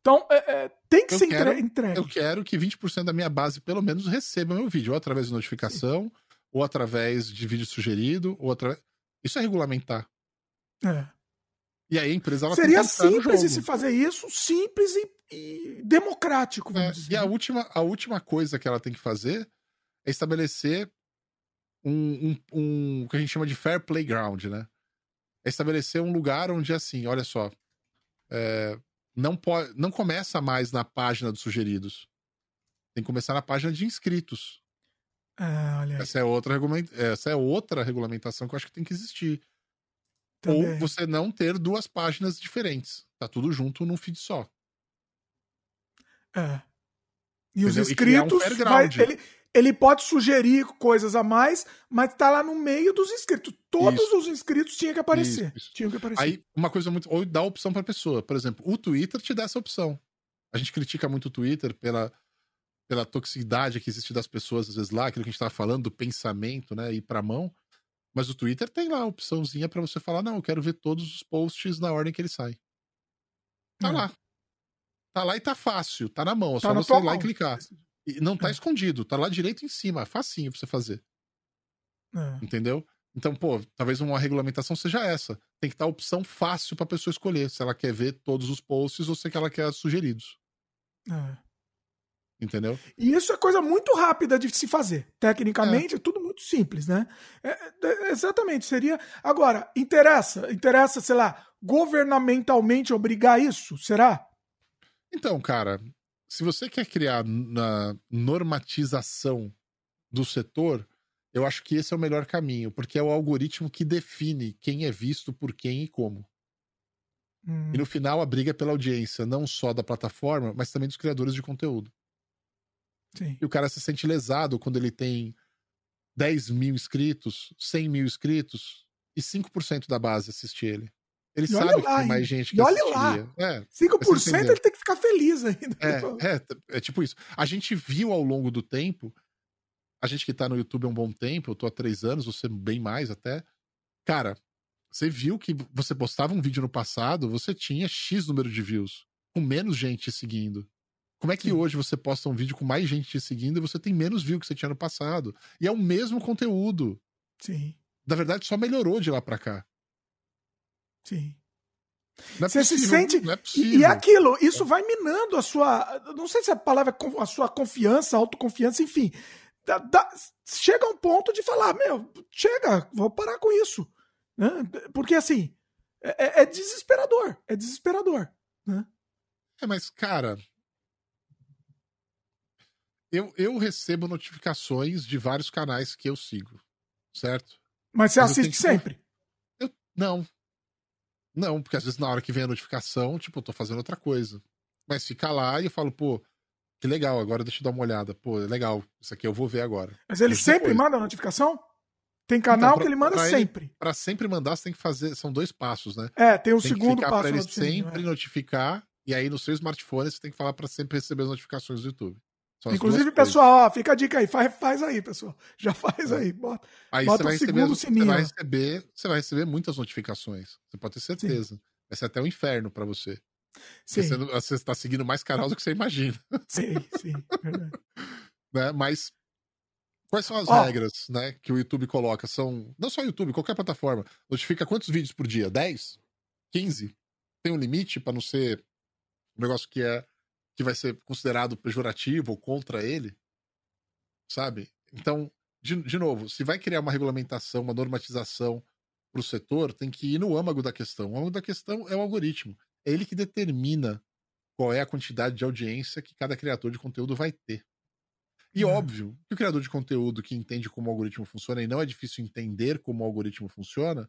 Então, é, é, tem que eu ser quero, entregue. Eu quero que 20% da minha base, pelo menos, receba meu vídeo, ou através de notificação, Sim. ou através de vídeo sugerido, ou através. Isso é regulamentar. É. E aí a empresa ela Seria simples se fazer isso, simples e, e democrático, é, E a última, a última coisa que ela tem que fazer é estabelecer um, um, um, que a gente chama de fair playground, né? É estabelecer um lugar onde, assim, olha só, é, não, pode, não começa mais na página dos sugeridos. Tem que começar na página de inscritos. Ah, essa, é outra essa é outra regulamentação que eu acho que tem que existir. Também. Ou você não ter duas páginas diferentes. Tá tudo junto num feed só. É. E Entendeu? os inscritos. Um vai, ele, ele pode sugerir coisas a mais, mas tá lá no meio dos inscritos. Todos isso. os inscritos tinham que aparecer. Isso, isso. Tinham que aparecer. Aí, uma coisa muito. Ou dá opção pra pessoa. Por exemplo, o Twitter te dá essa opção. A gente critica muito o Twitter pela, pela toxicidade que existe das pessoas, às vezes lá, aquilo que a gente tava falando, do pensamento, né? Ir pra mão. Mas o Twitter tem lá a opçãozinha para você falar: não, eu quero ver todos os posts na ordem que ele sai. Tá é. lá. Tá lá e tá fácil, tá na mão, é só você ir lá e clicar. E não tá é. escondido, tá lá direito em cima, é facinho pra você fazer. É. Entendeu? Então, pô, talvez uma regulamentação seja essa. Tem que estar a opção fácil pra pessoa escolher se ela quer ver todos os posts ou se ela quer sugeridos. É. Entendeu? E isso é coisa muito rápida de se fazer. Tecnicamente, é, é tudo muito simples, né? É, é, exatamente, seria. Agora, interessa, interessa, sei lá, governamentalmente obrigar isso? Será? Então, cara, se você quer criar na normatização do setor, eu acho que esse é o melhor caminho, porque é o algoritmo que define quem é visto por quem e como. Hum. E no final a briga é pela audiência, não só da plataforma, mas também dos criadores de conteúdo. Sim. E o cara se sente lesado quando ele tem 10 mil inscritos, 100 mil inscritos e 5% da base assiste ele. Ele e sabe lá, que tem mais gente que e olha assistia. lá. É, 5% ele tem que ficar feliz ainda. É, é, é, tipo isso. A gente viu ao longo do tempo, a gente que tá no YouTube há um bom tempo, eu tô há três anos, você bem mais até. Cara, você viu que você postava um vídeo no passado, você tinha X número de views, com menos gente seguindo. Como é que Sim. hoje você posta um vídeo com mais gente te seguindo e você tem menos views que você tinha no passado? E é o mesmo conteúdo. Sim. Na verdade, só melhorou de lá para cá. Sim. Não é você possível, se sente. Não é e, e aquilo, isso vai minando a sua. Não sei se a palavra é a sua confiança, autoconfiança, enfim. Da, da, chega um ponto de falar, meu, chega, vou parar com isso. Né? Porque assim, é, é, é desesperador. É desesperador. Né? É, mas, cara. Eu, eu recebo notificações de vários canais que eu sigo, certo? Mas você mas assiste sempre? Eu, não, não, porque às vezes na hora que vem a notificação, tipo, eu tô fazendo outra coisa. Mas fica lá e eu falo, pô, que legal, agora deixa eu dar uma olhada. Pô, é legal, isso aqui eu vou ver agora. Mas ele sempre depois. manda a notificação? Tem canal então, pra, que ele manda pra sempre. Ele, pra sempre mandar, você tem que fazer. São dois passos, né? É, tem o tem segundo que passo. Pra ele sempre é. notificar, e aí no seu smartphone você tem que falar para sempre receber as notificações do YouTube. Inclusive, pessoal, ó, fica a dica aí, faz, faz aí, pessoal. Já faz aí. Bota, aí bota você vai, receber, você vai receber, você vai receber muitas notificações. Você pode ter certeza. Sim. Vai ser até um inferno para você. Sim. Você, está seguindo mais canal do que você imagina. Sim, sim, verdade. né? Mas quais são as oh. regras né, que o YouTube coloca? São. Não só o YouTube, qualquer plataforma. Notifica quantos vídeos por dia? 10? 15? Tem um limite para não ser um negócio que é que vai ser considerado pejorativo ou contra ele, sabe? Então, de, de novo, se vai criar uma regulamentação, uma normatização para o setor, tem que ir no âmago da questão. O âmago da questão é o algoritmo. É ele que determina qual é a quantidade de audiência que cada criador de conteúdo vai ter. E óbvio que o criador de conteúdo que entende como o algoritmo funciona e não é difícil entender como o algoritmo funciona,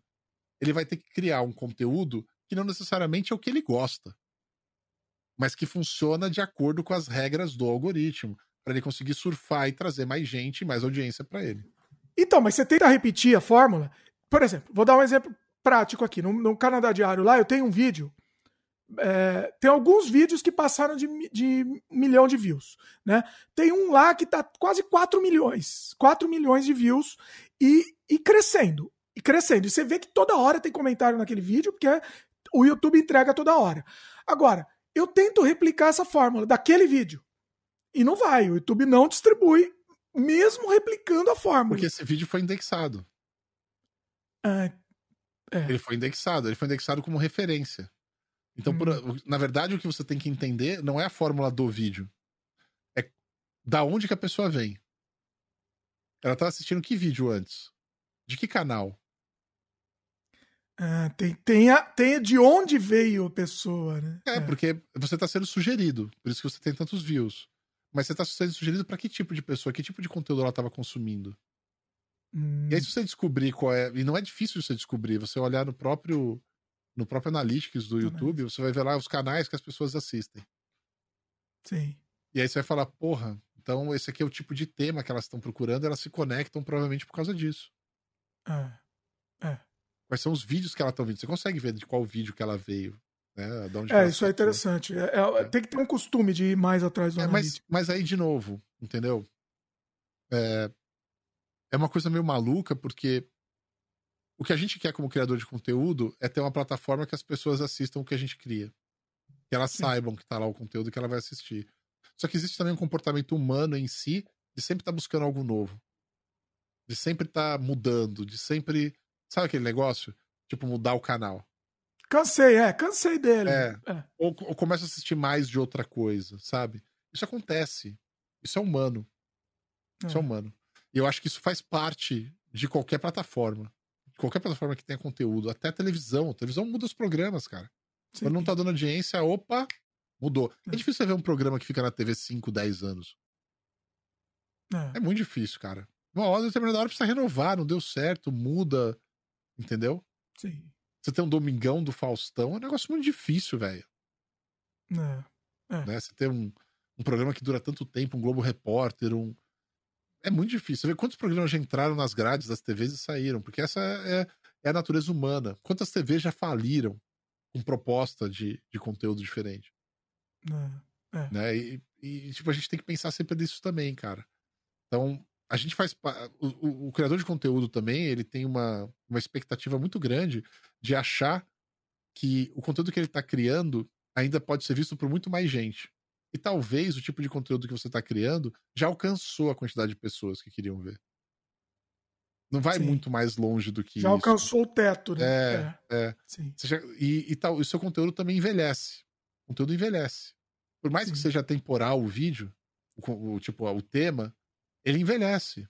ele vai ter que criar um conteúdo que não necessariamente é o que ele gosta, mas que funciona de acordo com as regras do algoritmo, para ele conseguir surfar e trazer mais gente e mais audiência para ele. Então, mas você tenta repetir a fórmula. Por exemplo, vou dar um exemplo prático aqui. No, no Canadá Diário lá, eu tenho um vídeo é, tem alguns vídeos que passaram de, de milhão de views, né? Tem um lá que tá quase 4 milhões, 4 milhões de views e, e crescendo, e crescendo. E você vê que toda hora tem comentário naquele vídeo, porque o YouTube entrega toda hora. Agora, eu tento replicar essa fórmula daquele vídeo e não vai, o YouTube não distribui, mesmo replicando a fórmula. Porque esse vídeo foi indexado. É, é. Ele foi indexado, ele foi indexado como referência. Então, hum. por, na verdade, o que você tem que entender não é a fórmula do vídeo. É da onde que a pessoa vem. Ela estava assistindo que vídeo antes? De que canal? Ah, tem, tem, a, tem de onde veio a pessoa, né? É, é. porque você está sendo sugerido, por isso que você tem tantos views. Mas você está sendo sugerido para que tipo de pessoa, que tipo de conteúdo ela estava consumindo. Hum. E aí, se você descobrir qual é. E não é difícil você descobrir, você olhar no próprio no próprio Analytics do YouTube, você vai ver lá os canais que as pessoas assistem. Sim. E aí você vai falar, porra, então esse aqui é o tipo de tema que elas estão procurando, elas se conectam provavelmente por causa disso. É. É. Quais são os vídeos que ela está vendo? Você consegue ver de qual vídeo que ela veio. Né? É, isso é interessante. É, é, é, tem que ter um costume de ir mais atrás do é, mas, mas aí, de novo, entendeu? É, é uma coisa meio maluca, porque o que a gente quer como criador de conteúdo é ter uma plataforma que as pessoas assistam o que a gente cria. Que elas Sim. saibam que tá lá o conteúdo que ela vai assistir. Só que existe também um comportamento humano em si de sempre estar tá buscando algo novo. De sempre estar tá mudando, de sempre. Sabe aquele negócio? Tipo, mudar o canal. Cansei, é, cansei dele. É. é. Ou, ou começa a assistir mais de outra coisa, sabe? Isso acontece. Isso é humano. Isso é, é humano. E eu acho que isso faz parte de qualquer plataforma qualquer plataforma que tenha conteúdo, até televisão. A televisão muda os programas, cara. Sim. Quando não tá dando audiência, opa, mudou. É. é difícil você ver um programa que fica na TV 5, 10 anos. É. é muito difícil, cara. Uma hora, determinada hora, precisa renovar, não deu certo, muda. Entendeu? Sim. Você tem um Domingão do Faustão, é um negócio muito difícil, velho. É. é. Né? Você tem um, um programa que dura tanto tempo, um Globo Repórter, um, é muito difícil. Você vê quantos programas já entraram nas grades das TVs e saíram, porque essa é, é a natureza humana. Quantas TVs já faliram com proposta de, de conteúdo diferente? É, é. Né? E, e, tipo, a gente tem que pensar sempre nisso também, cara. Então, a gente faz. O, o, o, criador de conteúdo também, ele tem uma, uma expectativa muito grande de achar que o conteúdo que ele está criando ainda pode ser visto por muito mais gente. E talvez o tipo de conteúdo que você está criando já alcançou a quantidade de pessoas que queriam ver. Não vai Sim. muito mais longe do que já isso. alcançou o teto, né? É, é. é. Sim. Já, e, e, tal, o seu conteúdo também envelhece. O conteúdo envelhece. Por mais Sim. que seja temporal o vídeo, o, o, tipo, o tema, ele envelhece.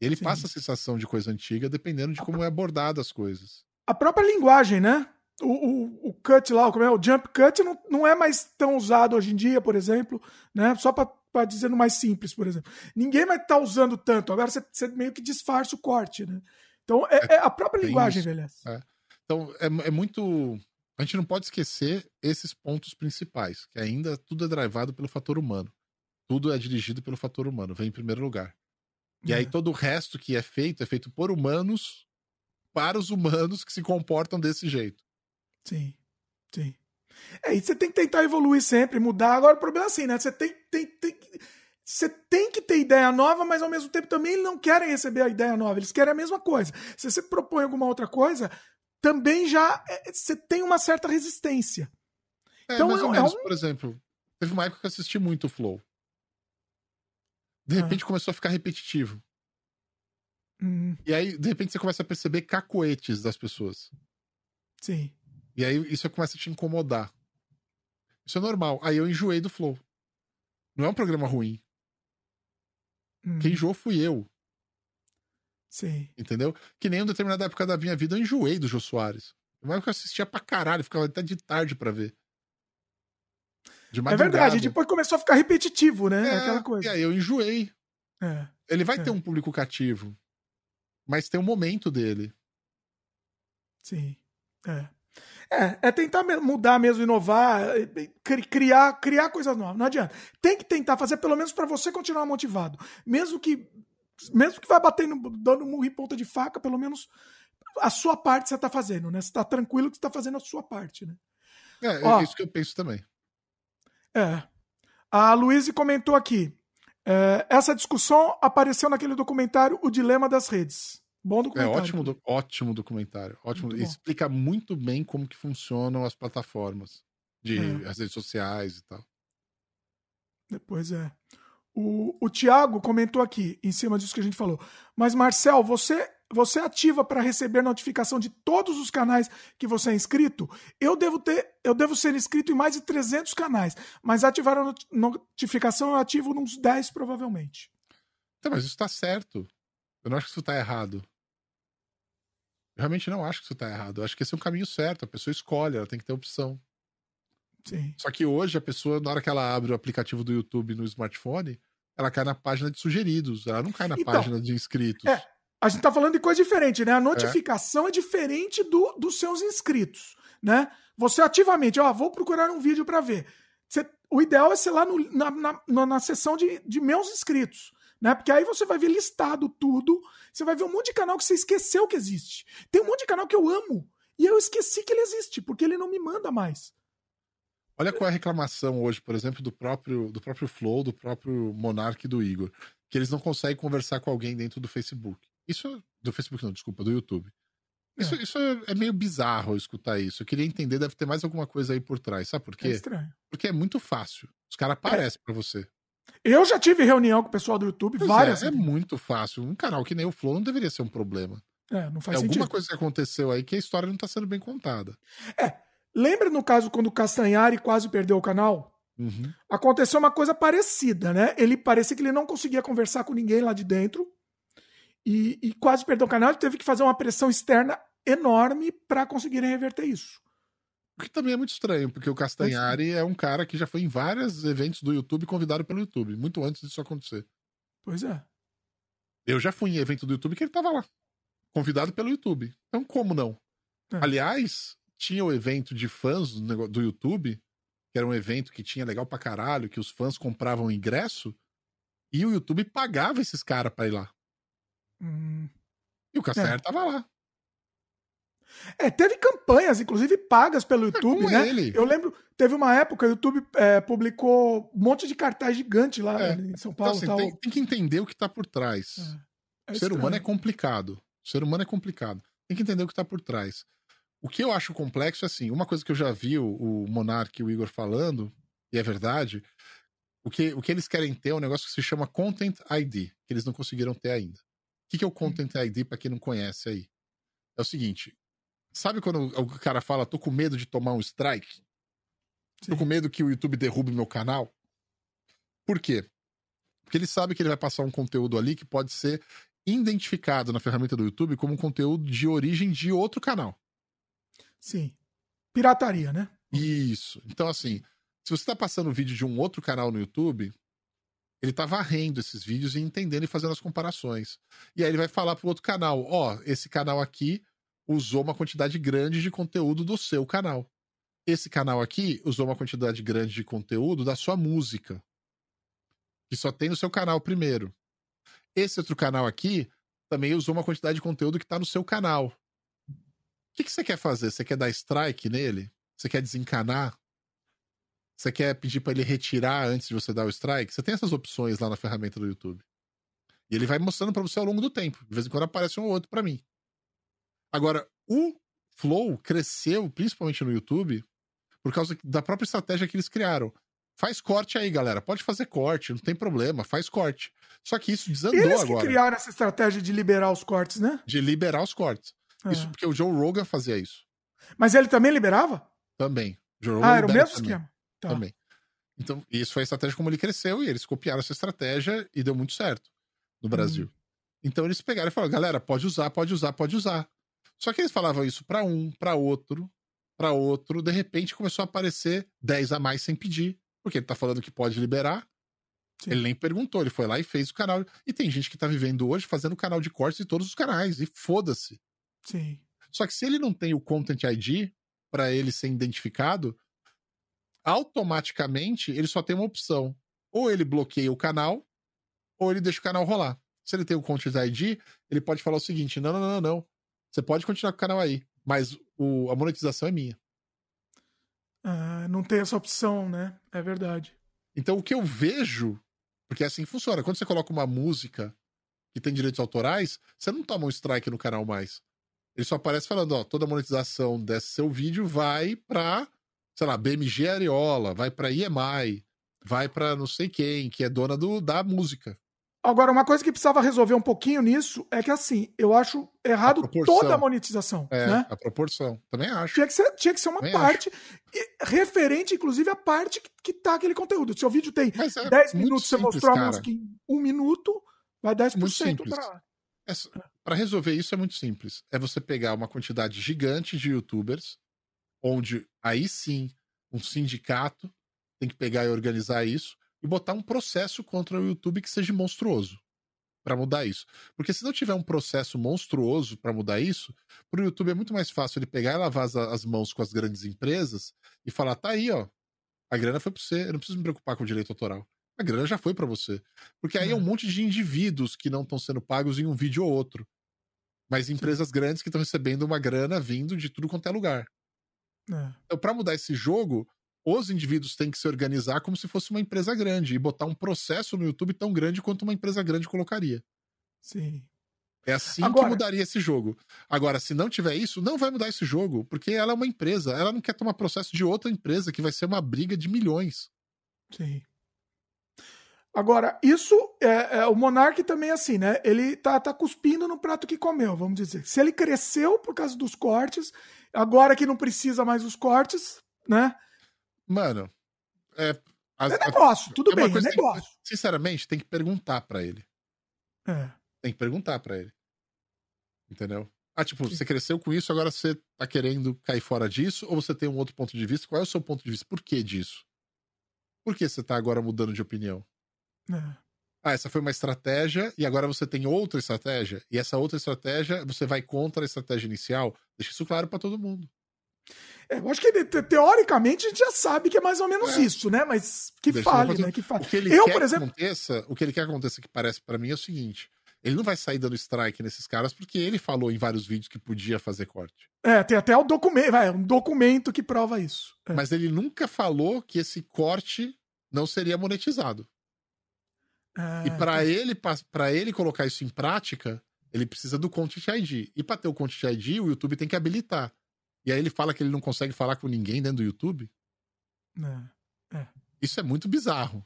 Ele Sim. passa a sensação de coisa antiga, dependendo de como é abordado as coisas. A própria linguagem, né? o, o, o, cut lá, como é, o jump cut não, não é mais tão usado hoje em dia, por exemplo, né? Só para dizer no mais simples, por exemplo. Ninguém vai estar tá usando tanto. Agora você, você, meio que disfarça o corte, né? Então é, é, é a própria linguagem, envelhece. É. Então é, é muito. A gente não pode esquecer esses pontos principais, que ainda tudo é drivado pelo fator humano. Tudo é dirigido pelo fator humano, vem em primeiro lugar. E aí é. todo o resto que é feito é feito por humanos para os humanos que se comportam desse jeito. Sim, sim. É, e você tem que tentar evoluir sempre, mudar. Agora o problema é assim, né? Você tem, tem, tem, você tem que ter ideia nova, mas ao mesmo tempo também eles não querem receber a ideia nova, eles querem a mesma coisa. Se você propõe alguma outra coisa, também já é, você tem uma certa resistência. É, então, mais ou é, menos, um... por exemplo, teve uma época que eu assisti muito o Flow. De repente ah. começou a ficar repetitivo. Hum. E aí, de repente, você começa a perceber cacoetes das pessoas. Sim. E aí isso começa a te incomodar. Isso é normal. Aí eu enjoei do Flow. Não é um programa ruim. Hum. Quem enjoou fui eu. Sim. Entendeu? Que nem em determinada época da minha vida eu enjoei do Jô Soares. Uma época eu assistia pra caralho, ficava até de tarde pra ver. É verdade, depois começou a ficar repetitivo, né? É, Aquela coisa. E aí eu enjoei. É, ele vai é. ter um público cativo, mas tem um momento dele. Sim. É. É, é tentar mudar mesmo, inovar, criar, criar coisas novas. Não adianta. Tem que tentar fazer pelo menos para você continuar motivado. Mesmo que mesmo que vai batendo, dando murro em ponta de faca, pelo menos a sua parte você tá fazendo, né? Você tá tranquilo que você tá fazendo a sua parte, né? É, é Ó, isso que eu penso também. É. A Luíse comentou aqui. É, essa discussão apareceu naquele documentário O Dilema das Redes. Bom é, documentário. É ótimo, do, ótimo documentário. Ótimo. Muito Explica muito bem como que funcionam as plataformas de é. as redes sociais e tal. Depois é. O, o Tiago comentou aqui, em cima disso que a gente falou. Mas, Marcel, você você ativa para receber notificação de todos os canais que você é inscrito? Eu devo ter, eu devo ser inscrito em mais de 300 canais, mas ativar a notificação eu ativo uns 10 provavelmente. Tá, mas isso está certo. Eu não acho que isso está errado. Eu realmente não acho que isso está errado. Eu acho que esse é um caminho certo. A pessoa escolhe, ela tem que ter opção. Sim. Só que hoje a pessoa, na hora que ela abre o aplicativo do YouTube no smartphone, ela cai na página de sugeridos, ela não cai na então, página de inscritos. É, a gente tá falando de coisa diferente, né? A notificação é, é diferente do, dos seus inscritos, né? Você ativamente, ó, vou procurar um vídeo para ver. Você, o ideal é ser lá no, na, na, na seção de, de meus inscritos né? Porque aí você vai ver listado tudo, você vai ver um monte de canal que você esqueceu que existe. Tem um monte de canal que eu amo e eu esqueci que ele existe, porque ele não me manda mais. Olha qual é a reclamação hoje, por exemplo, do próprio do próprio Flow, do próprio Monark e do Igor, que eles não conseguem conversar com alguém dentro do Facebook. Isso do Facebook não, desculpa, do YouTube. Isso, é. isso é, é, meio bizarro escutar isso. Eu queria entender, deve ter mais alguma coisa aí por trás. Sabe por quê? É estranho. Porque é muito fácil. Os caras aparecem é. para você. Eu já tive reunião com o pessoal do YouTube, pois várias. É, é muito fácil. Um canal que nem o Flow não deveria ser um problema. É, não faz é sentido. alguma coisa que aconteceu aí que a história não tá sendo bem contada. É. Lembra no caso quando o Castanhari quase perdeu o canal? Uhum. Aconteceu uma coisa parecida, né? Ele parecia que ele não conseguia conversar com ninguém lá de dentro e, e quase perdeu o canal. Ele teve que fazer uma pressão externa enorme para conseguir reverter isso. O que também é muito estranho, porque o Castanhari é um cara que já foi em vários eventos do YouTube convidado pelo YouTube, muito antes disso acontecer. Pois é. Eu já fui em evento do YouTube que ele tava lá, convidado pelo YouTube. Então, como não? É. Aliás, tinha o evento de fãs do, do YouTube, que era um evento que tinha legal pra caralho, que os fãs compravam ingresso, e o YouTube pagava esses caras pra ir lá. Hum. E o Castanhari é. tava lá. É, teve campanhas, inclusive pagas pelo é, YouTube, é né? Ele. Eu lembro, teve uma época, o YouTube é, publicou um monte de cartaz gigante lá é. em São Paulo. Então, assim, tem, tem, que entender o que está por trás. É. o ser humano é complicado. O ser humano é complicado. Tem que entender o que está por trás. O que eu acho complexo é assim, uma coisa que eu já vi o, o Monark e o Igor falando, e é verdade, o que, o que eles querem ter é um negócio que se chama Content ID, que eles não conseguiram ter ainda. O que, que é o Content ID, para quem não conhece aí? É o seguinte, Sabe quando o cara fala, tô com medo de tomar um strike? Sim. Tô com medo que o YouTube derrube meu canal? Por quê? Porque ele sabe que ele vai passar um conteúdo ali que pode ser identificado na ferramenta do YouTube como um conteúdo de origem de outro canal. Sim. Pirataria, né? Isso. Então, assim, se você está passando vídeo de um outro canal no YouTube, ele tá varrendo esses vídeos e entendendo e fazendo as comparações. E aí ele vai falar pro outro canal: ó, oh, esse canal aqui usou uma quantidade grande de conteúdo do seu canal. Esse canal aqui usou uma quantidade grande de conteúdo da sua música, que só tem no seu canal primeiro. Esse outro canal aqui também usou uma quantidade de conteúdo que está no seu canal. O que, que você quer fazer? Você quer dar strike nele? Você quer desencanar? Você quer pedir para ele retirar antes de você dar o strike? Você tem essas opções lá na ferramenta do YouTube. E ele vai mostrando para você ao longo do tempo. De vez em quando aparece um ou outro para mim. Agora, o Flow cresceu, principalmente no YouTube, por causa da própria estratégia que eles criaram. Faz corte aí, galera. Pode fazer corte, não tem problema, faz corte. Só que isso desandou eles agora. Eles criaram essa estratégia de liberar os cortes, né? De liberar os cortes. É. Isso porque o Joe Rogan fazia isso. Mas ele também liberava? Também. ah, era o mesmo também. esquema? Tá. Também. Então, isso foi a estratégia como ele cresceu e eles copiaram essa estratégia e deu muito certo no Brasil. Hum. Então eles pegaram e falaram: galera, pode usar, pode usar, pode usar. Só que eles falavam isso para um, para outro, para outro, de repente começou a aparecer 10 a mais sem pedir, porque ele tá falando que pode liberar. Sim. Ele nem perguntou, ele foi lá e fez o canal. E tem gente que tá vivendo hoje fazendo canal de cortes em todos os canais, e foda-se. Sim. Só que se ele não tem o Content ID para ele ser identificado, automaticamente ele só tem uma opção. Ou ele bloqueia o canal, ou ele deixa o canal rolar. Se ele tem o Content ID, ele pode falar o seguinte: não, não, não, não. Você pode continuar com o canal aí, mas o, a monetização é minha. Ah, não tem essa opção, né? É verdade. Então o que eu vejo, porque é assim funciona, quando você coloca uma música que tem direitos autorais, você não toma um strike no canal mais. Ele só aparece falando, ó, toda a monetização desse seu vídeo vai pra, sei lá, BMG Areola, vai pra EMI, vai pra não sei quem, que é dona do, da música. Agora, uma coisa que precisava resolver um pouquinho nisso é que, assim, eu acho errado a toda a monetização. É, né? a proporção. Também acho. Tinha que ser, tinha que ser uma Também parte, referente, inclusive, à parte que, que tá aquele conteúdo. Seu vídeo tem é 10 minutos, simples, você mostrou cara. a música em um minuto, vai 10% muito simples. pra... É, para resolver isso é muito simples. É você pegar uma quantidade gigante de youtubers, onde aí sim um sindicato tem que pegar e organizar isso e botar um processo contra o YouTube que seja monstruoso para mudar isso. Porque se não tiver um processo monstruoso para mudar isso, para o YouTube é muito mais fácil ele pegar e lavar as, as, mãos com as grandes empresas e falar: tá aí, ó, a grana foi para você, eu não preciso me preocupar com o direito autoral. A grana já foi para você. Porque aí é. um monte de indivíduos que não estão sendo pagos em um vídeo ou outro. Mas empresas grandes que estão recebendo uma grana vindo de tudo quanto é lugar. É. Então, para mudar esse jogo, os indivíduos têm que se organizar como se fosse uma empresa grande e botar um processo no YouTube tão grande quanto uma empresa grande colocaria. Sim. É assim Agora... que mudaria esse jogo. Agora, se não tiver isso, não vai mudar esse jogo, porque ela é uma empresa, ela não quer tomar processo de outra empresa que vai ser uma briga de milhões. Sim. Agora, isso é, é, o Monark também é assim, né? Ele tá, tá cuspindo no prato que comeu, vamos dizer. Se ele cresceu por causa dos cortes, agora que não precisa mais os cortes, né? Mano, é. é negócio, tudo é bem, é negócio. Que, sinceramente, tem que perguntar para ele. É. Tem que perguntar para ele. Entendeu? Ah, tipo, você cresceu com isso, agora você tá querendo cair fora disso? Ou você tem um outro ponto de vista? Qual é o seu ponto de vista? Por que disso? Por que você tá agora mudando de opinião? É. Ah, essa foi uma estratégia e agora você tem outra estratégia. E essa outra estratégia, você vai contra a estratégia inicial. Deixa isso claro para todo mundo. É, eu acho que teoricamente a gente já sabe que é mais ou menos é. isso, né? Mas que Deixa fale, né? Que fale. O que ele eu, quer por exemplo... que aconteça, o que ele quer que aconteça que parece para mim é o seguinte: ele não vai sair dando strike nesses caras porque ele falou em vários vídeos que podia fazer corte. É, tem até o documento, vai, um documento que prova isso. É. Mas ele nunca falou que esse corte não seria monetizado. E para tá. ele para ele colocar isso em prática, ele precisa do Content ID. E para ter o Content ID, o YouTube tem que habilitar. E aí ele fala que ele não consegue falar com ninguém dentro do YouTube. É. é. Isso é muito bizarro.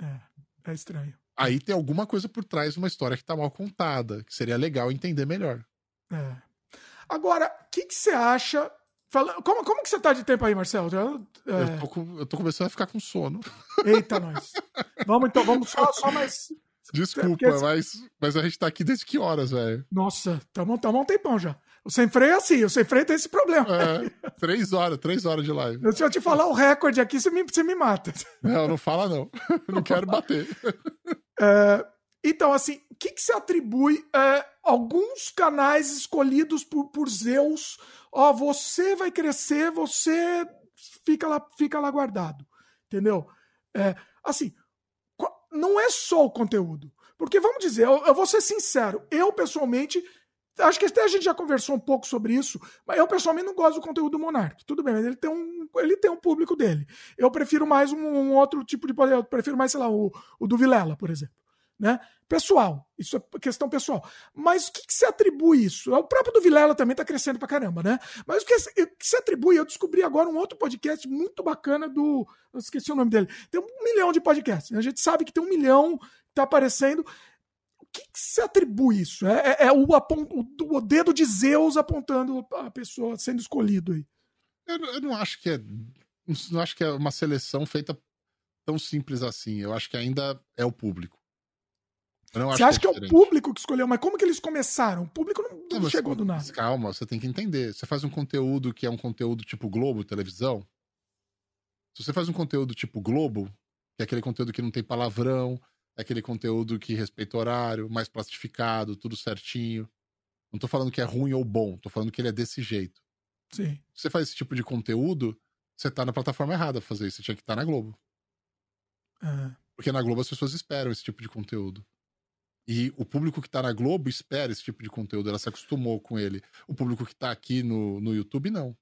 É. É estranho. Aí tem alguma coisa por trás de uma história que tá mal contada, que seria legal entender melhor. É. Agora, o que, que você acha Fala, como, como que você tá de tempo aí, Marcelo? Eu, é... eu, tô, com, eu tô começando a ficar com sono. Eita, nós. Vamos então, vamos só, só mais. Desculpa, Porque... mas, mas a gente tá aqui desde que horas, velho? Nossa, tamo, tamo um tempão já. O Sem Freio é assim, o Sem Freio tem esse problema. É, três horas, três horas de live. Se eu te falar o recorde aqui, você me, você me mata. Não, não fala não. Não quero bater. É, então, assim, o que, que se atribui é, alguns canais escolhidos por, por Zeus? Ó, você vai crescer, você fica lá, fica lá guardado. Entendeu? É, assim, não é só o conteúdo. Porque, vamos dizer, eu, eu vou ser sincero, eu pessoalmente Acho que até a gente já conversou um pouco sobre isso, mas eu pessoalmente não gosto do conteúdo do Monark. Tudo bem, mas ele tem um, ele tem um público dele. Eu prefiro mais um, um outro tipo de. Eu prefiro mais, sei lá, o, o do Vilela, por exemplo. Né? Pessoal, isso é questão pessoal. Mas o que, que se atribui isso? O próprio do Vilela também está crescendo pra caramba, né? Mas o que, o que se atribui? Eu descobri agora um outro podcast muito bacana do. Eu esqueci o nome dele. Tem um milhão de podcasts. A gente sabe que tem um milhão que tá aparecendo que, que se atribui isso? É, é, é o, o, o, dedo de Zeus apontando a pessoa sendo escolhido aí. Eu, eu, não acho que é. Não acho que é uma seleção feita tão simples assim. Eu acho que ainda é o público. Você acha que é, que é, o público que escolheu, mas como que eles começaram? O público não, não, chegou do nada. Calma, você tem que entender. Você faz um conteúdo que é um conteúdo tipo Globo, televisão. Se você faz um conteúdo tipo Globo, Que é aquele conteúdo que não tem palavrão, é aquele conteúdo que respeita o horário, mais plastificado, tudo certinho. Não tô falando que é ruim ou bom, tô falando que ele é desse jeito. Sim. Se você faz esse tipo de conteúdo, você tá na plataforma errada pra fazer isso. Você tinha que estar tá na Globo. É. Porque na Globo as pessoas esperam esse tipo de conteúdo. E o público que tá na Globo espera esse tipo de conteúdo, ela se acostumou com ele. O público que tá aqui no, no YouTube, não.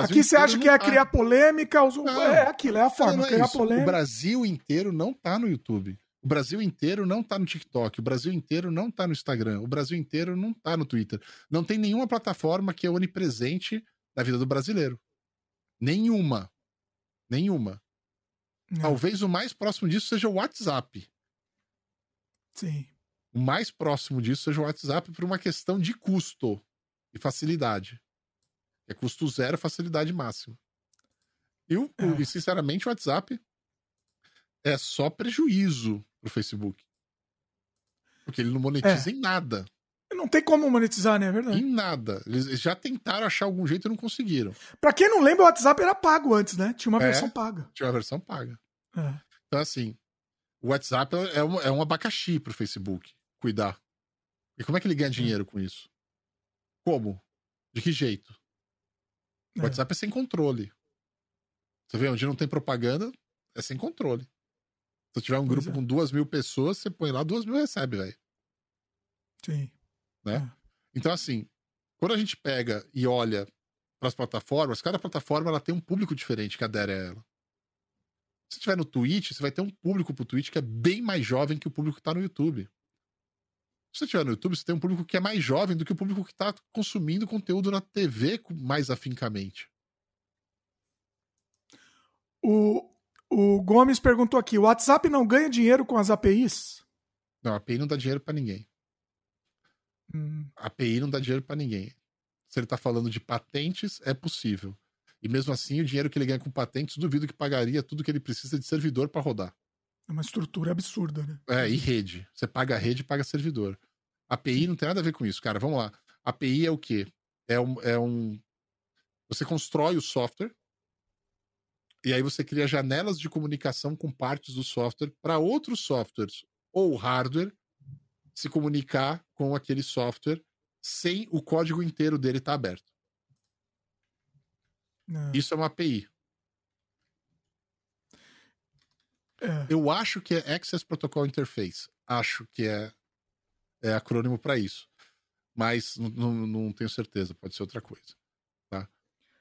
aqui você acha que é tá. criar polêmica? Os... É aquilo, é a forma, não, não é criar polêmica. O Brasil inteiro não tá no YouTube. O Brasil inteiro não tá no TikTok, o Brasil inteiro não tá no Instagram, o Brasil inteiro não tá no Twitter. Não tem nenhuma plataforma que é onipresente na vida do brasileiro. Nenhuma. Nenhuma. Não. Talvez o mais próximo disso seja o WhatsApp. Sim. O mais próximo disso seja o WhatsApp por uma questão de custo e facilidade. É custo zero, facilidade máxima. E, é. e sinceramente, o WhatsApp é só prejuízo pro Facebook. Porque ele não monetiza é. em nada. Não tem como monetizar, né? É verdade. Em nada. Eles já tentaram achar algum jeito e não conseguiram. Pra quem não lembra, o WhatsApp era pago antes, né? Tinha uma é, versão paga. Tinha uma versão paga. É. Então, assim, o WhatsApp é um, é um abacaxi pro Facebook cuidar. E como é que ele ganha dinheiro com isso? Como? De que jeito? O é. WhatsApp é sem controle. Você vê, onde não tem propaganda, é sem controle. Se tiver um grupo é. com duas mil pessoas, você põe lá, duas mil recebe, velho. Sim. Né? É. Então, assim, quando a gente pega e olha para as plataformas, cada plataforma ela tem um público diferente que adere a ela. Se tiver no Twitch, você vai ter um público pro Twitch que é bem mais jovem que o público que tá no YouTube. Se você estiver no YouTube, você tem um público que é mais jovem do que o público que está consumindo conteúdo na TV mais afincamente. O, o Gomes perguntou aqui: o WhatsApp não ganha dinheiro com as APIs? Não, a API não dá dinheiro para ninguém. Hum. A API não dá dinheiro para ninguém. Se ele tá falando de patentes, é possível. E mesmo assim, o dinheiro que ele ganha com patentes, duvido que pagaria tudo que ele precisa de servidor para rodar. É uma estrutura absurda, né? É, e rede. Você paga a rede e paga servidor. API não tem nada a ver com isso, cara. Vamos lá. API é o quê? É um, é um. Você constrói o software e aí você cria janelas de comunicação com partes do software para outros softwares ou hardware se comunicar com aquele software sem o código inteiro dele estar tá aberto. Não. Isso é uma API. É. Eu acho que é Access Protocol Interface. Acho que é, é acrônimo para isso. Mas não tenho certeza, pode ser outra coisa. Tá?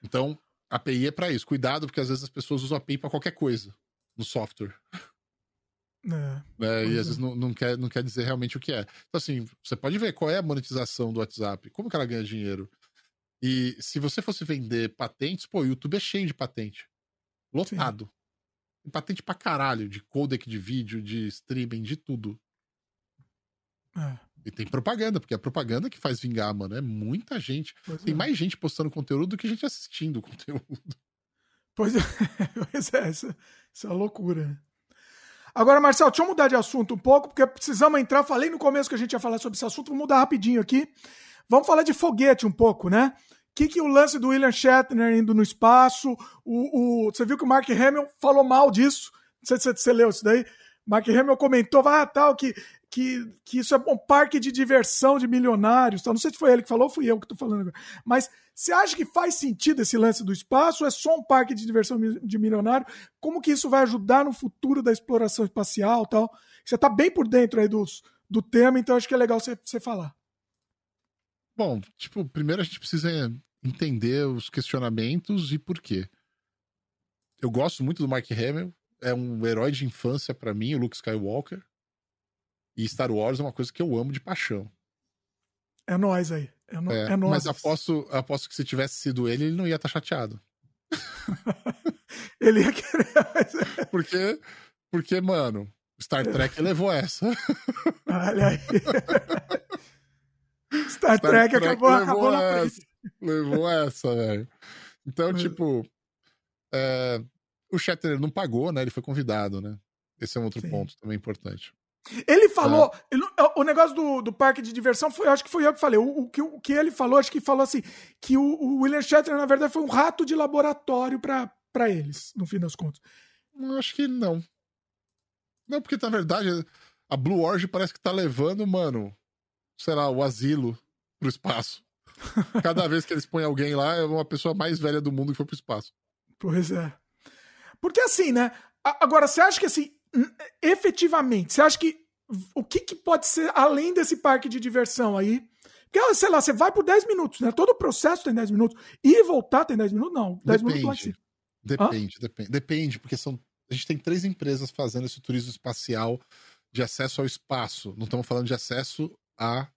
Então, API é para isso. Cuidado, porque às vezes as pessoas usam API para qualquer coisa no software. É, é, e às vezes não, não, quer, não quer dizer realmente o que é. Então, assim, você pode ver qual é a monetização do WhatsApp, como que ela ganha dinheiro. E se você fosse vender patentes, pô, o YouTube é cheio de patente. Lotado. Sim. Tem patente pra caralho, de codec de vídeo, de streaming, de tudo. É. E tem propaganda, porque é a propaganda que faz vingar, mano. É muita gente. Pois tem é. mais gente postando conteúdo do que gente assistindo o conteúdo. Pois é, pois é essa, essa é loucura. Né? Agora, Marcelo, deixa eu mudar de assunto um pouco, porque precisamos entrar. Falei no começo que a gente ia falar sobre esse assunto, vou mudar rapidinho aqui. Vamos falar de foguete um pouco, né? Que, que o lance do William Shatner indo no espaço? O, o, você viu que o Mark Hamill falou mal disso? Não sei se você, leu isso daí. Mark Hamill comentou, ah, tal, que que, que isso é um parque de diversão de milionários. Tá? Não sei se foi ele que falou ou fui eu que estou falando agora. Mas você acha que faz sentido esse lance do espaço? Ou é só um parque de diversão de milionário? Como que isso vai ajudar no futuro da exploração espacial tal? Você está bem por dentro aí dos, do tema, então acho que é legal você, você falar. Bom, tipo, primeiro a gente precisa entender os questionamentos e por quê. Eu gosto muito do Mark Hamill, é um herói de infância para mim, o Luke Skywalker. E Star Wars é uma coisa que eu amo de paixão. É nós aí. É, no, é, é nós. Mas aposto, aposto que se tivesse sido ele, ele não ia estar tá chateado. ele ia querer. É. porque, porque, mano, Star Trek levou essa. Olha aí. Star, Star Trek, Trek, acabou, acabou essa, Levou essa, velho. Então, é. tipo, é, o Shatner não pagou, né? Ele foi convidado, né? Esse é um outro Sim. ponto também importante. Ele falou. É. Ele, o negócio do, do parque de diversão foi, acho que foi eu que falei. O, o, que, o que ele falou, acho que falou assim: que o, o William Shatner, na verdade, foi um rato de laboratório para eles, no fim das contas. Acho que não. Não, porque na verdade a Blue Origin parece que tá levando, mano, sei lá, o asilo pro espaço. Cada vez que eles põem alguém lá, é uma pessoa mais velha do mundo que foi pro espaço. Pois é. Porque assim, né? Agora, você acha que assim, efetivamente, você acha que o que, que pode ser além desse parque de diversão aí? Porque, sei lá, você vai por 10 minutos, né? Todo o processo tem 10 minutos. Ir e voltar tem 10 minutos? Não. 10 depende, minutos pode. Depende, depende. Depende, porque são. A gente tem três empresas fazendo esse turismo espacial de acesso ao espaço. Não estamos falando de acesso à,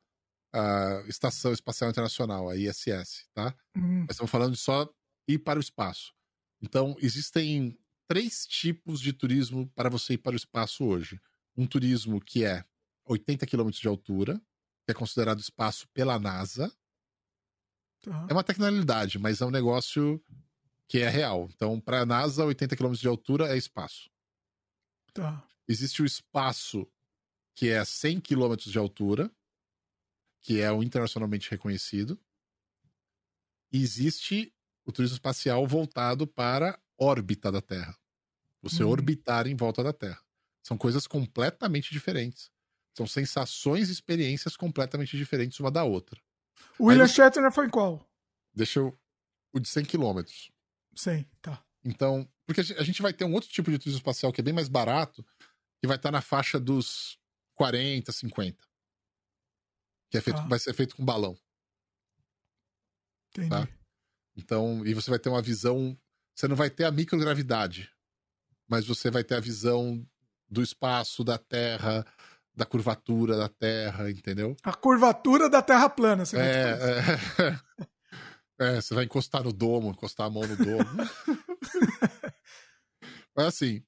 à Estação Espacial Internacional, a ISS, tá? Hum. Mas estamos falando de só ir para o espaço. Então, existem três tipos de turismo para você ir para o espaço hoje. Um turismo que é 80 km de altura, que é considerado espaço pela NASA. Tá. É uma tecnologia, mas é um negócio que é real. Então, para a NASA, 80 km de altura é espaço. Tá. Existe o espaço que é 100 km de altura, que é o internacionalmente reconhecido. E existe o turismo espacial voltado para a órbita da Terra. Você hum. orbitar em volta da Terra. São coisas completamente diferentes. São sensações e experiências completamente diferentes uma da outra. O William você... Shatner foi em qual? Deixa eu. O de 100 km. 100, tá. Então, porque a gente vai ter um outro tipo de turismo espacial que é bem mais barato, que vai estar na faixa dos 40, 50. Que é feito, tá. vai ser feito com balão. Entendi. Tá? Então, e você vai ter uma visão. Você não vai ter a microgravidade, mas você vai ter a visão do espaço, da Terra, da curvatura da Terra, entendeu? A curvatura da Terra plana, você é, é, é, você vai encostar no domo, encostar a mão no domo. Mas assim,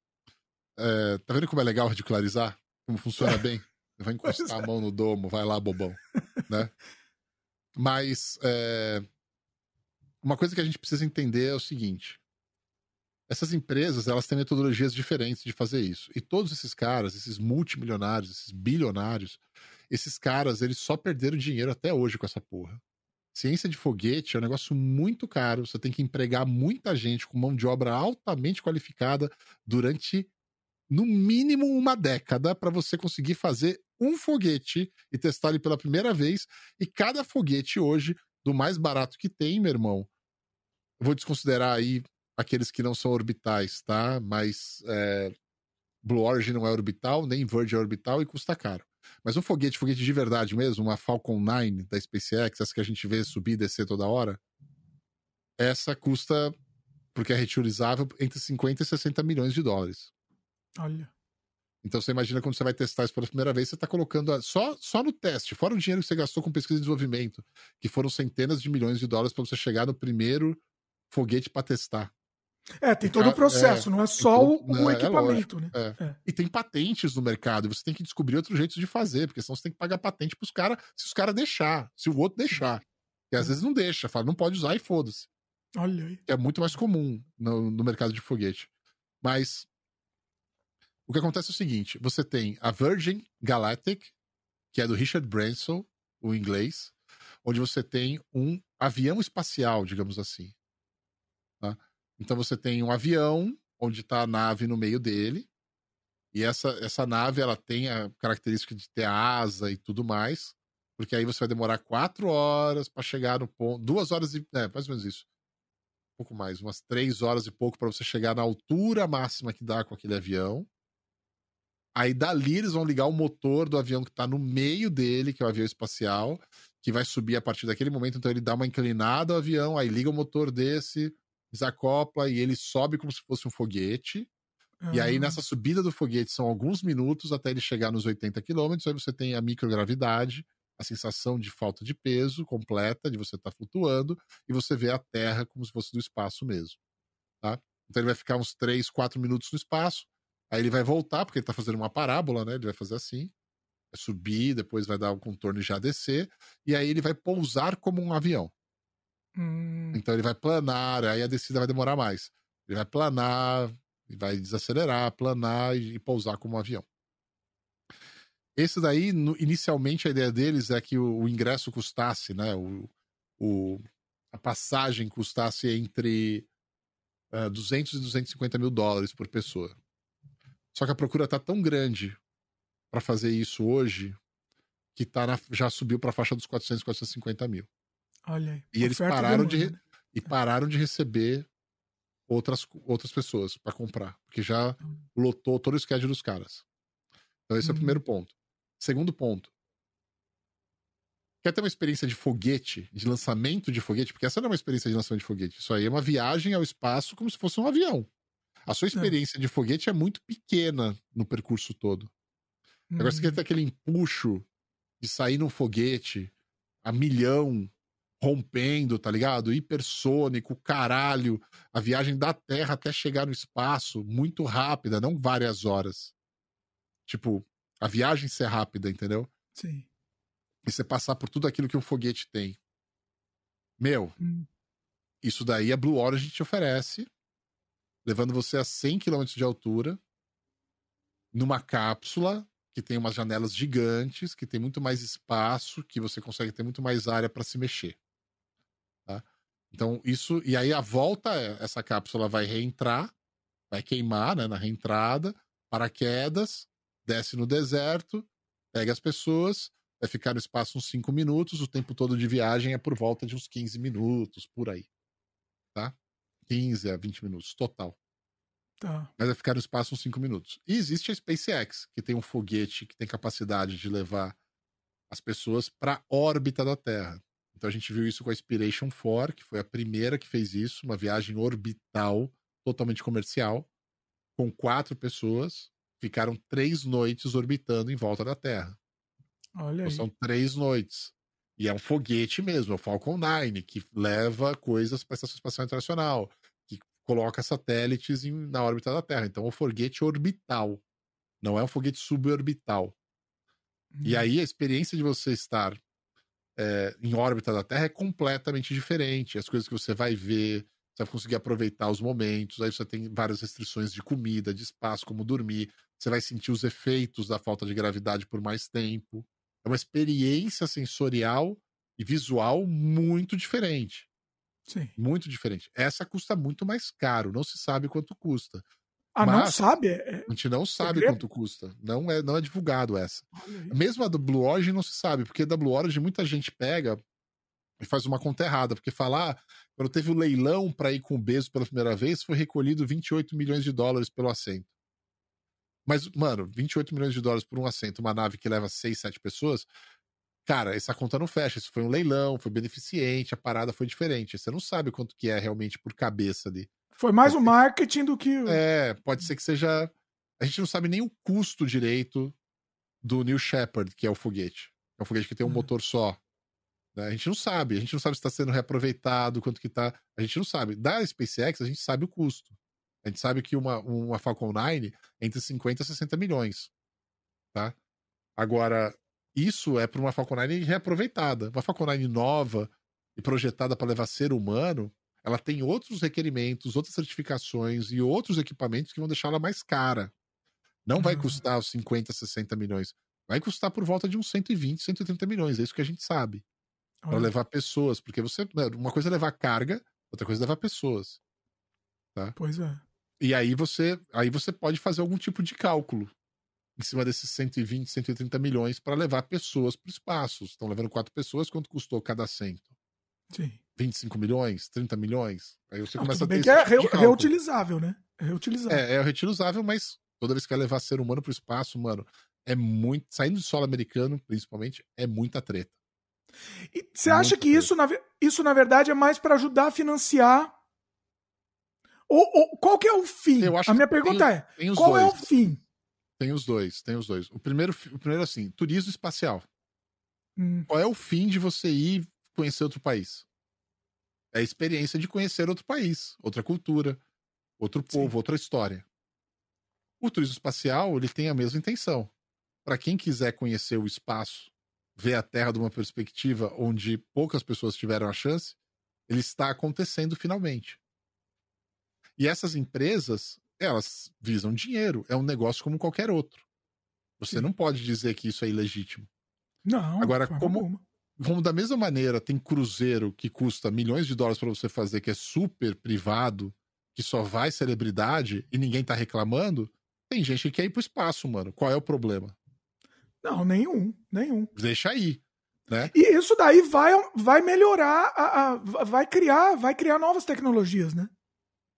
é, tá vendo como é legal ridicularizar? Como funciona bem? Vai encostar a mão no domo, vai lá, bobão. Né? Mas é, uma coisa que a gente precisa entender é o seguinte: essas empresas elas têm metodologias diferentes de fazer isso. E todos esses caras, esses multimilionários, esses bilionários, esses caras, eles só perderam dinheiro até hoje com essa porra. Ciência de foguete é um negócio muito caro. Você tem que empregar muita gente com mão de obra altamente qualificada durante, no mínimo, uma década para você conseguir fazer um foguete e testar ele pela primeira vez. E cada foguete hoje, do mais barato que tem, meu irmão, vou desconsiderar aí aqueles que não são orbitais, tá? Mas é, Blue Origin não é orbital, nem Virgin é orbital e custa caro. Mas um foguete, foguete de verdade mesmo, uma Falcon 9 da SpaceX, essa que a gente vê subir e descer toda hora, essa custa, porque é reutilizável, entre 50 e 60 milhões de dólares. Olha. Então você imagina quando você vai testar isso pela primeira vez, você está colocando a, só, só no teste, fora o dinheiro que você gastou com pesquisa e desenvolvimento, que foram centenas de milhões de dólares para você chegar no primeiro foguete para testar. É, tem todo o processo, é, não é só o, o é, equipamento, né? É. é. E tem patentes no mercado, você tem que descobrir outros jeitos de fazer, porque senão você tem que pagar patente pros caras, se os caras deixar, se o outro deixar. E às vezes não deixa, fala, não pode usar e foda-se. Olha aí. É muito mais comum no, no mercado de foguete. Mas o que acontece é o seguinte: você tem a Virgin Galactic, que é do Richard Branson, o inglês, onde você tem um avião espacial, digamos assim. Tá? Então você tem um avião onde está a nave no meio dele. E essa, essa nave ela tem a característica de ter asa e tudo mais. Porque aí você vai demorar quatro horas para chegar no ponto. Duas horas e. É, mais ou menos isso. Um pouco mais, umas três horas e pouco para você chegar na altura máxima que dá com aquele avião. Aí dali eles vão ligar o motor do avião que está no meio dele, que é o avião espacial, que vai subir a partir daquele momento. Então ele dá uma inclinada ao avião, aí liga o motor desse, desacopla e ele sobe como se fosse um foguete. Uhum. E aí, nessa subida do foguete, são alguns minutos até ele chegar nos 80 quilômetros. Aí você tem a microgravidade, a sensação de falta de peso completa, de você estar tá flutuando, e você vê a Terra como se fosse do espaço mesmo. Tá? Então ele vai ficar uns 3, 4 minutos no espaço. Aí ele vai voltar, porque ele está fazendo uma parábola, né? Ele vai fazer assim. Vai subir, depois vai dar um contorno e já descer. E aí ele vai pousar como um avião. Hum. Então ele vai planar, aí a descida vai demorar mais. Ele vai planar, vai desacelerar, planar e, e pousar como um avião. Esse daí, no, inicialmente, a ideia deles é que o, o ingresso custasse, né? O, o, a passagem custasse entre uh, 200 e 250 mil dólares por pessoa. Só que a procura tá tão grande para fazer isso hoje que tá na, já subiu para a faixa dos 400, 450 mil. Olha aí. E eles pararam de, e pararam de receber outras, outras pessoas para comprar, porque já hum. lotou todo o schedule dos caras. Então, esse é o primeiro ponto. Segundo ponto. Quer ter uma experiência de foguete, de lançamento de foguete? Porque essa não é uma experiência de lançamento de foguete. Isso aí é uma viagem ao espaço como se fosse um avião. A sua é. experiência é. de foguete é muito pequena no percurso todo. Uhum. Agora, você quer ter aquele empuxo de sair num foguete a milhão, rompendo, tá ligado? Hipersônico, caralho. A viagem da Terra até chegar no espaço, muito rápida, não várias horas. Tipo, a viagem ser rápida, entendeu? Sim. E você passar por tudo aquilo que um foguete tem. Meu, hum. isso daí a Blue Origin te oferece, levando você a 100 km de altura, numa cápsula que tem umas janelas gigantes, que tem muito mais espaço, que você consegue ter muito mais área para se mexer. Tá? Então, isso. E aí, a volta, essa cápsula vai reentrar, vai queimar né, na reentrada, paraquedas, desce no deserto, pega as pessoas, vai ficar no espaço uns 5 minutos, o tempo todo de viagem é por volta de uns 15 minutos, por aí. Tá? 15 a 20 minutos, total. Tá. Mas vai ficar no espaço uns 5 minutos. E existe a SpaceX, que tem um foguete que tem capacidade de levar as pessoas para a órbita da Terra. Então a gente viu isso com a Inspiration 4, que foi a primeira que fez isso, uma viagem orbital totalmente comercial, com quatro pessoas, ficaram três noites orbitando em volta da Terra. Olha então, aí. São três noites. E é um foguete mesmo, é o Falcon 9, que leva coisas para a Estação Espacial Internacional, coloca satélites em, na órbita da Terra. Então é um foguete orbital, não é um foguete suborbital. Hum. E aí a experiência de você estar é, em órbita da Terra é completamente diferente. As coisas que você vai ver, você vai conseguir aproveitar os momentos. Aí você tem várias restrições de comida, de espaço, como dormir. Você vai sentir os efeitos da falta de gravidade por mais tempo. É uma experiência sensorial e visual muito diferente. Sim. Muito diferente. Essa custa muito mais caro, não se sabe quanto custa. Ah, Mas não sabe? É... é a gente não sabe Segredo? quanto custa. Não é, não é divulgado essa. Mesmo a do Blue Origin não se sabe, porque da Blue Origin muita gente pega e faz uma conta errada, porque falar, ah, quando teve o leilão para ir com o Bezos pela primeira vez, foi recolhido 28 milhões de dólares pelo assento. Mas, mano, 28 milhões de dólares por um assento, uma nave que leva 6, 7 pessoas, cara, essa conta não fecha. Isso foi um leilão, foi beneficente, a parada foi diferente. Você não sabe quanto que é realmente por cabeça ali. Foi mais o marketing do que. É, pode ser que seja. A gente não sabe nem o custo direito do New Shepard, que é o foguete. É um foguete que tem um uhum. motor só. Né? A gente não sabe. A gente não sabe se está sendo reaproveitado, quanto que tá. A gente não sabe. Da SpaceX, a gente sabe o custo. A gente sabe que uma, uma Falcon 9 é entre 50 e 60 milhões. Tá? Agora, isso é para uma Falcon 9 reaproveitada. Uma Falcon 9 nova e projetada para levar ser humano, ela tem outros requerimentos, outras certificações e outros equipamentos que vão deixá-la mais cara. Não vai uhum. custar os 50, 60 milhões. Vai custar por volta de uns 120, 130 milhões. É isso que a gente sabe. Para levar pessoas. Porque você. Né, uma coisa é levar carga, outra coisa é levar pessoas. Tá? Pois é. E aí você, aí você pode fazer algum tipo de cálculo em cima desses 120, 130 milhões para levar pessoas para o espaço. Estão levando quatro pessoas, quanto custou cada assento? Sim. 25 milhões, 30 milhões. Aí você Não, começa a ter. Que é re reutilizável, né? É reutilizável. É, é reutilizável, mas toda vez que vai levar ser humano para o espaço, mano, é muito. Saindo do solo americano, principalmente, é muita treta. E você acha que isso na, isso, na verdade, é mais para ajudar a financiar. Ou, ou, qual que é o fim? a minha pergunta tem, é: qual dois. é o fim? Tem os dois, tem os dois. O primeiro, o primeiro assim, turismo espacial. Hum. Qual é o fim de você ir conhecer outro país? É a experiência de conhecer outro país, outra cultura, outro povo, Sim. outra história. O turismo espacial, ele tem a mesma intenção. Para quem quiser conhecer o espaço, ver a Terra de uma perspectiva onde poucas pessoas tiveram a chance, ele está acontecendo finalmente. E essas empresas, elas visam dinheiro. É um negócio como qualquer outro. Você Sim. não pode dizer que isso é ilegítimo. Não. Agora, como, como da mesma maneira tem cruzeiro que custa milhões de dólares para você fazer, que é super privado, que só vai celebridade e ninguém tá reclamando, Tem gente que quer ir pro espaço, mano. Qual é o problema? Não, nenhum, nenhum. Deixa aí. Né? E isso daí vai, vai melhorar, a, a, vai criar, vai criar novas tecnologias, né?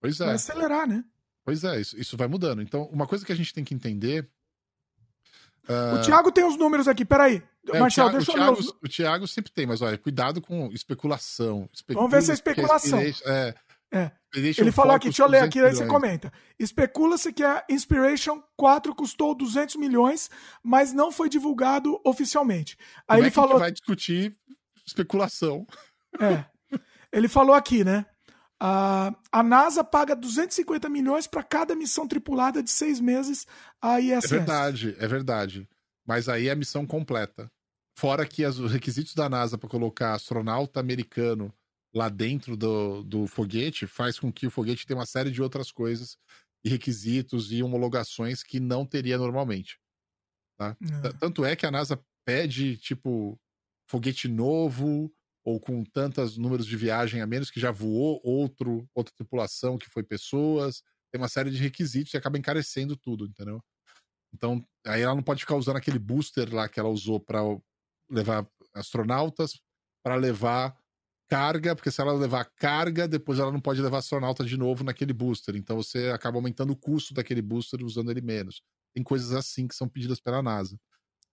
Pois é. Vai acelerar, né? Pois é, isso, isso vai mudando. Então, uma coisa que a gente tem que entender. Uh... O Thiago tem os números aqui, peraí. É, Marcelo, deixa o Thiago, ler os... O Thiago sempre tem, mas olha, cuidado com especulação. Vamos ver se é especulação. É, é. Ele falou aqui, deixa eu ler aqui, aí você comenta. Especula-se que a Inspiration 4 custou 200 milhões, mas não foi divulgado oficialmente. Aí Como ele é falou. A vai discutir especulação. É. Ele falou aqui, né? Uh, a NASA paga 250 milhões para cada missão tripulada de seis meses à ISS. É verdade, é verdade. Mas aí é a missão completa. Fora que os requisitos da NASA para colocar astronauta americano lá dentro do, do foguete faz com que o foguete tenha uma série de outras coisas e requisitos e homologações que não teria normalmente. Tá? É. Tanto é que a NASA pede, tipo, foguete novo ou com tantos números de viagem a menos que já voou outro, outra tripulação que foi pessoas. Tem uma série de requisitos e acaba encarecendo tudo, entendeu? Então, aí ela não pode ficar usando aquele booster lá que ela usou para levar astronautas, para levar carga, porque se ela levar carga, depois ela não pode levar astronauta de novo naquele booster. Então você acaba aumentando o custo daquele booster usando ele menos. Tem coisas assim que são pedidas pela NASA.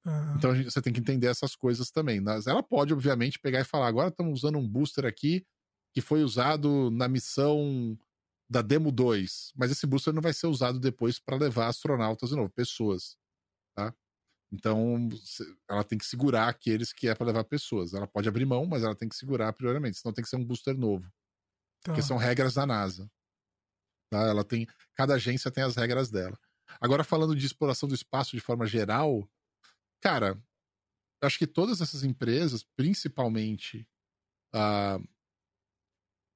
Uhum. Então gente, você tem que entender essas coisas também. Ela pode, obviamente, pegar e falar: agora estamos usando um booster aqui que foi usado na missão da Demo 2, mas esse booster não vai ser usado depois para levar astronautas de novo, pessoas. Tá? Então, ela tem que segurar aqueles que é para levar pessoas. Ela pode abrir mão, mas ela tem que segurar prioriamente, senão tem que ser um booster novo. Tá. Porque são regras da NASA. Tá? Ela tem, cada agência tem as regras dela. Agora, falando de exploração do espaço de forma geral, cara, acho que todas essas empresas, principalmente a,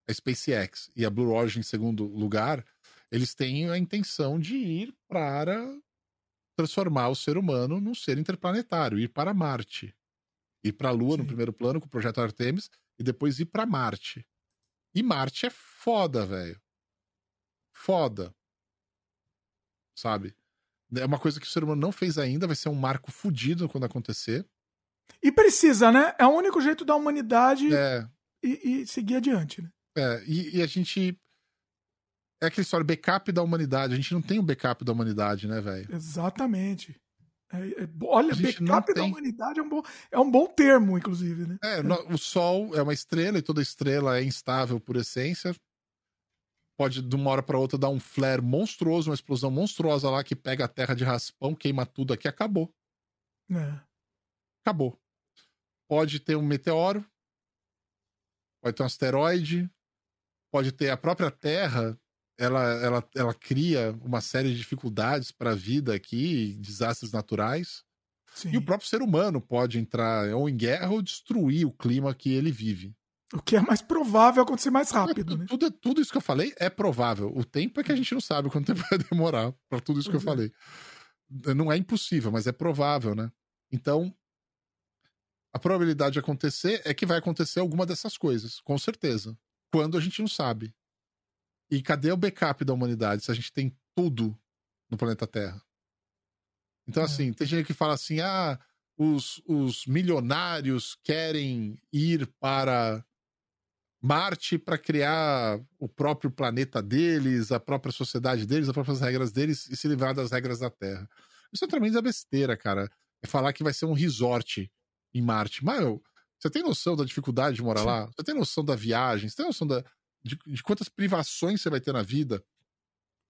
a SpaceX e a Blue Origin em segundo lugar, eles têm a intenção de ir para transformar o ser humano num ser interplanetário, ir para Marte. Ir para a Lua Sim. no primeiro plano com o projeto Artemis e depois ir para Marte. E Marte é foda, velho. Foda. Sabe? É uma coisa que o ser humano não fez ainda, vai ser um marco fudido quando acontecer. E precisa, né? É o único jeito da humanidade é. e, e, seguir adiante, né? É, e, e a gente é aquela história, backup da humanidade. A gente não tem um backup da humanidade, né, velho? Exatamente. É, é, olha, backup da humanidade é um, bom, é um bom termo, inclusive, né? É, o Sol é uma estrela e toda estrela é instável por essência. Pode, de uma hora para outra, dar um flare monstruoso, uma explosão monstruosa lá que pega a Terra de raspão, queima tudo aqui, acabou. É. Acabou. Pode ter um meteoro, pode ter um asteroide, pode ter a própria Terra ela, ela, ela cria uma série de dificuldades para a vida aqui, desastres naturais. Sim. E o próprio ser humano pode entrar ou em guerra ou destruir o clima que ele vive. O que é mais provável acontecer mais rápido, tudo, né? Tudo, tudo isso que eu falei é provável. O tempo é que a gente não sabe quanto tempo vai demorar para tudo isso que eu é. falei. Não é impossível, mas é provável, né? Então, a probabilidade de acontecer é que vai acontecer alguma dessas coisas, com certeza. Quando a gente não sabe. E cadê o backup da humanidade se a gente tem tudo no planeta Terra? Então, é. assim, tem gente que fala assim: ah, os, os milionários querem ir para Marte para criar o próprio planeta deles, a própria sociedade deles, as próprias regras deles e se livrar das regras da Terra. Isso é tremenda besteira, cara. É falar que vai ser um resort em Marte. Mas, você tem noção da dificuldade de morar lá? Você tem noção da viagem? Você tem noção da, de, de quantas privações você vai ter na vida.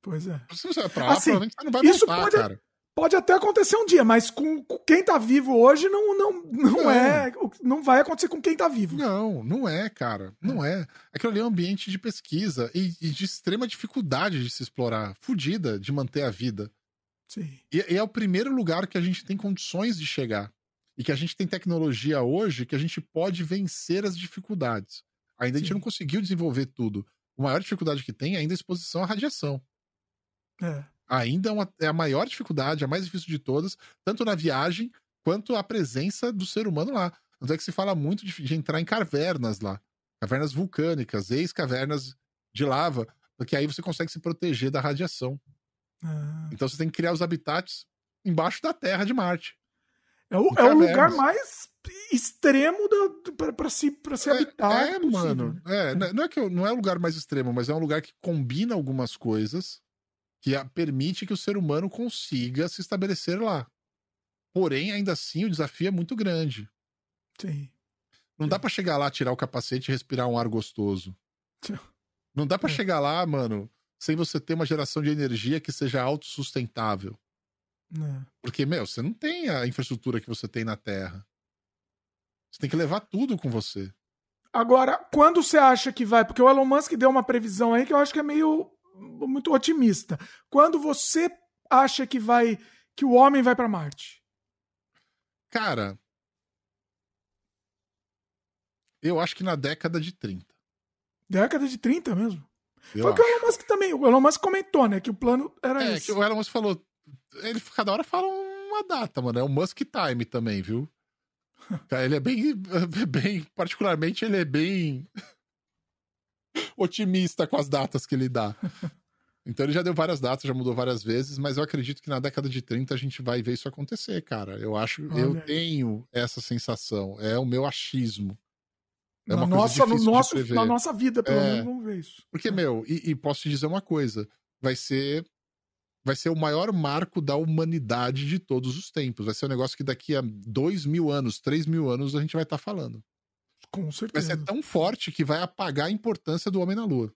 Pois é. Se você vai pra lá, assim, provavelmente você não vai voltar, pode, cara. Pode até acontecer um dia, mas com, quem tá vivo hoje não, não, não, não, é. Não vai acontecer com quem tá vivo. Não, não é, cara. Não é. Aquilo ali é um ambiente de pesquisa e, e de extrema dificuldade de se explorar. Fudida de manter a vida. Sim. E, e é o primeiro lugar que a gente tem condições de chegar. E que a gente tem tecnologia hoje que a gente pode vencer as dificuldades. Ainda Sim. a gente não conseguiu desenvolver tudo. A maior dificuldade que tem é ainda a exposição à radiação. É. Ainda é, uma, é a maior dificuldade, a mais difícil de todas, tanto na viagem quanto a presença do ser humano lá. Tanto é que se fala muito de, de entrar em cavernas lá. Cavernas vulcânicas, ex-cavernas de lava, porque aí você consegue se proteger da radiação. Ah. Então você tem que criar os habitats embaixo da Terra de Marte. É o, é o lugar mais extremo pra se, pra se habitar. É, possível, mano. É, não- não é que eu- não é o lugar mais extremo, mas é um lugar que combina algumas coisas que a- permite que o ser humano consiga se estabelecer lá. Porém, ainda assim, o desafio é muito grande. Sim. Não dá pra chegar lá, tirar o capacete e respirar um ar gostoso. Tchau. Não dá pra É. chegar lá, mano, sem você ter uma geração de energia que seja autossustentável. É. Porque, meu, você não tem a infraestrutura que você tem na Terra. Você tem que levar tudo com você. Agora, quando você acha que vai? Porque o Elon Musk deu uma previsão aí que eu acho que é meio muito otimista. Quando você acha que vai que o homem vai pra Marte? Cara, eu acho que na década de 30. Década de 30 mesmo. Eu Foi o que o. Elon Musk também. O Elon Musk comentou, né? Que o plano era É, esse. que o Elon Musk falou. Ele cada hora fala uma data, mano. É o Musk Time também, viu? Cara, ele é bem, bem. Particularmente, ele é bem otimista com as datas que ele dá. Então ele já deu várias datas, já mudou várias vezes, mas eu acredito que na década de 30 a gente vai ver isso acontecer, cara. Eu acho, eu Olha aí. tenho essa sensação. É o meu achismo. É na, nossa, no nosso, na nossa vida, pelo É. menos, vamos ver isso. Porque, meu, e, e posso te dizer uma coisa: vai ser. Vai ser o maior marco da humanidade de todos os tempos. Vai ser um negócio que daqui a dois mil anos, três mil anos, a gente vai estar falando. Com Vai certeza. ser tão forte que vai apagar a importância do homem na Lua.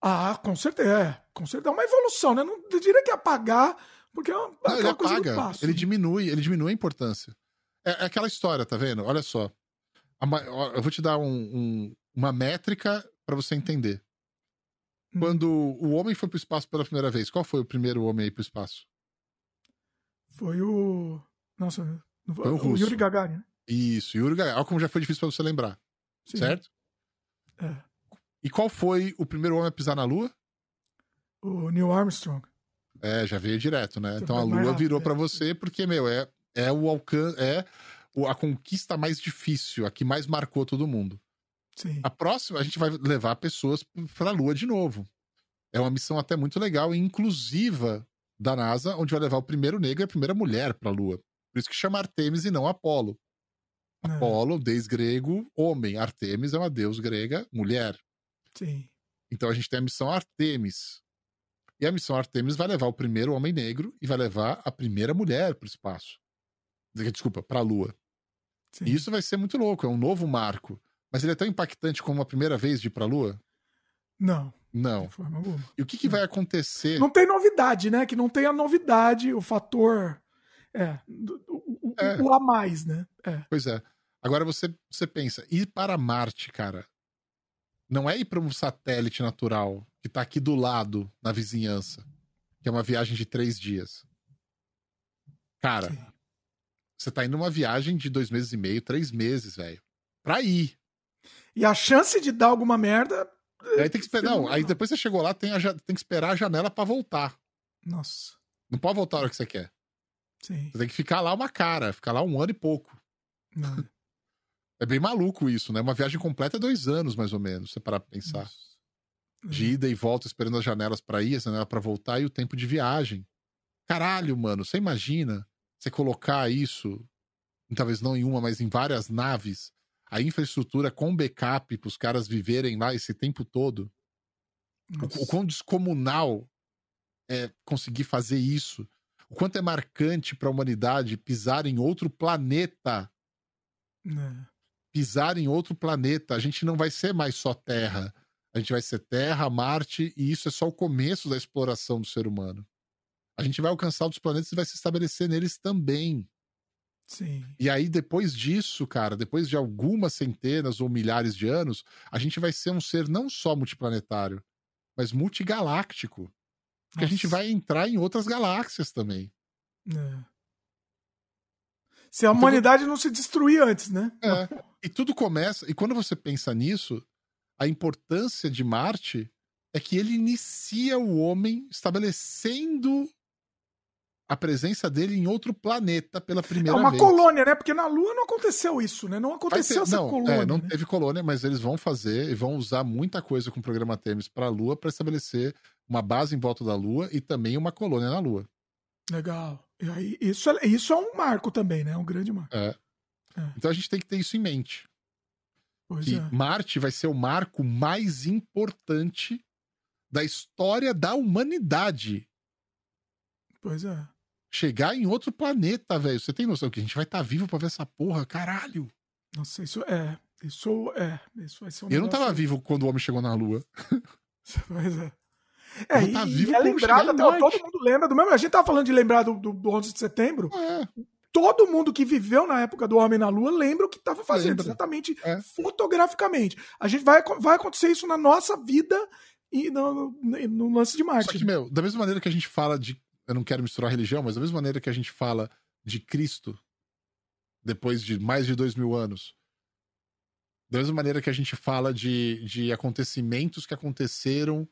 Ah, com certeza. É, com certeza. É uma evolução, né? Não diria que apagar, porque é uma, Não, ele apaga, passo. ele diminui, ele diminui a importância. É, é aquela história, tá vendo? Olha só. Eu vou te dar um- um- uma métrica para você entender. Hum. Quando o homem foi pro espaço pela primeira vez, qual foi o primeiro homem aí pro espaço? Foi o. Nossa, Foi o russo. Yuri Gagarin, né? Isso, Yuri Gagarin. Olha como já foi difícil pra você lembrar, Sim. certo? É. E qual foi o primeiro homem a pisar na Lua? O Neil Armstrong. É, já veio direto, né? Então Então a Lua rápido, virou é. pra você porque, meu, é, é o alcance, é a conquista mais difícil, a que mais marcou todo mundo. Sim. A próxima, a gente vai levar pessoas pra Lua de novo. É uma missão até muito legal e inclusiva da NASA, onde vai levar o primeiro negro e a primeira mulher pra Lua. Por isso que chama Artemis e não Apolo. É, Apolo, deus grego, homem. Artemis é uma deus grega, mulher. Sim. Então a gente tem a missão Artemis. E a missão Artemis vai levar o primeiro homem negro e vai levar a primeira mulher para o espaço. Desculpa, para a Lua. sim. E isso vai ser muito louco, é um novo marco. Mas ele é tão impactante como a primeira vez de ir para a Lua? Não, Não. E o que, que vai acontecer? Não tem novidade, né? Que não tem a novidade, o fator. É, É. o a mais, né? É. Pois é. Agora você, você pensa, ir para Marte, cara, não é ir para um satélite natural que tá aqui do lado, na vizinhança, que é uma viagem de três dias. Cara, Sim. você tá indo numa viagem de dois meses e meio, três meses, velho. Pra ir. E a chance de dar alguma merda. Aí tem que esperar. Não, aí fenomenal. depois você chegou lá, tem, a tem que esperar a janela pra voltar. Nossa. Não pode voltar a hora que você quer. Sim. Você tem que ficar lá uma cara, ficar lá um ano e pouco. Não. É bem maluco isso, né? Uma viagem completa é dois anos, mais ou menos, você parar pra pensar. Nossa. De ida e volta, esperando as janelas pra ir, a janela pra voltar e o tempo de viagem. Caralho, mano, você imagina você colocar isso, talvez não em uma, mas em várias naves, a infraestrutura com backup pros caras viverem lá esse tempo todo? Nossa. O, o quão descomunal é conseguir fazer isso? O quanto é marcante pra humanidade pisar em outro planeta? É. Pisar em outro planeta. A gente não vai ser mais só Terra. A gente vai ser Terra, Marte, e isso é só o começo da exploração do ser humano. A gente vai alcançar outros planetas e vai se estabelecer neles também. Sim. E aí, depois disso, cara, depois de algumas centenas ou milhares de anos, a gente vai ser um ser não só multiplanetário, mas multigaláctico. Porque a gente Nossa. vai entrar em outras galáxias também. É. Se a humanidade não se destruir antes, né? É. E tudo começa. E quando você pensa nisso, a importância de Marte é que ele inicia o homem estabelecendo a presença dele em outro planeta pela primeira vez. É uma vez. colônia, né? Porque na Lua não aconteceu isso, né? Não aconteceu ter, essa não, colônia. É, não né? teve colônia, mas eles vão fazer e vão usar muita coisa com o programa Temis para a Lua para estabelecer uma base em volta da Lua e também uma colônia na Lua. Legal. E aí, isso, é, isso é um marco também, né? Um grande marco. É. É. Então a gente tem que ter isso em mente. Pois que é. Marte vai ser o marco mais importante da história da humanidade. Pois é. Chegar em outro planeta, velho. Você tem noção que a gente vai estar tá vivo pra ver essa porra? Caralho. Nossa, isso é. Isso é. Isso vai ser um Eu não tava vivo quando o homem chegou na Lua. Pois é. É, tá e, vivo e é lembrado, até, todo mundo lembra do mesmo. A gente tava falando de lembrar do, do, do 11 de setembro. É. Todo mundo que viveu na época do Homem na Lua lembra o que estava fazendo, Lembra. exatamente É. fotograficamente. A gente vai, vai acontecer isso na nossa vida e no, no, no lance de Só Marte. que, meu, da mesma maneira que a gente fala de. Eu não quero misturar religião, mas da mesma maneira que a gente fala de Cristo depois de mais de dois mil anos. Da mesma maneira que a gente fala de, de acontecimentos que aconteceram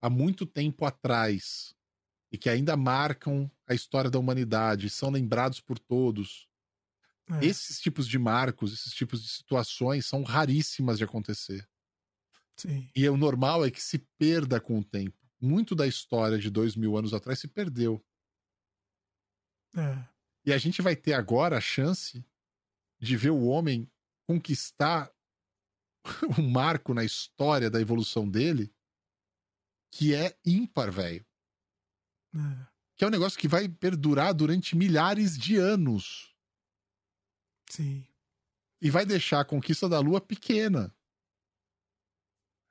há muito tempo atrás e que ainda marcam a história da humanidade, são lembrados por todos. É. Esses tipos de marcos, esses tipos de situações são raríssimas de acontecer. Sim. E o normal é que se perda com o tempo. Muito da história de dois mil anos atrás se perdeu. É. E a gente vai ter agora a chance de ver o homem conquistar um marco na história da evolução dele que é ímpar, velho. É. Que é um negócio que vai perdurar durante milhares de anos. Sim. E vai deixar a conquista da Lua pequena.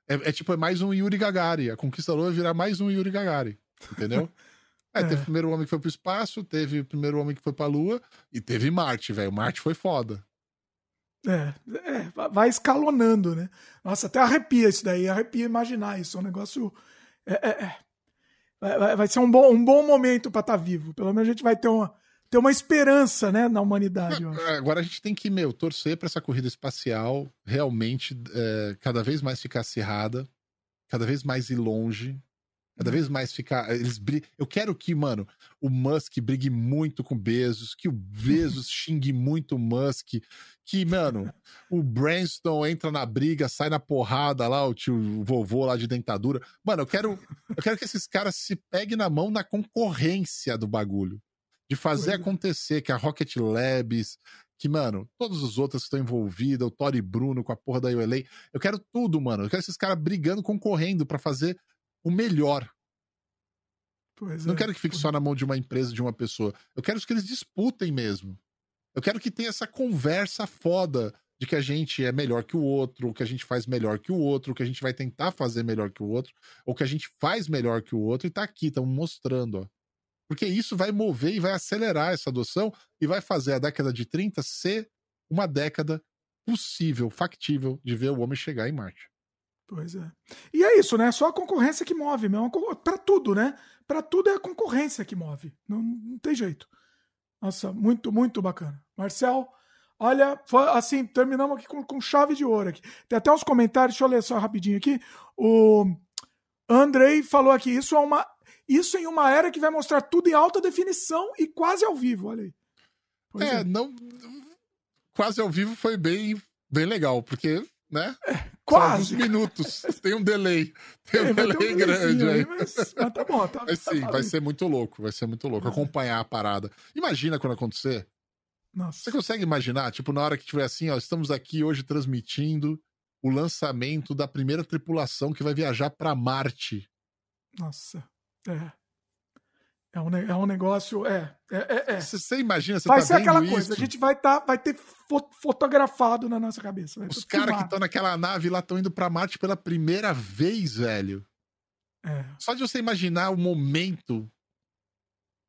É, é tipo, é mais um Yuri Gagarin. A conquista da Lua vai virar mais um Yuri Gagarin. Entendeu? É, É. teve o primeiro homem que foi pro espaço, teve o primeiro homem que foi pra Lua e teve Marte, velho. Marte foi foda. É, é, va- vai escalonando, né? Nossa, até arrepia isso daí, arrepia imaginar isso. É um negócio. é, é, é. Vai, vai- vai ser um bom, um bom momento para estar vivo. Pelo menos a gente vai ter uma, ter uma esperança, né, na humanidade. acho. Agora a gente tem que, meu, torcer pra essa corrida espacial realmente é, cada vez mais ficar acirrada, cada vez mais ir longe, cada vez mais ficar. Eles. Eu quero que, mano, o Musk brigue muito com o Bezos, que o Bezos xingue muito o Musk, que, mano, o Branston entra na briga, sai na porrada lá, o tio o vovô lá de dentadura. Mano, eu quero, eu quero que esses caras se peguem na mão na concorrência do bagulho. De fazer é. acontecer, que a Rocket Labs, que, mano, todos os outros que estão envolvidos, o Tori Bruno com a porra da ULA. Eu quero tudo, mano. Eu quero esses caras brigando, concorrendo pra fazer o melhor. Pois Não é. quero que fique só na mão de uma empresa, de uma pessoa. Eu quero que eles disputem mesmo. Eu quero que tenha essa conversa foda de que a gente é melhor que o outro, ou que a gente faz melhor que o outro, ou que a gente vai tentar fazer melhor que o outro, ou que a gente faz melhor que o outro e tá aqui, estamos mostrando, ó. Porque isso vai mover e vai acelerar essa adoção e vai fazer a década de 30 ser uma década possível, factível de ver o homem chegar em Marte. Pois é. E é isso, né? Só a concorrência que move, meu. Para tudo, né? Para tudo é a concorrência que move. Não, não tem jeito. Nossa, muito, muito bacana. Marcel, olha, assim, terminamos aqui com, com chave de ouro aqui. Tem até uns comentários, deixa eu ler só rapidinho aqui. O Andrei falou aqui, isso é uma. Isso em uma era que vai mostrar tudo em alta definição e quase ao vivo, olha aí. Pois é, não. Quase ao vivo foi bem, bem legal, porque, né? quase. São alguns minutos. Tem um delay. Tem um É, vai ter um delay grande aí. mas, mas tá bom. Tá, Mas tá sim, vai valendo. ser muito louco. Vai ser muito louco. Acompanhar a parada. Imagina quando acontecer. Nossa. Você consegue imaginar? Tipo, na hora que tiver assim, ó, estamos aqui hoje transmitindo o lançamento da primeira tripulação que vai viajar pra Marte. Nossa. É. É um, é um negócio. É. É, é, é. Você, você imagina, você Vai tá ser aquela vendo coisa. isso? A gente vai, tá, vai ter fo- fotografado na nossa cabeça. Os caras que estão naquela nave lá estão indo pra Marte pela primeira vez, velho. É. Só de você imaginar o momento,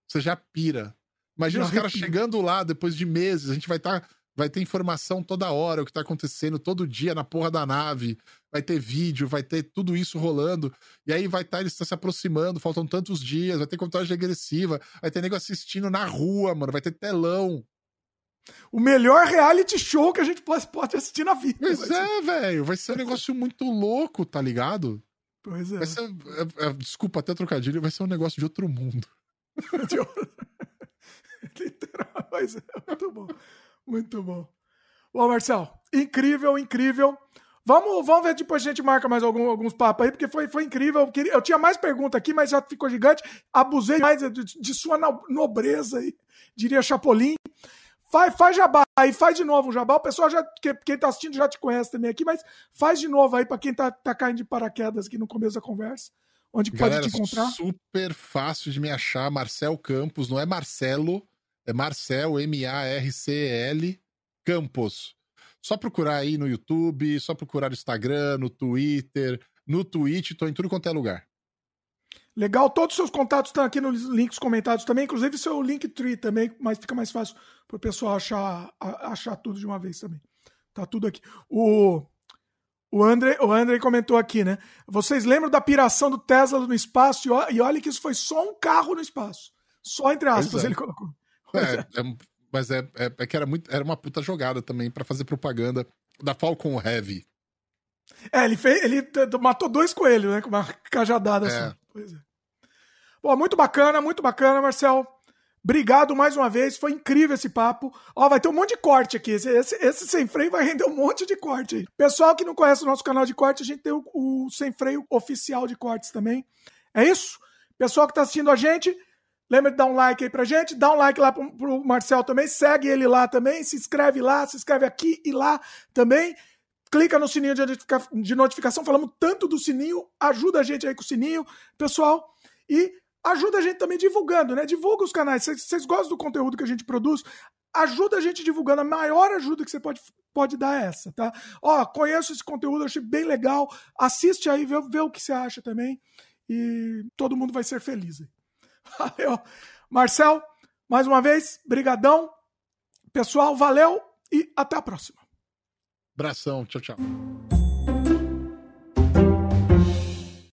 você já pira. Imagina Já os caras chegando lá depois de meses, a gente vai estar. Vai ter informação toda hora, o que tá acontecendo todo dia na porra da nave. Vai ter vídeo, vai ter tudo isso rolando. E aí vai estar, eles estão se aproximando, faltam tantos dias, vai ter contagem regressiva, vai ter nego assistindo na rua, mano, vai ter telão. O melhor reality show que a gente pode, assistir na vida. Pois é, velho, vai ser um negócio muito louco, tá ligado? Pois é. Ser, é- é- desculpa até trocadilho, vai ser um negócio de outro mundo. pois é, muito bom. Muito bom. Bom, Marcel, incrível, incrível. Vamos, vamos ver depois a gente marca mais algum, alguns papos aí, porque foi, foi incrível. Eu, queria, eu tinha mais pergunta aqui, mas já ficou gigante. Abusei mais de, de sua nobreza aí, diria Chapolin. Faz, faz jabá aí, faz de novo um jabá. O pessoal já, que, quem tá assistindo já te conhece também aqui, mas faz de novo aí para quem tá, tá caindo de paraquedas aqui no começo da conversa. Onde Galera, pode te encontrar? Super fácil de me achar, Marcel Campos, não é Marcelo, é Marcel, M-A-R-C-L, Campos. Só procurar aí no YouTube, só procurar no Instagram, no Twitter, no Twitch, tô em tudo quanto é lugar. Legal, todos os seus contatos estão aqui nos links comentados também, inclusive seu Linktree também, mas fica mais fácil para o pessoal achar, achar tudo de uma vez também. Tá tudo aqui. O, o, André, o André comentou aqui, né? Vocês lembram da piração do Tesla no espaço? E olha que isso foi só um carro no espaço. Só entre aspas, é. ele colocou. É, é, mas é, é, é, que era, muito, era uma puta jogada também para fazer propaganda da Falcon Heavy. É, ele, fez, ele matou dois coelhos, né? Com uma cajadada é. assim. Pois é. Bom, muito bacana, muito bacana, Marcel. Obrigado mais uma vez, foi incrível esse papo. Ó, vai ter um monte de corte aqui. Esse, esse, esse, sem freio vai render um monte de corte aí. Pessoal que não conhece o nosso canal de corte, a gente tem o, o sem freio oficial de cortes também. É isso? Pessoal que está assistindo a gente, Lembra de dar um like aí pra gente, dá um like lá pro, pro Marcel também, segue ele lá também, se inscreve lá, se inscreve aqui e lá também. Clica no sininho de, notificação, de notificação, falamos tanto do sininho, ajuda a gente aí com o sininho, pessoal, e ajuda a gente também divulgando, né? Divulga os canais. Vocês gostam do conteúdo que a gente produz? Ajuda a gente divulgando. A maior ajuda que você pode, pode dar é essa, tá? Ó, conheço esse conteúdo, achei bem legal. Assiste aí, vê, vê o que você acha também. E todo mundo vai ser feliz. Valeu. Marcel, mais uma vez, brigadão. Pessoal, valeu e até a próxima. Abração, tchau, tchau.